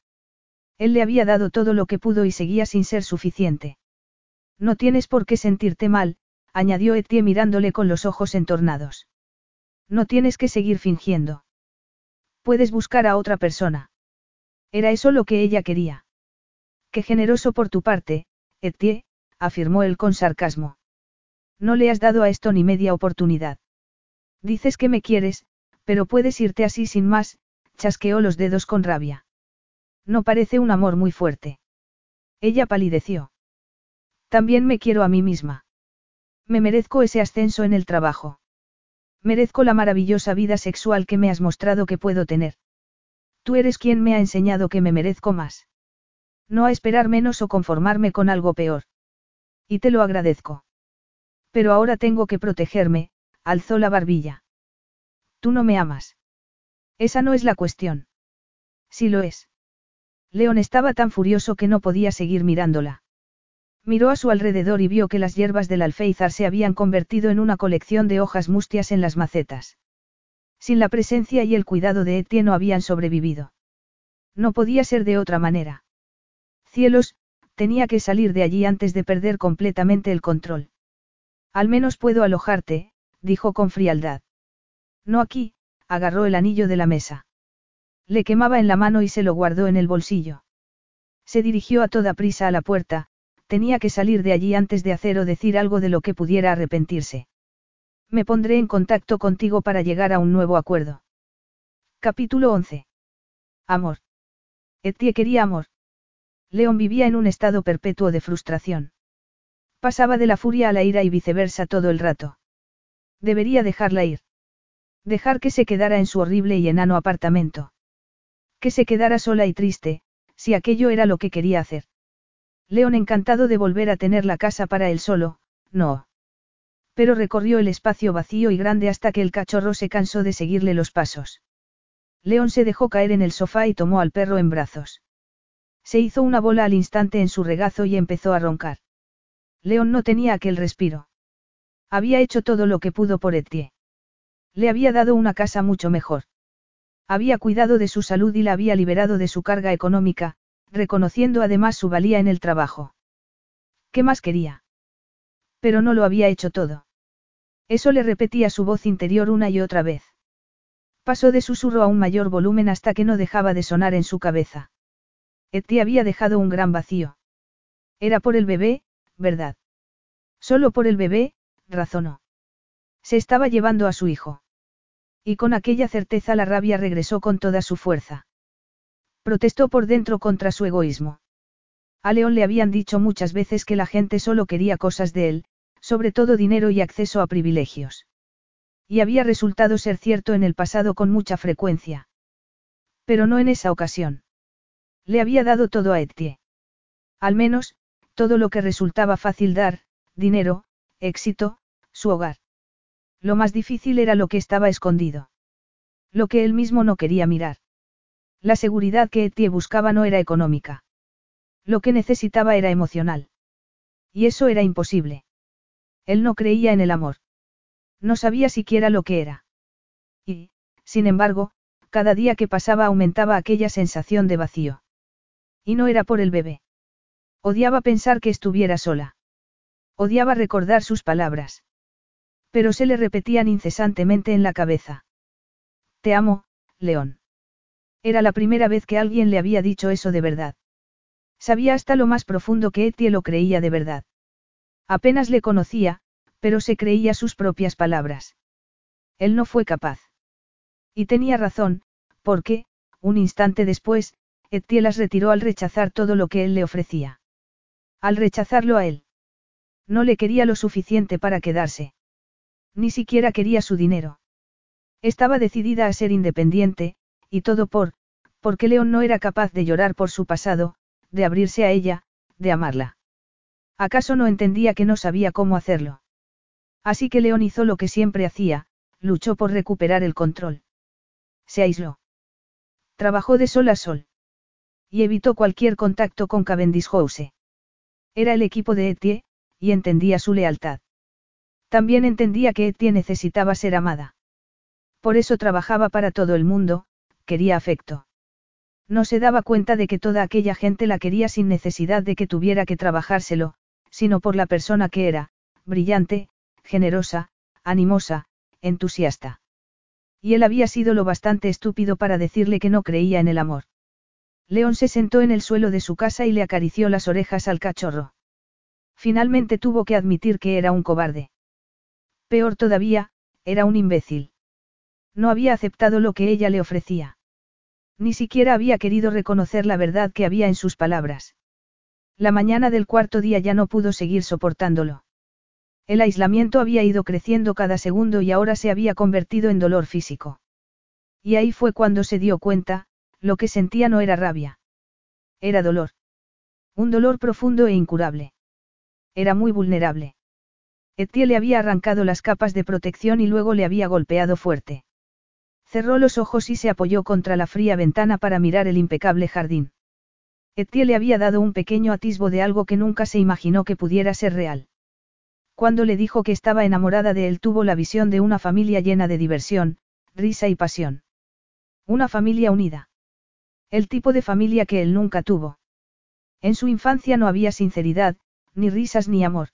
Él le había dado todo lo que pudo y seguía sin ser suficiente. No tienes por qué sentirte mal, añadió Etienne mirándole con los ojos entornados. No tienes que seguir fingiendo. Puedes buscar a otra persona. Era eso lo que ella quería. Qué generoso por tu parte, Etienne, afirmó él con sarcasmo. No le has dado a esto ni media oportunidad. Dices que me quieres, pero puedes irte así sin más, chasqueó los dedos con rabia. No parece un amor muy fuerte. Ella palideció. También me quiero a mí misma. Me merezco ese ascenso en el trabajo. Merezco la maravillosa vida sexual que me has mostrado que puedo tener. Tú eres quien me ha enseñado que me merezco más. No a esperar menos o conformarme con algo peor. Y te lo agradezco. Pero ahora tengo que protegerme, alzó la barbilla. Tú no me amas. Esa no es la cuestión. Sí lo es. León estaba tan furioso que no podía seguir mirándola. Miró a su alrededor y vio que las hierbas del alféizar se habían convertido en una colección de hojas mustias en las macetas. Sin la presencia y el cuidado de Etienne no habían sobrevivido. No podía ser de otra manera. Cielos, tenía que salir de allí antes de perder completamente el control. Al menos puedo alojarte, dijo con frialdad. No aquí, agarró el anillo de la mesa. Le quemaba en la mano y se lo guardó en el bolsillo. Se dirigió a toda prisa a la puerta, tenía que salir de allí antes de hacer o decir algo de lo que pudiera arrepentirse. Me pondré en contacto contigo para llegar a un nuevo acuerdo. Capítulo 11. Amor. Etie quería amor. León vivía en un estado perpetuo de frustración. Pasaba de la furia a la ira y viceversa todo el rato. Debería dejarla ir. Dejar que se quedara en su horrible y enano apartamento. Que se quedara sola y triste, si aquello era lo que quería hacer. León encantado de volver a tener la casa para él solo, no. Pero recorrió el espacio vacío y grande hasta que el cachorro se cansó de seguirle los pasos. León se dejó caer en el sofá y tomó al perro en brazos. Se hizo una bola al instante en su regazo y empezó a roncar. León no tenía aquel respiro. Había hecho todo lo que pudo por Etienne. Le había dado una casa mucho mejor. Había cuidado de su salud y la había liberado de su carga económica, reconociendo además su valía en el trabajo. ¿Qué más quería? Pero no lo había hecho todo. Eso le repetía su voz interior una y otra vez. Pasó de susurro a un mayor volumen hasta que no dejaba de sonar en su cabeza. Eti había dejado un gran vacío. Era por el bebé, ¿verdad? Solo por el bebé, razonó. Se estaba llevando a su hijo. Y con aquella certeza la rabia regresó con toda su fuerza. Protestó por dentro contra su egoísmo. A León le habían dicho muchas veces que la gente solo quería cosas de él, sobre todo dinero y acceso a privilegios. Y había resultado ser cierto en el pasado con mucha frecuencia. Pero no en esa ocasión. Le había dado todo a Etienne. Al menos, todo lo que resultaba fácil dar, dinero, éxito, su hogar. Lo más difícil era lo que estaba escondido. Lo que él mismo no quería mirar. La seguridad que Etienne buscaba no era económica. Lo que necesitaba era emocional. Y eso era imposible. Él no creía en el amor. No sabía siquiera lo que era. Y, sin embargo, cada día que pasaba aumentaba aquella sensación de vacío. Y no era por el bebé. Odiaba pensar que estuviera sola. Odiaba recordar sus palabras. Pero se le repetían incesantemente en la cabeza. Te amo, León. Era la primera vez que alguien le había dicho eso de verdad. Sabía hasta lo más profundo que Etie lo creía de verdad. Apenas le conocía, pero se creía sus propias palabras. Él no fue capaz. Y tenía razón, porque, un instante después, Etie las retiró al rechazar todo lo que él le ofrecía. Al rechazarlo a él. No le quería lo suficiente para quedarse. Ni siquiera quería su dinero. Estaba decidida a ser independiente, y todo por, porque León no era capaz de llorar por su pasado, de abrirse a ella, de amarla. ¿Acaso no entendía que no sabía cómo hacerlo? Así que León hizo lo que siempre hacía, luchó por recuperar el control. Se aisló. Trabajó de sol a sol. Y evitó cualquier contacto con Cavendish House. Era el equipo de Etie, y entendía su lealtad. También entendía que Etie necesitaba ser amada. Por eso trabajaba para todo el mundo, quería afecto. No se daba cuenta de que toda aquella gente la quería sin necesidad de que tuviera que trabajárselo, sino por la persona que era, brillante, generosa, animosa, entusiasta. Y él había sido lo bastante estúpido para decirle que no creía en el amor. León se sentó en el suelo de su casa y le acarició las orejas al cachorro. Finalmente tuvo que admitir que era un cobarde. Peor todavía, era un imbécil. No había aceptado lo que ella le ofrecía. Ni siquiera había querido reconocer la verdad que había en sus palabras. La mañana del cuarto día ya no pudo seguir soportándolo. El aislamiento había ido creciendo cada segundo y ahora se había convertido en dolor físico. Y ahí fue cuando se dio cuenta, lo que sentía no era rabia. Era dolor. Un dolor profundo e incurable. Era muy vulnerable. Etienne le había arrancado las capas de protección y luego le había golpeado fuerte. Cerró los ojos y se apoyó contra la fría ventana para mirar el impecable jardín. Etienne le había dado un pequeño atisbo de algo que nunca se imaginó que pudiera ser real. Cuando le dijo que estaba enamorada de él tuvo la visión de una familia llena de diversión, risa y pasión. Una familia unida. El tipo de familia que él nunca tuvo. En su infancia no había sinceridad, ni risas ni amor.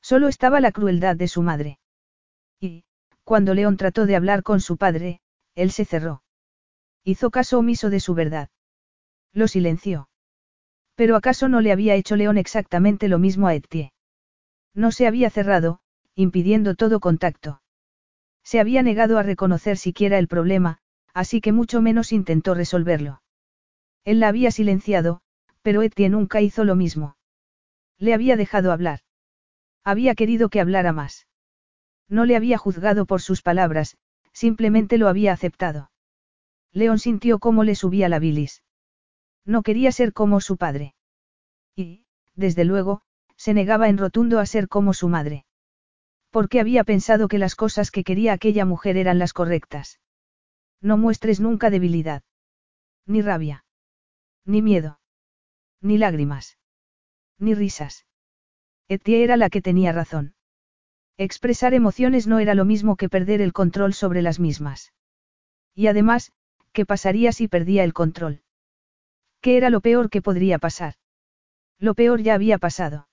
Solo estaba la crueldad de su madre. Y, cuando León trató de hablar con su padre, él se cerró. Hizo caso omiso de su verdad. Lo silenció. Pero ¿acaso no le había hecho León exactamente lo mismo a Etienne? No se había cerrado, impidiendo todo contacto. Se había negado a reconocer siquiera el problema, así que mucho menos intentó resolverlo. Él la había silenciado, pero Etienne nunca hizo lo mismo. Le había dejado hablar. Había querido que hablara más. No le había juzgado por sus palabras, simplemente lo había aceptado. León sintió cómo le subía la bilis. No quería ser como su padre. Y, desde luego, se negaba en rotundo a ser como su madre. Porque había pensado que las cosas que quería aquella mujer eran las correctas. No muestres nunca debilidad. Ni rabia. Ni miedo. Ni lágrimas. Ni risas. Etie era la que tenía razón. Expresar emociones no era lo mismo que perder el control sobre las mismas. Y además, ¿qué pasaría si perdía el control? ¿Qué era lo peor que podría pasar? Lo peor ya había pasado.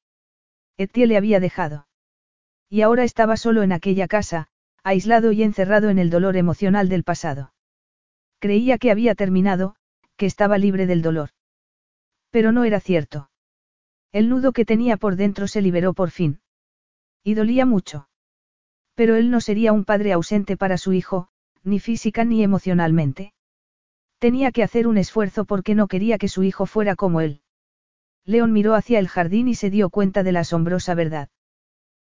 Etie le había dejado. Y ahora estaba solo en aquella casa, aislado y encerrado en el dolor emocional del pasado. Creía que había terminado, que estaba libre del dolor. Pero no era cierto. El nudo que tenía por dentro se liberó por fin. Y dolía mucho. Pero él no sería un padre ausente para su hijo, ni física ni emocionalmente. Tenía que hacer un esfuerzo porque no quería que su hijo fuera como él. León miró hacia el jardín y se dio cuenta de la asombrosa verdad.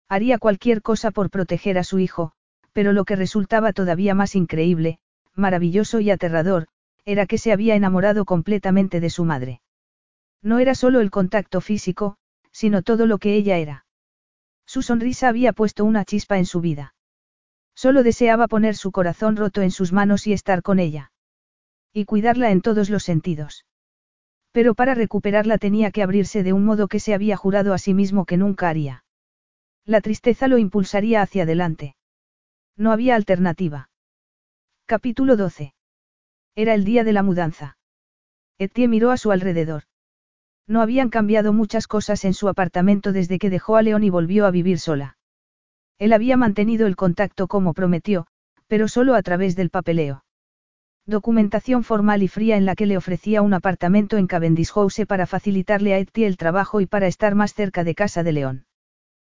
Haría cualquier cosa por proteger a su hijo, pero lo que resultaba todavía más increíble, maravilloso y aterrador, era que se había enamorado completamente de su madre. No era solo el contacto físico, sino todo lo que ella era. Su sonrisa había puesto una chispa en su vida. Solo deseaba poner su corazón roto en sus manos y estar con ella. Y cuidarla en todos los sentidos. Pero para recuperarla tenía que abrirse de un modo que se había jurado a sí mismo que nunca haría. La tristeza lo impulsaría hacia adelante. No había alternativa. Capítulo 12. Era el día de la mudanza. Etienne miró a su alrededor. No habían cambiado muchas cosas en su apartamento desde que dejó a León y volvió a vivir sola. Él había mantenido el contacto como prometió, pero solo a través del papeleo. Documentación formal y fría en la que le ofrecía un apartamento en Cavendish House para facilitarle a Etty el trabajo y para estar más cerca de casa de León.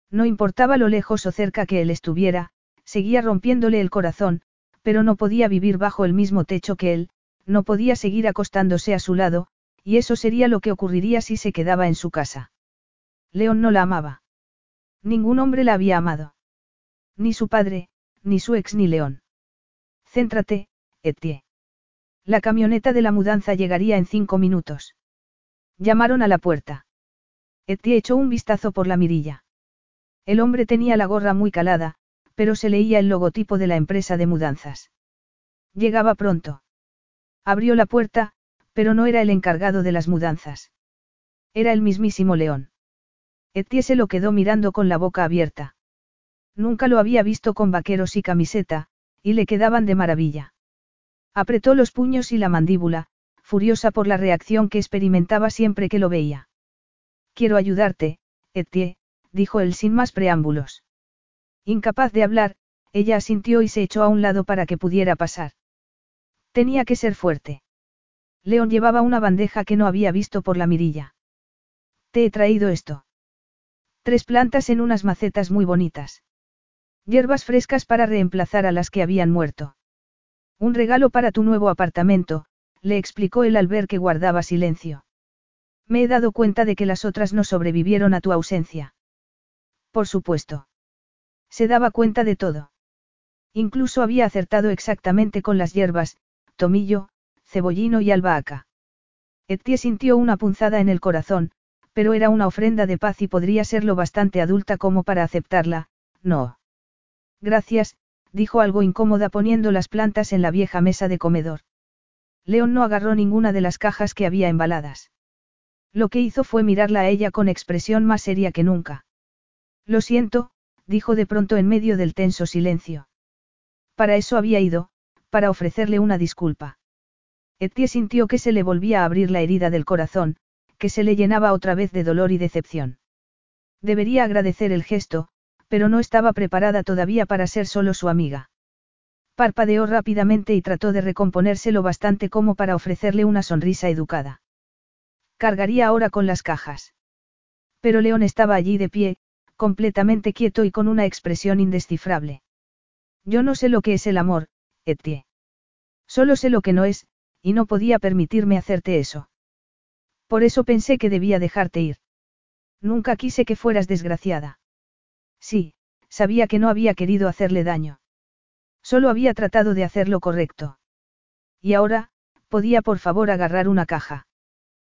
No importaba lo lejos o cerca que él estuviera, seguía rompiéndole el corazón, pero no podía vivir bajo el mismo techo que él, no podía seguir acostándose a su lado, y eso sería lo que ocurriría si se quedaba en su casa. León no la amaba. Ningún hombre la había amado. Ni su padre, ni su ex ni León. Céntrate, Etienne. La camioneta de la mudanza llegaría en cinco minutos. Llamaron a la puerta. Etienne echó un vistazo por la mirilla. El hombre tenía la gorra muy calada, pero se leía el logotipo de la empresa de mudanzas. Llegaba pronto. Abrió la puerta, pero no era el encargado de las mudanzas. Era el mismísimo León. Etienne se lo quedó mirando con la boca abierta. Nunca lo había visto con vaqueros y camiseta, y le quedaban de maravilla. Apretó los puños y la mandíbula, furiosa por la reacción que experimentaba siempre que lo veía. Quiero ayudarte, Etienne, dijo él sin más preámbulos. Incapaz de hablar, ella asintió y se echó a un lado para que pudiera pasar. Tenía que ser fuerte. León llevaba una bandeja que no había visto por la mirilla. Te he traído esto. Tres plantas en unas macetas muy bonitas. Hierbas frescas para reemplazar a las que habían muerto. Un regalo para tu nuevo apartamento, le explicó él al ver que guardaba silencio. Me he dado cuenta de que las otras no sobrevivieron a tu ausencia. Por supuesto. Se daba cuenta de todo. Incluso había acertado exactamente con las hierbas, tomillo, cebollino y albahaca. Etienne sintió una punzada en el corazón, pero era una ofrenda de paz y podría ser lo bastante adulta como para aceptarla, no. Gracias, dijo algo incómoda poniendo las plantas en la vieja mesa de comedor. León no agarró ninguna de las cajas que había embaladas. Lo que hizo fue mirarla a ella con expresión más seria que nunca. Lo siento, dijo de pronto en medio del tenso silencio. Para eso había ido, para ofrecerle una disculpa. Etienne sintió que se le volvía a abrir la herida del corazón, que se le llenaba otra vez de dolor y decepción. Debería agradecer el gesto, pero no estaba preparada todavía para ser solo su amiga. Parpadeó rápidamente y trató de recomponerse lo bastante como para ofrecerle una sonrisa educada. Cargaría ahora con las cajas. Pero León estaba allí de pie, completamente quieto y con una expresión indescifrable. Yo no sé lo que es el amor, Etienne. Solo sé lo que no es, y no podía permitirme hacerte eso. Por eso pensé que debía dejarte ir. Nunca quise que fueras desgraciada. Sí, sabía que no había querido hacerle daño. Solo había tratado de hacer lo correcto. Y ahora, podía por favor agarrar una caja.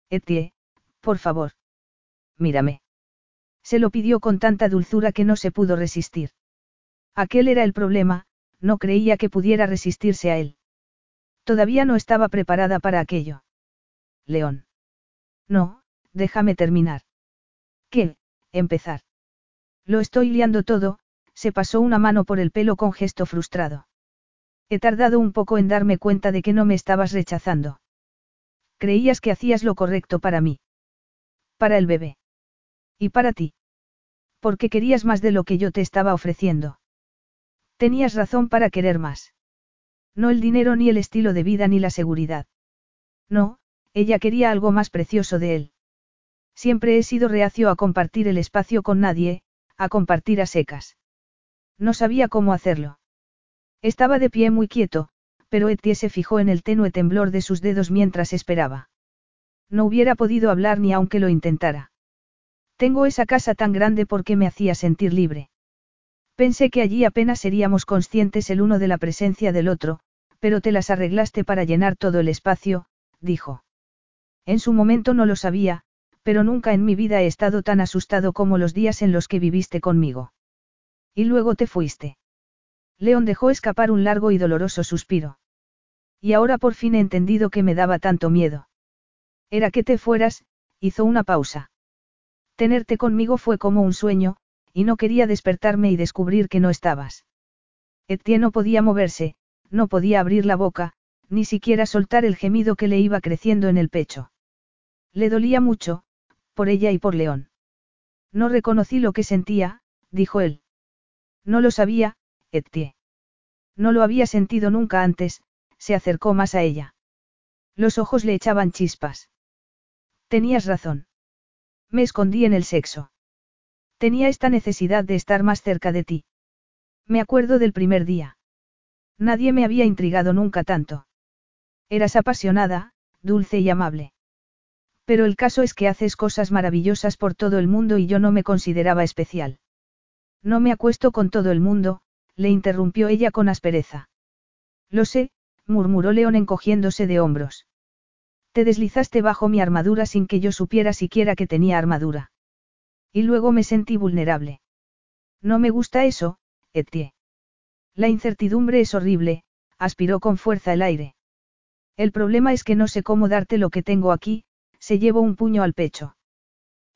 Etie, por favor. Mírame. Se lo pidió con tanta dulzura que no se pudo resistir. Aquel era el problema, no creía que pudiera resistirse a él. Todavía no estaba preparada para aquello. León. No, déjame terminar. ¿Qué? Empezar. Lo estoy liando todo, se pasó una mano por el pelo con gesto frustrado. He tardado un poco en darme cuenta de que no me estabas rechazando. Creías que hacías lo correcto para mí. Para el bebé. Y para ti. Porque querías más de lo que yo te estaba ofreciendo. Tenías razón para querer más. No el dinero ni el estilo de vida ni la seguridad. No, ella quería algo más precioso de él. Siempre he sido reacio a compartir el espacio con nadie, a compartir a secas. No sabía cómo hacerlo. Estaba de pie muy quieto, pero Etienne se fijó en el tenue temblor de sus dedos mientras esperaba. No hubiera podido hablar ni aunque lo intentara. Tengo esa casa tan grande porque me hacía sentir libre. Pensé que allí apenas seríamos conscientes el uno de la presencia del otro, pero te las arreglaste para llenar todo el espacio, dijo. En su momento no lo sabía, pero nunca en mi vida he estado tan asustado como los días en los que viviste conmigo. Y luego te fuiste. León dejó escapar un largo y doloroso suspiro. Y ahora por fin he entendido que me daba tanto miedo. Era que te fueras, hizo una pausa. Tenerte conmigo fue como un sueño, y no quería despertarme y descubrir que no estabas. Etienne no podía moverse, no podía abrir la boca, ni siquiera soltar el gemido que le iba creciendo en el pecho. Le dolía mucho, por ella y por León. No reconocí lo que sentía, dijo él. No lo sabía, Etie. No lo había sentido nunca antes, se acercó más a ella. Los ojos le echaban chispas. Tenías razón. Me escondí en el sexo. Tenía esta necesidad de estar más cerca de ti. Me acuerdo del primer día. Nadie me había intrigado nunca tanto. Eras apasionada, dulce y amable. Pero el caso es que haces cosas maravillosas por todo el mundo y yo no me consideraba especial. No me acuesto con todo el mundo, le interrumpió ella con aspereza. Lo sé, murmuró León encogiéndose de hombros. Te deslizaste bajo mi armadura sin que yo supiera siquiera que tenía armadura. Y luego me sentí vulnerable. No me gusta eso, Etie. La incertidumbre es horrible, aspiró con fuerza el aire. El problema es que no sé cómo darte lo que tengo aquí, se llevó un puño al pecho.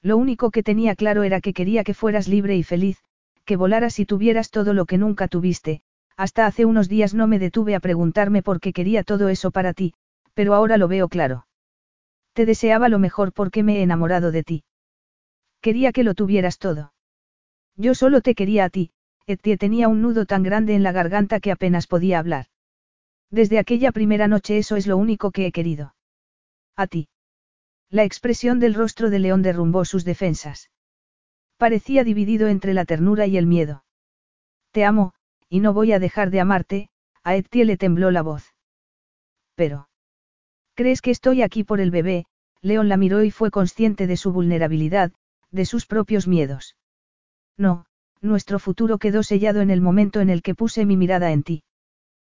Lo único que tenía claro era que quería que fueras libre y feliz, que volaras y tuvieras todo lo que nunca tuviste, hasta hace unos días no me detuve a preguntarme por qué quería todo eso para ti, pero ahora lo veo claro. Te deseaba lo mejor porque me he enamorado de ti. Quería que lo tuvieras todo. Yo solo te quería a ti, Etie tenía un nudo tan grande en la garganta que apenas podía hablar. Desde aquella primera noche eso es lo único que he querido. A ti. La expresión del rostro de León derrumbó sus defensas. Parecía dividido entre la ternura y el miedo. Te amo, y no voy a dejar de amarte, a Etie le tembló la voz. Pero. ¿Crees que estoy aquí por el bebé? León la miró y fue consciente de su vulnerabilidad, de sus propios miedos. No, nuestro futuro quedó sellado en el momento en el que puse mi mirada en ti.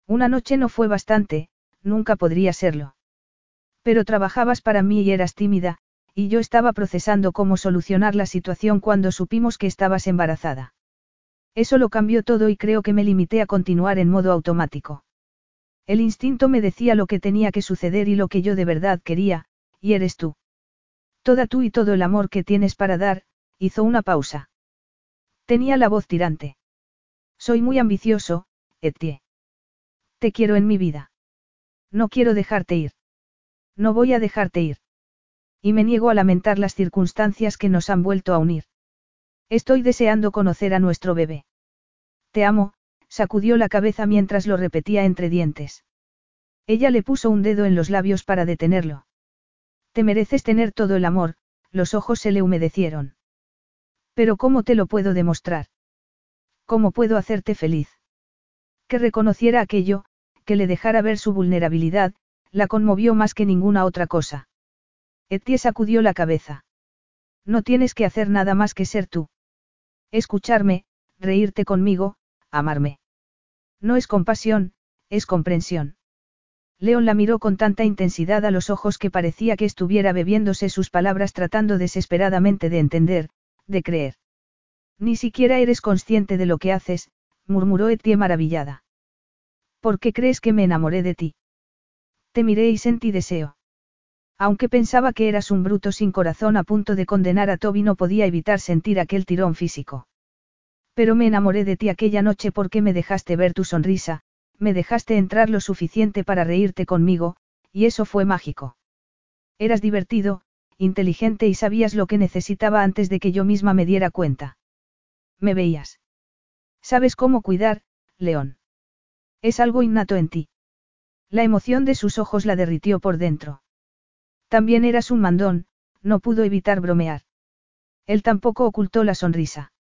Una noche no fue bastante, nunca podría serlo. Pero trabajabas para mí y eras tímida, y yo estaba procesando cómo solucionar la situación cuando supimos que estabas embarazada. Eso lo cambió todo y creo que me limité a continuar en modo automático. El instinto me decía lo que tenía que suceder y lo que yo de verdad quería, y eres tú. Toda tú y todo el amor que tienes para dar, hizo una pausa. Tenía la voz tirante. Soy muy ambicioso, Etie. Te quiero en mi vida. No quiero dejarte ir. No voy a dejarte ir. Y me niego a lamentar las circunstancias que nos han vuelto a unir. Estoy deseando conocer a nuestro bebé. Te amo, sacudió la cabeza mientras lo repetía entre dientes. Ella le puso un dedo en los labios para detenerlo. Te mereces tener todo el amor, los ojos se le humedecieron. Pero ¿cómo te lo puedo demostrar? ¿Cómo puedo hacerte feliz? Que reconociera aquello, que le dejara ver su vulnerabilidad, la conmovió más que ninguna otra cosa. Etie sacudió la cabeza. No tienes que hacer nada más que ser tú. Escucharme, reírte conmigo, amarme. No es compasión, es comprensión. León la miró con tanta intensidad a los ojos que parecía que estuviera bebiéndose sus palabras tratando desesperadamente de entender, de creer. Ni siquiera eres consciente de lo que haces, murmuró Etie maravillada. ¿Por qué crees que me enamoré de ti? Te miré y sentí deseo. Aunque pensaba que eras un bruto sin corazón a punto de condenar a Toby no podía evitar sentir aquel tirón físico. Pero me enamoré de ti aquella noche porque me dejaste ver tu sonrisa, me dejaste entrar lo suficiente para reírte conmigo, y eso fue mágico. Eras divertido, inteligente y sabías lo que necesitaba antes de que yo misma me diera cuenta. Me veías. ¿Sabes cómo cuidar, León? Es algo innato en ti. La emoción de sus ojos la derritió por dentro. También eras un mandón, no pudo evitar bromear. Él tampoco ocultó la sonrisa.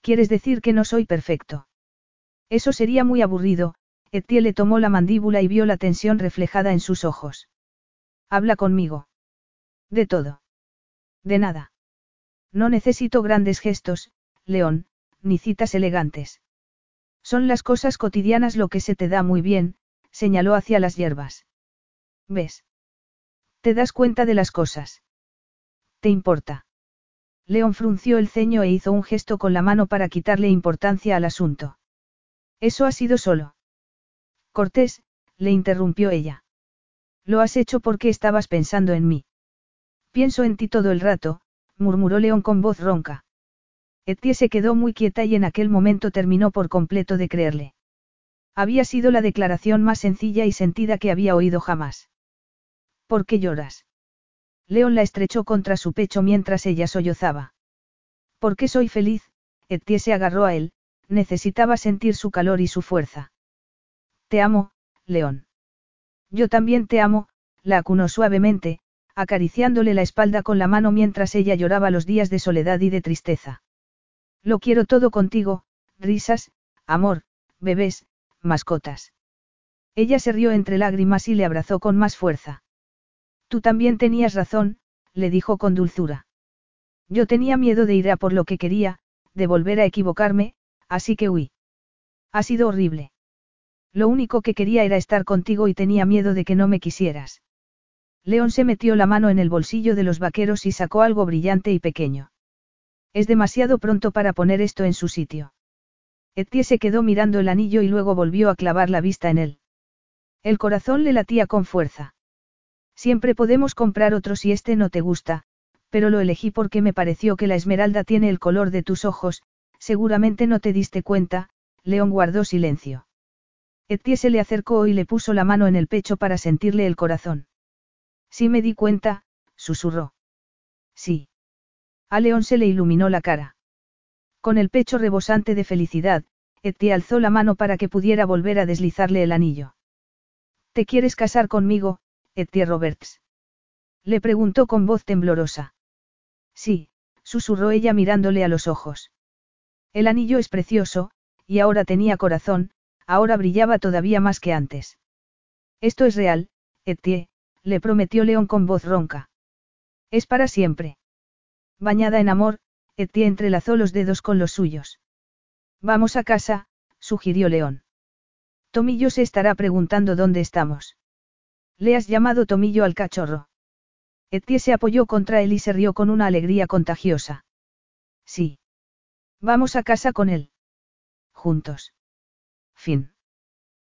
¿Quieres decir que no soy perfecto? Eso sería muy aburrido, Etienne le tomó la mandíbula y vio la tensión reflejada en sus ojos. Habla conmigo. De todo. De nada. No necesito grandes gestos, León, ni citas elegantes. Son las cosas cotidianas lo que se te da muy bien, señaló hacia las hierbas. ¿Ves? ¿Te das cuenta de las cosas? ¿Te importa? León frunció el ceño e hizo un gesto con la mano para quitarle importancia al asunto. Eso ha sido solo. Cortés, le interrumpió ella. Lo has hecho porque estabas pensando en mí. Pienso en ti todo el rato, murmuró León con voz ronca. Etie se quedó muy quieta y en aquel momento terminó por completo de creerle. Había sido la declaración más sencilla y sentida que había oído jamás. ¿Por qué lloras? León la estrechó contra su pecho mientras ella sollozaba. ¿Por qué soy feliz? Etie se agarró a él, necesitaba sentir su calor y su fuerza. Te amo, León. Yo también te amo, la acunó suavemente, acariciándole la espalda con la mano mientras ella lloraba los días de soledad y de tristeza. Lo quiero todo contigo, risas, amor, bebés, mascotas. Ella se rió entre lágrimas y le abrazó con más fuerza. Tú también tenías razón, le dijo con dulzura. Yo tenía miedo de ir a por lo que quería, de volver a equivocarme, así que huí. Ha sido horrible. Lo único que quería era estar contigo y tenía miedo de que no me quisieras. León se metió la mano en el bolsillo de los vaqueros y sacó algo brillante y pequeño. Es demasiado pronto para poner esto en su sitio. Etie se quedó mirando el anillo y luego volvió a clavar la vista en él. El corazón le latía con fuerza. Siempre podemos comprar otro si este no te gusta, pero lo elegí porque me pareció que la esmeralda tiene el color de tus ojos, seguramente no te diste cuenta, León guardó silencio. Etie se le acercó y le puso la mano en el pecho para sentirle el corazón. Sí me di cuenta, susurró. Sí. A León se le iluminó la cara. Con el pecho rebosante de felicidad, Etie alzó la mano para que pudiera volver a deslizarle el anillo. ¿Te quieres casar conmigo, Etie Roberts? Le preguntó con voz temblorosa. Sí, susurró ella mirándole a los ojos. El anillo es precioso, y ahora tenía corazón, ahora brillaba todavía más que antes. Esto es real, Etie, le prometió León con voz ronca. Es para siempre. Bañada en amor, Etie entrelazó los dedos con los suyos. Vamos a casa, sugirió León. Tomillo se estará preguntando dónde estamos. Le has llamado Tomillo al cachorro. Etie se apoyó contra él y se rió con una alegría contagiosa. Sí. Vamos a casa con él. Juntos. Fin.